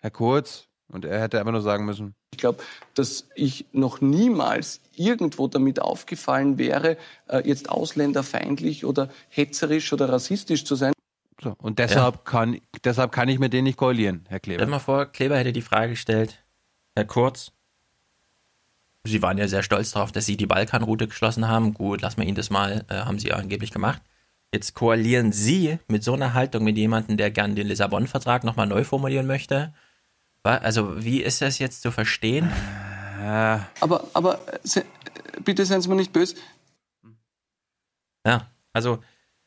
Herr Kurz, und er hätte einfach nur sagen müssen. Ich glaube, dass ich noch niemals irgendwo damit aufgefallen wäre, äh, jetzt ausländerfeindlich oder hetzerisch oder rassistisch zu sein. So, und deshalb, ja. kann, deshalb kann ich mit denen nicht koalieren, Herr Kleber. Stell mal vor, Kleber hätte die Frage gestellt, Herr Kurz, Sie waren ja sehr stolz darauf, dass Sie die Balkanroute geschlossen haben. Gut, lassen wir Ihnen das mal, äh, haben Sie ja angeblich gemacht. Jetzt koalieren Sie mit so einer Haltung mit jemandem, der gern den Lissabon-Vertrag nochmal neu formulieren möchte also, wie ist das jetzt zu verstehen? Äh. Aber, aber bitte seien Sie mir nicht böse. Ja, also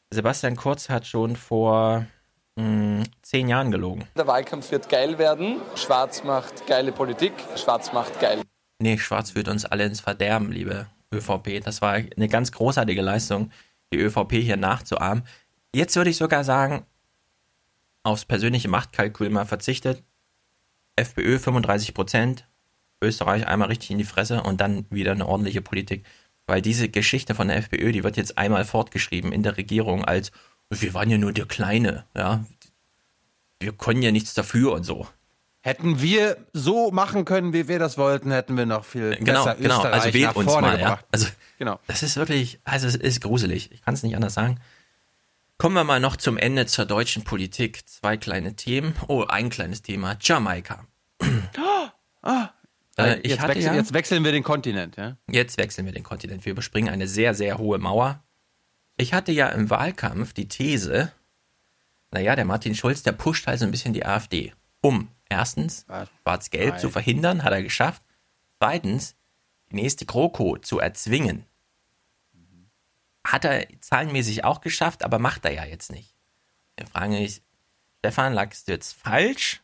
Sebastian Kurz hat schon vor mh, hm, zehn Jahren gelogen. Der Wahlkampf wird geil werden. Schwarz macht geile Politik. Schwarz macht geil. Nee, Schwarz führt uns alle ins Verderben, liebe ÖVP. Das war eine ganz großartige Leistung, die ÖVP hier nachzuahmen. Jetzt würde ich sogar sagen, aufs persönliche Machtkalkül mal verzichtet. FPÖ 35 Prozent, Österreich einmal richtig in die Fresse und dann wieder eine ordentliche Politik. Weil diese Geschichte von der FPÖ, die wird jetzt einmal fortgeschrieben in der Regierung als, wir waren ja nur der Kleine, ja. Wir können ja nichts dafür und so. Hätten wir so machen können, wie wir das wollten, hätten wir noch viel Genau, besser genau. Österreich Also wählt uns vorne mal, ja. gebracht. Also, Genau. das ist wirklich, also es ist gruselig. Ich kann es nicht anders sagen. Kommen wir mal noch zum Ende zur deutschen Politik. Zwei kleine Themen. Oh, ein kleines Thema. Jamaika. Ah, Äh, ich jetzt, hatte wechsel, ja- jetzt wechseln wir den Kontinent, ja? Jetzt wechseln wir den Kontinent. Wir überspringen eine sehr, sehr hohe Mauer. Ich hatte ja im Wahlkampf die These, naja, der Martin Schulz, der pusht halt so ein bisschen die AfD. Um erstens Schwarz-Gelb zu verhindern, hat er geschafft. Zweitens, die nächste GroKo zu erzwingen. Hat er zahlenmäßig auch geschafft, aber macht er ja jetzt nicht. Wir fragen mich, Stefan, lagst du jetzt falsch?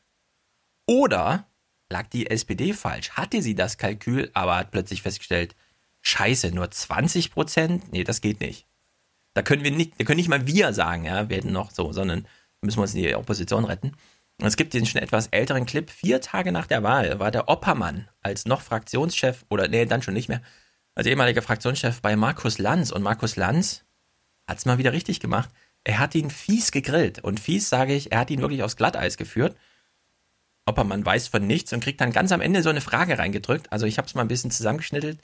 Oder lag die SPD falsch? Hatte sie das Kalkül, aber hat plötzlich festgestellt, scheiße, nur 20 Prozent? Nee, das geht nicht. Da können wir nicht, da können nicht mal wir sagen, ja, wir hätten noch so, sondern müssen wir uns in die Opposition retten. Und es gibt den schon etwas älteren Clip. Vier Tage nach der Wahl war der Oppermann als noch Fraktionschef, oder nee, dann schon nicht mehr, als ehemaliger Fraktionschef bei Markus Lanz. Und Markus Lanz hat es mal wieder richtig gemacht. Er hat ihn fies gegrillt. Und fies sage ich, er hat ihn wirklich aufs Glatteis geführt. Oppermann weiß von nichts und kriegt dann ganz am Ende so eine Frage reingedrückt. Also ich habe es mal ein bisschen zusammengeschnittelt.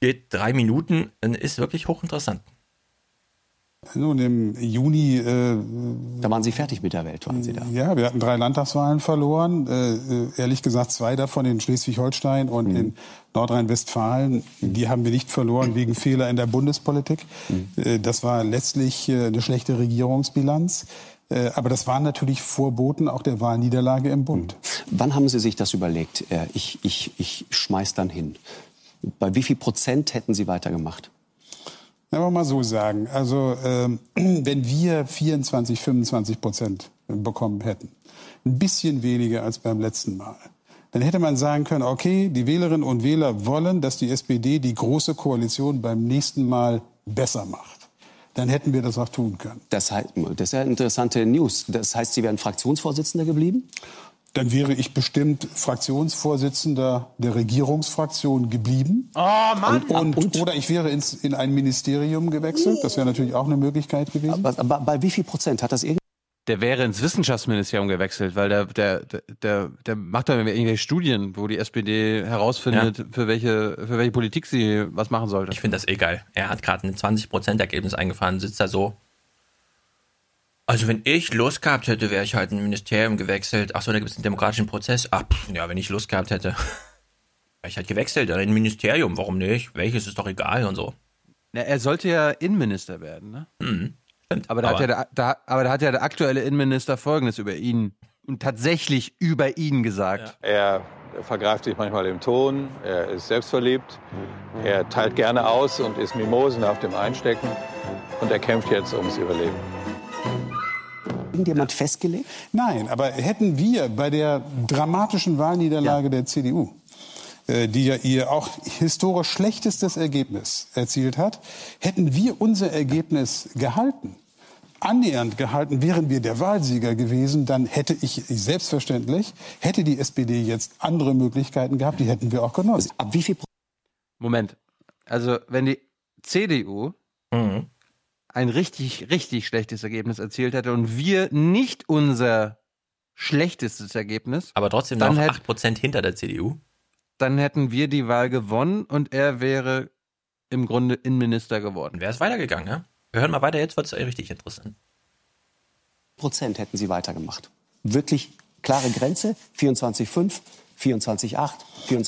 Geht drei Minuten und ist wirklich hochinteressant. Nun, im Juni. Äh, da waren Sie fertig mit der Welt, waren Sie da? Ja, wir hatten drei Landtagswahlen verloren. Äh, äh, ehrlich gesagt, zwei davon in Schleswig-Holstein und Mhm. in Nordrhein-Westfalen. Die haben wir nicht verloren wegen Fehler in der Bundespolitik. Mhm. Äh, das war letztlich äh, eine schlechte Regierungsbilanz. Äh, aber das waren natürlich Vorboten auch der Wahlniederlage im Bund. Wann haben Sie sich das überlegt? Äh, Ich, ich, ich schmeiß dann hin. Bei wie viel Prozent hätten Sie weitergemacht? Wollen wir mal so sagen. Also ähm, wenn wir 24, 25 Prozent bekommen hätten, ein bisschen weniger als beim letzten Mal, dann hätte man sagen können, okay, die Wählerinnen und Wähler wollen, dass die SPD die große Koalition beim nächsten Mal besser macht. Dann hätten wir das auch tun können. Das, heißt, das ist ja interessante News. Das heißt, Sie wären Fraktionsvorsitzender geblieben? Dann wäre ich bestimmt Fraktionsvorsitzender der Regierungsfraktion geblieben. Oh Mann! Und, und, oder ich wäre ins, in ein Ministerium gewechselt. Das wäre natürlich auch eine Möglichkeit gewesen. Aber, aber bei wie viel Prozent hat das irgendwie? Der wäre ins Wissenschaftsministerium gewechselt, weil der, der, der, der, macht da irgendwelche Studien, wo die SPD herausfindet, für, welche, für welche Politik sie was machen sollte. Ich finde das eh geil. Er hat gerade ein 20% Ergebnis eingefahren, sitzt da so. Also wenn ich Lust gehabt hätte, wäre ich halt in ein Ministerium gewechselt. Ach so, da gibt es einen demokratischen Prozess. Ach, pff, ja, wenn ich Lust gehabt hätte, wäre ich halt gewechselt in ein Ministerium. Warum nicht? Welches ist doch egal und so. Na, er sollte ja Innenminister werden, ne? Mhm. Aber da, Aber- hat ja der, da, aber da hat ja der aktuelle Innenminister Folgendes über ihn und tatsächlich über ihn gesagt. Er vergreift sich manchmal im Ton, er ist selbstverliebt, er teilt gerne aus und ist Mimosen auf dem Einstecken und er kämpft jetzt ums Überleben. Irgendjemand festgelegt? Nein, aber hätten wir bei der dramatischen Wahlniederlage der CDU, äh, die ja ihr auch historisch schlechtestes Ergebnis erzielt hat, hätten wir unser Ergebnis gehalten, annähernd gehalten, wären wir der Wahlsieger gewesen, dann hätte ich selbstverständlich, hätte die SPD jetzt andere Möglichkeiten gehabt, die hätten wir auch genutzt. Ab wie viel Moment. Also, wenn die CDU Mhm. Ein richtig, richtig schlechtes Ergebnis erzielt hätte und wir nicht unser schlechtestes Ergebnis, Aber trotzdem Dann noch hätt- 8% hinter der CDU. dann hätten wir die Wahl gewonnen und er wäre im Grunde Innenminister geworden. Wäre es weitergegangen, ne? Wir hören mal weiter, jetzt wird es richtig interessant. Prozent hätten Sie weitergemacht? Wirklich klare Grenze? 24,5, 24,8,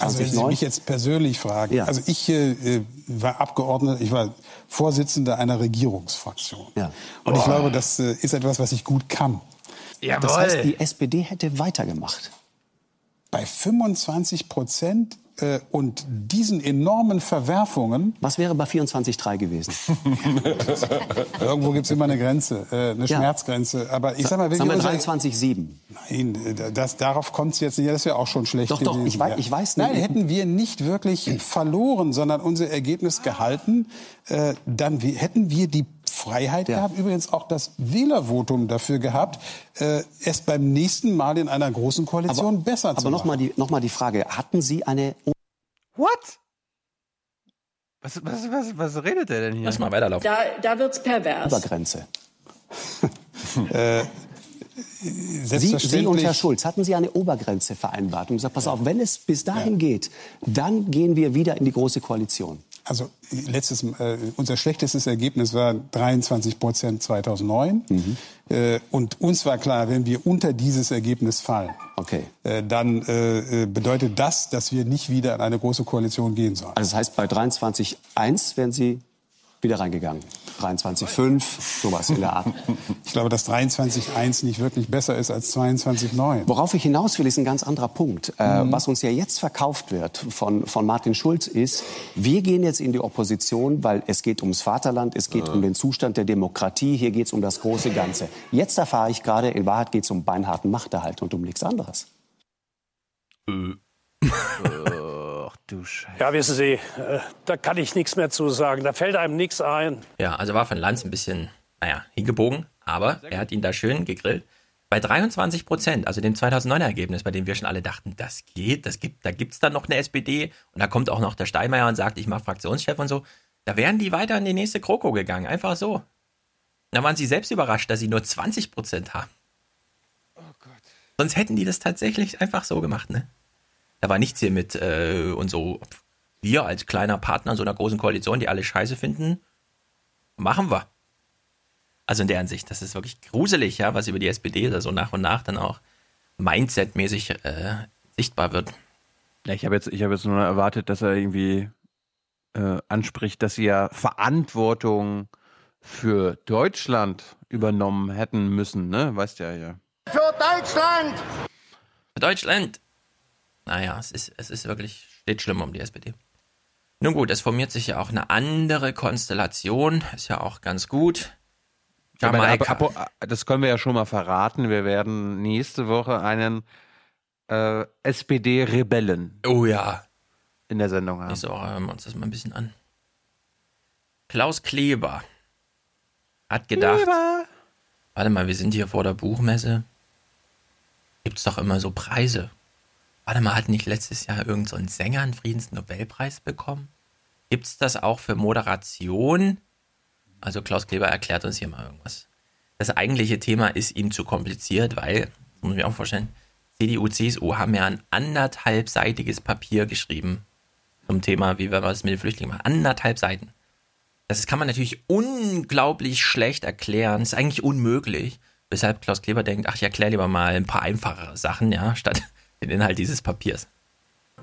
Also wenn Sie 24,9? mich jetzt persönlich fragen, Ja. also ich äh, äh, war Abgeordneter, ich war Vorsitzender einer Regierungsfraktion. Ja. Und ich Boah. glaube, das äh, ist etwas, was ich gut kann. Das heißt, die SPD hätte weitergemacht. Bei 25 Prozent und diesen enormen Verwerfungen. Was wäre bei 24,3 gewesen? Irgendwo gibt es immer eine Grenze, äh, eine Ja. Schmerzgrenze. Aber ich sag mal, wenn Sagen wir wir unser- 23,7. Nein, äh, das, darauf kommt es jetzt nicht. Das wäre auch schon schlecht Doch, doch, gewesen. ich wei- ich weiß nicht. Nein, hätten wir nicht wirklich verloren, sondern unser Ergebnis gehalten, äh, dann hätten wir die Freiheit ja. gehabt, übrigens auch das Wählervotum dafür gehabt, äh, es beim nächsten Mal in einer großen Koalition aber, besser aber zu machen. Aber noch mal die Frage, hatten Sie eine... What? Was, was, was, was redet der denn hier? Lass mal weiterlaufen. Da, da wird's pervers. Obergrenze. äh, Sie, Sie und Herr Schulz, hatten Sie eine Obergrenze vereinbart und gesagt, pass auf, wenn es bis dahin ja. geht, dann gehen wir wieder in die Große Koalition? Also letztes, äh, unser schlechtestes Ergebnis war 23 Prozent 2009. Mhm. Äh, und uns war klar, wenn wir unter dieses Ergebnis fallen, okay. äh, dann äh, äh, bedeutet das, dass wir nicht wieder in eine große Koalition gehen sollen. Also das heißt, bei 23,1 werden Sie wieder reingegangen. 23,5, sowas in der Art. Ich glaube, dass 23,1 nicht wirklich besser ist als 22,9. Worauf ich hinaus will, ist ein ganz anderer Punkt. Äh, mhm. Was uns ja jetzt verkauft wird von, von Martin Schulz ist, wir gehen jetzt in die Opposition, weil es geht ums Vaterland, es geht mhm. um den Zustand der Demokratie, hier geht es um das große Ganze. Jetzt erfahre ich gerade, in Wahrheit geht es um beinharten Machterhalt und um nichts anderes. Äh. Du Scheiße. Ja, wissen Sie, äh, da kann ich nichts mehr zu sagen. Da fällt einem nichts ein. Ja, also war von Lanz ein bisschen, naja, hingebogen, aber er hat ihn da schön gegrillt. Bei 23 Prozent, also dem 2009er Ergebnis, bei dem wir schon alle dachten, das geht, das gibt, da gibt es dann noch eine SPD und da kommt auch noch der Steinmeier und sagt, ich mache Fraktionschef und so, da wären die weiter in die nächste Kroko gegangen, einfach so. Da waren sie selbst überrascht, dass sie nur 20 Prozent haben. Oh Gott. Sonst hätten die das tatsächlich einfach so gemacht, ne? Da war nichts hier mit äh, und so. Wir als kleiner Partner so einer großen Koalition, die alle scheiße finden, machen wir. Also in der Ansicht, das ist wirklich gruselig, ja, was über die SPD da so nach und nach dann auch Mindset-mäßig äh, sichtbar wird. Ja, ich habe jetzt, hab jetzt nur erwartet, dass er irgendwie äh, anspricht, dass sie ja Verantwortung für Deutschland übernommen hätten müssen, ne? Weißt ja, ja. Für Deutschland! Für Deutschland! Naja, es ist, es ist wirklich, steht schlimm um die SPD. Nun gut, es formiert sich ja auch eine andere Konstellation, ist ja auch ganz gut. Jamaika. Aber, aber, das können wir ja schon mal verraten. Wir werden nächste Woche einen äh, SPD-Rebellen. Oh ja. In der Sendung haben. Nächste Woche hören wir uns das mal ein bisschen an. Klaus Kleber hat gedacht. Kleber. Warte mal, wir sind hier vor der Buchmesse. Gibt's doch immer so Preise. Warte mal, hat nicht letztes Jahr irgendein so Sänger einen Friedensnobelpreis bekommen? Gibt es das auch für Moderation? Also Klaus Kleber erklärt uns hier mal irgendwas. Das eigentliche Thema ist ihm zu kompliziert, weil, muss ich mir auch vorstellen, CDU, CSU haben ja ein anderthalbseitiges Papier geschrieben zum Thema, wie wir das mit den Flüchtlingen machen. Anderthalb Seiten. Das kann man natürlich unglaublich schlecht erklären. Das ist eigentlich unmöglich. Weshalb Klaus Kleber denkt, ach, ich erkläre lieber mal ein paar einfachere Sachen, ja, statt den Inhalt dieses Papiers.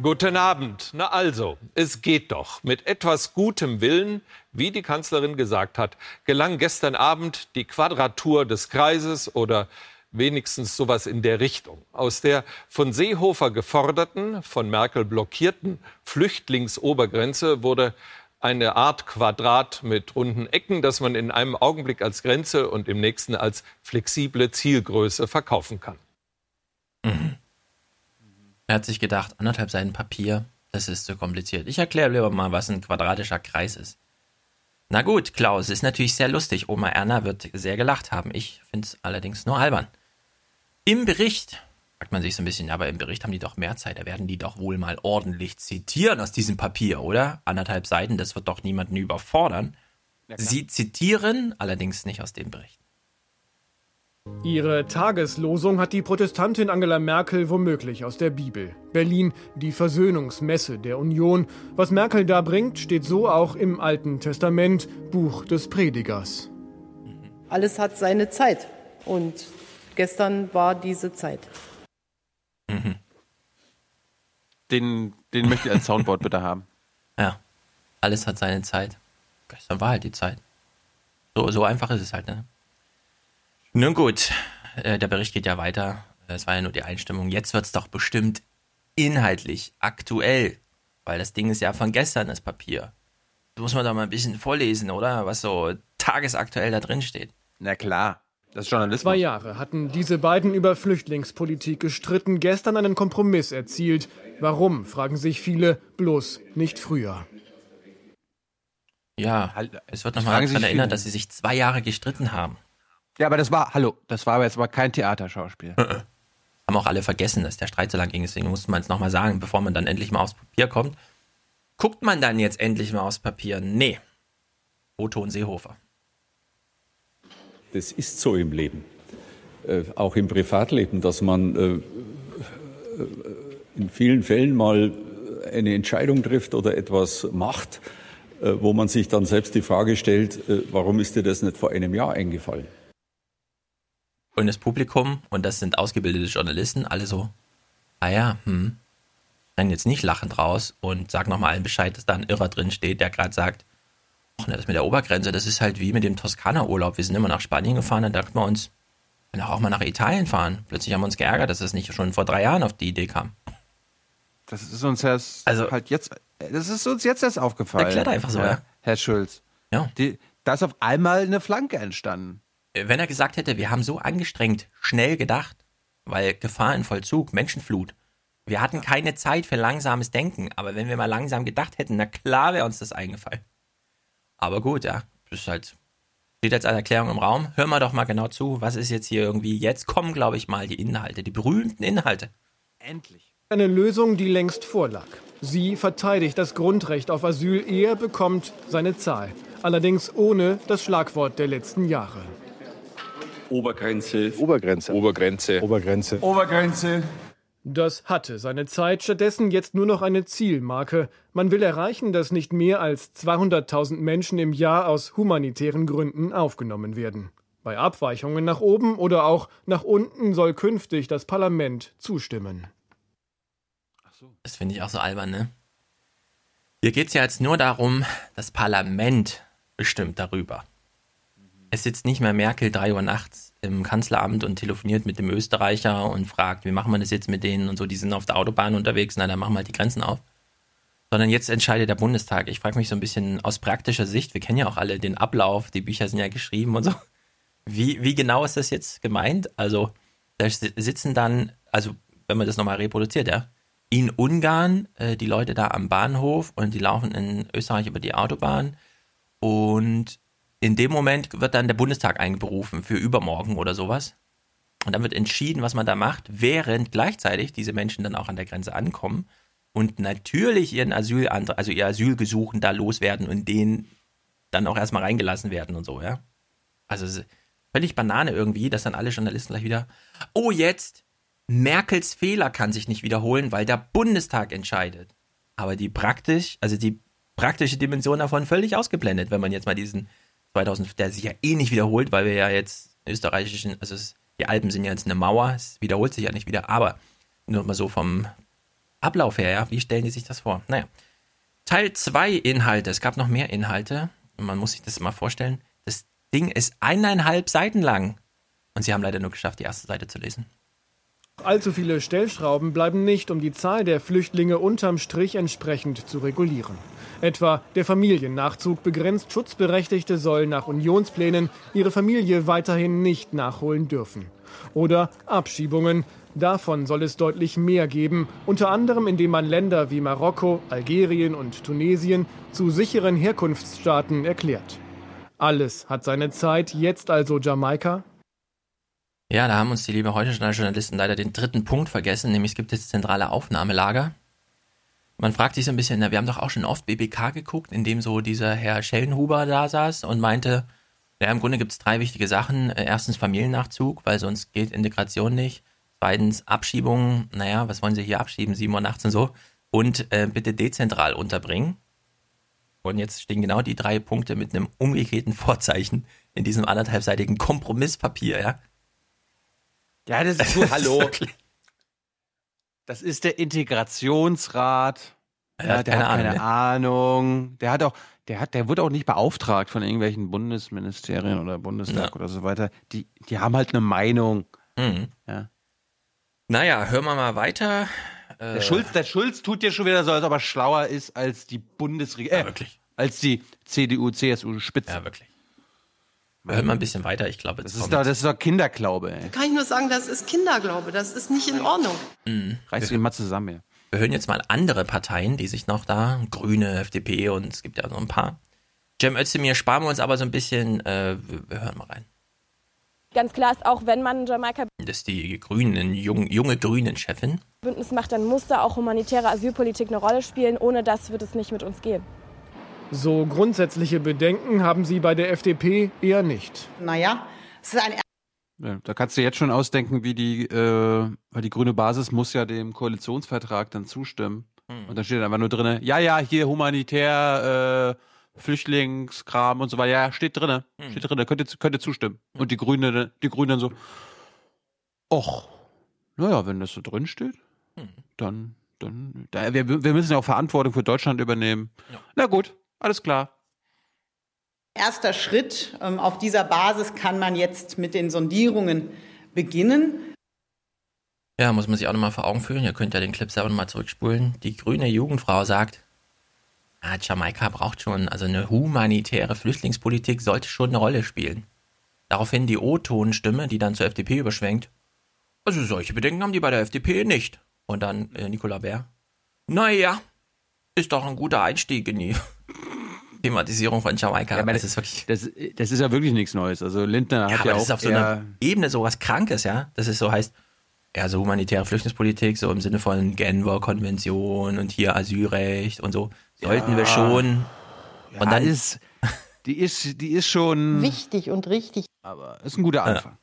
Guten Abend. Na also, es geht doch. Mit etwas gutem Willen, wie die Kanzlerin gesagt hat, gelang gestern Abend die Quadratur des Kreises oder wenigstens sowas in der Richtung. Aus der von Seehofer geforderten, von Merkel blockierten Flüchtlingsobergrenze wurde eine Art Quadrat mit runden Ecken, das man in einem Augenblick als Grenze und im nächsten als flexible Zielgröße verkaufen kann. Mhm. Er hat sich gedacht, anderthalb Seiten Papier, das ist zu kompliziert. Ich erkläre lieber mal, was ein quadratischer Kreis ist. Na gut, Klaus, ist natürlich sehr lustig. Oma Erna wird sehr gelacht haben. Ich finde es allerdings nur albern. Im Bericht, fragt man sich so ein bisschen, aber im Bericht haben die doch mehr Zeit. Da werden die doch wohl mal ordentlich zitieren aus diesem Papier, oder? Anderthalb Seiten, das wird doch niemanden überfordern. Ja, Sie zitieren allerdings nicht aus dem Bericht. Ihre Tageslosung hat die Protestantin Angela Merkel womöglich aus der Bibel. Berlin, die Versöhnungsmesse der Union. Was Merkel da bringt, steht so auch im Alten Testament, Buch des Predigers. Alles hat seine Zeit. Und gestern war diese Zeit. Mhm. Den, den möchte ich als Soundboard bitte haben. Ja, alles hat seine Zeit. Gestern war halt die Zeit. So, so einfach ist es halt, ne? Nun gut, äh, der Bericht geht ja weiter. Es war ja nur die Einstimmung. Jetzt wird es doch bestimmt inhaltlich aktuell, weil das Ding ist ja von gestern, das Papier. Das muss man doch mal ein bisschen vorlesen, oder? Was so tagesaktuell da drin steht. Na klar. Das ist Journalismus. Zwei Jahre hatten diese beiden über Flüchtlingspolitik gestritten, gestern einen Kompromiss erzielt. Warum, fragen sich viele, bloß nicht früher. Ja, es wird nochmal daran erinnert, dass sie sich zwei Jahre gestritten haben. Ja, aber das war, hallo, das war aber jetzt aber kein Theaterschauspiel. Äh, Haben auch alle vergessen, dass der Streit so lang ging, deswegen musste man es nochmal sagen, bevor man dann endlich mal aufs Papier kommt. Guckt man dann jetzt endlich mal aufs Papier? Nee. Otto und Seehofer. Das ist so im Leben, äh, auch im Privatleben, dass man äh, in vielen Fällen mal eine Entscheidung trifft oder etwas macht, äh, wo man sich dann selbst die Frage stellt, äh, warum ist dir das nicht vor einem Jahr eingefallen? Und das Publikum, und das sind ausgebildete Journalisten, alle so, ah ja, hm, renn jetzt nicht lachend raus und sag nochmal allen Bescheid, dass da ein Irrer drin steht, der gerade sagt, ach ne, das mit der Obergrenze, das ist halt wie mit dem Toskana-Urlaub. Wir sind immer nach Spanien gefahren, dann dachten wir uns, wir können auch mal nach Italien fahren. Plötzlich haben wir uns geärgert, dass es nicht schon vor drei Jahren auf die Idee kam. Das ist uns erst also, halt jetzt, das ist uns jetzt erst aufgefallen. Erklärt einfach so, Herr, ja. Herr Schulz. Ja. Die, da ist auf einmal eine Flanke entstanden. Wenn er gesagt hätte, wir haben so angestrengt, schnell gedacht, weil Gefahr in Vollzug, Menschenflut. Wir hatten keine Zeit für langsames Denken, aber wenn wir mal langsam gedacht hätten, na klar wäre uns das eingefallen. Aber gut, ja, das ist halt, steht jetzt als Erklärung im Raum. Hör mal doch mal genau zu, was ist jetzt hier irgendwie, jetzt kommen, glaube ich, mal die Inhalte, die berühmten Inhalte. Endlich. Eine Lösung, die längst vorlag. Sie verteidigt das Grundrecht auf Asyl, er bekommt seine Zahl. Allerdings ohne das Schlagwort der letzten Jahre. Obergrenze. Obergrenze. Obergrenze. Obergrenze. Obergrenze. Das hatte seine Zeit, stattdessen jetzt nur noch eine Zielmarke. Man will erreichen, dass nicht mehr als 200.000 Menschen im Jahr aus humanitären Gründen aufgenommen werden. Bei Abweichungen nach oben oder auch nach unten soll künftig das Parlament zustimmen. Das finde ich auch so albern, ne? Hier geht es ja jetzt nur darum, das Parlament bestimmt darüber. Es sitzt nicht mehr Merkel 3 Uhr nachts im Kanzleramt und telefoniert mit dem Österreicher und fragt, wie machen wir das jetzt mit denen und so, die sind auf der Autobahn unterwegs, na, dann machen wir halt die Grenzen auf. Sondern jetzt entscheidet der Bundestag. Ich frage mich so ein bisschen aus praktischer Sicht, wir kennen ja auch alle den Ablauf, die Bücher sind ja geschrieben und so. Wie, wie genau ist das jetzt gemeint? Also, da sitzen dann, also, wenn man das nochmal reproduziert, ja, in Ungarn äh, die Leute da am Bahnhof und die laufen in Österreich über die Autobahn und in dem Moment wird dann der Bundestag einberufen für übermorgen oder sowas. Und dann wird entschieden, was man da macht, während gleichzeitig diese Menschen dann auch an der Grenze ankommen und natürlich ihren Asylantrag, also ihr Asylgesuchen da loswerden und denen dann auch erstmal reingelassen werden und so, ja. Also völlig Banane irgendwie, dass dann alle Journalisten gleich wieder, oh jetzt, Merkels Fehler kann sich nicht wiederholen, weil der Bundestag entscheidet. Aber die praktisch, also die praktische Dimension davon völlig ausgeblendet, wenn man jetzt mal diesen 2000, der sich ja eh nicht wiederholt, weil wir ja jetzt österreichischen, also es, die Alpen sind ja jetzt eine Mauer, es wiederholt sich ja nicht wieder, aber nur mal so vom Ablauf her, ja, wie stellen die sich das vor? Naja. Teil 2 Inhalte, es gab noch mehr Inhalte, man muss sich das mal vorstellen. Das Ding ist eineinhalb Seiten lang und sie haben leider nur geschafft, die erste Seite zu lesen. Allzu viele Stellschrauben bleiben nicht, um die Zahl der Flüchtlinge unterm Strich entsprechend zu regulieren. Etwa der Familiennachzug begrenzt Schutzberechtigte sollen nach Unionsplänen ihre Familie weiterhin nicht nachholen dürfen. Oder Abschiebungen. Davon soll es deutlich mehr geben, unter anderem indem man Länder wie Marokko, Algerien und Tunesien zu sicheren Herkunftsstaaten erklärt. Alles hat seine Zeit, jetzt also Jamaika, ja, da haben uns die liebe heute Journalisten leider den dritten Punkt vergessen, nämlich es gibt jetzt zentrale Aufnahmelager. Man fragt sich so ein bisschen, na, wir haben doch auch schon oft BBK geguckt, in dem so dieser Herr Schellenhuber da saß und meinte, ja, im Grunde gibt es drei wichtige Sachen. Äh, erstens Familiennachzug, weil sonst geht Integration nicht. Zweitens Abschiebung, naja, was wollen Sie hier abschieben, 7 Uhr nachts und so. Und äh, bitte dezentral unterbringen. Und jetzt stehen genau die drei Punkte mit einem umgekehrten Vorzeichen in diesem anderthalbseitigen Kompromisspapier, ja. Ja, das ist so, hallo. Das ist der Integrationsrat. Er hat der keine hat keine Ahnung? Ahnung. Der hat auch, der hat, der wurde auch nicht beauftragt von irgendwelchen Bundesministerien oder Bundestag Ja. oder so weiter. Die, die haben halt eine Meinung. Mhm. Ja. Naja, hören wir mal weiter. Äh, Der Schulz, der Schulz tut ja schon wieder so, als ob er schlauer ist als die Bundesregierung. Äh, wirklich. Als die CDU, CSU Spitze. Ja, wirklich. Wir hören mal ein bisschen weiter, ich glaube, Das ist doch, das ist doch Kinderglaube, ey. Kann ich nur sagen, das ist Kinderglaube. Das ist nicht in Ordnung. Mhm. Reiß dich mal zusammen, ja. Wir hören jetzt mal andere Parteien, die sich noch da, Grüne, FDP und es gibt ja noch ein paar. Cem Özdemir sparen wir uns aber so ein bisschen. Äh, wir hören mal rein. Ganz klar ist auch, wenn man Jamaika Das ist die Grünen, jung, junge Grünen-Chefin. Bündnis macht, dann muss da auch humanitäre Asylpolitik eine Rolle spielen. Ohne das wird es nicht mit uns gehen. So grundsätzliche Bedenken haben sie bei der FDP eher nicht. Naja, es ist ein Ja, da kannst du jetzt schon ausdenken, wie die, äh, weil die grüne Basis muss ja dem Koalitionsvertrag dann zustimmen. Hm. Und da steht einfach nur drin, ja, ja, hier humanitär, äh, Flüchtlingskram und so weiter. Ja, steht drin. Hm. Steht drin, könnt ihr, könnt ihr zustimmen. Und die Grünen, die Grünen dann so, och, naja, wenn das so drin steht, Hm. dann, dann, da, wir, wir müssen ja auch Verantwortung für Deutschland übernehmen. Na gut, alles klar. erster Schritt. Ähm, Auf dieser Basis kann man jetzt mit den Sondierungen beginnen. Ja, muss man sich auch nochmal vor Augen führen. Ihr könnt ja den Clip selber nochmal zurückspulen. Die grüne Jugendfrau sagt, ah, Jamaika braucht schon, also eine humanitäre Flüchtlingspolitik sollte schon eine Rolle spielen. Daraufhin die O-Tonstimme, die dann zur FDP überschwenkt. Also solche Bedenken haben die bei der FDP nicht. Und dann äh, Nicola Bär. Naja, ist doch ein guter Einstieg in die Thematisierung von Jamaika. aber das, ist wirklich, das, das ist ja wirklich nichts Neues. Also Lindner ja, hat aber ja das auch ist auf so einer Ebene so was Krankes, ja. Das ist so heißt, ja, so humanitäre Flüchtlingspolitik, so im Sinne von Genfer Konvention und hier Asylrecht und so, sollten Ja. wir schon. Ja, und dann ist, die ist, die ist schon, Wichtig und richtig. aber ist ein guter Anfang.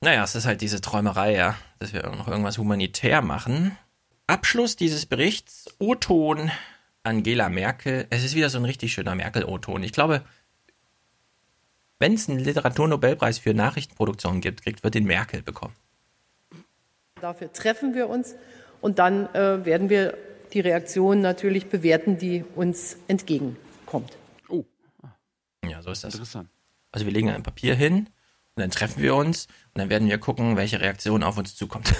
Naja, es ist halt diese Träumerei, ja, dass wir noch irgendwas humanitär machen. Abschluss dieses Berichts, O-Ton Angela Merkel. Es ist wieder so ein richtig schöner Merkel-O-Ton. Ich glaube, wenn es einen Literaturnobelpreis für Nachrichtenproduktion gibt, kriegt, wird den Merkel bekommen. Dafür treffen wir uns und dann äh, werden wir die Reaktion natürlich bewerten, die uns entgegenkommt. Ja, so ist das. Interessant. Also wir legen ein Papier hin und dann treffen wir uns und dann werden wir gucken, welche Reaktion auf uns zukommt.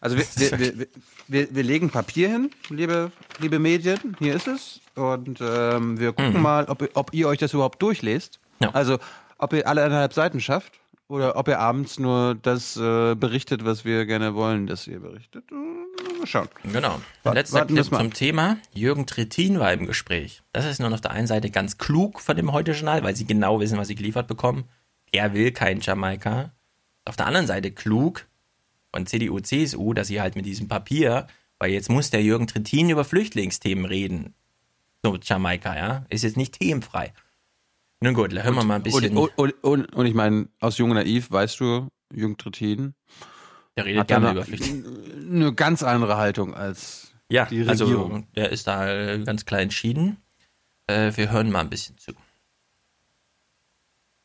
Also wir, wir, wir, wir, wir legen Papier hin, liebe, liebe Medien, hier ist es. Und ähm, wir gucken Mhm. mal, ob, ihr- ob ihr euch das überhaupt durchlest. Also ob ihr alle eineinhalb Seiten schafft oder ob ihr abends nur das äh, berichtet, was wir gerne wollen, dass ihr berichtet. Äh, Mal schauen. Genau. Wa- Letzter warten wir's Clip mal zum Thema. Jürgen Trittin war im Gespräch. Das ist nun auf der einen Seite ganz klug von dem Heute-Journal, weil sie genau wissen, was sie geliefert bekommen. Er will kein Jamaika. Auf der anderen Seite klug von CDU, CSU, dass sie halt mit diesem Papier, weil jetzt muss der Jürgen Trittin über Flüchtlingsthemen reden. So, Jamaika, ja. Ist jetzt nicht themenfrei. Nun gut, da hören wir mal ein bisschen. Und, und, und, und ich meine, aus Jung und Naiv, weißt du, Jürgen Trittin Der redet hat gerne eine, über Flüchtlinge. eine ganz andere Haltung als Ja, die also Regierung. der ist da äh, ganz klar entschieden. Äh, wir hören mal ein bisschen zu.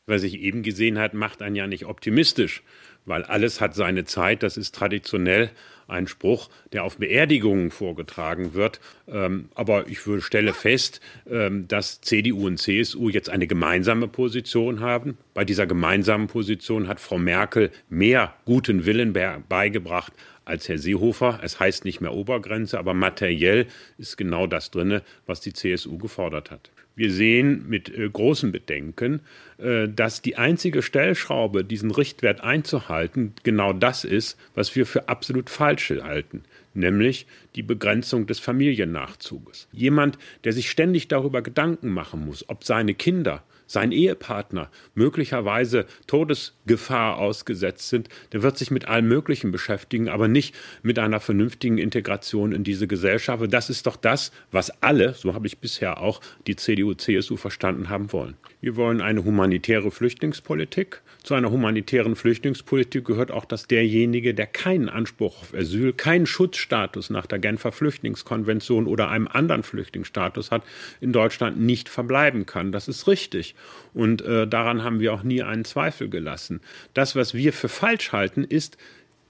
was ich eben gesehen hat, macht einen ja nicht optimistisch, weil alles hat seine Zeit. Das ist traditionell ein Spruch, der auf Beerdigungen vorgetragen wird. Ähm, aber ich stelle fest, ähm, dass CDU und CSU jetzt eine gemeinsame Position haben. Bei dieser gemeinsamen Position hat Frau Merkel mehr guten Willen be- beigebracht als Herr Seehofer. Es heißt nicht mehr Obergrenze, aber materiell ist genau das drinne, was die CSU gefordert hat. Wir sehen mit äh, großem Bedenken, äh, dass die einzige Stellschraube, diesen Richtwert einzuhalten, genau das ist, was wir für absolut falsch halten, nämlich die Begrenzung des Familiennachzuges. Jemand, der sich ständig darüber Gedanken machen muss, ob seine Kinder sein Ehepartner möglicherweise Todesgefahr ausgesetzt sind, der wird sich mit allem Möglichen beschäftigen, aber nicht mit einer vernünftigen Integration in diese Gesellschaft. Und Das ist doch das, was alle, so habe ich bisher auch die CDU, CSU verstanden haben wollen. Wir wollen eine humanitäre Flüchtlingspolitik. Zu einer humanitären Flüchtlingspolitik gehört auch, dass derjenige, der keinen Anspruch auf Asyl, keinen Schutzstatus nach der Genfer Flüchtlingskonvention oder einem anderen Flüchtlingsstatus hat, in Deutschland nicht verbleiben kann. Das ist richtig. Und äh, daran haben wir auch nie einen Zweifel gelassen. Das, was wir für falsch halten, ist,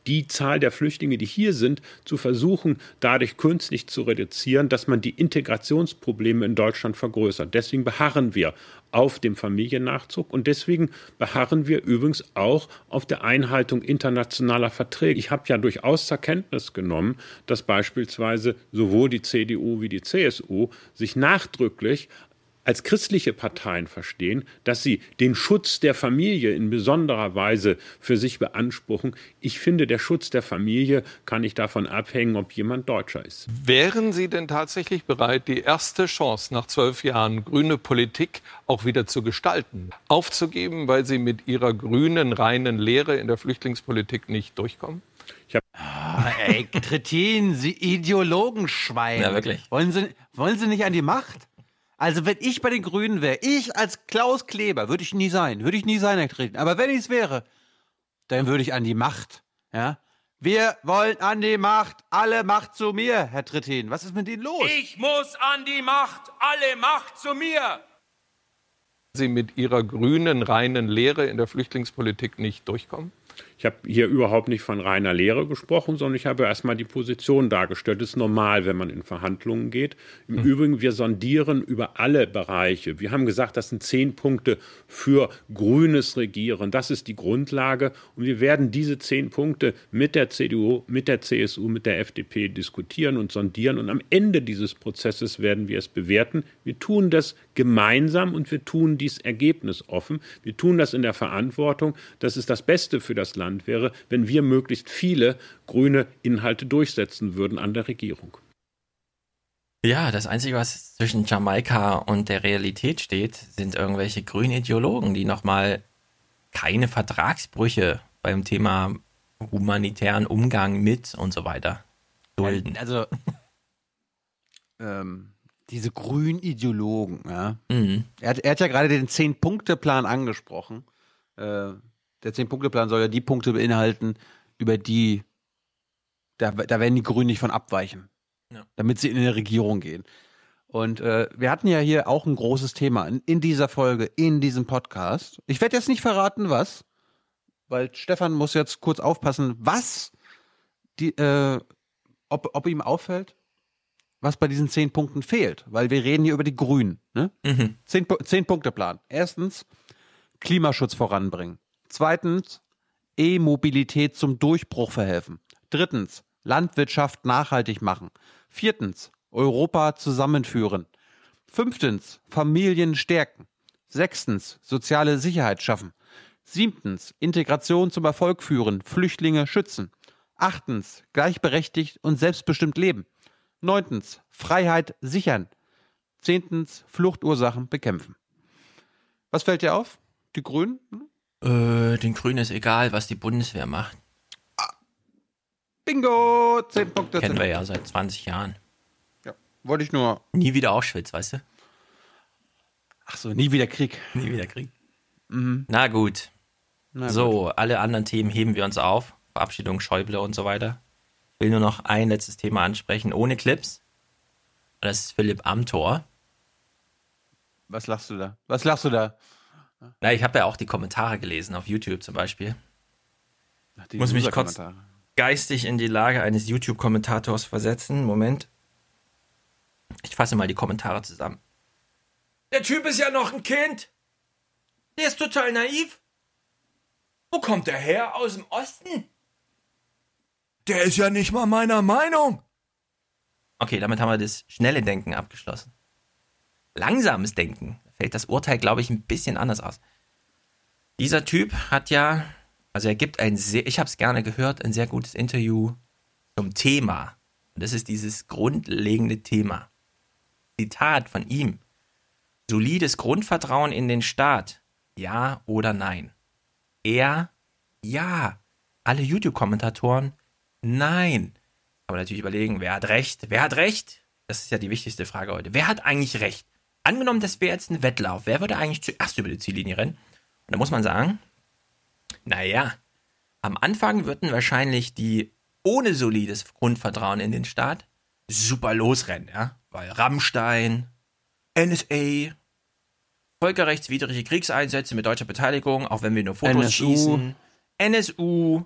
die Zahl der Flüchtlinge, die hier sind, zu versuchen, dadurch künstlich zu reduzieren, dass man die Integrationsprobleme in Deutschland vergrößert. Deswegen beharren wir auf dem Familiennachzug und deswegen beharren wir übrigens auch auf der Einhaltung internationaler Verträge. Ich habe ja durchaus zur Kenntnis genommen, dass beispielsweise sowohl die CDU wie die CSU sich nachdrücklich als christliche Parteien verstehen, dass sie den Schutz der Familie in besonderer Weise für sich beanspruchen. Ich finde, der Schutz der Familie kann nicht davon abhängen, ob jemand Deutscher ist. Wären Sie denn tatsächlich bereit, die erste Chance nach zwölf Jahren grüne Politik auch wieder zu gestalten, aufzugeben, weil Sie mit Ihrer grünen, reinen Lehre in der Flüchtlingspolitik nicht durchkommen? Ich Ah, ey, Kretin, Sie Ideologenschwein. Ja, wirklich. Wollen Sie, wollen Sie nicht an die Macht? Also, wenn ich bei den Grünen wäre, ich als Klaus Kleber, würde ich nie sein, würde ich nie sein, Herr Kretin. Aber wenn ich es wäre, dann würde ich an die Macht. Ja? Wir wollen an die Macht. Alle Macht zu mir, Herr Trittin. Was ist mit Ihnen los? Ich muss an die Macht. Alle Macht zu mir. Sie mit Ihrer grünen, reinen Lehre in der Flüchtlingspolitik nicht durchkommen? Ich habe hier überhaupt nicht von reiner Lehre gesprochen, sondern ich habe erstmal die Position dargestellt. Das ist normal, wenn man in Verhandlungen geht. Im Übrigen, wir sondieren über alle Bereiche. Wir haben gesagt, das sind zehn Punkte für grünes Regieren. Das ist die Grundlage. Und wir werden diese zehn Punkte mit der CDU, mit der CSU, mit der FDP diskutieren und sondieren. Und am Ende dieses Prozesses werden wir es bewerten. Wir tun das gemeinsam und wir tun dies ergebnisoffen. Wir tun das in der Verantwortung, dass es das Beste für das Land wäre, wenn wir möglichst viele grüne Inhalte durchsetzen würden an der Regierung. Ja, das Einzige, was zwischen Jamaika und der Realität steht, sind irgendwelche grünen Ideologen, die nochmal keine Vertragsbrüche beim Thema humanitären Umgang mit und so weiter dulden. Also, ähm, diese grünen Ideologen, ja. Mhm. Er, hat, er hat ja gerade den Zehn-Punkte-Plan angesprochen. Äh, der Zehn-Punkte-Plan soll ja die Punkte beinhalten, über die da, da werden die Grünen nicht von abweichen, Ja. damit sie in eine Regierung gehen. Und äh, wir hatten ja hier auch ein großes Thema in, in dieser Folge, in diesem Podcast. Ich werde jetzt nicht verraten, was, weil Stefan muss jetzt kurz aufpassen, was die, äh, ob, ob ihm auffällt, was bei diesen zehn Punkten fehlt, weil wir reden hier über die Grünen. Ne? Mhm. Zehn, zehn Punkte Plan. Erstens Klimaschutz voranbringen. Zweitens E-Mobilität zum Durchbruch verhelfen. Drittens Landwirtschaft nachhaltig machen. Viertens Europa zusammenführen. Fünftens Familien stärken. Sechstens soziale Sicherheit schaffen. Siebtens Integration zum Erfolg führen, Flüchtlinge schützen. Achtens gleichberechtigt und selbstbestimmt leben. Neuntens Freiheit sichern. Zehntens Fluchtursachen bekämpfen. Was fällt dir auf? Die Grünen? Äh, den Grünen ist egal, was die Bundeswehr macht. Bingo! Zehn Punkte. Kennen wir ja seit 20 Jahren. Ja. Wollte ich nur. Nie wieder Auschwitz, weißt du? Ach so, nie wieder Krieg. Nie wieder Krieg. Mhm. Na gut. Na so, alle anderen Themen heben wir uns auf. Verabschiedung Schäuble und so weiter. Ich will nur noch ein letztes Thema ansprechen, ohne Clips. Das ist Philipp Amthor. Was lachst du da? Was lachst du da? Na, ich habe ja auch die Kommentare gelesen, auf YouTube zum Beispiel. Ach, Ich muss mich kurz geistig in die Lage eines YouTube-Kommentators versetzen. Moment. Ich fasse mal die Kommentare zusammen. Der Typ ist ja noch ein Kind. Der ist total naiv. Wo kommt der her? Aus dem Osten? Der ist ja nicht mal meiner Meinung. Okay, damit haben wir das schnelle Denken abgeschlossen. Langsames Denken. Fällt das Urteil, glaube ich, ein bisschen anders aus. Dieser Typ hat ja, also er gibt ein sehr, ich habe es gerne gehört, ein sehr gutes Interview zum Thema. Und das ist dieses grundlegende Thema. Zitat von ihm. Solides Grundvertrauen in den Staat. Ja oder nein? Er, ja. Alle YouTube-Kommentatoren, nein. Aber natürlich überlegen, wer hat recht? Wer hat recht? Das ist ja die wichtigste Frage heute. Wer hat eigentlich recht? Angenommen, das wäre jetzt ein Wettlauf. Wer würde eigentlich zuerst über die Ziellinie rennen? Und da muss man sagen, naja, am Anfang würden wahrscheinlich die ohne solides Grundvertrauen in den Staat super losrennen, ja? Weil Rammstein, NSA, völkerrechtswidrige Kriegseinsätze mit deutscher Beteiligung, auch wenn wir nur Fotos NSU. schießen, NSU,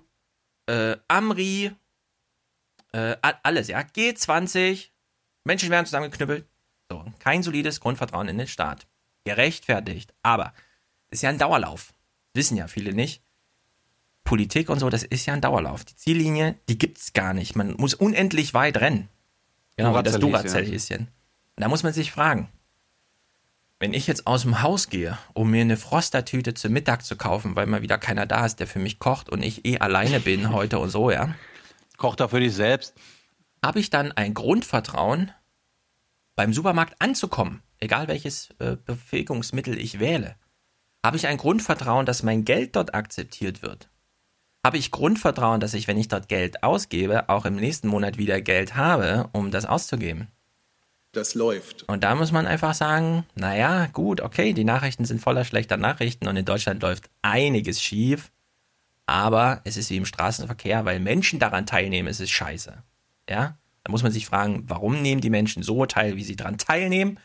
äh, Amri, äh, alles, ja, G20, Menschen werden zusammengeknüppelt. So, kein solides Grundvertrauen in den Staat. Gerechtfertigt. Aber ist ja ein Dauerlauf. Wissen ja viele nicht. Politik und so, das ist ja ein Dauerlauf. Die Ziellinie, die gibt's gar nicht. Man muss unendlich weit rennen. Genau, wie das Duracell-Häschen. Und da muss man sich fragen, wenn ich jetzt aus dem Haus gehe, um mir eine Frostertüte zum Mittag zu kaufen, weil mal wieder keiner da ist, der für mich kocht und ich eh alleine bin heute und so, ja. Kocht doch für dich selbst. Habe ich dann ein Grundvertrauen, beim Supermarkt anzukommen, egal welches äh, Befähigungsmittel ich wähle? Habe ich ein Grundvertrauen, dass mein Geld dort akzeptiert wird? Habe ich Grundvertrauen, dass ich, wenn ich dort Geld ausgebe, auch im nächsten Monat wieder Geld habe, um das auszugeben? Das läuft. Und da muss man einfach sagen, naja, gut, okay, die Nachrichten sind voller schlechter Nachrichten und in Deutschland läuft einiges schief, aber es ist wie im Straßenverkehr, weil Menschen daran teilnehmen, ist es scheiße. Ja? Da muss man sich fragen, warum nehmen die Menschen so teil, wie sie daran teilnehmen?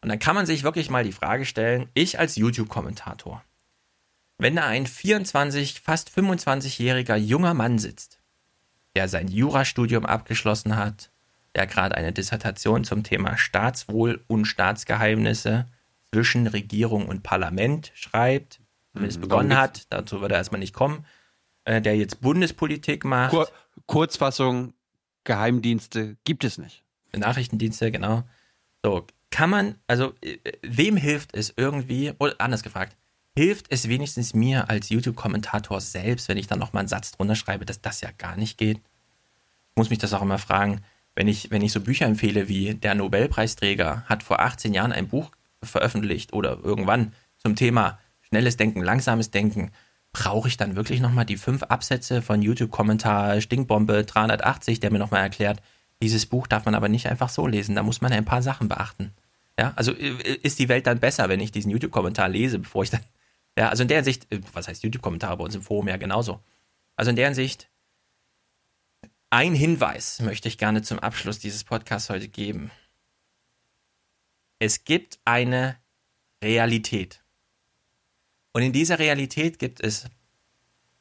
Und dann kann man sich wirklich mal die Frage stellen, ich als YouTube-Kommentator, wenn da ein 24, fast 25-jähriger junger Mann sitzt, der sein Jurastudium abgeschlossen hat, der gerade eine Dissertation zum Thema Staatswohl und Staatsgeheimnisse zwischen Regierung und Parlament schreibt, zumindest Mhm, begonnen hat, dazu wird er erstmal nicht kommen, äh, der jetzt Bundespolitik macht. Kur Kurzfassung, Geheimdienste gibt es nicht. Nachrichtendienste, genau. So, kann man, also äh, wem hilft es irgendwie, oder anders gefragt, hilft es wenigstens mir als YouTube-Kommentator selbst, wenn ich dann nochmal einen Satz drunter schreibe, dass das ja gar nicht geht? Ich muss mich das auch immer fragen, wenn ich, wenn ich so Bücher empfehle wie der Nobelpreisträger hat vor 18 Jahren ein Buch veröffentlicht oder irgendwann zum Thema schnelles Denken, langsames Denken, brauche ich dann wirklich nochmal die fünf Absätze von YouTube-Kommentar Stinkbombe 380, der mir nochmal erklärt, dieses Buch darf man aber nicht einfach so lesen, da muss man ein paar Sachen beachten. Ja, also äh, ist die Welt dann besser, wenn ich diesen YouTube-Kommentar lese, bevor ich dann, ja, also in der Hinsicht, äh, was heißt YouTube-Kommentar bei uns im Forum ja genauso. Also in der Hinsicht, ein Hinweis möchte ich gerne zum Abschluss dieses Podcasts heute geben. Es gibt eine Realität. Und in dieser Realität gibt es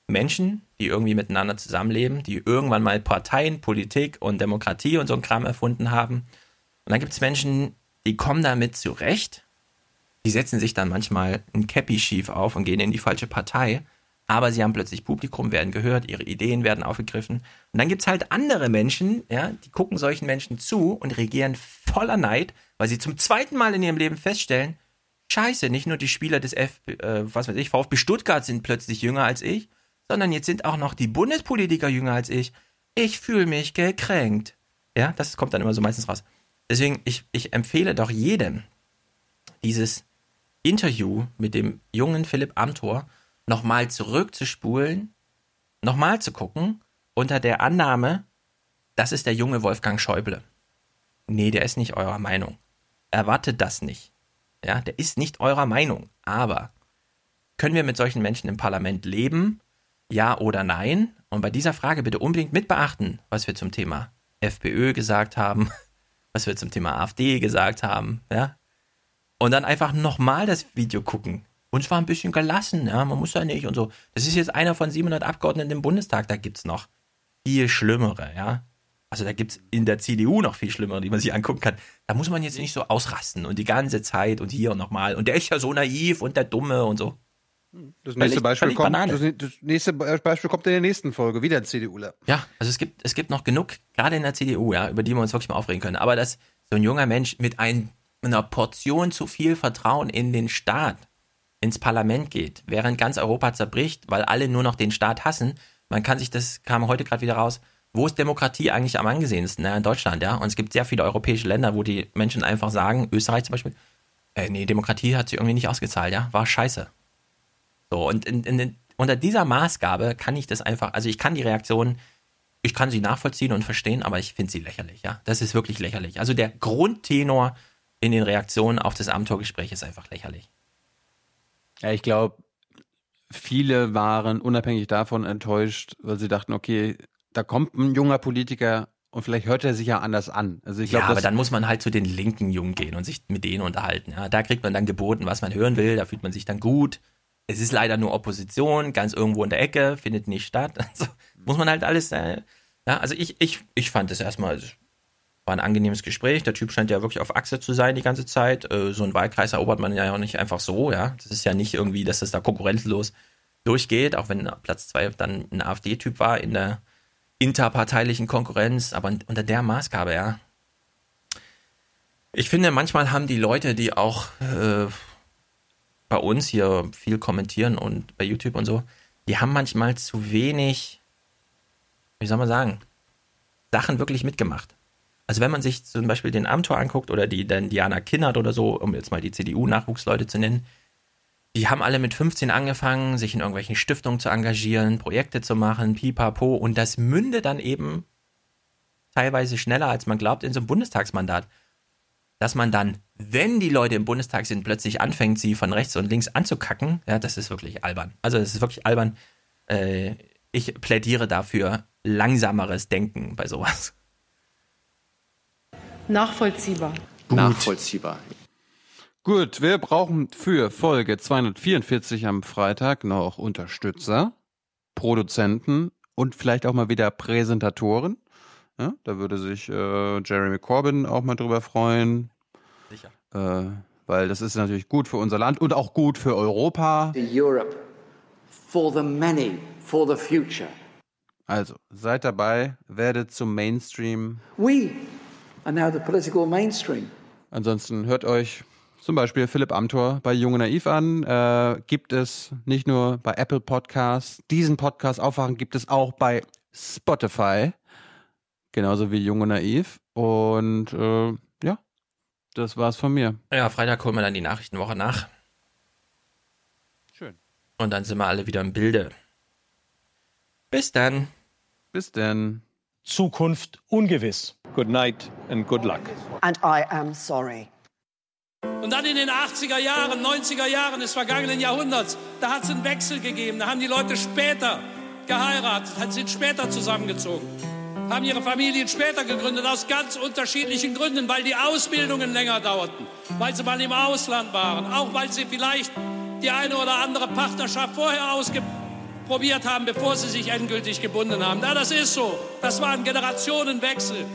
Menschen, die irgendwie miteinander zusammenleben, die irgendwann mal Parteien, Politik und Demokratie und so ein Kram erfunden haben. Und dann gibt es Menschen, die kommen damit zurecht. Die setzen sich dann manchmal ein Käppi schief auf und gehen in die falsche Partei. Aber sie haben plötzlich Publikum, werden gehört, ihre Ideen werden aufgegriffen. Und dann gibt es halt andere Menschen, ja, die gucken solchen Menschen zu und regieren voller Neid, weil sie zum zweiten Mal in ihrem Leben feststellen, scheiße, nicht nur die Spieler des F, äh, was weiß ich, VfB Stuttgart sind plötzlich jünger als ich, sondern jetzt sind auch noch die Bundespolitiker jünger als ich. Ich fühle mich gekränkt. Ja, das kommt dann immer so meistens raus. Deswegen, ich, ich empfehle doch jedem, dieses Interview mit dem jungen Philipp Amthor nochmal zurückzuspulen, nochmal zu gucken, unter der Annahme, das ist der junge Wolfgang Schäuble. Nee, der ist nicht eurer Meinung. Erwartet das nicht. Ja, der ist nicht eurer Meinung. Aber können wir mit solchen Menschen im Parlament leben? Ja oder nein? Und bei dieser Frage bitte unbedingt mit beachten, was wir zum Thema FPÖ gesagt haben, was wir zum Thema AfD gesagt haben, ja? Und dann einfach nochmal das Video gucken. Und zwar ein bisschen gelassen, ja, man muss ja nicht und so. Das ist jetzt einer von 700 Abgeordneten im Bundestag, da gibt's noch viel schlimmere, ja. Also da gibt's in der CDU noch viel schlimmere, die man sich angucken kann. Da muss man jetzt nicht so ausrasten und die ganze Zeit und hier und nochmal. Und der ist ja so naiv und der Dumme und so. Das Völlig- nächste, Beispiel kommt, Banane. das, das nächste Beispiel kommt in der nächsten Folge. Wieder ein CDUler. Ja, also es gibt, es gibt noch genug, gerade in der CDU, ja, über die wir uns wirklich mal aufregen können. Aber dass so ein junger Mensch mit ein, einer Portion zu viel Vertrauen in den Staat ins Parlament geht, während ganz Europa zerbricht, weil alle nur noch den Staat hassen. Man kann sich, das kam heute gerade wieder raus, wo ist Demokratie eigentlich am angesehensten? Na, in Deutschland, ja. Und es gibt sehr viele europäische Länder, wo die Menschen einfach sagen, Österreich zum Beispiel, äh, nee, Demokratie hat sich irgendwie nicht ausgezahlt, ja, war scheiße. So, und in, in, unter dieser Maßgabe kann ich das einfach, also ich kann die Reaktion, ich kann sie nachvollziehen und verstehen, aber ich finde sie lächerlich, ja. Das ist wirklich lächerlich. Also der Grundtenor in den Reaktionen auf das Amtorgespräch ist einfach lächerlich. Ja, ich glaube, viele waren unabhängig davon enttäuscht, weil sie dachten, okay, da kommt ein junger Politiker und vielleicht hört er sich ja anders an. Also ich ja, glaube, aber das- dann muss man halt zu den linken Jungen gehen und sich mit denen unterhalten. Ja. Da kriegt man dann geboten, was man hören will, da fühlt man sich dann gut. Es ist leider nur Opposition, ganz irgendwo in der Ecke, findet nicht statt. Also muss man halt alles. Äh, ja, also ich, ich, ich fand es erstmal, war ein angenehmes Gespräch. Der Typ scheint ja wirklich auf Achse zu sein die ganze Zeit. Äh, so einen Wahlkreis erobert man ja auch nicht einfach so, ja. Das ist ja nicht irgendwie, dass das da konkurrenzlos durchgeht, auch wenn Platz zwei dann ein AfD-Typ war in der interparteilichen Konkurrenz, aber unter der Maßgabe, ja. Ich finde, manchmal haben die Leute, die auch äh, bei uns hier viel kommentieren und bei YouTube und so, die haben manchmal zu wenig, wie soll man sagen, Sachen wirklich mitgemacht. Also wenn man sich zum Beispiel den Amtor anguckt oder die dann Diana Kinnert oder so, um jetzt mal die CDU-Nachwuchsleute zu nennen, die haben alle mit 15 angefangen, sich in irgendwelchen Stiftungen zu engagieren, Projekte zu machen, pipapo, und das münde dann eben teilweise schneller, als man glaubt, in so einem Bundestagsmandat. Dass man dann, wenn die Leute im Bundestag sind, plötzlich anfängt, sie von rechts und links anzukacken, ja, das ist wirklich albern. Also das ist wirklich albern. Äh, ich plädiere dafür langsameres Denken bei sowas. Nachvollziehbar. Nachvollziehbar. Gut, wir brauchen für Folge 244 am Freitag noch Unterstützer, Produzenten und vielleicht auch mal wieder Präsentatoren. Ja, da würde sich äh, Jeremy Corbyn auch mal drüber freuen. Sicher. Äh, weil das ist natürlich gut für unser Land und auch gut für Europa. Europe for the many, for the future. Also, seid dabei, werdet zum Mainstream. We are now the political mainstream. Ansonsten hört euch zum Beispiel Philipp Amthor bei Junge Naiv an. Äh, gibt es nicht nur bei Apple Podcasts. Diesen Podcast Aufwachen gibt es auch bei Spotify. Genauso wie Junge Naiv. Und äh, ja, das war's von mir. Ja, Freitag holen wir dann die Nachrichtenwoche nach. Schön. Und dann sind wir alle wieder im Bilde. Bis dann. Bis dann. Zukunft ungewiss. Good night and good luck. And I am sorry. Und dann in den 80er Jahren, 90er Jahren des vergangenen Jahrhunderts, da hat es einen Wechsel gegeben. Da haben die Leute später geheiratet, sind später zusammengezogen, haben ihre Familien später gegründet, aus ganz unterschiedlichen Gründen, weil die Ausbildungen länger dauerten, weil sie mal im Ausland waren, auch weil sie vielleicht die eine oder andere Partnerschaft vorher ausprobiert haben, bevor sie sich endgültig gebunden haben. Ja, das ist so. Das war ein Generationenwechsel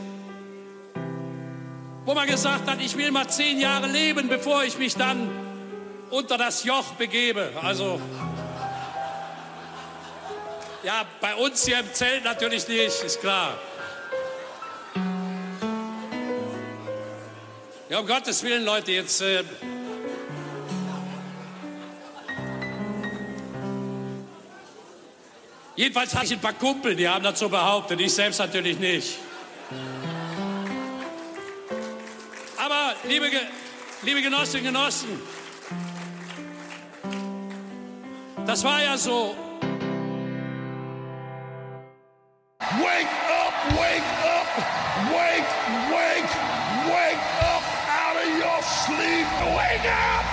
wo man gesagt hat, ich will mal zehn Jahre leben, bevor ich mich dann unter das Joch begebe. Also, ja, bei uns hier im Zelt natürlich nicht, ist klar. Ja, um Gottes Willen, Leute, jetzt. Äh, Jedenfalls habe ich ein paar Kumpel, die haben dazu behauptet, ich selbst natürlich nicht. Liebe, liebe Genossinnen und Genossen, das war ja so. Wake up, wake up, wake, wake, wake up out of your sleep. Wake up!